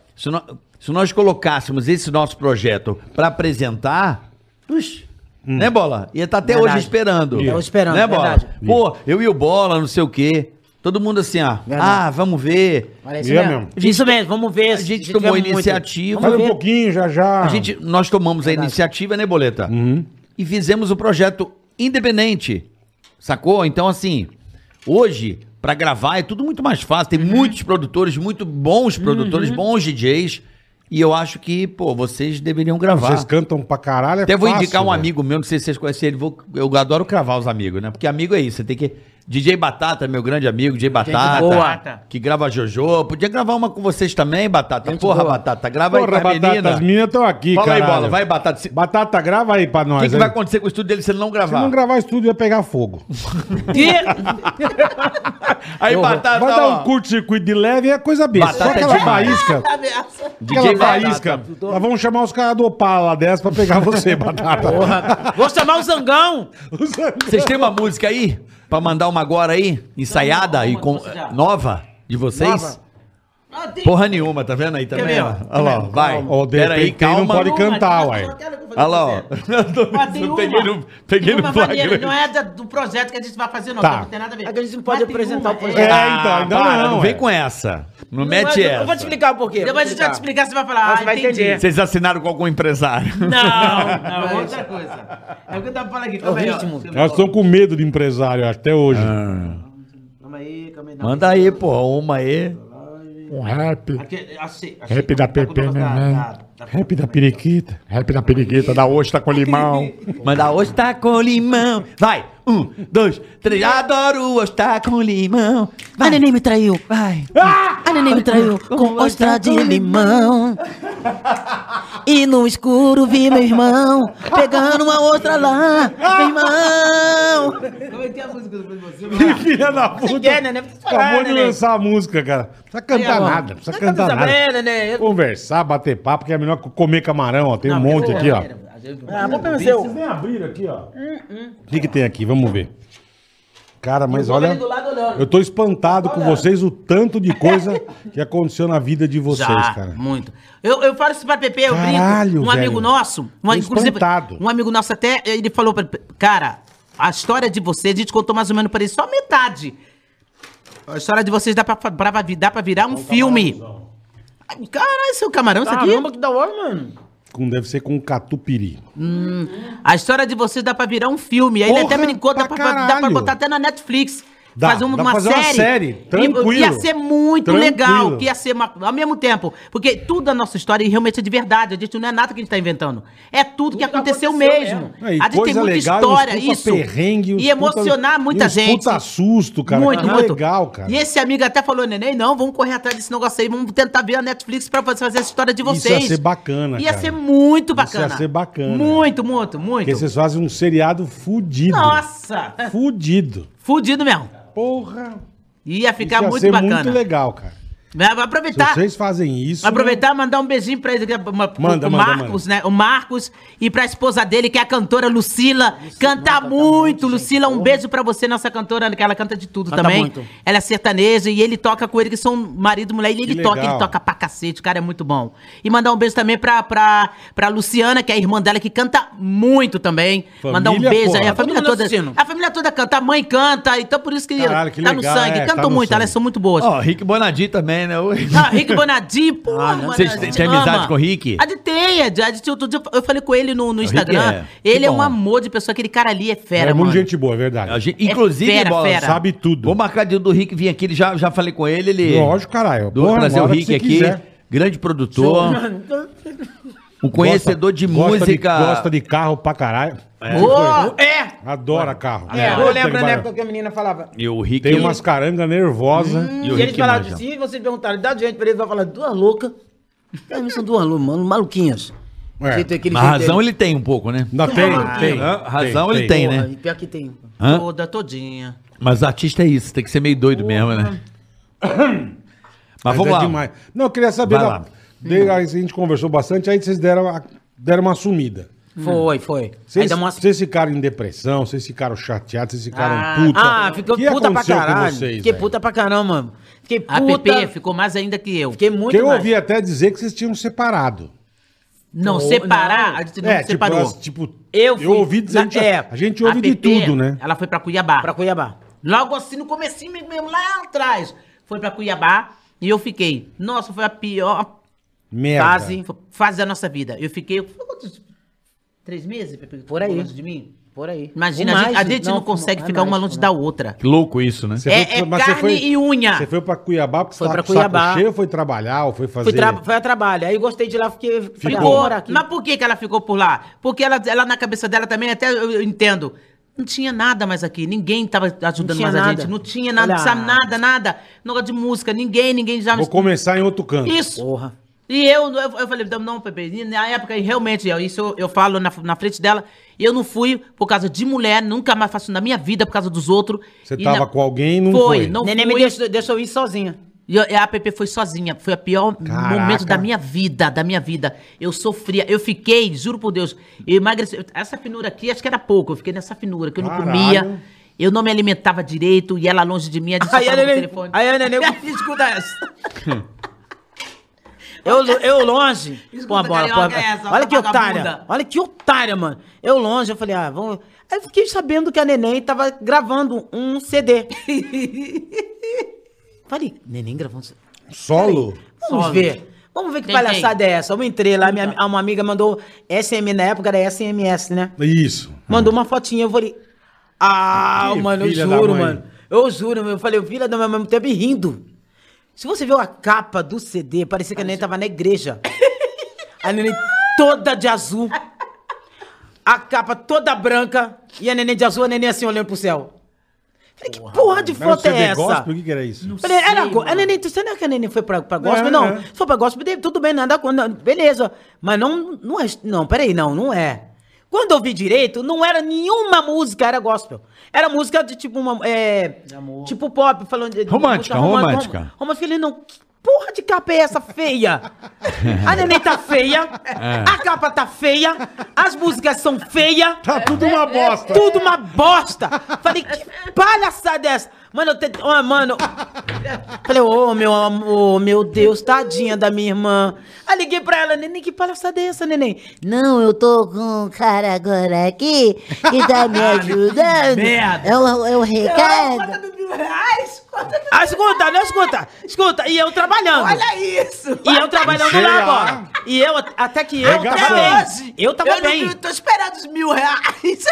[SPEAKER 5] se nós, se nós colocássemos esse nosso projeto pra apresentar, puxa, né, Bola? Ia estar até
[SPEAKER 7] Verdade.
[SPEAKER 5] hoje esperando.
[SPEAKER 7] Ia. Eu esperando,
[SPEAKER 5] Né, Bola?
[SPEAKER 7] verdade.
[SPEAKER 5] Pô, eu e o Bola, não sei o quê. Todo mundo assim, ó.
[SPEAKER 7] Verdade.
[SPEAKER 5] Ah, vamos ver.
[SPEAKER 7] Olha, isso mesmo.
[SPEAKER 4] mesmo.
[SPEAKER 7] Isso mesmo, vamos ver.
[SPEAKER 5] A gente
[SPEAKER 7] se
[SPEAKER 5] tomou
[SPEAKER 7] tiver muito.
[SPEAKER 5] iniciativa.
[SPEAKER 4] Fala um pouquinho, já já.
[SPEAKER 5] A gente, nós tomamos a iniciativa, né, Boleta? E fizemos o projeto independente. Sacou? Então, assim, hoje, pra gravar é tudo muito mais fácil. Tem muitos produtores, muito bons produtores, bons DJs. E eu acho que, pô, vocês deveriam gravar.
[SPEAKER 4] Vocês cantam pra caralho. É
[SPEAKER 5] Até vou
[SPEAKER 4] fácil,
[SPEAKER 5] indicar um amigo meu, não sei se vocês conhecem ele, vou- eu adoro cravar os amigos, né? Porque amigo é isso, você tem que. DJ Batata, meu grande amigo, DJ Batata,
[SPEAKER 6] boa.
[SPEAKER 5] que grava Jojo. Podia gravar uma com vocês também, Batata. Porra,
[SPEAKER 7] boa.
[SPEAKER 5] Batata, grava
[SPEAKER 4] Porra,
[SPEAKER 5] aí com a
[SPEAKER 4] Batata,
[SPEAKER 5] menina.
[SPEAKER 4] as meninas estão aqui,
[SPEAKER 5] Fala aí,
[SPEAKER 4] caralho.
[SPEAKER 5] bola, vai, Batata. Se- O
[SPEAKER 4] Batata, grava aí pra nós.
[SPEAKER 5] que, que
[SPEAKER 4] aí.
[SPEAKER 5] vai acontecer com o estúdio dele se ele não
[SPEAKER 4] Se
[SPEAKER 5] gravar?
[SPEAKER 4] não gravar o estúdio, ia pegar fogo.
[SPEAKER 7] Que-
[SPEAKER 5] Aí, Batata,
[SPEAKER 4] Vai dar
[SPEAKER 5] ó.
[SPEAKER 4] um curto-circuito de leve e é coisa besta.
[SPEAKER 5] Batata
[SPEAKER 4] Só
[SPEAKER 5] é
[SPEAKER 4] aquela
[SPEAKER 5] demais.
[SPEAKER 4] faísca.
[SPEAKER 5] DJ Batata.
[SPEAKER 4] faísca. Nós vamos chamar os caras do Opala lá dessa pra pegar você, Batata.
[SPEAKER 7] Vou chamar o Zangão.
[SPEAKER 5] Vocês têm uma música aí? Pra mandar uma agora aí? Ensaiada e com,
[SPEAKER 6] você já-
[SPEAKER 5] nova? De vocês?
[SPEAKER 7] Nova.
[SPEAKER 6] Ah,
[SPEAKER 5] Porra nenhuma, tá vendo aí também? Olha lá, vai.
[SPEAKER 4] Ó, de
[SPEAKER 5] Pera aí,
[SPEAKER 4] ele não
[SPEAKER 5] calma.
[SPEAKER 4] pode cantar, uai.
[SPEAKER 5] Olha lá, ó.
[SPEAKER 6] Ah, tem
[SPEAKER 5] peguei no, peguei no flagrante.
[SPEAKER 6] não é da- do projeto que a gente vai fazer, não.
[SPEAKER 4] Tá.
[SPEAKER 6] Não tem nada a ver.
[SPEAKER 7] É que a gente não pode
[SPEAKER 6] Mas tem
[SPEAKER 7] apresentar
[SPEAKER 6] uma,
[SPEAKER 7] o projeto.
[SPEAKER 4] É,
[SPEAKER 5] Ah,
[SPEAKER 4] então, ainda
[SPEAKER 5] para,
[SPEAKER 4] não,
[SPEAKER 5] não vem com essa. Não,
[SPEAKER 7] Não,
[SPEAKER 5] mete essa.
[SPEAKER 7] Eu vou te explicar por quê.
[SPEAKER 6] Depois a gente vai te explicar, você vai falar.
[SPEAKER 7] Você
[SPEAKER 6] ah,
[SPEAKER 7] vai
[SPEAKER 6] entendi.
[SPEAKER 7] entender.
[SPEAKER 5] Vocês assinaram com algum empresário?
[SPEAKER 6] Não, não, é outra coisa. É o que eu tava falando aqui. Calma
[SPEAKER 7] É o
[SPEAKER 6] aí, ó.
[SPEAKER 7] ritmo.
[SPEAKER 4] Elas estão com medo de empresário até hoje.
[SPEAKER 6] Calma aí, calma aí. não.
[SPEAKER 5] Manda aí, pô, uma aí.
[SPEAKER 4] Um rap.
[SPEAKER 6] Aqui, achei, achei
[SPEAKER 4] Rap da
[SPEAKER 6] tá
[SPEAKER 4] PP,
[SPEAKER 6] negócio
[SPEAKER 4] né?
[SPEAKER 6] Da- da- da-
[SPEAKER 4] Rap da periquita. Rap da periquita, da ostra com limão.
[SPEAKER 5] Manda ostra com limão. Vai, um, dois, três. Adoro ostra com limão.
[SPEAKER 7] A neném me traiu.
[SPEAKER 5] Vai.
[SPEAKER 7] A neném me traiu com ostra de limão. E no escuro vi meu irmão pegando uma ostra lá. Meu irmão.
[SPEAKER 6] Como é que é a música depois de você?
[SPEAKER 4] Filha da puta.
[SPEAKER 7] né?
[SPEAKER 4] Acabou de lançar a música, cara. Não precisa cantar nada. Não precisa cantar nada.
[SPEAKER 7] né?
[SPEAKER 4] Conversar, bater papo, que é melhor que comer camarão, ó. Tem um monte aqui, ó.
[SPEAKER 7] Ah, vou pra você.
[SPEAKER 4] Vocês nem abriram aqui, ó. O que, que tem aqui? Vamos ver. Cara, mas olha. Eu tô espantado com vocês o tanto de coisa que aconteceu na vida de vocês,
[SPEAKER 6] Já,
[SPEAKER 4] cara.
[SPEAKER 6] muito. Eu, eu falo isso pra Pepe, eu
[SPEAKER 4] Caralho,
[SPEAKER 6] brinco. Um
[SPEAKER 4] velho.
[SPEAKER 6] amigo nosso, um,
[SPEAKER 4] Tô
[SPEAKER 6] inclusive,
[SPEAKER 4] espantado.
[SPEAKER 6] um amigo nosso até, ele falou pra cara, a história de vocês, a gente contou mais ou menos para ele, só metade. A história de vocês dá pra, pra, dá pra virar um filme. Caralho, seu camarão, isso aqui?
[SPEAKER 7] Caramba, que da hora, mano.
[SPEAKER 4] com, deve ser com catupiry.
[SPEAKER 6] A história de vocês dá pra virar um filme. Aí ele
[SPEAKER 4] Porra,
[SPEAKER 6] até brincou, dá
[SPEAKER 4] pra
[SPEAKER 6] pra, dá pra
[SPEAKER 4] caralho.
[SPEAKER 6] botar até na Netflix.
[SPEAKER 4] Dá,
[SPEAKER 6] fazer uma,
[SPEAKER 4] dá
[SPEAKER 6] uma
[SPEAKER 4] fazer uma
[SPEAKER 6] série.
[SPEAKER 4] série, tranquilo.
[SPEAKER 6] Ia ser muito
[SPEAKER 4] Tranquilo.
[SPEAKER 6] legal. Que ia ser uma- ao mesmo tempo. Porque tudo da nossa história realmente é de verdade. A gente não é nada que a gente tá inventando. É tudo, que aconteceu, mesmo.
[SPEAKER 4] É, e
[SPEAKER 6] a gente tem muita
[SPEAKER 4] legal,
[SPEAKER 6] história, isso.
[SPEAKER 4] perrengue,
[SPEAKER 6] e emocionar
[SPEAKER 4] puta-
[SPEAKER 6] muita
[SPEAKER 4] e
[SPEAKER 6] gente.
[SPEAKER 4] puta susto, cara.
[SPEAKER 6] Muito,
[SPEAKER 4] que
[SPEAKER 6] muito.
[SPEAKER 4] legal, cara.
[SPEAKER 6] E esse amigo até falou, neném, não, vamos correr atrás desse negócio aí, vamos tentar ver a Netflix pra fazer essa história de
[SPEAKER 4] Isso
[SPEAKER 6] vocês.
[SPEAKER 4] ia ser bacana,
[SPEAKER 6] Ia
[SPEAKER 4] cara.
[SPEAKER 6] ser muito
[SPEAKER 4] Isso ia
[SPEAKER 6] bacana.
[SPEAKER 4] ser bacana.
[SPEAKER 6] Muito, muito, muito.
[SPEAKER 4] Porque vocês fazem um seriado fudido.
[SPEAKER 6] Nossa!
[SPEAKER 4] Fudido.
[SPEAKER 6] Fudido mesmo.
[SPEAKER 4] Porra.
[SPEAKER 6] Ia
[SPEAKER 4] Isso
[SPEAKER 6] ficar
[SPEAKER 4] ia
[SPEAKER 6] muito
[SPEAKER 4] ser
[SPEAKER 6] bacana.
[SPEAKER 4] muito legal, cara.
[SPEAKER 6] Vai vai
[SPEAKER 4] Se
[SPEAKER 6] aproveitar.
[SPEAKER 4] vocês fazem isso.
[SPEAKER 6] Aproveitar e mandar um beijinho pra ele, é uma- pro,
[SPEAKER 4] Manda,
[SPEAKER 6] pro
[SPEAKER 4] manda,
[SPEAKER 6] Marcos, né? O Marcos e pra esposa dele, que é a cantora Lucila. canta muito, Lucila. Um beijo pra você, nossa cantora, que ela canta de tudo
[SPEAKER 7] Canta
[SPEAKER 6] também.
[SPEAKER 7] muito.
[SPEAKER 6] Ela é sertaneja e ele toca com ele, que são marido e mulher. E ele
[SPEAKER 4] Que
[SPEAKER 6] toca,
[SPEAKER 4] legal.
[SPEAKER 6] ele toca pra cacete, o cara é muito bom. E mandar um beijo também pra, pra, pra Luciana, que é a irmã dela, que canta muito também. mandar um
[SPEAKER 4] Família,
[SPEAKER 6] beijo
[SPEAKER 4] porra.
[SPEAKER 6] aí. A família
[SPEAKER 7] mundo
[SPEAKER 6] toda.
[SPEAKER 7] assistindo.
[SPEAKER 6] A família toda canta, a mãe canta, então por isso que,
[SPEAKER 4] Caralho, que
[SPEAKER 6] tá
[SPEAKER 4] legal,
[SPEAKER 6] no sangue.
[SPEAKER 4] é,
[SPEAKER 6] Cantam
[SPEAKER 4] tá
[SPEAKER 6] muito,
[SPEAKER 4] sangue.
[SPEAKER 6] elas são muito boas.
[SPEAKER 5] Ó, Rick Bonadi também, né? O-
[SPEAKER 6] Ah, Rick Bonadi, pô, mano.
[SPEAKER 5] Vocês
[SPEAKER 6] a
[SPEAKER 5] têm- amizade com o Rick?
[SPEAKER 6] A gente tem, a gente, outro dia eu falei com ele no, no Instagram.
[SPEAKER 5] é-
[SPEAKER 6] ele
[SPEAKER 5] que
[SPEAKER 6] é um
[SPEAKER 5] bom.
[SPEAKER 6] amor de pessoa, aquele cara ali é fera,
[SPEAKER 4] é muito
[SPEAKER 6] mano.
[SPEAKER 4] gente boa, é verdade.
[SPEAKER 5] A gente- inclusive,
[SPEAKER 6] fera,
[SPEAKER 5] Bola,
[SPEAKER 6] fera.
[SPEAKER 4] Sabe tudo.
[SPEAKER 5] Vou marcar dia do Rick vir aqui, ele já, já falei com ele, ele...
[SPEAKER 4] Lógico, caralho.
[SPEAKER 5] Do,
[SPEAKER 4] Porra,
[SPEAKER 5] trazer
[SPEAKER 4] na
[SPEAKER 5] o
[SPEAKER 4] hora que
[SPEAKER 5] Rick
[SPEAKER 4] você
[SPEAKER 5] aqui,
[SPEAKER 4] quiser.
[SPEAKER 5] grande produtor, um conhecedor de
[SPEAKER 4] Gosta
[SPEAKER 5] música.
[SPEAKER 4] gosta de carro pra caralho.
[SPEAKER 6] Ô,
[SPEAKER 7] É!
[SPEAKER 4] Adora carro.
[SPEAKER 7] É, eu lembro na época que a menina falava.
[SPEAKER 5] E o Rick...
[SPEAKER 4] Tem umas caranga nervosa.
[SPEAKER 5] E
[SPEAKER 7] E,
[SPEAKER 5] o
[SPEAKER 7] eles falavam,
[SPEAKER 5] manja.
[SPEAKER 7] se vocês perguntarem, dá gente pra eles, vai falar, duas loucas. É, mas são duas loucas, mano, maluquinhas.
[SPEAKER 4] É.
[SPEAKER 7] Jeito-
[SPEAKER 5] Mas
[SPEAKER 7] jeito
[SPEAKER 5] razão
[SPEAKER 7] dele.
[SPEAKER 5] ele tem um pouco, né?
[SPEAKER 4] Não, tem, tem.
[SPEAKER 5] Ah, razão ele tem,
[SPEAKER 7] Porra,
[SPEAKER 5] né?
[SPEAKER 7] e pior que tem.
[SPEAKER 5] Hã?
[SPEAKER 6] Toda, todinha.
[SPEAKER 5] Mas artista é isso, tem que ser meio doido mesmo, né? Mas vamos
[SPEAKER 4] é
[SPEAKER 5] lá.
[SPEAKER 4] demais. Não, eu queria saber.
[SPEAKER 5] Vai
[SPEAKER 4] da-
[SPEAKER 5] lá.
[SPEAKER 4] De- a gente conversou bastante, aí vocês deram, a- deram uma sumida.
[SPEAKER 7] Foi, foi.
[SPEAKER 4] Vocês,
[SPEAKER 7] dá uma...
[SPEAKER 4] vocês ficaram em depressão, vocês ficaram chateados, vocês ficaram
[SPEAKER 6] Ah,
[SPEAKER 4] puta.
[SPEAKER 7] Ah, ficou
[SPEAKER 4] O que
[SPEAKER 7] puta pra
[SPEAKER 4] aconteceu com
[SPEAKER 7] caralho.
[SPEAKER 4] vocês,
[SPEAKER 7] Fiquei
[SPEAKER 4] velho?
[SPEAKER 7] puta pra caramba, mano. Fiquei
[SPEAKER 6] A
[SPEAKER 7] puta.
[SPEAKER 6] PP ficou mais ainda que eu.
[SPEAKER 7] Fiquei muito
[SPEAKER 4] Porque eu
[SPEAKER 7] mais.
[SPEAKER 4] ouvi até dizer que vocês tinham separado.
[SPEAKER 6] Não, separar,
[SPEAKER 7] não.
[SPEAKER 6] a gente não
[SPEAKER 4] é, tipo,
[SPEAKER 6] separou.
[SPEAKER 4] tipo,
[SPEAKER 7] Eu fui-
[SPEAKER 4] ouvi dizer, a gente,
[SPEAKER 7] é,
[SPEAKER 4] a gente
[SPEAKER 6] A
[SPEAKER 4] ouve de tudo, né?
[SPEAKER 6] Ela foi pra Cuiabá.
[SPEAKER 7] Pra Cuiabá.
[SPEAKER 6] Logo assim, no comecinho mesmo, lá atrás. Foi pra Cuiabá e eu fiquei. Nossa, foi a pior
[SPEAKER 4] Merda.
[SPEAKER 6] fase, fase da nossa vida. Eu fiquei. foi quantos- Três meses?
[SPEAKER 7] Por aí.
[SPEAKER 6] longe de mim?
[SPEAKER 7] Por aí.
[SPEAKER 6] Imagina, a gente, a gente não, consegue
[SPEAKER 7] é
[SPEAKER 6] ficar uma longe
[SPEAKER 7] é
[SPEAKER 6] da
[SPEAKER 7] mais.
[SPEAKER 6] outra.
[SPEAKER 5] Que louco isso, né?
[SPEAKER 4] Você
[SPEAKER 6] É-
[SPEAKER 4] foi-
[SPEAKER 6] é
[SPEAKER 4] mas você
[SPEAKER 6] carne e unha.
[SPEAKER 4] Você foi pra Cuiabá porque
[SPEAKER 7] Foi pra
[SPEAKER 4] com o saco
[SPEAKER 7] Cuiabá.
[SPEAKER 4] cheio foi trabalhar ou foi fazer...
[SPEAKER 7] Fui, tra foi a trabalho. Aí gostei de lá, fiquei.
[SPEAKER 6] Ficou.
[SPEAKER 7] aqui.
[SPEAKER 6] Mas por que, que ela ficou por lá? Porque ela, ela na cabeça dela também, até eu, eu entendo. Não tinha nada mais aqui. Ninguém tava ajudando mais a
[SPEAKER 7] nada.
[SPEAKER 6] gente. Não tinha nada,
[SPEAKER 7] Olha.
[SPEAKER 6] sabe? Nada, nada. Negócio de música. Ninguém, ninguém já.
[SPEAKER 4] Vou começar em outro canto.
[SPEAKER 6] Isso.
[SPEAKER 7] Porra.
[SPEAKER 6] E eu, eu, eu falei, não, Pepe, e na época, realmente, eu- isso eu, eu falo na, na frente dela, eu não fui por causa de mulher, nunca mais faço na minha vida por causa dos outros.
[SPEAKER 4] Você
[SPEAKER 6] E
[SPEAKER 4] tava
[SPEAKER 6] na-
[SPEAKER 4] com alguém e não foi.
[SPEAKER 6] Não
[SPEAKER 7] Neném
[SPEAKER 6] fui.
[SPEAKER 7] me deixou, deixou eu ir sozinha.
[SPEAKER 6] E eu- e a Pepe foi sozinha. Foi o pior
[SPEAKER 4] Caraca.
[SPEAKER 6] momento da minha vida, da minha vida. Eu sofria. Eu fiquei, juro por Deus, eu emagreci. Essa finura aqui, acho que era pouco. Eu fiquei nessa finura, que eu não
[SPEAKER 4] Caralho.
[SPEAKER 6] comia. Eu não me alimentava direito e ela longe de mim. A gente só
[SPEAKER 7] Aí a
[SPEAKER 6] falava no
[SPEAKER 7] neném,
[SPEAKER 6] telefone.
[SPEAKER 7] aí a neném, escuta essa. Eu, eu longe. Pô, a bola, pô,
[SPEAKER 6] é essa,
[SPEAKER 7] olha que otária. Olha que otária, mano. Eu longe, eu falei, ah, vamos. Aí eu fiquei sabendo que a neném tava gravando um CD. falei, neném gravando um CD.
[SPEAKER 4] Solo?
[SPEAKER 7] Vamos
[SPEAKER 6] Solo.
[SPEAKER 7] ver. Vamos ver que
[SPEAKER 6] Tentei.
[SPEAKER 7] palhaçada é essa. Eu entrei lá, minha, uma amiga mandou SM, na época era SMS, né?
[SPEAKER 4] Isso.
[SPEAKER 7] Mandou uma fotinha, eu falei. Ah,
[SPEAKER 4] Que
[SPEAKER 7] mano, eu juro,
[SPEAKER 4] mãe.
[SPEAKER 7] mano. Eu juro. Eu falei, filha da mãe, ao mesmo tempo e rindo. Se você viu a capa do CD, parecia que a neném tava na igreja. A neném toda de azul. A capa toda branca. E a neném de azul, a neném assim olhando pro céu. Falei, que porra de foto é essa?
[SPEAKER 4] gospel, o que que era isso?
[SPEAKER 7] Falei, era,
[SPEAKER 6] sei,
[SPEAKER 7] go- a neném, tu será que a neném foi pra, pra gospel?
[SPEAKER 4] É,
[SPEAKER 7] não,
[SPEAKER 4] é.
[SPEAKER 7] se for pra gospel, tudo bem, nada não, beleza. Mas não, não é, não, peraí, não, não é. Quando eu vi direito, não era nenhuma música, era gospel. Era música de tipo uma, é, tipo pop, falando de...
[SPEAKER 5] Romântica,
[SPEAKER 7] música romântica,
[SPEAKER 5] romântica.
[SPEAKER 7] rom- Romântica, ele não... Que porra de capa é essa feia? A neném tá feia, a capa tá feia, as músicas são feias,
[SPEAKER 4] Tá tudo uma bosta.
[SPEAKER 7] tudo uma bosta. Falei, que palhaçada é essa? Mano, eu te... Ó, mano. Falei, ô, meu amor, meu Deus, tadinha da minha irmã. Aí liguei pra ela, neném, que palhaçada dessa, neném?
[SPEAKER 1] Não, eu tô com um cara agora aqui que tá me ajudando.
[SPEAKER 6] merda.
[SPEAKER 1] É o, é o recado.
[SPEAKER 7] Ah, escuta, não escuta. Escuta, e eu trabalhando.
[SPEAKER 6] Olha isso!
[SPEAKER 7] E eu trabalhando lá agora. E eu, até que eu tava
[SPEAKER 6] Até
[SPEAKER 7] bem. Eu tava
[SPEAKER 6] eu
[SPEAKER 7] bem.
[SPEAKER 6] Não, tô esperando os mil reais.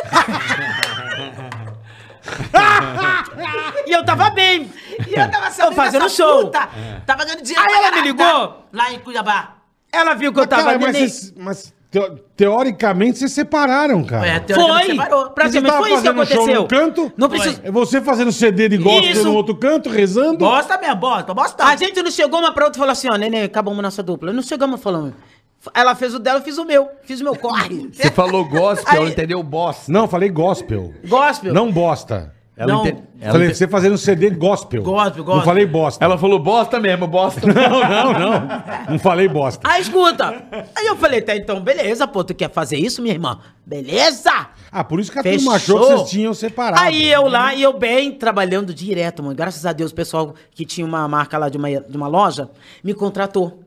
[SPEAKER 7] E eu tava bem.
[SPEAKER 6] E eu tava sabendo
[SPEAKER 7] fazendo
[SPEAKER 6] dessa
[SPEAKER 7] show.
[SPEAKER 6] puta. Tava ganhando dinheiro
[SPEAKER 7] Aí ela me ligou.
[SPEAKER 6] Lá em Cuiabá.
[SPEAKER 7] Ela viu que eu tava
[SPEAKER 4] Cara, mas,
[SPEAKER 7] neném.
[SPEAKER 4] vocês- mas teo- teoricamente vocês separaram, cara.
[SPEAKER 6] É,
[SPEAKER 7] Foi!
[SPEAKER 6] separou.
[SPEAKER 7] Praticamente foi isso que
[SPEAKER 4] fazendo show
[SPEAKER 7] aconteceu.
[SPEAKER 4] no canto?
[SPEAKER 7] Não precisa.
[SPEAKER 4] É você fazendo CD de
[SPEAKER 7] Isso.
[SPEAKER 4] no outro canto, rezando?
[SPEAKER 6] Bosta mesmo, bosta, bosta.
[SPEAKER 7] A gente não chegou uma pra outra e falou assim, ó, neném, acabamos nossa dupla. Não chegamos falando. Ela fez o dela, eu fiz o meu. Fiz o meu corre.
[SPEAKER 5] Você falou gospel, ela
[SPEAKER 7] Aí-
[SPEAKER 5] entendeu bosta.
[SPEAKER 4] Não, falei gospel.
[SPEAKER 7] Gospel.
[SPEAKER 4] Não bosta.
[SPEAKER 5] Ela,
[SPEAKER 7] Não.
[SPEAKER 5] ente- ela
[SPEAKER 4] falei,
[SPEAKER 5] ente-
[SPEAKER 4] você fazendo CD gospel.
[SPEAKER 6] Gospel,
[SPEAKER 4] Não
[SPEAKER 6] gospel.
[SPEAKER 4] falei bosta.
[SPEAKER 5] ela falou bosta mesmo, bosta.
[SPEAKER 4] Não, não, não. Não falei bosta.
[SPEAKER 7] Aí escuta. Aí eu falei, tá, então, beleza, pô, tu quer fazer isso, minha irmã? Beleza!
[SPEAKER 4] Ah, por isso que a
[SPEAKER 7] Fechou.
[SPEAKER 4] turma achou que vocês tinham separado.
[SPEAKER 7] Aí eu lá, e eu bem, trabalhando direto, mano. Graças a Deus, o pessoal que tinha uma marca lá de uma, de uma loja, me contratou.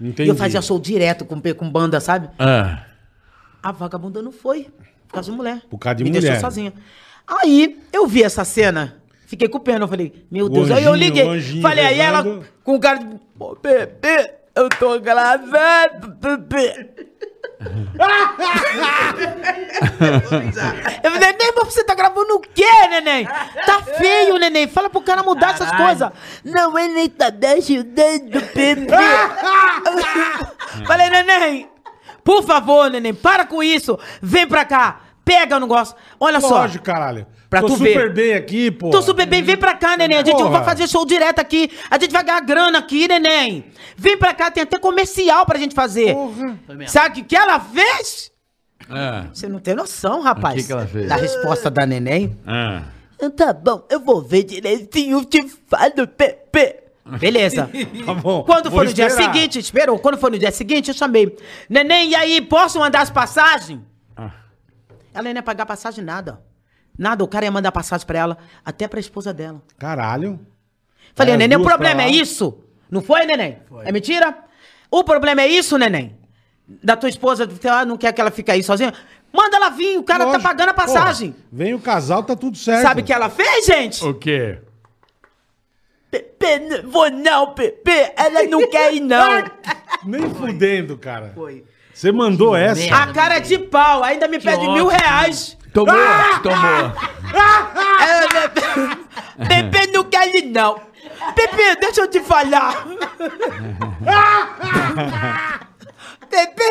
[SPEAKER 4] Entendi.
[SPEAKER 7] E eu fazia show direto com, com banda, sabe?
[SPEAKER 5] Ah.
[SPEAKER 7] A vagabunda não foi. Por causa de mulher.
[SPEAKER 4] Por causa de
[SPEAKER 7] Me
[SPEAKER 4] mulher.
[SPEAKER 7] deixou sozinha. Aí, eu vi essa cena. Fiquei com pena. Eu falei, meu Deus. aí eu
[SPEAKER 4] anjinho,
[SPEAKER 7] liguei.
[SPEAKER 4] anjinho
[SPEAKER 7] Falei, aí ela, com o cara de... Ô, bebê, eu tô gravando, bebê. Eu falei, neném, mas você tá gravando o quê, neném? Tá feio, neném. Fala pro cara mudar essas coisas. Não, ele tá me ajudando, bebê. Falei, neném, por favor, neném, para com isso. Vem pra cá. Pega o negócio. Olha só.
[SPEAKER 4] Lógico, caralho.
[SPEAKER 7] Pra
[SPEAKER 4] Tô
[SPEAKER 7] tu
[SPEAKER 4] super
[SPEAKER 7] ver.
[SPEAKER 4] bem aqui, pô.
[SPEAKER 7] Tô super bem, vem pra cá, neném. A gente
[SPEAKER 4] Porra.
[SPEAKER 7] vai fazer show direto aqui. A gente vai ganhar grana aqui, neném. Vem pra cá, tem até comercial pra gente fazer.
[SPEAKER 4] Porra.
[SPEAKER 7] Sabe o que, ela fez?
[SPEAKER 5] Ah.
[SPEAKER 7] Você não tem noção, rapaz.
[SPEAKER 5] O que que ela fez?
[SPEAKER 7] Da resposta da neném.
[SPEAKER 5] Ah.
[SPEAKER 7] Tá bom, eu vou ver direitinho, te falo, Pepe. Beleza.
[SPEAKER 4] Tá bom.
[SPEAKER 7] Quando foi no dia seguinte, esperou. Quando foi no dia seguinte, eu chamei. Neném, e aí, posso mandar as passagens?
[SPEAKER 4] Ah.
[SPEAKER 7] Ela não ia pagar passagem nada. Nada, o cara ia mandar passagem pra ela, até pra esposa dela.
[SPEAKER 4] Caralho.
[SPEAKER 7] Falei,
[SPEAKER 4] as
[SPEAKER 7] neném, o problema é isso? Não foi, neném? É mentira? O problema é isso, neném? Da tua esposa, tu ah, não quer que ela fique aí sozinha? Manda ela vir, o cara
[SPEAKER 4] Lógico.
[SPEAKER 7] tá pagando a passagem.
[SPEAKER 4] Porra, vem o casal, tá tudo certo.
[SPEAKER 7] Sabe o que ela fez, gente?
[SPEAKER 5] O quê?
[SPEAKER 7] Pepe, não vou não, Pepe. Ela não quer ir, não.
[SPEAKER 4] Nem fudendo, cara.
[SPEAKER 6] Foi.
[SPEAKER 4] Você mandou essa.
[SPEAKER 6] merda.
[SPEAKER 7] A cara é de pau, ainda me pede mil
[SPEAKER 6] ótimo.
[SPEAKER 7] reais.
[SPEAKER 5] Tomou, tomou.
[SPEAKER 7] Ela- Pepe não quer ir, não. Pepe, deixa eu te falar. Pepe,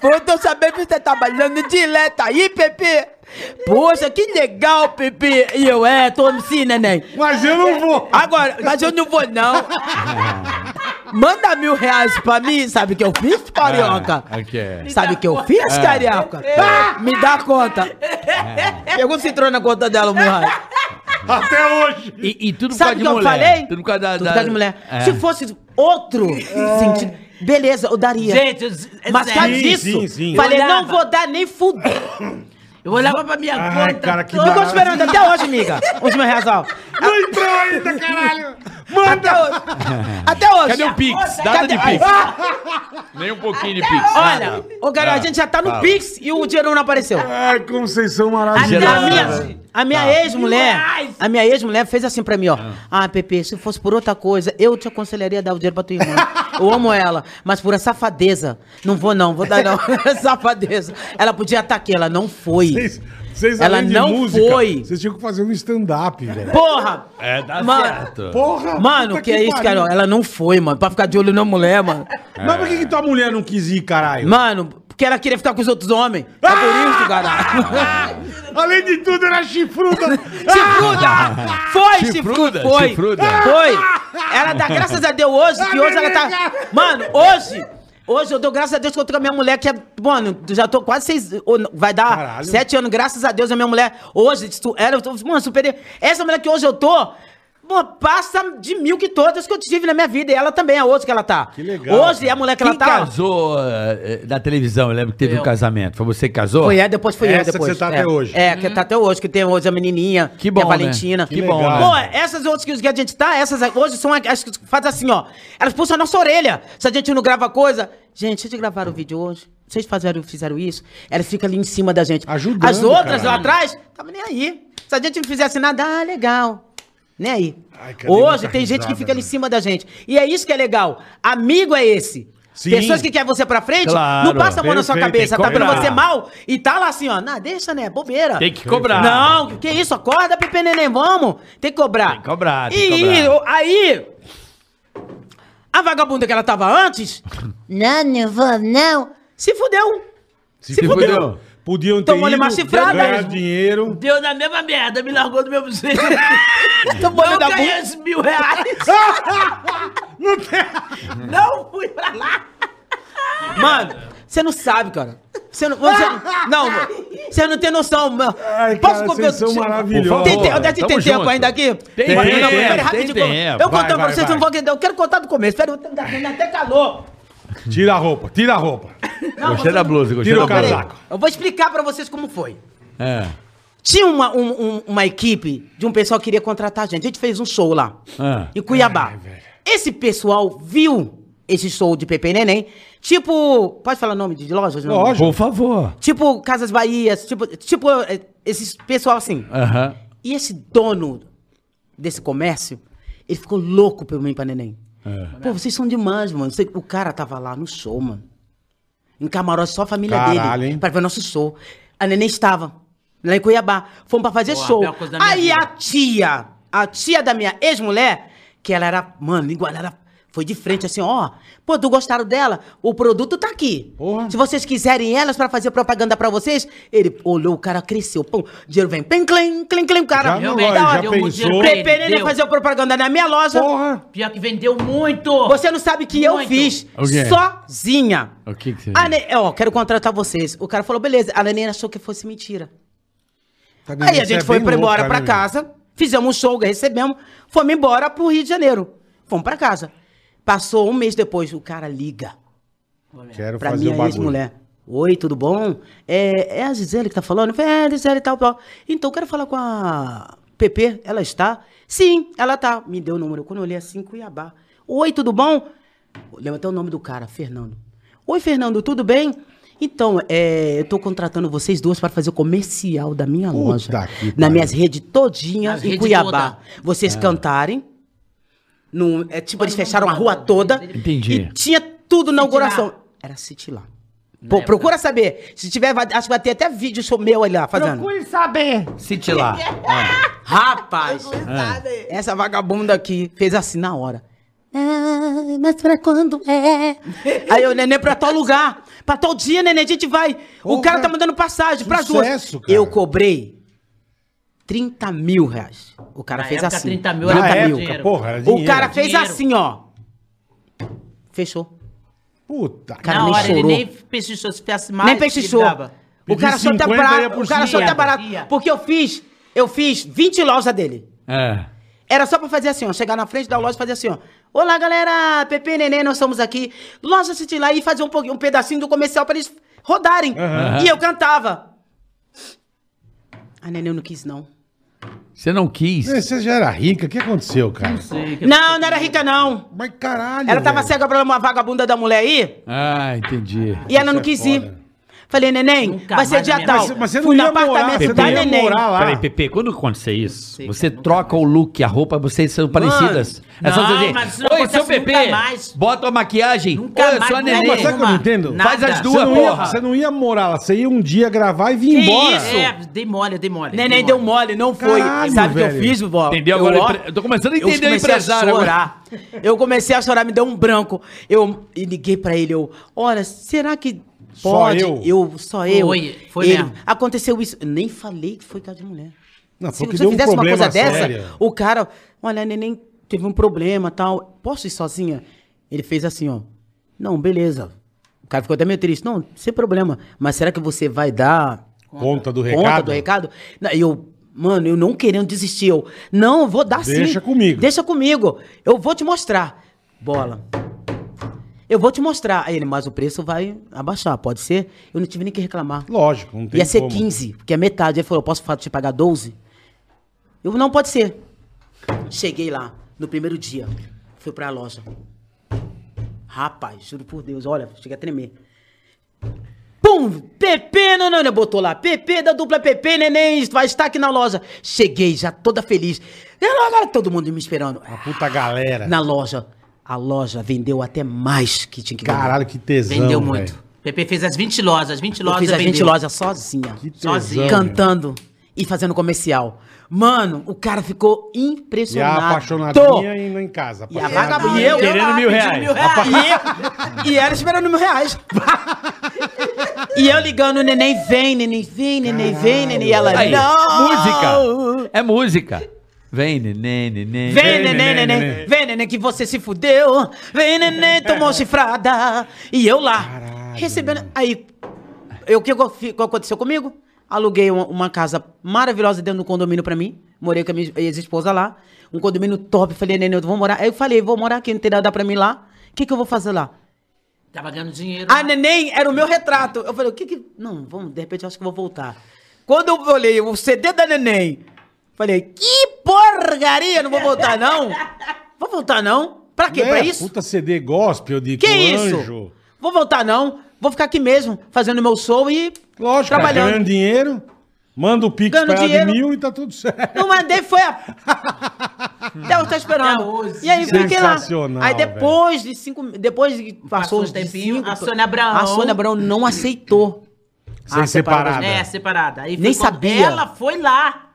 [SPEAKER 7] pô, tô sabendo que você tá trabalhando direto aí, Pepe. Poxa, que legal, Pepe. E eu, é, tô sim, neném.
[SPEAKER 4] Mas eu não vou.
[SPEAKER 7] Agora, mas eu não vou, não. Manda mil reais pra mim, sabe o que eu fiz, carioca?
[SPEAKER 5] Ah, ok.
[SPEAKER 7] Sabe o que eu fiz, carioca? Me dá a conta. Pegou o citrone na conta dela, mil reais.
[SPEAKER 4] Até hoje.
[SPEAKER 5] E, e tudo por
[SPEAKER 7] Sabe
[SPEAKER 5] causa
[SPEAKER 7] o
[SPEAKER 5] de
[SPEAKER 7] que eu
[SPEAKER 5] mulher.
[SPEAKER 7] falei?
[SPEAKER 5] Tudo por causa da...
[SPEAKER 7] Tudo
[SPEAKER 5] da-
[SPEAKER 7] por causa de mulher.
[SPEAKER 5] É.
[SPEAKER 7] Se fosse outro sentido, beleza, eu daria.
[SPEAKER 6] Gente, eu- é
[SPEAKER 7] Mas por causa
[SPEAKER 6] sério.
[SPEAKER 4] Sim, sim, sim.
[SPEAKER 7] falei, não vou dar nem fuder.
[SPEAKER 6] Eu olhava pra minha
[SPEAKER 4] Ai,
[SPEAKER 6] conta.
[SPEAKER 4] cara, que
[SPEAKER 6] toda-
[SPEAKER 7] Eu tô esperando até hoje, amiga. Os meus reais, ó.
[SPEAKER 4] Não entrou ainda, caralho.
[SPEAKER 7] Até hoje. Até hoje.
[SPEAKER 5] Cadê o Pix? Nada
[SPEAKER 7] Cadê-
[SPEAKER 5] de Pix. Nem um pouquinho de Pix.
[SPEAKER 7] Olha, ô cara, a
[SPEAKER 5] Ah,
[SPEAKER 7] gente já tá no
[SPEAKER 5] fala.
[SPEAKER 7] Pix e o dinheiro não apareceu.
[SPEAKER 4] Ai, como vocês são
[SPEAKER 7] A
[SPEAKER 4] maravilhosos.
[SPEAKER 7] minha, a minha, a
[SPEAKER 5] Tá.
[SPEAKER 7] ex-mulher, a minha ex-mulher fez assim pra mim, ó. Ah, Pepe, se fosse por outra coisa, eu te aconselharia a dar o dinheiro pra tua irmã. Eu amo ela, mas por essa safadeza, não vou não, vou dar não. safadeza. Ela podia estar aqui, ela não foi.
[SPEAKER 4] Vocês, vocês
[SPEAKER 7] Ela não
[SPEAKER 4] música,
[SPEAKER 7] foi.
[SPEAKER 4] Vocês tinham que fazer um stand-up, velho.
[SPEAKER 7] Porra!
[SPEAKER 5] É, dá
[SPEAKER 7] Mano,
[SPEAKER 5] certo.
[SPEAKER 4] Porra.
[SPEAKER 7] Mano,
[SPEAKER 4] puta
[SPEAKER 7] que, é isso, cara? Ela não foi, mano. Pra ficar de olho na mulher, mano.
[SPEAKER 4] Mas por que, que tua mulher não quis ir, caralho?
[SPEAKER 7] Mano, porque ela queria ficar com os outros homens. É por isso, caralho.
[SPEAKER 4] Além de tudo, era chifruda.
[SPEAKER 7] Chifruda! Foi,
[SPEAKER 5] Chifruda,
[SPEAKER 7] chifruda! Foi!
[SPEAKER 5] chifruda.
[SPEAKER 7] Foi! Ela dá graças a Deus hoje, que hoje ela tá. Mano, hoje! Hoje eu dou graças a Deus que eu tô com a minha mulher, que é. Mano, já tô quase seis. Vai dar
[SPEAKER 4] Caralho.
[SPEAKER 7] sete anos, graças a Deus, a minha mulher. Hoje, ela, mano, superei. Essa mulher que hoje eu tô. Pô, passa de mil que todas que eu tive na minha vida. E ela também, a outra que ela tá.
[SPEAKER 4] Que legal,
[SPEAKER 7] Hoje,
[SPEAKER 4] cara.
[SPEAKER 7] a mulher que
[SPEAKER 5] Quem
[SPEAKER 7] ela tá.
[SPEAKER 5] casou eh, da televisão? Eu lembro que teve
[SPEAKER 6] Eu.
[SPEAKER 5] um casamento. Foi você que casou?
[SPEAKER 7] Foi, é, depois foi eu,
[SPEAKER 4] Essa que
[SPEAKER 7] depois.
[SPEAKER 4] você tá
[SPEAKER 7] é.
[SPEAKER 4] até hoje.
[SPEAKER 7] É, que tá até hoje, que tem hoje a menininha,
[SPEAKER 5] Que bom,
[SPEAKER 7] é a
[SPEAKER 5] né?
[SPEAKER 7] Valentina.
[SPEAKER 5] Que
[SPEAKER 4] Que
[SPEAKER 5] bom,
[SPEAKER 4] legal.
[SPEAKER 5] né?
[SPEAKER 7] Pô, essas outras que que a gente tá, essas hoje são as que fazem assim, ó. Elas puxam a nossa orelha. Se a gente não grava coisa. Gente, vocês gravaram o vídeo hoje? Vocês fizeram, fizeram isso? Elas ficam ali em cima da gente.
[SPEAKER 4] Ajudando,
[SPEAKER 7] As outras lá atrás, tava nem aí. Se a gente não fizesse nada, ah, legal. Nem aí.
[SPEAKER 4] Ai,
[SPEAKER 7] Hoje tem gente que
[SPEAKER 4] risada,
[SPEAKER 7] fica ali em cima da gente. E é isso que é legal. Amigo é esse.
[SPEAKER 4] Sim.
[SPEAKER 7] Pessoas que querem você pra frente,
[SPEAKER 5] Claro.
[SPEAKER 7] não passa a mão na sua cabeça. Tá vendo você mal e tá lá assim, ó. Não, deixa, né? Bobeira.
[SPEAKER 5] Tem que cobrar.
[SPEAKER 7] Não, que isso? Acorda, Pepe Neném, vamos. Tem que cobrar.
[SPEAKER 5] Tem que cobrar, tem
[SPEAKER 7] e
[SPEAKER 5] que cobrar.
[SPEAKER 7] o- aí, a vagabunda que ela tava antes,
[SPEAKER 1] Não, não vou, não.
[SPEAKER 7] se fudeu.
[SPEAKER 4] Se,
[SPEAKER 7] Se
[SPEAKER 4] fudeu.
[SPEAKER 7] fudeu.
[SPEAKER 4] Podiam ter
[SPEAKER 7] Tomou-lhe
[SPEAKER 4] ido,
[SPEAKER 7] uma chifrada.
[SPEAKER 4] ganhar dinheiro.
[SPEAKER 6] Deu na mesma merda, me largou do mesmo jeito.
[SPEAKER 7] Tomou-lhe
[SPEAKER 6] Não
[SPEAKER 7] da
[SPEAKER 6] ganhei esses mil reais. Não fui pra lá.
[SPEAKER 7] Mano, você não sabe, cara. Você não. Você, não, você não tem noção, mano.
[SPEAKER 4] Ai, cara, vocês são maravilhosos.
[SPEAKER 7] Tem, tem, tem,
[SPEAKER 5] Tamo
[SPEAKER 7] tem tempo
[SPEAKER 5] junto.
[SPEAKER 7] ainda aqui?
[SPEAKER 5] Tem
[SPEAKER 7] Não, não, pera,
[SPEAKER 5] tem
[SPEAKER 7] rapidinho,
[SPEAKER 5] tempo.
[SPEAKER 7] Eu
[SPEAKER 4] Vai,
[SPEAKER 7] contando pra
[SPEAKER 4] vai,
[SPEAKER 7] vocês,
[SPEAKER 4] vai.
[SPEAKER 7] não vou entender. Eu quero contar do começo. Pera, ainda até calor.
[SPEAKER 4] Tira a roupa, tira a roupa.
[SPEAKER 5] Gostei da blusa, gostei
[SPEAKER 4] Tira
[SPEAKER 5] da
[SPEAKER 4] o
[SPEAKER 5] blusa.
[SPEAKER 4] casaco.
[SPEAKER 7] Eu vou explicar pra vocês como foi.
[SPEAKER 5] É.
[SPEAKER 7] Tinha uma, um- um- uma equipe de um pessoal que queria contratar a gente. A gente fez um show lá,
[SPEAKER 5] Ah.
[SPEAKER 7] em Cuiabá.
[SPEAKER 4] Ai, velho.
[SPEAKER 7] Esse pessoal viu esse show de Pepe Neném. Tipo, pode falar nome de lojas? Não?
[SPEAKER 4] Lógico.
[SPEAKER 5] Por favor.
[SPEAKER 7] Tipo Casas Bahias, tipo, tipo eh, esses pessoal assim.
[SPEAKER 5] Aham.
[SPEAKER 7] E esse dono desse comércio, ele ficou louco pelo mim pra neném. Pô, vocês são demais, mano. O cara tava lá no show, mano. Em camarote, só a família
[SPEAKER 4] Caralho,
[SPEAKER 7] dele.
[SPEAKER 4] hein?
[SPEAKER 7] Pra ver nosso show. A neném estava lá em Cuiabá. Fomos pra fazer
[SPEAKER 6] Pô, a
[SPEAKER 7] show.
[SPEAKER 6] minha
[SPEAKER 7] Aí
[SPEAKER 6] vida.
[SPEAKER 7] a tia, a tia da minha ex-mulher, que ela era, mano, igual ela foi de frente assim, ó. Pô, tu gostaram dela? O produto tá aqui.
[SPEAKER 4] Porra.
[SPEAKER 7] Se vocês quiserem elas pra fazer propaganda pra vocês, ele olhou, o cara cresceu. Pum, dinheiro vem, plim, clim, clim, clim, o cara.
[SPEAKER 4] Já, não,
[SPEAKER 7] da
[SPEAKER 4] já
[SPEAKER 7] hora.
[SPEAKER 4] pensou?
[SPEAKER 6] deu.
[SPEAKER 7] fazer propaganda na minha loja.
[SPEAKER 4] Porra.
[SPEAKER 6] Pior que vendeu muito.
[SPEAKER 7] Você não sabe que eu
[SPEAKER 6] Muito.
[SPEAKER 7] fiz
[SPEAKER 5] O quê?
[SPEAKER 7] sozinha.
[SPEAKER 5] O que que você
[SPEAKER 7] ne... Ó, quero contratar vocês. O cara falou, beleza. A neném achou que fosse mentira.
[SPEAKER 4] Tá?
[SPEAKER 7] Aí a gente
[SPEAKER 4] é
[SPEAKER 7] foi embora
[SPEAKER 4] louca,
[SPEAKER 7] pra
[SPEAKER 4] né,
[SPEAKER 7] casa, fizemos um show, recebemos, fomos embora pro Rio de Janeiro. Fomos pra casa. Passou um mês depois, o cara liga?
[SPEAKER 4] Quero
[SPEAKER 7] pra
[SPEAKER 4] fazer
[SPEAKER 7] minha ex-mulher. Oi, tudo bom? É, é a Gisele que tá falando? Falei, é, a Gisele e tal, tal. Então, eu quero falar com a PP. Ela está? Sim, ela tá. Me deu o número. Quando eu olhei assim, Cuiabá. Oi, tudo bom? Lembra até o nome do cara, Fernando. Oi, Fernando, tudo bem? Então, é, eu tô contratando vocês duas para fazer o comercial da minha
[SPEAKER 4] Puta
[SPEAKER 7] loja.
[SPEAKER 4] que
[SPEAKER 7] Nas minhas redes todinhas
[SPEAKER 6] Nas
[SPEAKER 7] em
[SPEAKER 6] redes
[SPEAKER 7] Cuiabá.
[SPEAKER 6] toda.
[SPEAKER 7] Vocês cantarem. No, é, tipo, eles fecharam a rua toda.
[SPEAKER 5] Entendi.
[SPEAKER 7] E tinha tudo na inauguração. Era City lá. Pô, procura saber. Se tiver, vai- acho que vai ter até vídeo show meu ali lá fazendo.
[SPEAKER 5] saber. Cite lá.
[SPEAKER 7] Rapaz, essa vagabunda aqui fez assim na hora.
[SPEAKER 1] Ah, mas pra quando é?
[SPEAKER 7] Aí eu, neném, pra tal lugar. Pra tal dia, neném, a gente vai. o
[SPEAKER 4] Porra,
[SPEAKER 7] cara tá mandando passagem pras duas.
[SPEAKER 4] sucesso, cara.
[SPEAKER 7] Eu cobrei 30 mil reais. O cara
[SPEAKER 6] Na
[SPEAKER 7] fez
[SPEAKER 6] época,
[SPEAKER 7] assim.
[SPEAKER 6] 30 mil
[SPEAKER 4] Na
[SPEAKER 6] era
[SPEAKER 4] época,
[SPEAKER 6] dinheiro.
[SPEAKER 4] porra, era
[SPEAKER 7] O
[SPEAKER 4] dinheiro.
[SPEAKER 7] cara fez
[SPEAKER 6] Dinheiro.
[SPEAKER 7] assim, ó. Fechou.
[SPEAKER 4] Puta.
[SPEAKER 7] Cara,
[SPEAKER 6] Na
[SPEAKER 7] nem
[SPEAKER 6] hora, ele
[SPEAKER 7] chorou.
[SPEAKER 6] nem pechinchou. Se fizesse mais,
[SPEAKER 7] Nem
[SPEAKER 6] ele dava.
[SPEAKER 7] O cara só até
[SPEAKER 4] 50 ia
[SPEAKER 7] barato.
[SPEAKER 4] por
[SPEAKER 7] O cara só até
[SPEAKER 4] 50.
[SPEAKER 7] barato.
[SPEAKER 6] Ia.
[SPEAKER 7] Porque eu fiz, eu fiz 20 lojas dele.
[SPEAKER 5] É.
[SPEAKER 7] Era só pra fazer assim, ó. Chegar na frente da loja e fazer assim, ó. Olá, galera. Pepe e Neném, nós estamos aqui. Loja City lá e fazer um, pouquinho, um pedacinho do comercial pra eles rodarem. E eu cantava. A Neném não quis, não.
[SPEAKER 5] Você não quis.
[SPEAKER 4] É, Você já era rica, o que aconteceu, cara?
[SPEAKER 6] Sei que-
[SPEAKER 7] Não, não era rica, não.
[SPEAKER 4] Mas caralho.
[SPEAKER 7] Ela tava
[SPEAKER 4] velho.
[SPEAKER 7] cega pra uma vagabunda da mulher aí.
[SPEAKER 5] Ah, entendi.
[SPEAKER 7] E ela não
[SPEAKER 4] Isso é
[SPEAKER 7] quis
[SPEAKER 4] foda.
[SPEAKER 7] Falei, neném,
[SPEAKER 6] Nunca
[SPEAKER 7] vai ser
[SPEAKER 6] mais
[SPEAKER 7] dia
[SPEAKER 6] minha
[SPEAKER 7] tal.
[SPEAKER 6] vida.
[SPEAKER 4] Mas você não
[SPEAKER 7] Fui no
[SPEAKER 4] ia morar,
[SPEAKER 7] apartamento
[SPEAKER 4] você
[SPEAKER 7] da
[SPEAKER 4] não ia
[SPEAKER 7] neném.
[SPEAKER 4] morar lá.
[SPEAKER 5] Peraí, Pepe, quando acontecer isso,
[SPEAKER 6] Sei
[SPEAKER 5] você
[SPEAKER 6] eu
[SPEAKER 5] troca o look, a roupa, vocês são parecidas. é só
[SPEAKER 6] não,
[SPEAKER 5] você dizer,
[SPEAKER 6] mas isso não
[SPEAKER 5] Oi,
[SPEAKER 6] acontece
[SPEAKER 5] seu Pepe,
[SPEAKER 6] nunca mais."
[SPEAKER 5] bota a maquiagem.
[SPEAKER 6] Nunca
[SPEAKER 5] Oi, eu
[SPEAKER 6] mais,
[SPEAKER 5] sou a
[SPEAKER 6] mulher
[SPEAKER 5] neném.
[SPEAKER 4] Mas sabe o que eu não entendo?
[SPEAKER 6] Nada.
[SPEAKER 5] Faz as
[SPEAKER 4] Você
[SPEAKER 5] duas,
[SPEAKER 4] não, ia,
[SPEAKER 5] porra.
[SPEAKER 4] você não ia morar lá, você ia um dia gravar e vir
[SPEAKER 7] Que
[SPEAKER 4] embora.
[SPEAKER 7] isso?
[SPEAKER 6] É, dei mole, dei mole.
[SPEAKER 7] Neném deu mole, não foi.
[SPEAKER 4] Caralho,
[SPEAKER 7] Sabe o que eu
[SPEAKER 4] velho.
[SPEAKER 7] fiz, vó?
[SPEAKER 5] Entendeu?
[SPEAKER 7] Eu,
[SPEAKER 5] Agora eu tô começando a
[SPEAKER 7] eu
[SPEAKER 5] entender o
[SPEAKER 7] comecei
[SPEAKER 5] empresário
[SPEAKER 7] a
[SPEAKER 5] agora.
[SPEAKER 7] chorar. Eu comecei a chorar, me deu um branco. Eu e liguei pra ele, eu, olha, será que
[SPEAKER 4] Só
[SPEAKER 7] pode?
[SPEAKER 4] eu?
[SPEAKER 7] só eu.
[SPEAKER 6] Foi, foi
[SPEAKER 7] ele,
[SPEAKER 6] mesmo.
[SPEAKER 7] Aconteceu isso. Eu nem falei que foi casa de mulher.
[SPEAKER 4] Não,
[SPEAKER 7] Se
[SPEAKER 4] foi que
[SPEAKER 7] você
[SPEAKER 4] deu um
[SPEAKER 7] fizesse uma
[SPEAKER 4] problema
[SPEAKER 7] coisa dessa,
[SPEAKER 4] sério.
[SPEAKER 7] o cara, olha, a neném teve um problema tal. Posso ir sozinha? Ele fez assim, ó. Não, beleza. O cara ficou até meio triste. Não, sem problema. Mas será que você vai dar
[SPEAKER 4] Conta do
[SPEAKER 7] conta
[SPEAKER 4] recado?
[SPEAKER 7] do recado? Não, E eu, Mano, eu não querendo desistir. Eu, não, eu vou dar sim.
[SPEAKER 4] Deixa comigo.
[SPEAKER 7] Deixa comigo. Eu vou te mostrar. Bola. Eu vou te mostrar. Aí ele, mas o preço vai abaixar, pode ser? Eu não tive nem que reclamar.
[SPEAKER 4] Lógico, não tem
[SPEAKER 7] Ia ser
[SPEAKER 4] como.
[SPEAKER 7] 15, porque é metade. Ele falou, eu posso te pagar 12? Eu, não, pode ser. Cheguei lá, no primeiro dia. Fui pra loja. Rapaz, juro por Deus, olha, cheguei a tremer. Pum! PP, não, não, não, botou lá. PP da dupla PP, neném, vai estar aqui na loja. Cheguei já toda feliz. Agora todo mundo me esperando.
[SPEAKER 4] Uma puta galera.
[SPEAKER 7] Na loja. A loja vendeu até mais que tinha que vender.
[SPEAKER 4] Caralho, que tesão,
[SPEAKER 6] Vendeu muito. Pepe fez as 20 lojas, as 20
[SPEAKER 7] Eu
[SPEAKER 6] lojas
[SPEAKER 7] fiz a gente
[SPEAKER 6] vendeu.
[SPEAKER 7] loja sozinha.
[SPEAKER 4] Que tesão,
[SPEAKER 6] Sozinho.
[SPEAKER 4] meu.
[SPEAKER 7] Cantando e fazendo comercial. Mano, o cara ficou
[SPEAKER 4] E a
[SPEAKER 7] impressionado.
[SPEAKER 4] apaixonadinha indo em casa.
[SPEAKER 7] E a vagabunda. E eu,
[SPEAKER 5] Querendo mil reais.
[SPEAKER 7] E, e ela esperando mil reais. e eu ligando, neném vem, neném vem, neném vem, neném. E ela,
[SPEAKER 5] Aí,
[SPEAKER 7] não.
[SPEAKER 5] música. É música. Vem, neném, neném.
[SPEAKER 7] Vem, neném, neném, vem, neném, que você se fudeu. Vem, neném, tomou chifrada. E eu lá, recebendo. Aí, eu, o que, que aconteceu comigo? Aluguei uma, uma casa maravilhosa dentro do condomínio pra mim. Morei com a minha ex-esposa lá. Um condomínio top. Falei, neném, eu vou morar. Aí eu falei, vou morar aqui, não tem nada pra mim lá. O que, que eu vou fazer lá?
[SPEAKER 6] Tava ganhando dinheiro.
[SPEAKER 7] A neném era o meu retrato. Eu falei, o que que. Não, vamos, de repente eu acho que eu vou voltar. Quando eu olhei o CD da neném, falei, que porcaria, não vou voltar não. Vou voltar não? Pra quê?
[SPEAKER 4] É,
[SPEAKER 7] pra isso?
[SPEAKER 4] Puta CD gospel de
[SPEAKER 7] que
[SPEAKER 4] com
[SPEAKER 7] isso?
[SPEAKER 4] anjo.
[SPEAKER 7] Vou voltar não. Vou ficar aqui mesmo, fazendo meu show e
[SPEAKER 4] Lógico,
[SPEAKER 7] trabalhando.
[SPEAKER 4] ganhando dinheiro, manda o pix pra ela de mil e tá tudo certo.
[SPEAKER 7] Não mandei, foi a. Até eu tô esperando.
[SPEAKER 6] Até hoje.
[SPEAKER 7] E aí fiquei lá. Aí depois de cinco. Depois que passou
[SPEAKER 6] Passou
[SPEAKER 7] uns
[SPEAKER 6] um tempinho,
[SPEAKER 7] cinco,
[SPEAKER 6] a Sônia Abraão-
[SPEAKER 7] A Sônia Abraão não aceitou.
[SPEAKER 4] Sem
[SPEAKER 7] a
[SPEAKER 4] separada.
[SPEAKER 6] É, separada. Aí foi
[SPEAKER 7] Nem sabia.
[SPEAKER 6] Ela foi lá.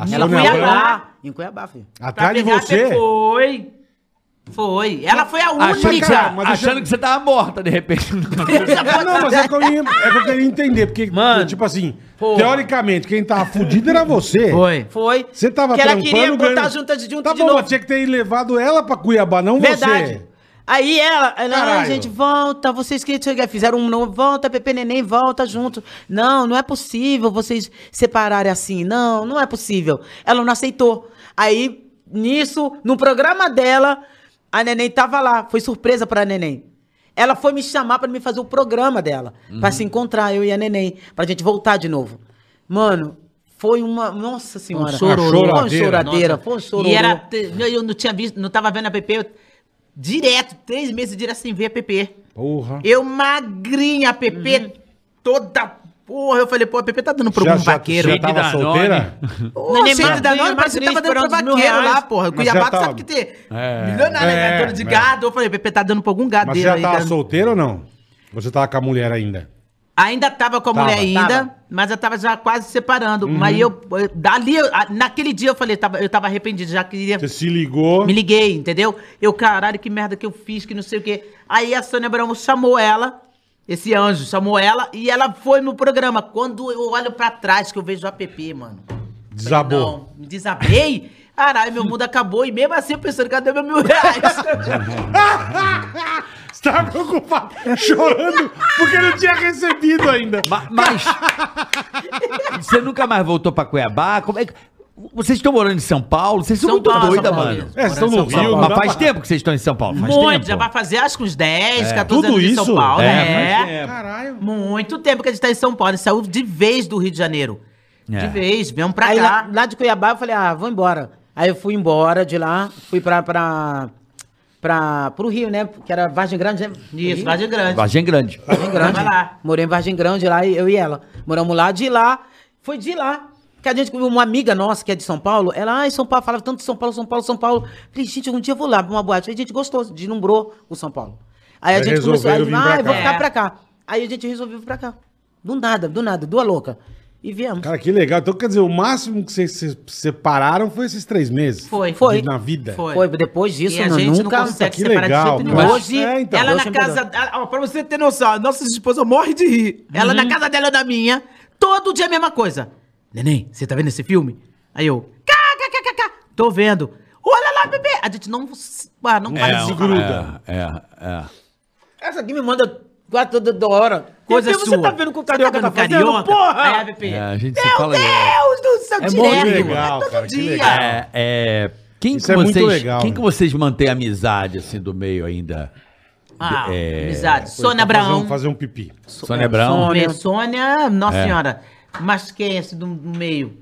[SPEAKER 4] A
[SPEAKER 7] Ela
[SPEAKER 4] Sônia
[SPEAKER 7] foi
[SPEAKER 4] Abrão,
[SPEAKER 7] lá. Em Cuiabá, filho.
[SPEAKER 4] Atrás de você.
[SPEAKER 6] Foi. Foi. Ela foi a
[SPEAKER 5] Achando, que,
[SPEAKER 6] única.
[SPEAKER 4] Cara, mas deixa
[SPEAKER 5] achando
[SPEAKER 4] eu-
[SPEAKER 5] que você tava morta, de repente.
[SPEAKER 4] É, não, mas é que, eu ia, é que eu queria entender, porque,
[SPEAKER 6] Mano,
[SPEAKER 4] tipo assim,
[SPEAKER 6] porra.
[SPEAKER 4] teoricamente, quem tava fudido era você.
[SPEAKER 6] Foi.
[SPEAKER 7] Foi.
[SPEAKER 4] Você tava
[SPEAKER 7] que ela
[SPEAKER 4] trampando,
[SPEAKER 7] queria botar
[SPEAKER 4] ganhando-
[SPEAKER 7] juntas de junto
[SPEAKER 4] Tá
[SPEAKER 7] de
[SPEAKER 4] bom,
[SPEAKER 7] novo.
[SPEAKER 4] mas tinha que ter levado ela pra Cuiabá, não
[SPEAKER 7] Verdade.
[SPEAKER 4] você.
[SPEAKER 7] Aí ela. "Ai, gente, volta, vocês que chegar, fizeram um novo, volta, Pepe Neném, volta junto. Não, não é possível vocês separarem assim. Não, não é possível. Ela não aceitou. Aí, nisso, no programa dela, a Neném tava lá. Foi surpresa pra Neném. Ela foi me chamar pra me fazer o programa dela. Pra se encontrar, eu e a Neném. Pra gente voltar de novo. Mano, foi uma. Nossa senhora.
[SPEAKER 4] chororô.
[SPEAKER 7] Foi uma
[SPEAKER 4] choradeira.
[SPEAKER 7] choradeira. Foi um chororô.
[SPEAKER 6] E era. Eu não tinha visto, não tava vendo a PP eu- direto, três meses direto sem ver a PP.
[SPEAKER 4] Porra.
[SPEAKER 6] Eu magrinha, a PP toda. Porra, eu falei, pô, a PP tá dando pra
[SPEAKER 4] Já,
[SPEAKER 6] algum
[SPEAKER 4] já,
[SPEAKER 6] vaqueiro.
[SPEAKER 4] já tava
[SPEAKER 5] Danone.
[SPEAKER 4] solteira?
[SPEAKER 6] Porra,
[SPEAKER 7] Neném
[SPEAKER 6] cheio de
[SPEAKER 7] magrinha,
[SPEAKER 6] Danone, mas você tava dando pra
[SPEAKER 7] mil
[SPEAKER 6] vaqueiro lá, porra. Cuiabá
[SPEAKER 4] tava-
[SPEAKER 6] sabe que tem
[SPEAKER 5] É.
[SPEAKER 6] milionário,
[SPEAKER 4] É,
[SPEAKER 6] né? Dono de
[SPEAKER 4] é.
[SPEAKER 6] gado. Eu falei, a PP tá dando pra algum
[SPEAKER 4] Mas
[SPEAKER 6] gadeiro
[SPEAKER 4] já
[SPEAKER 6] aí.
[SPEAKER 4] tava
[SPEAKER 6] dando-
[SPEAKER 4] solteira ou não? Você tava com a mulher ainda?
[SPEAKER 6] Ainda tava com a
[SPEAKER 4] Tava,
[SPEAKER 6] mulher ainda,
[SPEAKER 7] tava.
[SPEAKER 6] mas eu tava já quase separando.
[SPEAKER 4] Uhum.
[SPEAKER 6] Mas eu, eu- dali, eu- naquele dia eu falei, tava, eu tava arrependido, já queria...
[SPEAKER 4] Você se ligou.
[SPEAKER 6] Me liguei, entendeu? Eu, caralho, que merda que eu fiz, que não sei o quê. Aí a Sônia Abrão chamou ela, esse anjo chamou ela, e ela foi no programa. Quando eu olho pra trás, que eu vejo o app, mano.
[SPEAKER 4] Desabou.
[SPEAKER 6] Não, desabei. Caralho, meu mundo acabou. E mesmo assim eu pensando, cadê meu mil reais?
[SPEAKER 4] Você tava preocupado, chorando, porque não tinha recebido ainda.
[SPEAKER 5] Ma- Mas. você nunca mais voltou pra Cuiabá? Como é que. Vocês estão morando em São Paulo? Vocês são,
[SPEAKER 6] São
[SPEAKER 5] muito
[SPEAKER 6] Paulo,
[SPEAKER 5] doida,
[SPEAKER 6] São Paulo
[SPEAKER 5] mano.
[SPEAKER 6] mesmo.
[SPEAKER 4] É, vocês estão no
[SPEAKER 6] São
[SPEAKER 4] Rio,
[SPEAKER 6] Paulo.
[SPEAKER 4] não
[SPEAKER 5] Mas faz
[SPEAKER 4] pra-
[SPEAKER 5] tempo que vocês estão em São Paulo. Faz
[SPEAKER 6] Muito,
[SPEAKER 5] tempo.
[SPEAKER 6] já vai fazer acho que uns 10, 14
[SPEAKER 4] Tudo
[SPEAKER 6] anos em
[SPEAKER 4] isso?
[SPEAKER 6] São Paulo.
[SPEAKER 5] É,
[SPEAKER 6] É,
[SPEAKER 5] faz tempo.
[SPEAKER 4] Caralho.
[SPEAKER 6] Muito tempo que a gente tá em São Paulo. A gente saiu de vez do Rio de Janeiro.
[SPEAKER 5] É.
[SPEAKER 6] De vez, viemos pra
[SPEAKER 7] Aí
[SPEAKER 6] cá.
[SPEAKER 7] lá, lá de Cuiabá eu falei, ah, vou embora. Aí eu fui embora de lá, fui pra, pra, pra, pro Rio, né? Que era Vargem Grande, né?
[SPEAKER 6] Isso? Vargem Grande.
[SPEAKER 5] Vargem Grande.
[SPEAKER 7] Vargem Grande.
[SPEAKER 6] Lá.
[SPEAKER 7] Morei em Vargem Grande lá, eu e ela. Moramos lá, de lá, foi de lá. Que a gente, uma amiga nossa que é de São Paulo, ela, ai, São Paulo, falava tanto de São Paulo, São Paulo, São Paulo. Falei, gente, um dia eu vou lá pra uma boate. Aí a gente gostou, deslumbrou o São Paulo. Aí a
[SPEAKER 4] Aí
[SPEAKER 7] gente começou, aí, ah, eu vou ficar pra cá. Aí a gente resolveu vir pra cá. Do nada, do nada, duas louca. E viemos.
[SPEAKER 4] Cara, que legal. Então, quer dizer, o máximo que vocês se separaram foi esses três meses?
[SPEAKER 6] Foi.
[SPEAKER 7] Foi.
[SPEAKER 4] De- Na vida?
[SPEAKER 6] Foi.
[SPEAKER 7] Foi, depois disso,
[SPEAKER 6] E a
[SPEAKER 7] não,
[SPEAKER 6] gente
[SPEAKER 7] nunca...
[SPEAKER 6] não consegue
[SPEAKER 4] que
[SPEAKER 6] separar
[SPEAKER 4] legal,
[SPEAKER 6] de jeito nenhum.
[SPEAKER 4] mas-
[SPEAKER 6] Hoje,
[SPEAKER 4] É, então.
[SPEAKER 6] ela na
[SPEAKER 7] me
[SPEAKER 6] casa... ah, Ó, pra você ter noção, a nossa esposa morre de rir. Ela na casa dela e na minha, todo dia a mesma coisa. Neném, você tá vendo esse filme? Aí eu... KKKKK, tô vendo. Olha lá, bebê. A gente não... Ah, não faz isso.
[SPEAKER 4] gruda.
[SPEAKER 5] É, é, é.
[SPEAKER 7] Essa aqui me manda toda toda hora.
[SPEAKER 6] Coisa
[SPEAKER 7] Porque
[SPEAKER 6] sua.
[SPEAKER 7] Você tá vendo o que o Carioca tá
[SPEAKER 6] tá
[SPEAKER 7] fazendo?
[SPEAKER 6] Carioca?
[SPEAKER 7] Porra!
[SPEAKER 6] BP,
[SPEAKER 5] É, a gente se
[SPEAKER 6] Meu
[SPEAKER 5] fala
[SPEAKER 6] Deus do isso é,
[SPEAKER 5] É
[SPEAKER 6] direto.
[SPEAKER 5] muito
[SPEAKER 4] legal,
[SPEAKER 6] é todo
[SPEAKER 4] cara, que
[SPEAKER 6] dia.
[SPEAKER 4] legal.
[SPEAKER 5] É, é, quem
[SPEAKER 4] Isso
[SPEAKER 5] que
[SPEAKER 4] é muito
[SPEAKER 5] vocês,
[SPEAKER 4] legal,
[SPEAKER 5] quem
[SPEAKER 4] né?
[SPEAKER 5] que vocês mantêm amizade assim do meio ainda?
[SPEAKER 6] Ah,
[SPEAKER 5] É,
[SPEAKER 6] amizade. Sônia
[SPEAKER 4] pra fazer um-
[SPEAKER 6] Abraão.
[SPEAKER 4] Fazer um pipi.
[SPEAKER 5] Sônia Abrão.
[SPEAKER 6] Sônia, Sônia, nossa
[SPEAKER 5] É.
[SPEAKER 6] senhora. Mas quem é esse do do meio?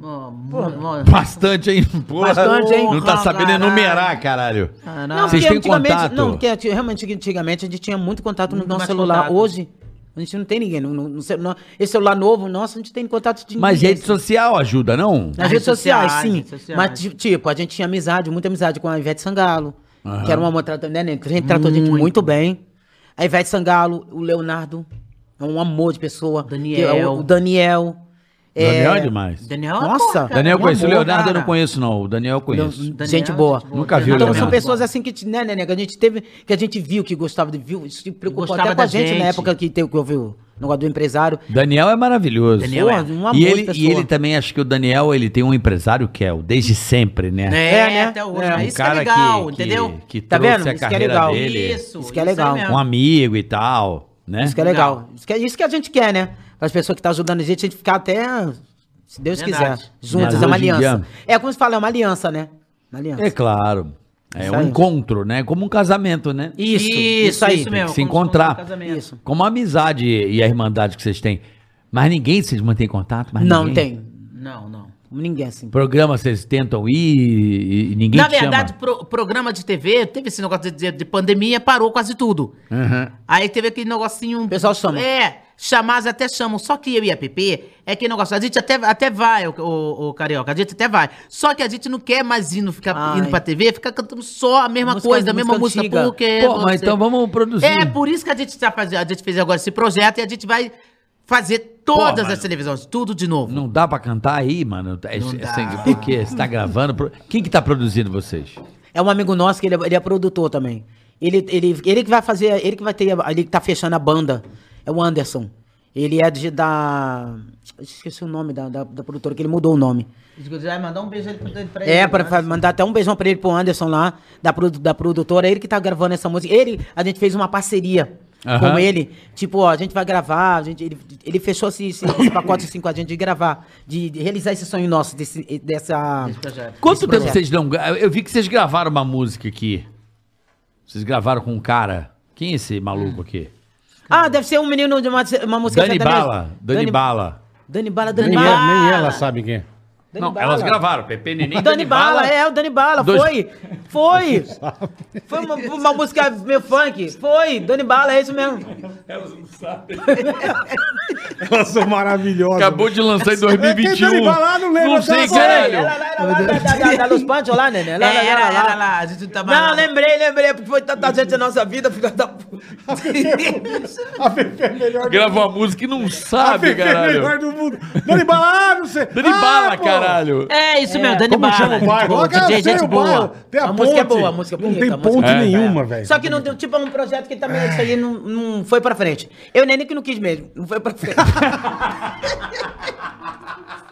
[SPEAKER 6] Ó,
[SPEAKER 5] Bastante, hein? Porra,
[SPEAKER 7] Bastante, hein?
[SPEAKER 5] Não tá sabendo
[SPEAKER 6] Caralho.
[SPEAKER 5] enumerar, caralho.
[SPEAKER 6] Caralho.
[SPEAKER 5] Vocês
[SPEAKER 7] porque
[SPEAKER 5] têm
[SPEAKER 7] antigamente-
[SPEAKER 5] contato?
[SPEAKER 7] Não, porque realmente antigamente a gente tinha muito contato no
[SPEAKER 6] Muito
[SPEAKER 7] nosso
[SPEAKER 6] mais
[SPEAKER 7] celular.
[SPEAKER 6] contato.
[SPEAKER 7] Hoje, a gente não tem ninguém. No, no- no no- esse celular novo, nosso, a gente tem contato de
[SPEAKER 5] Mas
[SPEAKER 7] ninguém.
[SPEAKER 5] rede social ajuda, não?
[SPEAKER 7] Nas redes sociais, sim.
[SPEAKER 6] redes sociais.
[SPEAKER 7] Mas, ti- tipo, a gente tinha amizade, muita amizade com a Ivete Sangalo, que era uma moça, né, né? A gente tratou a gente muito bem. A Ivete Sangalo, o Leonardo, é um amor de pessoa.
[SPEAKER 6] Daniel.
[SPEAKER 7] Que é O, o Daniel.
[SPEAKER 5] Daniel é
[SPEAKER 7] é,
[SPEAKER 5] demais.
[SPEAKER 6] Daniel,
[SPEAKER 7] Nossa.
[SPEAKER 6] porra, cara,
[SPEAKER 5] Daniel eu
[SPEAKER 6] um
[SPEAKER 5] conheço, o Leonardo eu
[SPEAKER 6] cara.
[SPEAKER 5] não conheço, não. O Daniel eu conheço.
[SPEAKER 6] Daniel,
[SPEAKER 7] gente boa.
[SPEAKER 6] gente boa.
[SPEAKER 5] Nunca vi o
[SPEAKER 7] Então são pessoas assim que, te- né, né, né, que a gente teve, que a gente viu, que gostava de viu, isso se preocupou
[SPEAKER 6] Gostava
[SPEAKER 7] até com a gente,
[SPEAKER 6] gente.
[SPEAKER 7] na época que teve que eu vi o negócio do empresário.
[SPEAKER 5] Daniel é maravilhoso.
[SPEAKER 6] Daniel é.
[SPEAKER 7] Um amor
[SPEAKER 5] e, ele,
[SPEAKER 7] pessoa.
[SPEAKER 5] e ele também, acho que o Daniel, ele tem um empresário que é o desde sempre, né?
[SPEAKER 6] É,
[SPEAKER 7] É, né?
[SPEAKER 6] até hoje.
[SPEAKER 7] É.
[SPEAKER 6] É.
[SPEAKER 7] Um
[SPEAKER 6] Isso que é legal, entendeu?
[SPEAKER 5] Que,
[SPEAKER 7] Tá
[SPEAKER 5] trouxe
[SPEAKER 7] vendo?
[SPEAKER 5] a
[SPEAKER 7] Isso que é
[SPEAKER 5] carreira
[SPEAKER 7] legal.
[SPEAKER 5] dele.
[SPEAKER 6] Isso,
[SPEAKER 7] Isso que é legal.
[SPEAKER 6] mesmo.
[SPEAKER 5] Um amigo e tal, né?
[SPEAKER 7] Isso que é
[SPEAKER 6] Legal.
[SPEAKER 7] legal. Isso que é isso que a gente quer, né? As pessoas que estão ajudando a gente, a gente ficar até, se Deus
[SPEAKER 6] Verdade.
[SPEAKER 7] quiser, juntas,
[SPEAKER 5] Mas
[SPEAKER 7] é uma
[SPEAKER 5] em
[SPEAKER 7] aliança.
[SPEAKER 5] dia-
[SPEAKER 7] É como se fala, é uma aliança, né? Uma aliança.
[SPEAKER 5] É claro. É
[SPEAKER 7] Isso
[SPEAKER 5] um
[SPEAKER 7] aí.
[SPEAKER 5] encontro, né? Como um casamento, né?
[SPEAKER 7] Isso, isso, aí.
[SPEAKER 6] mesmo.
[SPEAKER 5] Tem que se
[SPEAKER 6] se
[SPEAKER 5] encontrar.
[SPEAKER 6] um casamento.
[SPEAKER 7] Isso.
[SPEAKER 5] Como a amizade e a irmandade que vocês têm. Mas ninguém vocês mantém contato? Mas
[SPEAKER 7] Não
[SPEAKER 5] ninguém?
[SPEAKER 7] tem.
[SPEAKER 6] Não, não.
[SPEAKER 7] Ninguém assim.
[SPEAKER 5] Programa vocês tentam ir e, e ninguém
[SPEAKER 6] Na
[SPEAKER 5] te
[SPEAKER 6] verdade,
[SPEAKER 5] chama?
[SPEAKER 6] pro- programa de TV, teve esse negócio de, de- de pandemia, parou quase tudo.
[SPEAKER 5] Uhum.
[SPEAKER 6] Aí teve aquele negocinho. O
[SPEAKER 7] pessoal chama.
[SPEAKER 6] É, chamar até chamam. Só que eu e a PP é que negócio. A gente até, até vai, o, o, o Carioca, a gente até vai. Só que a gente não quer mais indo, ficar
[SPEAKER 7] Ai.
[SPEAKER 6] indo pra TV, ficar cantando só a mesma
[SPEAKER 7] Música-
[SPEAKER 6] coisa, a mesma
[SPEAKER 7] música
[SPEAKER 6] música. Porque.
[SPEAKER 5] Pô, mas então vamos produzir.
[SPEAKER 6] É, por isso que a gente, tá fazendo, a gente fez agora esse projeto e a gente vai fazer todas as televisões, tudo de novo.
[SPEAKER 5] Não dá pra cantar aí, mano? É,
[SPEAKER 6] Não
[SPEAKER 5] é
[SPEAKER 6] dá.
[SPEAKER 5] assim, por quê? Você tá gravando? Pro- Quem que tá produzindo vocês?
[SPEAKER 7] É um amigo nosso que ele é, ele é produtor também. Ele, ele, ele que vai fazer, ele que vai ter, ele que tá fechando a banda. É o Anderson. Ele é de, da. Esqueci o nome da, da, da produtora, que ele mudou o nome.
[SPEAKER 6] Vai mandar um beijo pra- pra
[SPEAKER 7] É,
[SPEAKER 6] ele,
[SPEAKER 7] pra,
[SPEAKER 6] né?
[SPEAKER 7] mandar até um beijão pra ele, pro Anderson lá, da, da produtora. Ele que tá gravando essa música. Ele, a gente fez uma parceria
[SPEAKER 5] Aham.
[SPEAKER 7] com ele. Tipo, ó, a gente vai gravar. A gente, ele, ele fechou esse, esse, esse pacote assim com a gente de gravar, de, de realizar esse sonho nosso, desse, dessa.
[SPEAKER 5] Quanto tempo
[SPEAKER 7] projeto.
[SPEAKER 5] vocês não... Eu vi que vocês gravaram uma música aqui. Vocês gravaram com um cara. Quem é esse maluco aqui?
[SPEAKER 7] Ah, deve ser um menino de uma, uma música
[SPEAKER 5] Dani. Bala. Dani Bala.
[SPEAKER 7] Dani Bala, Dani
[SPEAKER 4] Nem,
[SPEAKER 7] Bala.
[SPEAKER 4] ela, nem ela sabe quem é.
[SPEAKER 7] Dani
[SPEAKER 5] Não,
[SPEAKER 7] Bala.
[SPEAKER 5] elas gravaram. Pepe Neném e
[SPEAKER 7] Dani Bala, é, o Dani Bala,
[SPEAKER 5] Dois-
[SPEAKER 7] foi. Foi. Foi uma, uma música meio funk. Foi, Dani Bala, é isso mesmo.
[SPEAKER 4] Elas são maravilhosas.
[SPEAKER 5] Acabou de lançar em
[SPEAKER 4] É que
[SPEAKER 5] 2021.
[SPEAKER 4] Dani Bala, não lembro
[SPEAKER 5] Não sei, caralho.
[SPEAKER 7] Ela lá era lá da, Los Panchos lá? Lá,
[SPEAKER 6] É,
[SPEAKER 7] lá,
[SPEAKER 6] era,
[SPEAKER 7] lá, lá.
[SPEAKER 6] era lá, a gente tava
[SPEAKER 7] Não, lembrei, lembrei, porque foi tanta gente na nossa vida, filha da puta.
[SPEAKER 4] A Pepe é melhor do
[SPEAKER 5] Gravou uma música e não
[SPEAKER 4] A
[SPEAKER 5] sabe,
[SPEAKER 4] Pepe é
[SPEAKER 5] caralho.
[SPEAKER 4] melhor do mundo. Dani Bala, ah, não sei.
[SPEAKER 5] Dani
[SPEAKER 4] Ah,
[SPEAKER 5] Bala,
[SPEAKER 4] pô.
[SPEAKER 5] Caralho.
[SPEAKER 6] É, isso mesmo, Dani
[SPEAKER 4] Como chama o bairro?
[SPEAKER 7] boa,
[SPEAKER 4] Ah, cara,
[SPEAKER 7] DJ, gente boa.
[SPEAKER 4] bairro, Tem a,
[SPEAKER 7] A música é boa, a música é
[SPEAKER 4] Não
[SPEAKER 7] bonita,
[SPEAKER 4] tem
[SPEAKER 7] a música
[SPEAKER 4] ponte
[SPEAKER 7] é-
[SPEAKER 4] nenhuma, velho.
[SPEAKER 7] Só que não deu, tipo, é um projeto que também, isso aí não, não foi pra frente. Eu nem nem que não quis mesmo, não foi pra frente.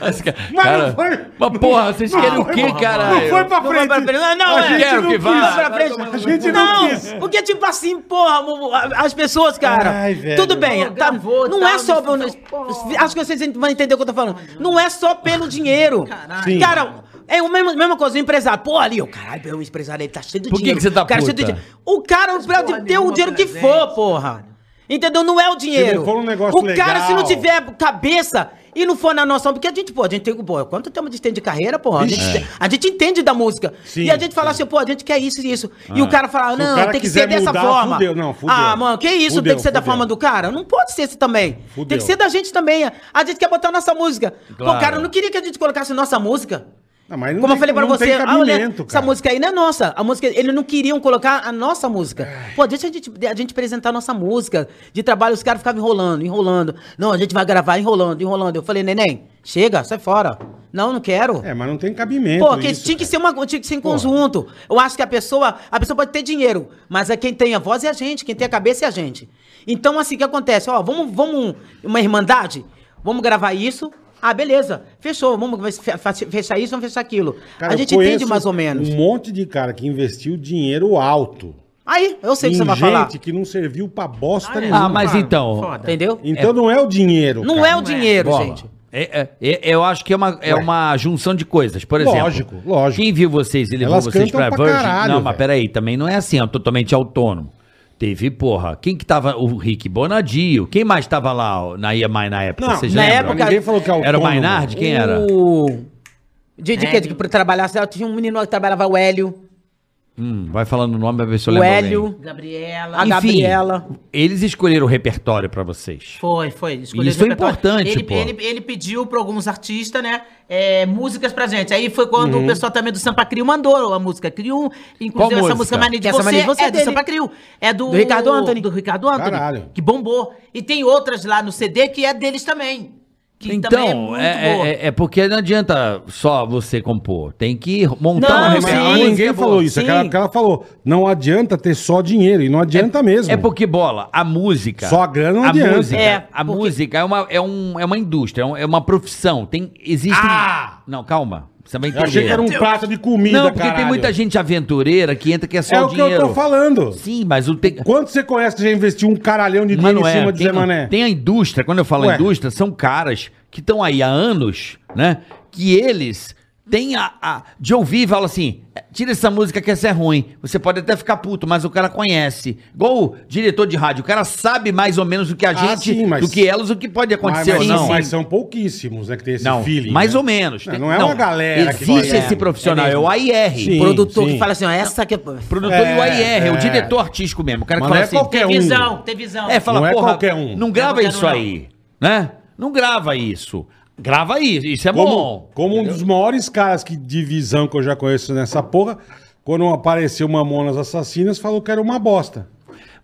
[SPEAKER 5] Mas, ca-
[SPEAKER 4] Mas
[SPEAKER 5] cara,
[SPEAKER 4] não foi-
[SPEAKER 5] Mas porra, vocês
[SPEAKER 4] Não
[SPEAKER 5] querem o quê, caralho?
[SPEAKER 4] Não foi pra
[SPEAKER 7] Não foi
[SPEAKER 4] frente.
[SPEAKER 7] pra frente. Não, não,
[SPEAKER 4] a
[SPEAKER 7] é.
[SPEAKER 5] Quero
[SPEAKER 4] não
[SPEAKER 5] que
[SPEAKER 4] quis.
[SPEAKER 5] vá.
[SPEAKER 7] pra frente.
[SPEAKER 4] A gente não, quis.
[SPEAKER 7] porque tipo assim, porra, as pessoas, cara,
[SPEAKER 4] Ai, velho.
[SPEAKER 7] tudo bem,
[SPEAKER 6] Pô,
[SPEAKER 7] tá,
[SPEAKER 6] gravou,
[SPEAKER 7] não
[SPEAKER 6] tal,
[SPEAKER 7] é só,
[SPEAKER 6] não sei-
[SPEAKER 7] acho que vocês vão entender o que eu tô falando, não é só pelo dinheiro,
[SPEAKER 4] Sim.
[SPEAKER 7] cara, é a mesma, mesma coisa, o empresário, pô, ali, o caralho, o empresário, ele tá cheio de
[SPEAKER 5] Por que
[SPEAKER 7] dinheiro.
[SPEAKER 5] que você tá
[SPEAKER 7] o cara é cheio de
[SPEAKER 5] puta?
[SPEAKER 7] dinheiro. O cara pode ter o
[SPEAKER 6] nenhuma
[SPEAKER 7] dinheiro que for, porra, entendeu, não é o dinheiro.
[SPEAKER 4] for um negócio
[SPEAKER 7] o cara, se não
[SPEAKER 4] legal.
[SPEAKER 7] tiver cabeça... E não for na nossa, porque a gente, pô, a gente tem, pô, quanto tempo de tem de carreira, porra, a gente,
[SPEAKER 4] Ixi.
[SPEAKER 7] a gente entende da música.
[SPEAKER 4] Sim,
[SPEAKER 7] e a gente fala
[SPEAKER 4] sim.
[SPEAKER 7] assim, pô, a gente quer isso e isso. E o cara fala,
[SPEAKER 4] Se o
[SPEAKER 7] não,
[SPEAKER 4] cara
[SPEAKER 7] tem que ser dessa
[SPEAKER 4] mudar,
[SPEAKER 7] forma.
[SPEAKER 4] fudeu. Não, fudeu.
[SPEAKER 7] Ah, mano, que isso?
[SPEAKER 4] Fudeu,
[SPEAKER 7] tem que ser da forma do cara? Não pode ser esse também.
[SPEAKER 4] Fudeu.
[SPEAKER 7] Tem que ser da gente também. A gente quer botar nossa música. Pô,
[SPEAKER 5] Claro.
[SPEAKER 7] cara, eu não queria que a gente colocasse nossa música.
[SPEAKER 4] Não,
[SPEAKER 7] Como eu
[SPEAKER 4] tem-
[SPEAKER 7] falei pra você, ah, olha, essa música aí não é nossa. A música, eles não queriam colocar a nossa música. Pô, deixa a gente, a gente apresentar a nossa música. De trabalho, os caras ficavam enrolando, enrolando. Não, a gente vai gravar enrolando, enrolando. Eu falei, neném, chega, sai fora. Não, não quero.
[SPEAKER 4] É, mas não tem cabimento
[SPEAKER 7] Pô, que
[SPEAKER 4] isso,
[SPEAKER 7] tinha que ser uma, tinha que ser em conjunto. Eu acho que a pessoa, a pessoa pode ter dinheiro, mas é quem tem a voz é a gente, quem tem a cabeça é a gente. Então assim o que acontece, ó, vamos, vamos uma irmandade, vamos gravar isso. Ah, beleza. Fechou. Vamos fe- fe- fechar isso, vamos fechar aquilo.
[SPEAKER 4] Cara,
[SPEAKER 7] a gente entende mais ou menos.
[SPEAKER 4] Um monte de cara que investiu dinheiro alto.
[SPEAKER 7] Aí, eu sei o que você
[SPEAKER 4] em
[SPEAKER 7] vai
[SPEAKER 4] gente
[SPEAKER 7] falar.
[SPEAKER 4] que não serviu pra bosta
[SPEAKER 6] Ah, é.
[SPEAKER 4] nenhuma.
[SPEAKER 5] Ah, mas
[SPEAKER 6] Foda,
[SPEAKER 5] então.
[SPEAKER 6] foda.
[SPEAKER 7] Entendeu?
[SPEAKER 4] Então não é o dinheiro.
[SPEAKER 7] Não
[SPEAKER 4] cara.
[SPEAKER 7] é o dinheiro,
[SPEAKER 5] Bola.
[SPEAKER 7] gente.
[SPEAKER 5] É, é, é, eu acho que é uma, é
[SPEAKER 4] Ué.
[SPEAKER 5] uma junção de coisas. Por exemplo,
[SPEAKER 4] Lógico, lógico.
[SPEAKER 5] quem viu vocês e levou
[SPEAKER 4] Elas
[SPEAKER 5] vocês pra
[SPEAKER 4] pra
[SPEAKER 5] Virgin.
[SPEAKER 4] caralho,
[SPEAKER 5] não, mas
[SPEAKER 4] velho.
[SPEAKER 5] peraí, também não é assim, é totalmente autônomo. Teve, porra, quem que tava? O Rick Bonadio. Quem mais tava lá na IAMAI na época?
[SPEAKER 4] Não,
[SPEAKER 5] Vocês
[SPEAKER 7] na
[SPEAKER 5] lembram?
[SPEAKER 7] época-
[SPEAKER 4] Ninguém falou que é
[SPEAKER 5] Era o. Mainardi? Quem era?
[SPEAKER 7] O... De, de
[SPEAKER 6] É,
[SPEAKER 7] que? De que pra trabalhar, tinha um menino que trabalhava, o Hélio.
[SPEAKER 5] Hum, vai falando o nome pra ver se eu
[SPEAKER 7] O
[SPEAKER 5] lembro.
[SPEAKER 7] Hélio.
[SPEAKER 5] alguém.
[SPEAKER 6] Gabriela.
[SPEAKER 7] A
[SPEAKER 5] Enfim,
[SPEAKER 7] Gabriela.
[SPEAKER 5] Eles escolheram o repertório pra vocês.
[SPEAKER 6] Foi, foi. escolheu
[SPEAKER 5] Isso é
[SPEAKER 6] o repertório.
[SPEAKER 5] importante,
[SPEAKER 6] ele,
[SPEAKER 5] pô.
[SPEAKER 6] Ele, ele pediu pra alguns artistas, né, é, músicas pra gente. Aí foi quando
[SPEAKER 5] Uhum.
[SPEAKER 6] o pessoal também do Sampa Crio mandou a música Crio. Inclusive
[SPEAKER 5] Qual
[SPEAKER 6] essa
[SPEAKER 5] música?
[SPEAKER 6] música Mania de
[SPEAKER 7] Que essa
[SPEAKER 6] Você,
[SPEAKER 7] Mania de Você
[SPEAKER 6] é
[SPEAKER 7] é
[SPEAKER 6] do. Sampa Crio. É do...
[SPEAKER 7] Do Ricardo Anthony.
[SPEAKER 6] Do Ricardo Anthony.
[SPEAKER 4] Caralho.
[SPEAKER 6] Que bombou. E tem outras lá no CD que é deles também. Que é
[SPEAKER 5] Então,
[SPEAKER 6] muito
[SPEAKER 5] é,
[SPEAKER 6] boa.
[SPEAKER 5] é, é porque não adianta só você compor. Tem que montar
[SPEAKER 7] Não,
[SPEAKER 5] uma repertório.
[SPEAKER 4] ninguém
[SPEAKER 7] música
[SPEAKER 4] falou isso.
[SPEAKER 7] Sim.
[SPEAKER 4] Aquela que ela falou. Não adianta ter só dinheiro. E não adianta mesmo.
[SPEAKER 5] É porque, bola, a música.
[SPEAKER 4] Só a grana não
[SPEAKER 5] a
[SPEAKER 4] adianta.
[SPEAKER 5] Música,
[SPEAKER 7] É,
[SPEAKER 5] a
[SPEAKER 7] porque-
[SPEAKER 5] música é uma, é, um, é uma indústria, é um- é uma profissão. Tem, existem.
[SPEAKER 4] Ah!
[SPEAKER 5] Não, calma. Você vai
[SPEAKER 4] Eu
[SPEAKER 5] entender.
[SPEAKER 4] achei que era um prato de comida,
[SPEAKER 5] Não, porque tem
[SPEAKER 4] caralho.
[SPEAKER 5] muita gente aventureira que entra que é só
[SPEAKER 4] É
[SPEAKER 5] o
[SPEAKER 4] o que
[SPEAKER 5] dinheiro.
[SPEAKER 4] eu tô falando.
[SPEAKER 5] Sim, mas o tem.
[SPEAKER 4] Quanto você conhece que já investiu um caralhão de dinheiro em cima
[SPEAKER 5] é.
[SPEAKER 4] de
[SPEAKER 5] Tem,
[SPEAKER 4] Zé Mané?
[SPEAKER 5] tem a indústria, quando eu falo
[SPEAKER 4] Ué.
[SPEAKER 5] indústria, são caras que estão aí há anos, né? Que eles têm a, a- de ouvir e falam assim: tira essa música que essa é ruim. Você pode até ficar puto, mas o cara conhece. Igual o diretor de rádio, o cara sabe mais ou menos do que a
[SPEAKER 4] Ah,
[SPEAKER 5] gente,
[SPEAKER 4] sim, mas-
[SPEAKER 5] do que elas, o que pode
[SPEAKER 4] Mas,
[SPEAKER 5] acontecer
[SPEAKER 4] mas
[SPEAKER 5] ou não.
[SPEAKER 4] mas são pouquíssimos, né? Que tem esse
[SPEAKER 5] Não,
[SPEAKER 4] feeling.
[SPEAKER 5] mais
[SPEAKER 4] né?
[SPEAKER 5] ou menos.
[SPEAKER 4] Não,
[SPEAKER 5] Tem-
[SPEAKER 4] não é uma galera que
[SPEAKER 5] Existe esse
[SPEAKER 4] é,
[SPEAKER 5] profissional,
[SPEAKER 7] é
[SPEAKER 5] é, o AIR.
[SPEAKER 4] Sim.
[SPEAKER 7] produtor
[SPEAKER 4] sim.
[SPEAKER 7] que fala assim, ó, essa aqui é...
[SPEAKER 5] Produtor
[SPEAKER 4] É,
[SPEAKER 5] e o AIR, é, o
[SPEAKER 4] é.
[SPEAKER 5] diretor artístico mesmo. O cara que
[SPEAKER 4] Mas não
[SPEAKER 5] fala
[SPEAKER 4] é
[SPEAKER 5] assim.
[SPEAKER 4] qualquer
[SPEAKER 6] Tem
[SPEAKER 4] um.
[SPEAKER 6] visão, tem visão.
[SPEAKER 5] É, fala,
[SPEAKER 4] Não é
[SPEAKER 5] porra,
[SPEAKER 4] qualquer um.
[SPEAKER 5] não grava
[SPEAKER 6] Não é
[SPEAKER 5] isso
[SPEAKER 6] um,
[SPEAKER 5] aí, né? Não grava isso. Grava aí, isso é
[SPEAKER 4] Como,
[SPEAKER 5] bom.
[SPEAKER 4] como um dos maiores caras que, de visão que eu já conheço nessa porra, quando apareceu Mamonas Assassinas, falou que era uma bosta.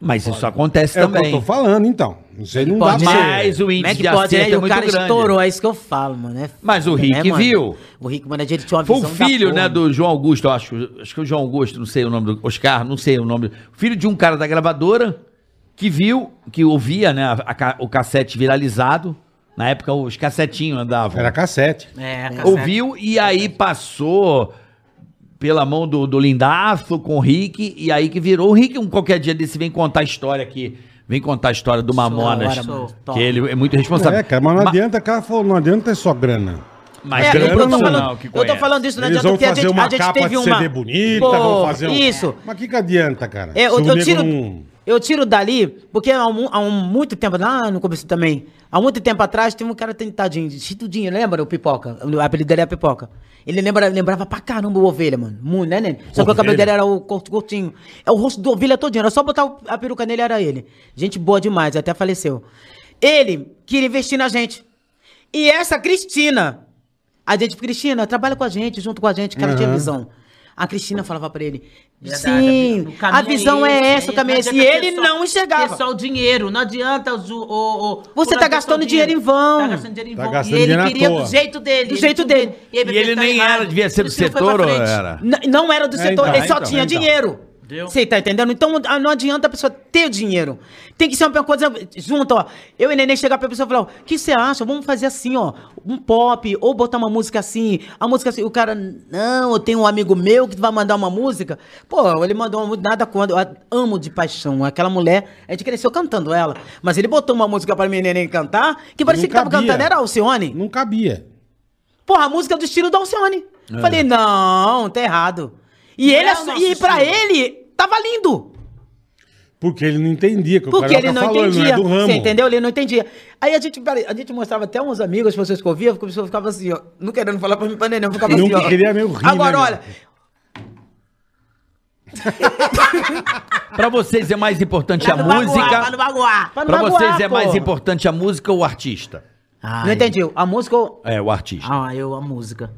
[SPEAKER 5] Mas isso acontece
[SPEAKER 4] É o que
[SPEAKER 5] também.
[SPEAKER 4] eu tô falando, então. Isso aí não dá
[SPEAKER 7] Pode
[SPEAKER 4] pra
[SPEAKER 7] ser.
[SPEAKER 5] Mas o
[SPEAKER 7] Como é
[SPEAKER 5] índice
[SPEAKER 7] que
[SPEAKER 5] de
[SPEAKER 7] pode, né?
[SPEAKER 5] acerto
[SPEAKER 7] E
[SPEAKER 5] é
[SPEAKER 7] o
[SPEAKER 5] muito
[SPEAKER 7] cara
[SPEAKER 5] grande.
[SPEAKER 7] estourou, é isso que eu falo, mano. É
[SPEAKER 5] Mas o
[SPEAKER 7] foda,
[SPEAKER 5] Rick
[SPEAKER 7] mano?
[SPEAKER 5] viu.
[SPEAKER 7] O Rick, mano, ele tinha uma
[SPEAKER 5] Foi o
[SPEAKER 7] visão da
[SPEAKER 5] filho,
[SPEAKER 7] porra.
[SPEAKER 5] né, do João Augusto, eu acho. Acho que o João Augusto, não sei o nome do Oscar, não sei o nome. Filho de um cara da gravadora que viu, que ouvia, né, a- a ca- o cassete viralizado. Na época os cassetinhos andavam.
[SPEAKER 4] Era cassete.
[SPEAKER 6] É, cassete.
[SPEAKER 5] Ouviu e aí passou pela mão do, do Lindaço com o Rick, e aí que virou. O Rick, um qualquer dia desse, vem contar a história aqui. Vem contar a história do Mamonas.
[SPEAKER 7] Mano.
[SPEAKER 5] que ele é muito responsável.
[SPEAKER 4] É, cara, mas não adianta, cara falou, não adianta ter só grana.
[SPEAKER 5] Mas
[SPEAKER 7] É,
[SPEAKER 5] tem
[SPEAKER 7] eu, tô
[SPEAKER 5] profissional
[SPEAKER 7] falando,
[SPEAKER 5] que
[SPEAKER 7] eu tô falando isso, não
[SPEAKER 4] Eles
[SPEAKER 7] adianta, porque a
[SPEAKER 4] fazer
[SPEAKER 7] gente,
[SPEAKER 4] uma
[SPEAKER 7] a gente
[SPEAKER 4] capa
[SPEAKER 7] teve
[SPEAKER 4] de
[SPEAKER 7] uma...
[SPEAKER 4] CD bonita,
[SPEAKER 7] Pô,
[SPEAKER 4] vão fazer um...
[SPEAKER 7] Isso.
[SPEAKER 4] Mas o que que adianta, cara?
[SPEAKER 7] É, eu, eu tiro,
[SPEAKER 4] não-
[SPEAKER 7] eu tiro dali, porque há, um, há um muito tempo, lá no começo também, há muito tempo atrás, tem um cara tentadinho, Chitudinho, lembra o Pipoca? O apelido dele é Pipoca. Ele lembra, lembrava pra caramba o Ovelha, mano. Muito, né, né? Só que o cabelo dele era o curto- curtinho. É o rosto do Ovelha todinho, era só botar a peruca nele, era ele. Gente boa demais, até faleceu. Ele queria investir na gente. E essa Cristina, a gente, Cristina, trabalha com a gente, junto com a gente, que ela tinha
[SPEAKER 4] Aham.
[SPEAKER 7] visão. A Cristina falava pra ele,
[SPEAKER 6] Verdade,
[SPEAKER 7] sim,
[SPEAKER 6] caminho
[SPEAKER 7] a visão é, essa, o caminho é esse. E ele
[SPEAKER 6] só-
[SPEAKER 7] não enxergava.
[SPEAKER 6] ter só o dinheiro, não adianta o... o, o
[SPEAKER 7] Você tá
[SPEAKER 6] o-
[SPEAKER 7] gastando
[SPEAKER 6] o
[SPEAKER 7] dinheiro em vão.
[SPEAKER 6] Tá gastando dinheiro em
[SPEAKER 4] Tá
[SPEAKER 6] vão.
[SPEAKER 4] gastando
[SPEAKER 6] e ele
[SPEAKER 4] dinheiro
[SPEAKER 6] queria do jeito dele.
[SPEAKER 7] Do jeito dele.
[SPEAKER 5] E ele
[SPEAKER 6] tá
[SPEAKER 5] nem
[SPEAKER 6] errado.
[SPEAKER 5] era, devia ser do
[SPEAKER 6] não
[SPEAKER 5] setor ou era?
[SPEAKER 7] N- não era do
[SPEAKER 4] É,
[SPEAKER 7] setor,
[SPEAKER 4] então,
[SPEAKER 7] ele só
[SPEAKER 4] então,
[SPEAKER 7] tinha
[SPEAKER 4] então.
[SPEAKER 7] dinheiro.
[SPEAKER 6] Entendeu?
[SPEAKER 7] Você tá entendendo? Então ah, não adianta a pessoa ter dinheiro. Tem que ser uma coisa junto, ó. Eu e Neném chegar pra pessoa e falar, ó, o que você acha? Vamos fazer assim, ó. Um pop, ou botar uma música assim. A música assim. O cara, não, eu tenho um amigo meu que vai mandar uma música. Pô, ele mandou uma música, nada quando. Eu amo de paixão. Aquela mulher, a gente cresceu cantando ela. Mas ele botou uma música pra mim Neném cantar, que parecia que tava cantando. Era Alcione.
[SPEAKER 4] Não cabia.
[SPEAKER 7] Porra, a música do estilo do Alcione. Falei, não, tá errado. E,
[SPEAKER 6] Não
[SPEAKER 7] ele,
[SPEAKER 6] é o
[SPEAKER 7] e pra
[SPEAKER 6] estilo.
[SPEAKER 7] ele, tava lindo.
[SPEAKER 4] Porque ele não entendia. Que o
[SPEAKER 7] Porque
[SPEAKER 4] Carioca
[SPEAKER 7] ele não
[SPEAKER 4] falou,
[SPEAKER 7] entendia.
[SPEAKER 4] Não é do ramo.
[SPEAKER 7] Você entendeu? Ele não entendia. Aí a gente, a gente mostrava até uns amigos, as pessoas que ouviam, a pessoa ficava assim, ó. Não querendo falar pra mim, pra neném, eu ficava
[SPEAKER 4] Nunca
[SPEAKER 7] assim, ó.
[SPEAKER 4] queria meio rir,
[SPEAKER 7] Agora,
[SPEAKER 4] né,
[SPEAKER 7] olha.
[SPEAKER 5] Pra vocês é mais importante a
[SPEAKER 6] Pra não magoar,
[SPEAKER 5] música.
[SPEAKER 6] pra não magoar.
[SPEAKER 7] pra não
[SPEAKER 5] Pra
[SPEAKER 7] magoar,
[SPEAKER 5] vocês é mais
[SPEAKER 7] pô.
[SPEAKER 5] importante a música ou o artista?
[SPEAKER 7] Não entendi. A música. ou-
[SPEAKER 5] É, o artista.
[SPEAKER 6] Ah, eu, a música.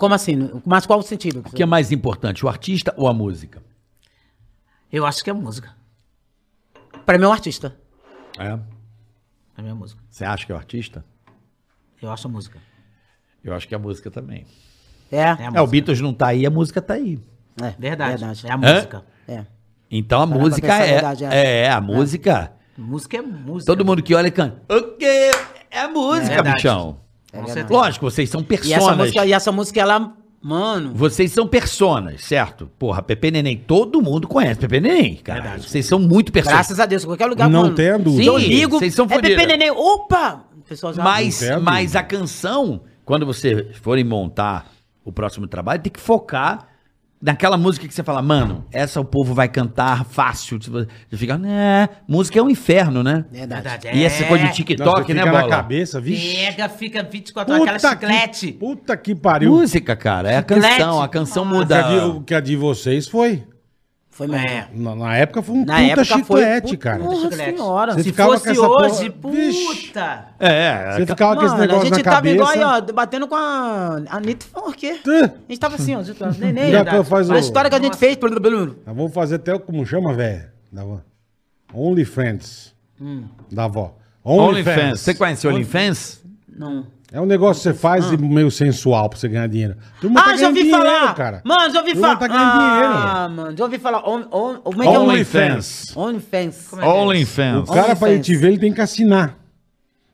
[SPEAKER 7] Como assim? Mas qual o sentido?
[SPEAKER 5] O que é mais importante, o artista ou a música?
[SPEAKER 6] Eu acho que é música.
[SPEAKER 7] Pra mim é um artista.
[SPEAKER 5] É.
[SPEAKER 6] É minha música.
[SPEAKER 5] Você acha que é o artista?
[SPEAKER 6] Eu acho a música.
[SPEAKER 5] Eu acho que é a música também.
[SPEAKER 7] É.
[SPEAKER 6] É a
[SPEAKER 5] É, o. Beatles não tá aí, a música tá aí.
[SPEAKER 7] É,
[SPEAKER 6] Verdade. É a
[SPEAKER 5] Hã?
[SPEAKER 6] música.
[SPEAKER 7] É.
[SPEAKER 5] Então a
[SPEAKER 7] Parar pra
[SPEAKER 5] música
[SPEAKER 7] pensar a
[SPEAKER 5] é,
[SPEAKER 7] verdade, é.
[SPEAKER 5] é. a música.
[SPEAKER 6] Música é música.
[SPEAKER 5] Todo mundo que olha canta. O quê? É a música,
[SPEAKER 6] verdade.
[SPEAKER 5] bichão.
[SPEAKER 7] Verdade.
[SPEAKER 6] certeza.
[SPEAKER 5] Lógico, vocês são
[SPEAKER 7] E essa
[SPEAKER 5] personas.
[SPEAKER 7] música, e essa música, ela Mano,
[SPEAKER 5] Vocês são personas, certo? Porra, Pepe Neném, todo mundo conhece Pepe Neném, cara. Vocês são muito personas.
[SPEAKER 7] graças a Deus, em qualquer lugar.
[SPEAKER 4] Não
[SPEAKER 7] mano,
[SPEAKER 4] tenha dúvida.
[SPEAKER 7] Se eu
[SPEAKER 5] Sim,
[SPEAKER 7] ligo,
[SPEAKER 5] vocês são
[SPEAKER 7] é
[SPEAKER 5] fodidos.
[SPEAKER 7] Pepe Neném. Opa! O pessoal já...
[SPEAKER 5] Mas,
[SPEAKER 4] tem a
[SPEAKER 5] mas a canção, quando vocês forem montar o próximo trabalho, tem que focar naquela música que você fala, mano, essa o povo vai cantar fácil. Tipo, Você fica, né? Música é um inferno, né?
[SPEAKER 7] Verdade.
[SPEAKER 5] E essa coisa de TikTok, né,
[SPEAKER 4] fica na
[SPEAKER 5] Bola?
[SPEAKER 4] cabeça, vixe.
[SPEAKER 6] Pega, fica 24 horas, aquela chiclete.
[SPEAKER 4] que, puta que pariu.
[SPEAKER 5] Música, cara, é a canção, a canção
[SPEAKER 4] O que
[SPEAKER 5] muda.
[SPEAKER 4] a de- O que a de vocês foi.
[SPEAKER 7] Foi mesmo.
[SPEAKER 6] É.
[SPEAKER 4] Na, na época foi um
[SPEAKER 7] Na
[SPEAKER 4] puta
[SPEAKER 7] foi...
[SPEAKER 4] chiclete,
[SPEAKER 7] puta
[SPEAKER 4] cara.
[SPEAKER 7] Nossa
[SPEAKER 6] Chiclete.
[SPEAKER 7] senhora.
[SPEAKER 4] Você
[SPEAKER 6] Se fosse
[SPEAKER 4] porra-
[SPEAKER 6] hoje,
[SPEAKER 4] Vixe.
[SPEAKER 6] puta.
[SPEAKER 5] É,
[SPEAKER 4] Você ficava com esse
[SPEAKER 7] Mano, a
[SPEAKER 4] negócio
[SPEAKER 7] gente
[SPEAKER 4] na
[SPEAKER 7] tava igual
[SPEAKER 4] cabeça.
[SPEAKER 7] aí, ó, batendo com a Anitta por quê?
[SPEAKER 4] Tã.
[SPEAKER 7] A gente tava assim, ó, gente, neném.
[SPEAKER 4] Já
[SPEAKER 7] verdade.
[SPEAKER 4] faz o-
[SPEAKER 7] A história que a gente fez...
[SPEAKER 4] Nós vamos fazer até o. Como chama, velho? Da avó. OnlyFans.
[SPEAKER 7] Hum.
[SPEAKER 4] Da avó.
[SPEAKER 5] OnlyFans. Você conhece OnlyFans?
[SPEAKER 7] Não.
[SPEAKER 4] É um negócio que você faz de meio sensual pra você ganhar dinheiro. Turma
[SPEAKER 7] Ah,
[SPEAKER 4] tá
[SPEAKER 7] já ouvi
[SPEAKER 4] dinheiro,
[SPEAKER 7] falar!
[SPEAKER 4] cara.
[SPEAKER 7] Mano, já ouvi falar.
[SPEAKER 4] tá ganhando dinheiro.
[SPEAKER 7] Ah, mano, já ouvi falar. On, on, como é que é
[SPEAKER 5] OnlyFans.
[SPEAKER 7] OnlyFans.
[SPEAKER 5] OnlyFans.
[SPEAKER 4] O cara, pra ele te ver, ele tem que assinar.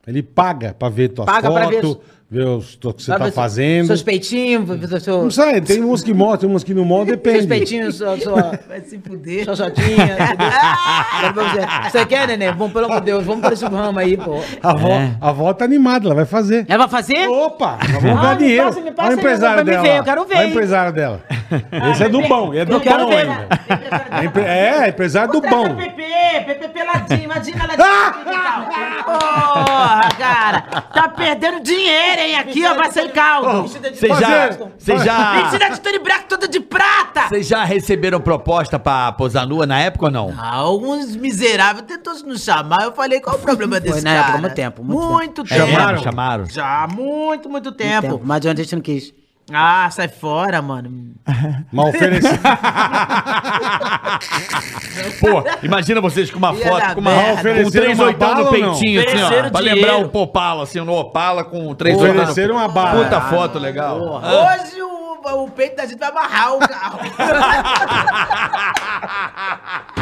[SPEAKER 4] Ele paga pra ver tuas
[SPEAKER 7] Paga pra ver
[SPEAKER 4] fotos, ver os o que você tá
[SPEAKER 7] ver
[SPEAKER 4] fazendo.
[SPEAKER 7] Seus peitinhos, seu,
[SPEAKER 4] Não sei, tem uns que mostram, uns que não mostram,
[SPEAKER 7] seus
[SPEAKER 4] depende.
[SPEAKER 7] peitinhos, sua, sua,
[SPEAKER 6] Vai se fuder.
[SPEAKER 7] sua pra você. Você quer, neném? Bom, pelo amor de Deus, vamos por esse ramo aí, pô.
[SPEAKER 4] A avó, a avó tá animada, ela vai fazer.
[SPEAKER 7] Ela vai fazer?
[SPEAKER 4] Opa, nós vamos
[SPEAKER 7] Ah,
[SPEAKER 4] ganhar
[SPEAKER 7] me
[SPEAKER 4] dinheiro.
[SPEAKER 7] passa, me passa
[SPEAKER 4] Olha o empresário dela.
[SPEAKER 7] ver, eu quero ver,
[SPEAKER 4] Olha o empresário dela. Esse é do bom, é do bom
[SPEAKER 7] ver.
[SPEAKER 4] ainda. É, é, empresário do bom.
[SPEAKER 6] Pepe, Pepe peladinho, imagina ela de Porra, cara, tá perdendo dinheiro, hein? Aqui, ó, vai sair caldo.
[SPEAKER 5] Vocês já,
[SPEAKER 4] Fazer-
[SPEAKER 5] vocês já,
[SPEAKER 6] Mentira de Tony Black toda de prata.
[SPEAKER 5] vocês já receberam proposta pra posar nua na época ou não?
[SPEAKER 6] Ah, Alguns miseráveis tentou nos chamar, eu falei, qual o problema desse
[SPEAKER 7] na
[SPEAKER 6] cara?
[SPEAKER 7] época, muito tempo, muito
[SPEAKER 5] É,
[SPEAKER 6] tempo.
[SPEAKER 4] Chamaram?
[SPEAKER 5] chamaram.
[SPEAKER 6] Já, muito, muito tempo.
[SPEAKER 7] Tempo, Mas antes a gente não quis.
[SPEAKER 6] Ah, sai fora, mano.
[SPEAKER 4] Mal oferecido.
[SPEAKER 5] Pô, imagina vocês com uma
[SPEAKER 6] Ia
[SPEAKER 5] foto, com uma
[SPEAKER 6] merda.
[SPEAKER 5] com
[SPEAKER 4] Ofereceram
[SPEAKER 5] três
[SPEAKER 4] uma
[SPEAKER 5] oitão
[SPEAKER 4] bala
[SPEAKER 5] no
[SPEAKER 4] ou não?
[SPEAKER 5] peitinho, assim, ó.
[SPEAKER 6] Ofereceram
[SPEAKER 5] Pra
[SPEAKER 6] dinheiro.
[SPEAKER 5] lembrar o Popala, assim, no Opala com três oitão no
[SPEAKER 4] Ofereceram uma bala.
[SPEAKER 5] Puta foto legal.
[SPEAKER 6] Hoje o, o peito da gente vai amarrar o carro.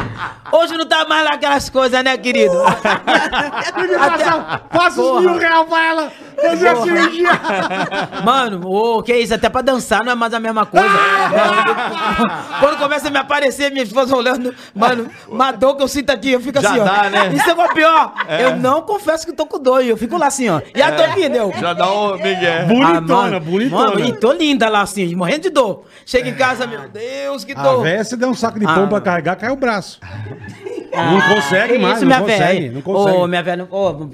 [SPEAKER 7] Hoje não tá mais lá aquelas coisas, né, querido?
[SPEAKER 4] Passa, passa os mil reais pra ela fazer a cirurgia.
[SPEAKER 7] Mano, ô, que isso? Até pra dançar não é mais a mesma coisa. Mano, Quando começa a me aparecer, minha esposa olhando, mano, uma dor que eu sinto aqui, eu fico
[SPEAKER 5] Já
[SPEAKER 7] assim, ó.
[SPEAKER 5] dá, né?
[SPEAKER 7] Isso é o pior. Eu não confesso que tô com dor, eu fico lá assim, ó. E a dor entendeu?
[SPEAKER 5] Já dá um Miguel.
[SPEAKER 4] Bonitona, bonitona.
[SPEAKER 7] Mano, e tô linda lá assim, morrendo de dor. Chega em casa, meu Deus, que
[SPEAKER 4] A
[SPEAKER 7] dor.
[SPEAKER 4] véia, você der um saco de pão
[SPEAKER 7] Ah.
[SPEAKER 4] pra carregar, cai o braço. não consegue
[SPEAKER 7] Que
[SPEAKER 4] mais,
[SPEAKER 7] isso,
[SPEAKER 4] não
[SPEAKER 7] minha
[SPEAKER 4] consegue, não consegue.
[SPEAKER 7] Ô, minha velha, não. Ô,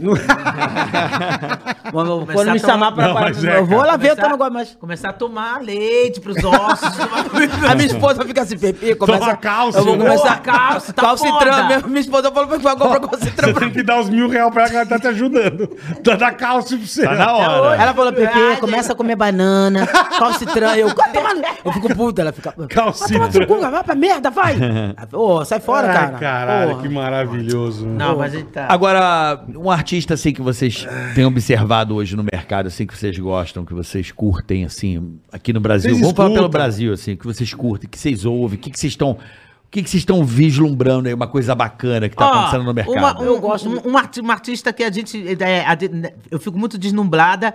[SPEAKER 7] Quando me
[SPEAKER 6] tomar-
[SPEAKER 7] chamar pra.
[SPEAKER 4] Não, mas é,
[SPEAKER 7] eu vou lá ver, eu
[SPEAKER 6] Começar-
[SPEAKER 7] não gosto mais.
[SPEAKER 6] Começar a tomar leite pros ossos.
[SPEAKER 7] A minha esposa fica assim, Pepe, começa...
[SPEAKER 4] Toma cálcio,
[SPEAKER 7] Eu vou começar
[SPEAKER 6] Toma cálcio, tá foda.
[SPEAKER 7] minha, minha esposa falou pra agora pra
[SPEAKER 4] Você
[SPEAKER 7] calcitrão.
[SPEAKER 4] tem que dar os mil reais pra ela que ela tá te ajudando. Tá da cálcio pra você.
[SPEAKER 5] Tá na hora.
[SPEAKER 7] Ela falou, Pepe, começa a comer banana, calcitrão. Eu, "Vai tomar no-" eu fico puta, ela fica...
[SPEAKER 4] Calcitrão.
[SPEAKER 7] Vai tomar no seu cu, vai pra merda, vai. Ô, sai fora,
[SPEAKER 4] Ai,
[SPEAKER 7] cara.
[SPEAKER 4] caralho,
[SPEAKER 7] Porra.
[SPEAKER 4] que maravilhoso.
[SPEAKER 6] Não, mas tá.
[SPEAKER 5] Agora, um artista assim que vocês têm observado hoje no mercado, assim, que vocês gostam, que vocês curtem, assim, aqui no Brasil.
[SPEAKER 4] Vocês
[SPEAKER 5] Vamos falar pelo
[SPEAKER 4] escutam.
[SPEAKER 5] Brasil, assim, que vocês curtem, que vocês ouvem, o que, que vocês estão. O que, que vocês estão vislumbrando aí, uma coisa bacana que tá
[SPEAKER 6] Ó,
[SPEAKER 5] acontecendo no mercado?
[SPEAKER 6] uma- um,
[SPEAKER 7] Eu gosto
[SPEAKER 6] um, um artista que a gente. é, a eu fico muito deslumbrada.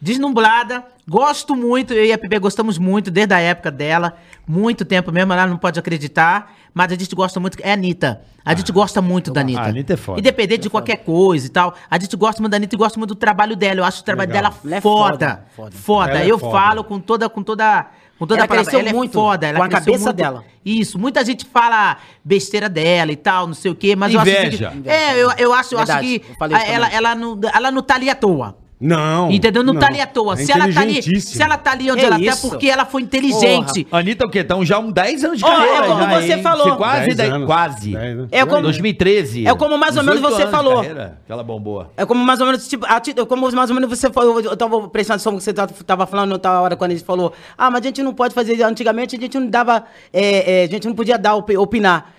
[SPEAKER 6] Deslumbrada, gosto muito, eu e a Pepe gostamos muito, desde a época dela, muito tempo mesmo, ela não pode acreditar, mas a gente gosta muito, é a Anitta. A gente gosta muito da Anitta.
[SPEAKER 5] Ah, a Anitta é foda.
[SPEAKER 6] Independente de qualquer coisa e tal, a gente gosta muito da Anitta e gosta muito do trabalho dela. Eu acho o trabalho
[SPEAKER 4] Legal.
[SPEAKER 6] dela
[SPEAKER 7] Ela é
[SPEAKER 6] foda.
[SPEAKER 7] foda,
[SPEAKER 6] Foda.
[SPEAKER 4] é
[SPEAKER 6] Eu
[SPEAKER 4] foda.
[SPEAKER 6] falo com toda, com toda, com toda
[SPEAKER 7] Ela
[SPEAKER 6] a palavra.
[SPEAKER 7] cresceu
[SPEAKER 6] Ela é
[SPEAKER 7] muito
[SPEAKER 6] foda. Ela
[SPEAKER 7] com a cabeça
[SPEAKER 6] muito.
[SPEAKER 7] dela.
[SPEAKER 6] Isso, muita gente fala besteira dela e tal, não sei o quê, mas eu acho
[SPEAKER 5] Inveja.
[SPEAKER 6] que, É, eu, eu acho, eu acho
[SPEAKER 7] Verdade,
[SPEAKER 6] que
[SPEAKER 7] eu
[SPEAKER 6] ela, ela, não, ela não tá ali à toa.
[SPEAKER 4] Não.
[SPEAKER 6] Entendeu? Não, tá ali à toa.
[SPEAKER 4] É
[SPEAKER 6] se, ela tá ali, se ela tá ali onde ela tá, é
[SPEAKER 7] isso?
[SPEAKER 6] porque ela foi inteligente.
[SPEAKER 5] Anitta, o quê? Estão já uns 10 anos de
[SPEAKER 7] Ó,
[SPEAKER 5] carreira.
[SPEAKER 7] é como
[SPEAKER 5] já,
[SPEAKER 7] você
[SPEAKER 5] hein?
[SPEAKER 7] falou.
[SPEAKER 5] Se Quase,
[SPEAKER 4] 10
[SPEAKER 5] dez-
[SPEAKER 4] anos.
[SPEAKER 5] quase.
[SPEAKER 4] 10 anos.
[SPEAKER 7] É como-
[SPEAKER 5] 2013.
[SPEAKER 7] É como mais ou menos
[SPEAKER 5] 18
[SPEAKER 7] você falou.
[SPEAKER 5] carreira que ela bombou.
[SPEAKER 7] É como mais ou menos, tipo, a como mais ou menos você falou, eu tava prestando atenção que você tá- tava falando outra hora quando a gente falou, ah, mas a gente não pode fazer, antigamente a gente não dava, é, é, a gente não podia dar, opi- opinar.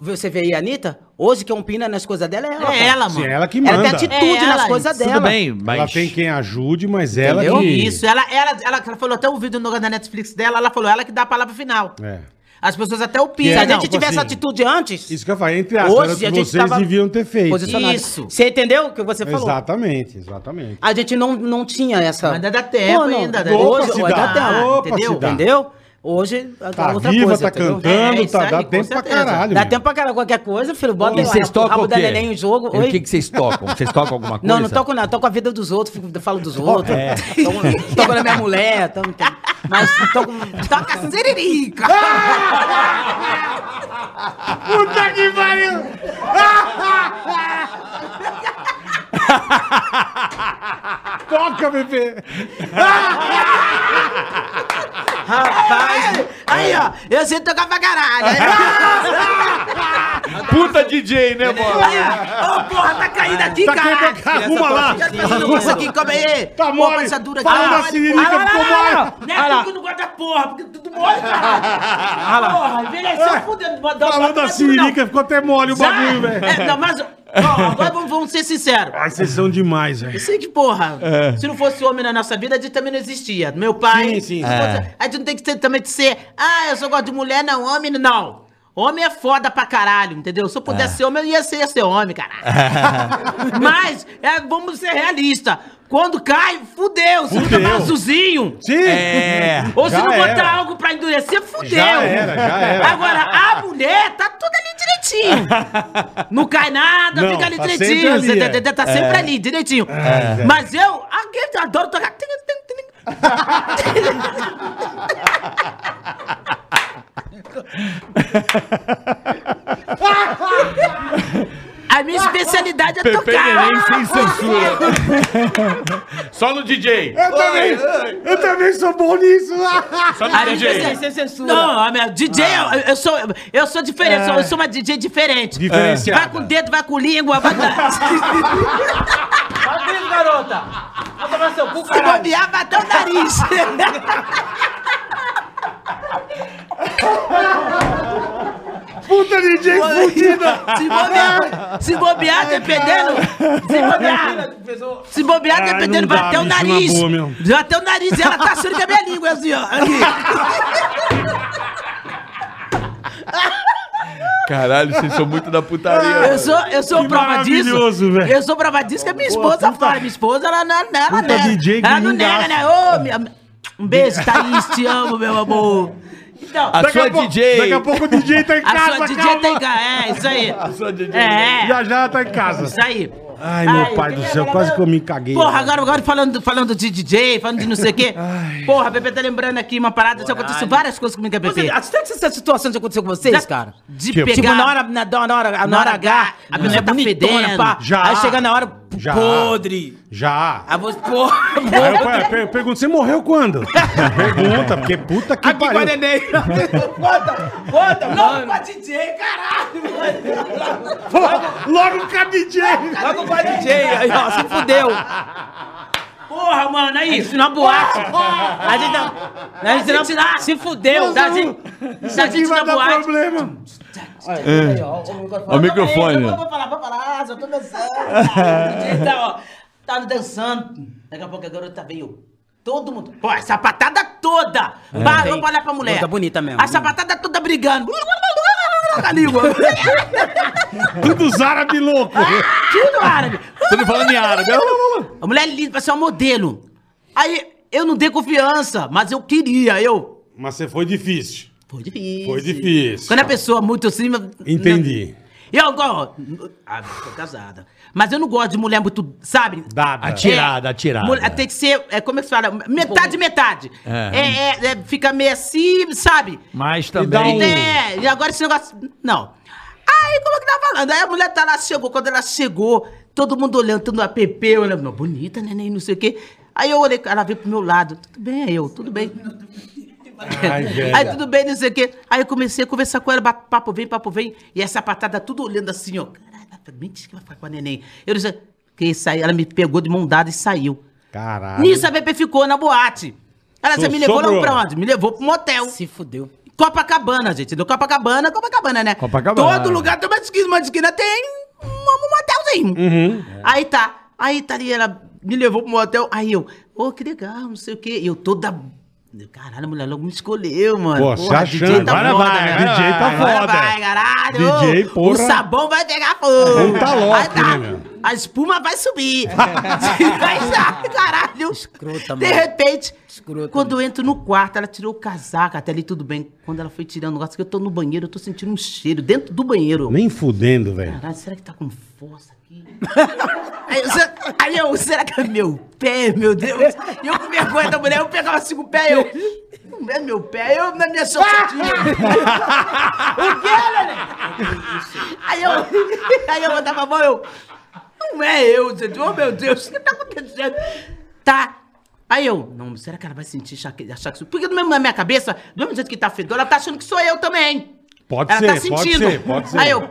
[SPEAKER 7] Você vê aí a Anitta, hoje quem opina nas coisas dela é ela.
[SPEAKER 6] É ela,
[SPEAKER 4] Sim,
[SPEAKER 6] mano.
[SPEAKER 4] é ela que
[SPEAKER 7] Ela
[SPEAKER 4] manda.
[SPEAKER 7] tem atitude
[SPEAKER 6] É ela,
[SPEAKER 7] nas coisas dela.
[SPEAKER 5] Tudo bem, mas...
[SPEAKER 4] Ela tem quem ajude, mas ela
[SPEAKER 7] Entendeu?
[SPEAKER 4] que...
[SPEAKER 6] Isso, ela, ela, ela, ela falou até um vídeo no da Netflix dela, ela falou, ela que dá a palavra final.
[SPEAKER 4] É.
[SPEAKER 6] As pessoas até opinam.
[SPEAKER 4] Que
[SPEAKER 7] Se
[SPEAKER 4] é,
[SPEAKER 7] a
[SPEAKER 4] não,
[SPEAKER 7] gente
[SPEAKER 4] tipo
[SPEAKER 7] tivesse
[SPEAKER 4] assim,
[SPEAKER 7] atitude antes,
[SPEAKER 4] Isso que eu falei, entre aspas,
[SPEAKER 7] hoje
[SPEAKER 4] era o
[SPEAKER 7] a
[SPEAKER 4] que
[SPEAKER 7] gente
[SPEAKER 4] vocês
[SPEAKER 7] tava
[SPEAKER 4] deviam ter feito.
[SPEAKER 7] posicionado.
[SPEAKER 6] Isso.
[SPEAKER 7] Você entendeu o que você falou?
[SPEAKER 4] Exatamente, exatamente.
[SPEAKER 7] A gente não, não tinha essa.
[SPEAKER 6] Ainda dá tempo ainda, né?
[SPEAKER 7] Hoje,
[SPEAKER 4] Opa,
[SPEAKER 7] hoje dá
[SPEAKER 4] se dá.
[SPEAKER 7] tempo.
[SPEAKER 4] Opa,
[SPEAKER 6] entendeu?
[SPEAKER 4] se dá.
[SPEAKER 7] Entendeu? Hoje
[SPEAKER 4] Tá
[SPEAKER 7] outra
[SPEAKER 4] viva,
[SPEAKER 7] coisa,
[SPEAKER 4] tá
[SPEAKER 7] entendeu?
[SPEAKER 4] cantando,
[SPEAKER 6] É,
[SPEAKER 4] tá,
[SPEAKER 6] aí,
[SPEAKER 4] dá tempo pra
[SPEAKER 6] certeza.
[SPEAKER 4] caralho.
[SPEAKER 7] Dá
[SPEAKER 4] meu.
[SPEAKER 7] tempo pra caralho, qualquer coisa, filho. Bota
[SPEAKER 5] E
[SPEAKER 7] aí o
[SPEAKER 5] vocês
[SPEAKER 7] rabo-
[SPEAKER 5] tocam
[SPEAKER 7] rabo
[SPEAKER 5] o
[SPEAKER 7] da neném em jogo.
[SPEAKER 5] E o que, que vocês tocam? Vocês tocam alguma coisa?
[SPEAKER 7] Não, não toco nada, toco a vida dos outros, fico, falo dos outros.
[SPEAKER 5] É.
[SPEAKER 7] Toco, toco na minha mulher, toco, mas toco, toca siririca.
[SPEAKER 4] Puta que pariu! Toca, bebê!
[SPEAKER 7] Rapaz,
[SPEAKER 6] Aí, ó, eu sei tocar pra caralho.
[SPEAKER 3] Puta DJ, né, bola?
[SPEAKER 6] Aí, ó, Ô, porra, tá caindo aqui,
[SPEAKER 4] Tá
[SPEAKER 6] cara.
[SPEAKER 4] caindo, arruma lá!
[SPEAKER 6] Tá fazendo isso aqui, come aí.
[SPEAKER 4] Tá mole!
[SPEAKER 6] essa dura aqui.
[SPEAKER 4] Falando
[SPEAKER 6] Ah,
[SPEAKER 4] da siririca, ficou mole!
[SPEAKER 6] Não é tu que não gosta da porra, porque tudo mole, cara. Porra, envelheceu fudendo. Falando
[SPEAKER 4] Falando da siririca, ficou até mole o bagulho, velho.
[SPEAKER 6] É, não, mas, ó, agora vamos, vamos ser sinceros.
[SPEAKER 4] Ai, vocês são demais, velho.
[SPEAKER 6] Eu sei que, porra, se não fosse homem na nossa vida, a gente também não existia. Meu pai.
[SPEAKER 4] Sim, sim.
[SPEAKER 6] fosse- A gente não tem que ter, também de ser, ah, eu só gosto de mulher, não, homem, não. Homem é foda pra caralho, entendeu? Se eu pudesse ser homem, eu ia ser, ia ser homem, caralho. Mas, é, vamos ser realistas. Quando cai, fudeu. Se não
[SPEAKER 4] Fudeu.
[SPEAKER 6] tomar azulzinho.
[SPEAKER 4] Sim!
[SPEAKER 5] É.
[SPEAKER 6] Ou se não botar
[SPEAKER 4] era.
[SPEAKER 6] algo pra endurecer, fudeu.
[SPEAKER 4] Já era, já era.
[SPEAKER 6] Agora, a mulher tá tudo ali direitinho. Não cai nada,
[SPEAKER 4] Não,
[SPEAKER 6] fica ali
[SPEAKER 4] tá sempre
[SPEAKER 6] direitinho.
[SPEAKER 4] ali,
[SPEAKER 6] Você tá,
[SPEAKER 4] é.
[SPEAKER 6] tá- sempre ali, direitinho.
[SPEAKER 4] É.
[SPEAKER 6] Mas eu, aqui, eu adoro tocar. A minha especialidade é
[SPEAKER 3] Pepe Neném
[SPEAKER 6] tocar.
[SPEAKER 3] sem censura. Só no DJ.
[SPEAKER 4] Eu também, eu também sou bom nisso!
[SPEAKER 3] Só no
[SPEAKER 6] A
[SPEAKER 3] DJ.
[SPEAKER 6] especialidade-
[SPEAKER 7] sem censura.
[SPEAKER 6] Não, a minha DJ, eu, eu sou, eu sou diferente, eu sou- eu sou uma DJ diferente.
[SPEAKER 4] Diferenciada.
[SPEAKER 6] Vai com o dedo, vai com língua, vai dar.
[SPEAKER 7] Fala isso, garota. Vai tomar seu cu,
[SPEAKER 6] Se
[SPEAKER 7] caralho.
[SPEAKER 6] bobear, vai até o nariz.
[SPEAKER 4] Puta DJ fudida!
[SPEAKER 6] Se bobear, se bobear, dependendo. Se bobear, se bobear, dependendo, vai até o nariz. Vai até o nariz. Ela tá achando que é minha língua, assim, ó. Aqui.
[SPEAKER 3] Caralho, vocês são muito da putaria.
[SPEAKER 6] Eu sou, eu sou
[SPEAKER 4] Que
[SPEAKER 6] prova disso.
[SPEAKER 4] maravilhoso, velho.
[SPEAKER 6] Eu sou prova disso que a minha esposa fala. Minha esposa, ela não, ela, ela,
[SPEAKER 4] Puta
[SPEAKER 6] nega.
[SPEAKER 4] DJ
[SPEAKER 6] ela não nega, né? Ô, minha- um beijo, Thaís, te amo, meu amor. Então,
[SPEAKER 3] A
[SPEAKER 4] Daqui
[SPEAKER 3] sua
[SPEAKER 4] a pouco-
[SPEAKER 3] DJ.
[SPEAKER 4] Daqui a pouco o DJ tá em
[SPEAKER 6] a
[SPEAKER 4] casa,
[SPEAKER 6] sua DJ
[SPEAKER 4] calma.
[SPEAKER 6] tem ca- É, isso aí.
[SPEAKER 3] A sua DJ.
[SPEAKER 6] É,
[SPEAKER 4] Já já tá em casa.
[SPEAKER 6] isso aí.
[SPEAKER 4] Ai, meu
[SPEAKER 6] Ai,
[SPEAKER 4] pai do céu, quase que eu me caguei.
[SPEAKER 6] Porra, agora, agora falando, falando de DJ, falando de não sei o quê. Porra, a Pepe tá lembrando aqui uma parada, já aconteceu várias coisas comigo com a Pepe.
[SPEAKER 7] Você, você, essa situação já aconteceu com vocês, cara?
[SPEAKER 6] De
[SPEAKER 3] Tipo,
[SPEAKER 6] pegar...
[SPEAKER 7] Tipo, na hora, na, na hora, na hora H, a pessoa tá
[SPEAKER 6] bonitona,
[SPEAKER 7] fedendo, pá.
[SPEAKER 4] Já.
[SPEAKER 7] Aí chega na hora,
[SPEAKER 4] Já.
[SPEAKER 7] podre.
[SPEAKER 4] Já.
[SPEAKER 7] Aí você, porra,
[SPEAKER 4] Aí eu per- pergunto, você morreu quando? Pergunta, porque puta que
[SPEAKER 7] Aqui a
[SPEAKER 4] pariu.
[SPEAKER 7] Conta, conta, mano. Logo com a DJ, caralho.
[SPEAKER 4] Logo com a DJ.
[SPEAKER 7] Logo com a DJ. Aí, ó, se fudeu.
[SPEAKER 6] Porra, mano, aí, isso na boate.
[SPEAKER 7] A gente não... A gente não...
[SPEAKER 6] Se lá-
[SPEAKER 7] Se fudeu.
[SPEAKER 6] Da gente, da
[SPEAKER 4] Aqui
[SPEAKER 6] gente
[SPEAKER 4] vai
[SPEAKER 6] na
[SPEAKER 4] dar
[SPEAKER 6] boate.
[SPEAKER 4] problema.
[SPEAKER 3] Ó o microfone.
[SPEAKER 6] Eu vou falar, vou falar, só tô dançando. O tá, ó, tá dançando. Daqui a pouco a garota veio. Todo mundo. Pô, a sapatada toda. Parou pra olhar pra mulher.
[SPEAKER 7] Garota bonita mesmo.
[SPEAKER 6] A sapatada toda brigando. Com a língua.
[SPEAKER 4] Tudo os árabes louco.
[SPEAKER 6] Tudo árabe.
[SPEAKER 3] Tudo falando em árabe.
[SPEAKER 6] A mulher linda, vai ser uma modelo. Aí eu não dei confiança, mas eu queria, eu.
[SPEAKER 4] Mas você foi difícil.
[SPEAKER 6] Foi difícil.
[SPEAKER 4] Foi difícil.
[SPEAKER 6] Quando a pessoa muito assim.
[SPEAKER 4] Entendi.
[SPEAKER 6] Eu gosto. Ah, tô casada. Mas eu não gosto de mulher muito, sabe?
[SPEAKER 4] Dada.
[SPEAKER 3] Atirada, atirada.
[SPEAKER 6] Mulher- Tem que ser, é, como é que se fala? Metade, metade.
[SPEAKER 3] É.
[SPEAKER 6] É. é- é, fica meio assim, sabe?
[SPEAKER 3] Mas também.
[SPEAKER 4] um-
[SPEAKER 6] É, e agora esse negócio. Não. Aí, como é que tá falando? Aí a mulher tá lá, chegou. Quando ela chegou, todo mundo olhando, todo mundo app, olhando, "Não, bonita, neném, não sei o quê. Aí eu olhei, ela veio pro meu lado. Tudo bem, eu, tudo bem.
[SPEAKER 4] Ai.
[SPEAKER 6] Aí tudo bem, não sei o quê. Aí eu comecei a conversar com ela, papo vem, papo vem. E essa patada tudo olhando assim, ó. Caralho, ela falou, mentira que vai ficar com a neném. Eu disse, que saiu, ela me pegou de mão dada e saiu.
[SPEAKER 4] Caralho.
[SPEAKER 6] Nisso a Bebê ficou na boate. Ela disse, me levou lá pra onde? Me levou pro motel.
[SPEAKER 7] Se fudeu.
[SPEAKER 6] Copacabana, gente. Do Copacabana, Copacabana, né?
[SPEAKER 3] Copacabana.
[SPEAKER 6] Todo lugar tem uma esquina, uma esquina tem um, um motelzinho.
[SPEAKER 4] Uhum.
[SPEAKER 6] Aí tá. Aí tá ali, ela me levou pro motel. Aí eu, ô, que legal, não sei o quê. E eu toda Caralho, a mulher logo me escolheu, mano.
[SPEAKER 4] Pô, se achando.
[SPEAKER 3] Agora vai,
[SPEAKER 6] né?
[SPEAKER 3] DJ tá
[SPEAKER 6] Agora
[SPEAKER 3] foda.
[SPEAKER 6] vai, caralho.
[SPEAKER 4] DJ, porra.
[SPEAKER 6] O sabão vai pegar fogo.
[SPEAKER 4] Puta louco,
[SPEAKER 6] Vai dar.
[SPEAKER 4] né, meu?
[SPEAKER 6] A espuma vai subir. vai dar, caralho.
[SPEAKER 7] Escrota,
[SPEAKER 6] De
[SPEAKER 7] mano.
[SPEAKER 6] repente,
[SPEAKER 7] Escrota,
[SPEAKER 6] quando eu entro no quarto, ela tirou o casaco, até ali tudo bem. Quando ela foi tirando o negócio, que eu tô no banheiro, eu tô sentindo um cheiro dentro do banheiro.
[SPEAKER 4] Nem fudendo, velho.
[SPEAKER 6] Caralho, será que tá com força aqui? aí, eu, se- aí eu, será que é meu pé, meu Deus? E eu com vergonha da mulher, eu pegava assim com o pé, eu. Não é meu pé, eu na minha salsitinha. o quê, Nenê? Aí eu, aí eu botava a mão, eu. Não é eu, gente. Oh, meu Deus, o que tá acontecendo? Tá. Aí eu, não, será que ela vai sentir, achar que. Porque do mesmo na minha cabeça, do mesmo jeito que tá fedor, ela tá achando que sou eu também.
[SPEAKER 4] Pode
[SPEAKER 6] ela
[SPEAKER 4] ser,
[SPEAKER 6] tá
[SPEAKER 4] pode
[SPEAKER 6] sentindo.
[SPEAKER 4] ser, pode ser.
[SPEAKER 6] Aí eu,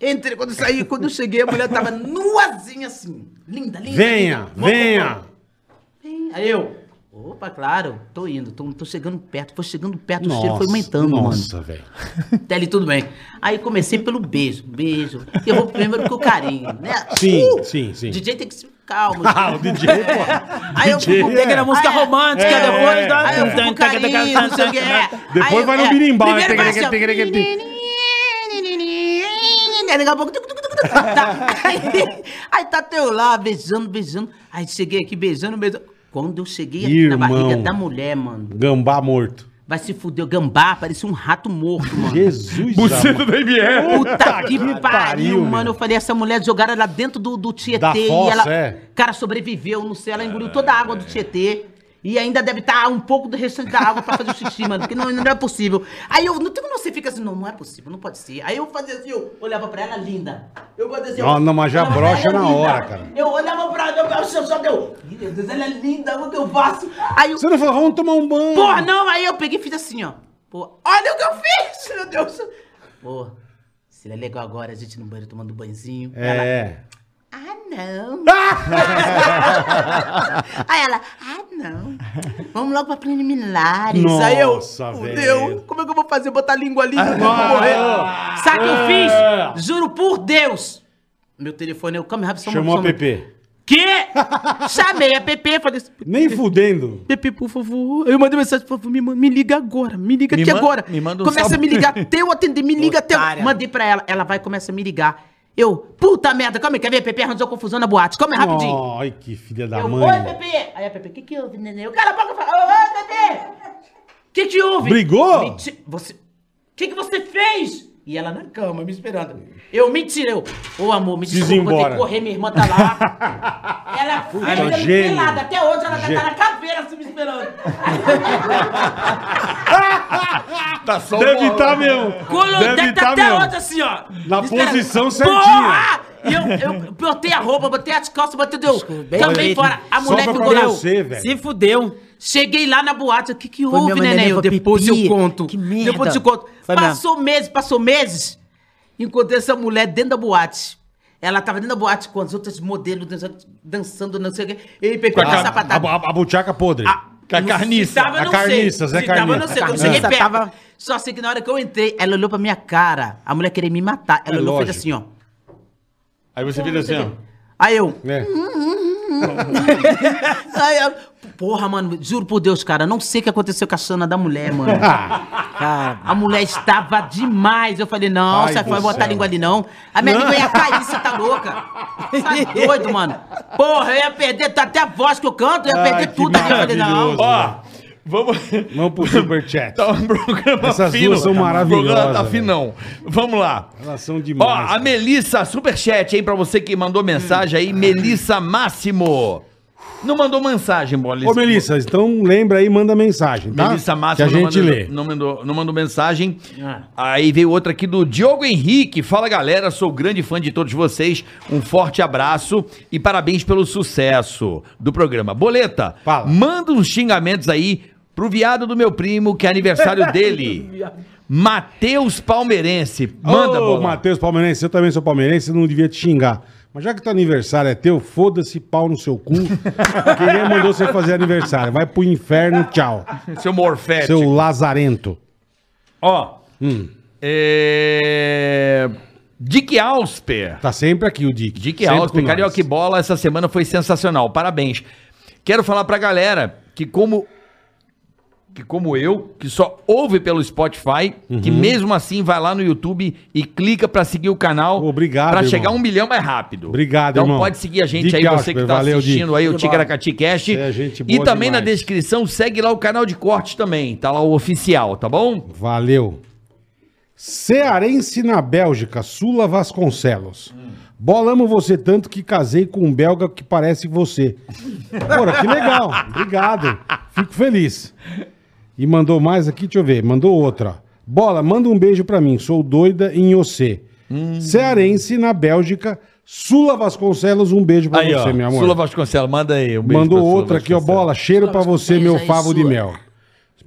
[SPEAKER 6] entrei, quando eu saí, quando eu cheguei, a mulher tava nuazinha assim. Linda, linda.
[SPEAKER 4] Venha,
[SPEAKER 6] linda.
[SPEAKER 4] venha.
[SPEAKER 6] Vem. Aí eu, opa, claro, tô indo, tô, tô chegando perto, foi chegando perto, o cheiro foi
[SPEAKER 4] Nossa,
[SPEAKER 6] aumentando, mano.
[SPEAKER 4] Nossa, velho.
[SPEAKER 6] Até ali tudo bem. Aí comecei pelo beijo, beijo. Eu vou primeiro com o carinho, né?
[SPEAKER 4] Sim, sim, sim.
[SPEAKER 6] DJ tem que se calmo.
[SPEAKER 4] Ah, o DJ, pô.
[SPEAKER 6] Aí eu fui com
[SPEAKER 4] DJ,
[SPEAKER 6] peguei na música
[SPEAKER 7] é-
[SPEAKER 6] romântica,
[SPEAKER 4] é,
[SPEAKER 6] depois
[SPEAKER 4] é,
[SPEAKER 6] da. Aí eu
[SPEAKER 4] é.
[SPEAKER 6] carinho, não sei o que. é.
[SPEAKER 4] Depois vai no
[SPEAKER 6] é,
[SPEAKER 4] birimbau, né?
[SPEAKER 6] primeiro vai assim, ó. Daqui a pouco. tá. Aí, tá teu lá, beijando, beijando. Aí cheguei aqui beijando, beijando. Quando eu cheguei aqui na barriga da mulher, mano,
[SPEAKER 4] Gambá morto.
[SPEAKER 6] Vai se fuder, gambá, parecia um rato morto, mano.
[SPEAKER 4] Jesus
[SPEAKER 3] Buceta da MR.
[SPEAKER 6] Puta que
[SPEAKER 4] que
[SPEAKER 6] pariu,
[SPEAKER 4] pariu,
[SPEAKER 6] mano.
[SPEAKER 4] meu.
[SPEAKER 6] Eu falei, essa mulher jogaram ela dentro do, do Tietê
[SPEAKER 4] Da
[SPEAKER 6] e
[SPEAKER 4] fossa,
[SPEAKER 6] ela.
[SPEAKER 4] é.
[SPEAKER 6] Cara, sobreviveu, não sei, ela engoliu toda a água do Tietê. E ainda deve estar um pouco do restante da água pra fazer o xixi, mano. Porque não, não é possível. Aí eu, não tem como você fica assim, não, não é possível, não pode ser. Aí eu fazia assim, eu olhava pra ela, linda. Eu fazia assim,
[SPEAKER 4] Não, não, mas já brocha
[SPEAKER 6] ela,
[SPEAKER 4] na
[SPEAKER 6] linda.
[SPEAKER 4] olha, cara.
[SPEAKER 6] Eu olhava pra ela, eu só, só deu. Meu Deus, ela é linda, o que eu faço? Aí eu,
[SPEAKER 4] Você não falou, vamos tomar um banho.
[SPEAKER 6] Porra, não, aí eu peguei e fiz assim, ó. Pô, olha o que eu fiz, meu Deus. Pô, seria legal agora a gente no banheiro tomando banhozinho. Ela,
[SPEAKER 4] É.
[SPEAKER 6] ah, não. aí ela, ah, não. Vamos logo pra preliminares. aí eu,
[SPEAKER 4] Nossa,
[SPEAKER 6] fudeu. Como é que eu vou fazer? Botar a língua ali? Eu vou morrer. Sabe o que eu fiz? Juro por Deus. Meu telefone, eu, calma rápido, só um
[SPEAKER 4] Chamou a PP.
[SPEAKER 6] Quê? Chamei a PP, falei assim,
[SPEAKER 4] Nem fudendo.
[SPEAKER 6] Pepe, por favor. Eu mandei mensagem, por favor, me, me liga agora. Me liga
[SPEAKER 5] Me
[SPEAKER 6] aqui
[SPEAKER 5] man-
[SPEAKER 6] agora.
[SPEAKER 5] me manda um
[SPEAKER 6] Começa a me ligar até eu atender. Me liga até eu. Mandei pra ela. Ela vai e começa a me ligar. Eu, puta merda, calma aí, quer ver? Pepe arranjou confusão na boate. Calma aí, rapidinho.
[SPEAKER 4] Ai, que filha da
[SPEAKER 6] eu,
[SPEAKER 4] mãe.
[SPEAKER 6] oi, Pepe. Aí a Pepe, o que que houve, neném? Eu, cala a boca, fala, oi, Pepe. O que que houve?
[SPEAKER 4] Brigou?
[SPEAKER 6] Menti- Você... O que que você fez? E ela na cama, me esperando. Eu, mentira, eu. Ô, amor, me desculpa, vou ter que correr, minha irmã tá lá. ela
[SPEAKER 4] Puta,
[SPEAKER 6] ela
[SPEAKER 4] gênio.
[SPEAKER 6] pelada, até hoje ela
[SPEAKER 4] Gênio.
[SPEAKER 6] tá na caveira assim, me esperando.
[SPEAKER 3] Tá só
[SPEAKER 4] Deve estar mesmo.
[SPEAKER 6] Colo,
[SPEAKER 4] Deve
[SPEAKER 6] deve
[SPEAKER 4] estar
[SPEAKER 6] tá até
[SPEAKER 4] mesmo.
[SPEAKER 6] hoje assim, ó.
[SPEAKER 4] Na
[SPEAKER 6] Me
[SPEAKER 4] posição certinha.
[SPEAKER 6] Porra! E eu, eu botei a roupa, botei as calças, botei deu. Também fora. A mulher ficou lá.
[SPEAKER 4] você, velho.
[SPEAKER 7] Se fudeu.
[SPEAKER 6] Cheguei lá na boate, o que que houve,
[SPEAKER 7] mesmo,
[SPEAKER 6] neném?
[SPEAKER 7] neném,
[SPEAKER 6] Eu, depois
[SPEAKER 7] pipi.
[SPEAKER 6] eu conto.
[SPEAKER 7] Que merda.
[SPEAKER 6] Depois eu conto.
[SPEAKER 7] Foi
[SPEAKER 6] passou meses, passou meses. Encontrei essa mulher dentro da boate. Ela tava dentro da boate com as outras modelos dançando, dançando não sei o quê. E
[SPEAKER 4] Com
[SPEAKER 6] pegou
[SPEAKER 4] a,
[SPEAKER 6] a
[SPEAKER 4] a,
[SPEAKER 6] sapatada.
[SPEAKER 4] a, a buchaca podre.
[SPEAKER 6] Ah,
[SPEAKER 3] a
[SPEAKER 6] não-
[SPEAKER 3] carniça.
[SPEAKER 6] Tava,
[SPEAKER 4] A carniça. Zé
[SPEAKER 6] Se tava, não
[SPEAKER 4] Carniça.
[SPEAKER 6] sei.
[SPEAKER 7] A carniça
[SPEAKER 6] perto.
[SPEAKER 7] tava-
[SPEAKER 6] Só sei que na hora que eu entrei, ela olhou pra minha cara. A mulher queria me matar. Ela
[SPEAKER 4] É
[SPEAKER 6] olhou e fez assim, ó.
[SPEAKER 3] Aí você fez assim, ó.
[SPEAKER 6] Aí eu.
[SPEAKER 4] É.
[SPEAKER 6] Aí eu porra, mano, juro por Deus, cara, não sei o que aconteceu com a Xana da mulher, mano.
[SPEAKER 7] Cara,
[SPEAKER 6] A mulher estava demais. Eu falei, não,
[SPEAKER 4] Ai
[SPEAKER 6] você
[SPEAKER 4] do
[SPEAKER 6] vai botar
[SPEAKER 4] céu.
[SPEAKER 6] a língua ali, não. A minha língua ia cair, você tá louca. Você tá doido, mano. Porra, eu ia perder tá até a voz que eu canto, eu ia
[SPEAKER 4] Ai,
[SPEAKER 6] perder
[SPEAKER 4] que
[SPEAKER 6] tudo ali. Eu falei, não.
[SPEAKER 3] Ó, vamos...
[SPEAKER 4] Vamos pro superchat.
[SPEAKER 3] Tá um programa
[SPEAKER 4] Essas
[SPEAKER 3] fino.
[SPEAKER 4] duas são
[SPEAKER 3] O programa tá
[SPEAKER 4] maravilhosas,
[SPEAKER 3] finão. Vamos lá.
[SPEAKER 4] Elas são
[SPEAKER 3] Ó,
[SPEAKER 4] demais.
[SPEAKER 3] a Melissa, superchat, hein, pra você que mandou mensagem aí, Melissa Máximo. Não mandou mensagem, bola.
[SPEAKER 4] Ô, Melissa, então lembra aí, manda mensagem, tá?
[SPEAKER 3] Melissa
[SPEAKER 4] Que
[SPEAKER 3] Máximo
[SPEAKER 4] a gente
[SPEAKER 3] não, mandou,
[SPEAKER 4] lê.
[SPEAKER 3] não, mandou, não mandou mensagem.
[SPEAKER 6] Ah.
[SPEAKER 3] Aí veio outra aqui do Diogo Henrique. Fala galera, sou grande fã de todos vocês. Um forte abraço e parabéns pelo sucesso do programa. Boleta,
[SPEAKER 4] Fala.
[SPEAKER 3] manda uns xingamentos aí pro viado do meu primo, que é aniversário dele. Matheus Palmeirense. Manda,
[SPEAKER 4] Ô,
[SPEAKER 3] bola.
[SPEAKER 4] Matheus Palmeirense, eu também sou palmeirense, não devia te xingar. Mas já que teu aniversário é teu, foda-se pau no seu cu. Quem mandou você fazer aniversário? Vai pro inferno, tchau.
[SPEAKER 3] Seu Morfete.
[SPEAKER 4] Seu lazarento.
[SPEAKER 3] Ó.
[SPEAKER 4] Hum.
[SPEAKER 3] É... Dick Ausper.
[SPEAKER 4] Tá sempre aqui o Dick.
[SPEAKER 3] Dick
[SPEAKER 4] Sempre
[SPEAKER 3] Ausper, Carioca e. Bola, essa semana foi sensacional. Parabéns. Quero falar pra galera que como...
[SPEAKER 5] que como eu, que só ouve pelo Spotify, que mesmo assim vai lá no YouTube e clica pra seguir o canal.
[SPEAKER 4] Obrigado,
[SPEAKER 5] Pra
[SPEAKER 4] irmão.
[SPEAKER 5] chegar a um milhão mais rápido.
[SPEAKER 4] Obrigado,
[SPEAKER 5] então
[SPEAKER 4] irmão.
[SPEAKER 5] pode seguir a gente
[SPEAKER 4] Dick
[SPEAKER 5] aí, você que tá
[SPEAKER 4] valeu,
[SPEAKER 5] assistindo
[SPEAKER 4] Dick.
[SPEAKER 5] aí o Ticaracati Cast.
[SPEAKER 4] Você é gente
[SPEAKER 5] E
[SPEAKER 4] boa
[SPEAKER 5] também na
[SPEAKER 4] demais.
[SPEAKER 5] descrição segue lá o canal de cortes também, tá lá o oficial, tá bom?
[SPEAKER 4] Valeu. Cearense na Bélgica, Sula Vasconcelos. Bola, amo você tanto que casei com um belga que parece você. Porra, que legal. Obrigado. Fico feliz. E mandou mais aqui, deixa eu ver. Mandou outra. Bola, manda um beijo pra mim. Sou doida em você. Cearense na Bélgica, Sula Vasconcelos, um beijo pra você, meu amor.
[SPEAKER 5] Sula Vasconcelos, manda aí um beijo
[SPEAKER 4] Mandou outra aqui, ó. Bola, cheiro pra você, meu
[SPEAKER 6] aí,
[SPEAKER 4] favo de mel.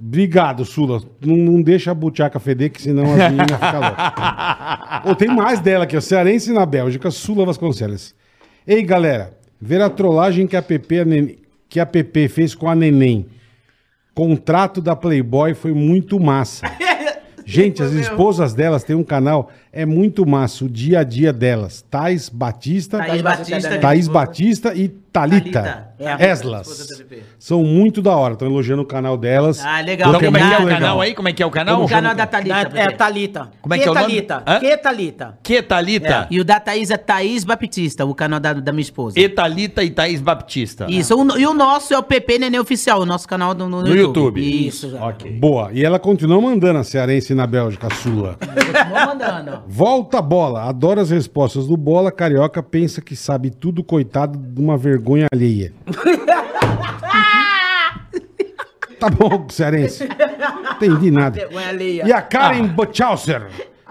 [SPEAKER 4] Obrigado, Sula. Não, não deixa a buchaca feder, que senão as meninas ficam loucas. Ô, tem mais dela aqui, ó. Cearense na Bélgica, Sula Vasconcelos. Ei, galera, ver a trollagem que a PP, a que a PP fez com a Neném. Contrato da Playboy foi muito massa. Gente, as esposas delas têm um canal, é muito massa, o dia a dia delas. Thais Batista,
[SPEAKER 6] Thaís Batista.
[SPEAKER 4] Thaís Batista e Thalita,
[SPEAKER 6] Thalita, é a
[SPEAKER 4] Eslas. São muito da hora. Estão elogiando o canal delas.
[SPEAKER 6] Ah, legal.
[SPEAKER 5] Então, como é que é o canal aí? Como é que é o canal?
[SPEAKER 6] O canal da Thalita.
[SPEAKER 7] É,
[SPEAKER 6] Pepe.
[SPEAKER 7] Thalita.
[SPEAKER 5] Como é que é o nome?
[SPEAKER 7] Thalita? Que Thalita?
[SPEAKER 5] Que Thalita?
[SPEAKER 6] E o da Thaís é Thaís Baptista, o canal da, da minha esposa.
[SPEAKER 5] Etalita e Thaís Baptista.
[SPEAKER 6] Isso, o- e o nosso é o PP Nenê Oficial, o nosso canal do- no,
[SPEAKER 5] No YouTube.
[SPEAKER 6] Isso, já.
[SPEAKER 5] Ok.
[SPEAKER 4] Boa. E ela continua mandando a cearense na Bélgica, a Sula.
[SPEAKER 6] Continua mandando.
[SPEAKER 4] Volta a bola. Adoro as respostas do Bola. Carioca pensa que sabe tudo, coitado de uma vergonha alheia. tá bom, cearense. Entendi nada.
[SPEAKER 7] Vergonha alheia.
[SPEAKER 4] E a Karen Butchauser.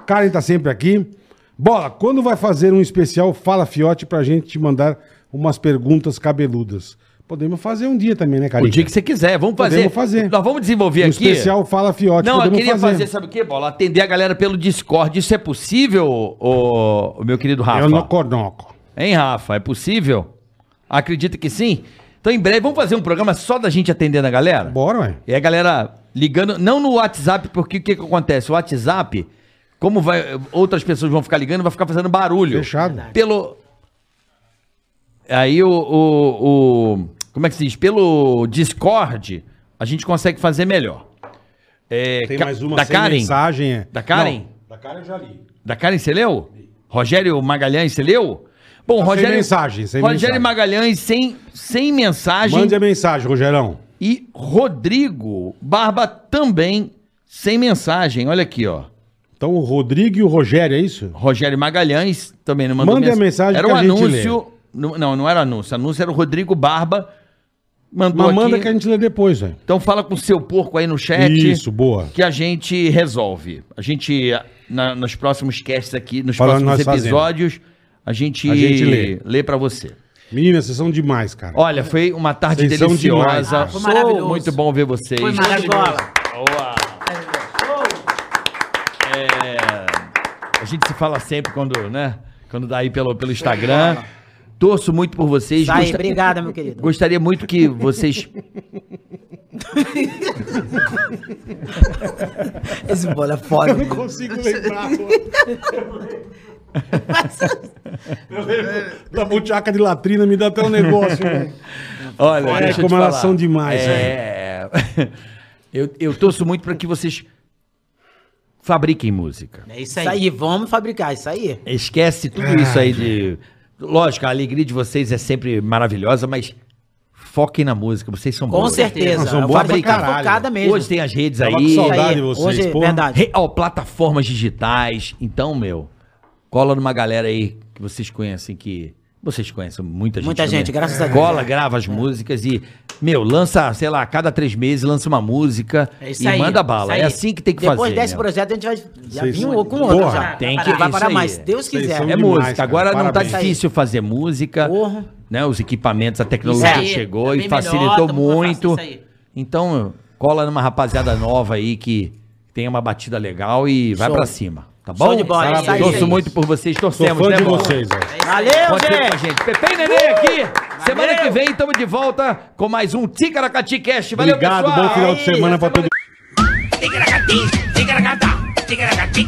[SPEAKER 4] Karen tá sempre aqui. Bola, quando vai fazer um especial Fala Fiote pra gente te mandar umas perguntas cabeludas? Podemos fazer um dia também, né,
[SPEAKER 5] O
[SPEAKER 4] Carica?
[SPEAKER 5] dia que você quiser, vamos fazer.
[SPEAKER 4] Podemos fazer.
[SPEAKER 5] Nós vamos desenvolver
[SPEAKER 4] Um
[SPEAKER 5] aqui.
[SPEAKER 4] especial Fala Fiote.
[SPEAKER 5] Não, eu queria fazer. sabe o quê, Bola? Atender a galera pelo Discord. Isso é possível, o, o meu querido Rafa?
[SPEAKER 4] Eu não conoco.
[SPEAKER 5] Hein, Rafa? É possível? Acredita que sim? Então, em breve, vamos fazer um programa só da gente atendendo a galera?
[SPEAKER 4] Bora, ué.
[SPEAKER 5] E a galera ligando, não no WhatsApp, porque o que, que acontece? O WhatsApp, como vai, outras pessoas vão ficar ligando, vai ficar fazendo barulho.
[SPEAKER 4] Fechado.
[SPEAKER 5] Pelo. Aí o, o, o- Como é que se diz? Pelo Discord, a gente consegue fazer melhor. É,
[SPEAKER 4] Tem mais uma
[SPEAKER 5] da
[SPEAKER 4] sem
[SPEAKER 5] Karen.
[SPEAKER 4] mensagem. É.
[SPEAKER 5] Da Karen?
[SPEAKER 4] Não, da Karen eu já li.
[SPEAKER 5] Da Karen, você leu? Rogério Magalhães, você leu? Bom,
[SPEAKER 4] Tá sem
[SPEAKER 5] Rogério.
[SPEAKER 4] mensagem, sem
[SPEAKER 5] Rogério
[SPEAKER 4] mensagem.
[SPEAKER 5] Magalhães sem, sem mensagem.
[SPEAKER 4] Mande a mensagem, Rogerão.
[SPEAKER 5] E Rodrigo Barba também sem mensagem. Olha aqui, ó.
[SPEAKER 4] Então o Rodrigo e o Rogério, é isso?
[SPEAKER 5] Rogério Magalhães também não mandou
[SPEAKER 4] Mande a mensagem
[SPEAKER 5] Era um anúncio. Não, não, era anúncio. Anúncio era o Rodrigo Barba. Mandou
[SPEAKER 4] Mas manda
[SPEAKER 5] aqui.
[SPEAKER 4] que a gente lê depois, velho.
[SPEAKER 5] Então fala com o seu porco aí no chat.
[SPEAKER 4] Isso, boa.
[SPEAKER 5] Que a gente resolve. A gente, na- nos próximos casts aqui, nos
[SPEAKER 4] Falando
[SPEAKER 5] próximos
[SPEAKER 4] fazendo.
[SPEAKER 5] A gente,
[SPEAKER 4] A gente lê.
[SPEAKER 5] lê pra você.
[SPEAKER 4] Meninas, vocês são demais, cara.
[SPEAKER 5] Olha, foi uma tarde
[SPEAKER 4] Vocês são demais.
[SPEAKER 5] deliciosa.
[SPEAKER 6] Ah, foi maravilhoso.
[SPEAKER 5] Muito bom ver vocês.
[SPEAKER 6] Foi maravilhoso.
[SPEAKER 5] Boa. É, a gente se fala sempre quando, né? Quando dá aí pelo, pelo Instagram. Torço muito por vocês.
[SPEAKER 7] Aí,
[SPEAKER 5] Gosta-
[SPEAKER 7] obrigada, meu querido.
[SPEAKER 5] Gostaria muito que vocês.
[SPEAKER 7] Esse bola é foda.
[SPEAKER 4] não consigo lembrar. Da buchaca de latrina, me dá até um negócio, velho.
[SPEAKER 5] Olha,
[SPEAKER 4] É,
[SPEAKER 5] deixa
[SPEAKER 4] como
[SPEAKER 5] te
[SPEAKER 4] elas são demais,
[SPEAKER 5] É. Eu, eu torço muito para que vocês fabriquem música.
[SPEAKER 6] É isso
[SPEAKER 7] Isso
[SPEAKER 6] aí.
[SPEAKER 7] aí, vamos fabricar isso aí.
[SPEAKER 5] Esquece tudo isso aí de. Lógico, a alegria de vocês é sempre maravilhosa, mas foquem na música. Vocês são
[SPEAKER 7] Com
[SPEAKER 5] bons.
[SPEAKER 7] certeza.
[SPEAKER 4] Nós somos
[SPEAKER 7] Eu
[SPEAKER 4] bons pra
[SPEAKER 7] focada mesmo.
[SPEAKER 5] Hoje tem as redes
[SPEAKER 4] Tava
[SPEAKER 5] aí.
[SPEAKER 4] com saudade
[SPEAKER 7] aí,
[SPEAKER 4] de vocês,
[SPEAKER 7] Hoje,
[SPEAKER 4] pô.
[SPEAKER 7] verdade.
[SPEAKER 5] Re- ó, plataformas digitais. Então, meu, cola numa galera aí que vocês conhecem que. Vocês conhecem muita gente.
[SPEAKER 7] Muita
[SPEAKER 5] também.
[SPEAKER 7] gente, graças a Deus.
[SPEAKER 5] Cola, grava as músicas e, meu, lança, sei lá, a cada três meses lança uma música
[SPEAKER 6] É isso
[SPEAKER 5] e
[SPEAKER 6] aí,
[SPEAKER 5] manda
[SPEAKER 6] isso
[SPEAKER 5] bala.
[SPEAKER 6] aí.
[SPEAKER 5] É assim que tem que
[SPEAKER 7] Depois
[SPEAKER 5] fazer.
[SPEAKER 7] desse
[SPEAKER 5] meu.
[SPEAKER 7] projeto, a gente vai já vir
[SPEAKER 4] são-
[SPEAKER 7] um com outro
[SPEAKER 4] Porra,
[SPEAKER 7] já.
[SPEAKER 5] tem
[SPEAKER 7] Vai
[SPEAKER 5] que-
[SPEAKER 7] Vai parar
[SPEAKER 5] aí.
[SPEAKER 7] mais, se Deus quiser.
[SPEAKER 5] É
[SPEAKER 4] demais,
[SPEAKER 5] música.
[SPEAKER 4] cara.
[SPEAKER 5] Agora não tá
[SPEAKER 4] Parabéns.
[SPEAKER 5] difícil fazer música.
[SPEAKER 7] Porra.
[SPEAKER 5] Né? Os equipamentos, a tecnologia
[SPEAKER 6] aí,
[SPEAKER 5] chegou
[SPEAKER 6] tá
[SPEAKER 5] e facilitou
[SPEAKER 6] melhor, muito.
[SPEAKER 5] Então, cola numa rapaziada nova aí que tem uma batida legal e vai
[SPEAKER 7] Show.
[SPEAKER 5] pra cima. Tá bom?
[SPEAKER 7] Show de bola,
[SPEAKER 4] aí,
[SPEAKER 5] Torço
[SPEAKER 4] aí.
[SPEAKER 5] muito por vocês,
[SPEAKER 4] Sou
[SPEAKER 5] torcemos,
[SPEAKER 4] fã
[SPEAKER 5] né,
[SPEAKER 4] de
[SPEAKER 5] Bola?
[SPEAKER 4] vocês, velho.
[SPEAKER 7] Valeu,
[SPEAKER 5] Pode ser com a
[SPEAKER 7] gente!
[SPEAKER 5] gente. Pepe e Nenê aqui. Semana que vem estamos de volta com mais um Ticaracati Cast. Valeu,
[SPEAKER 4] Obrigado,
[SPEAKER 5] pessoal.
[SPEAKER 4] bom final de semana pra todo
[SPEAKER 9] Ticaracati, ticaracata, ticaracati,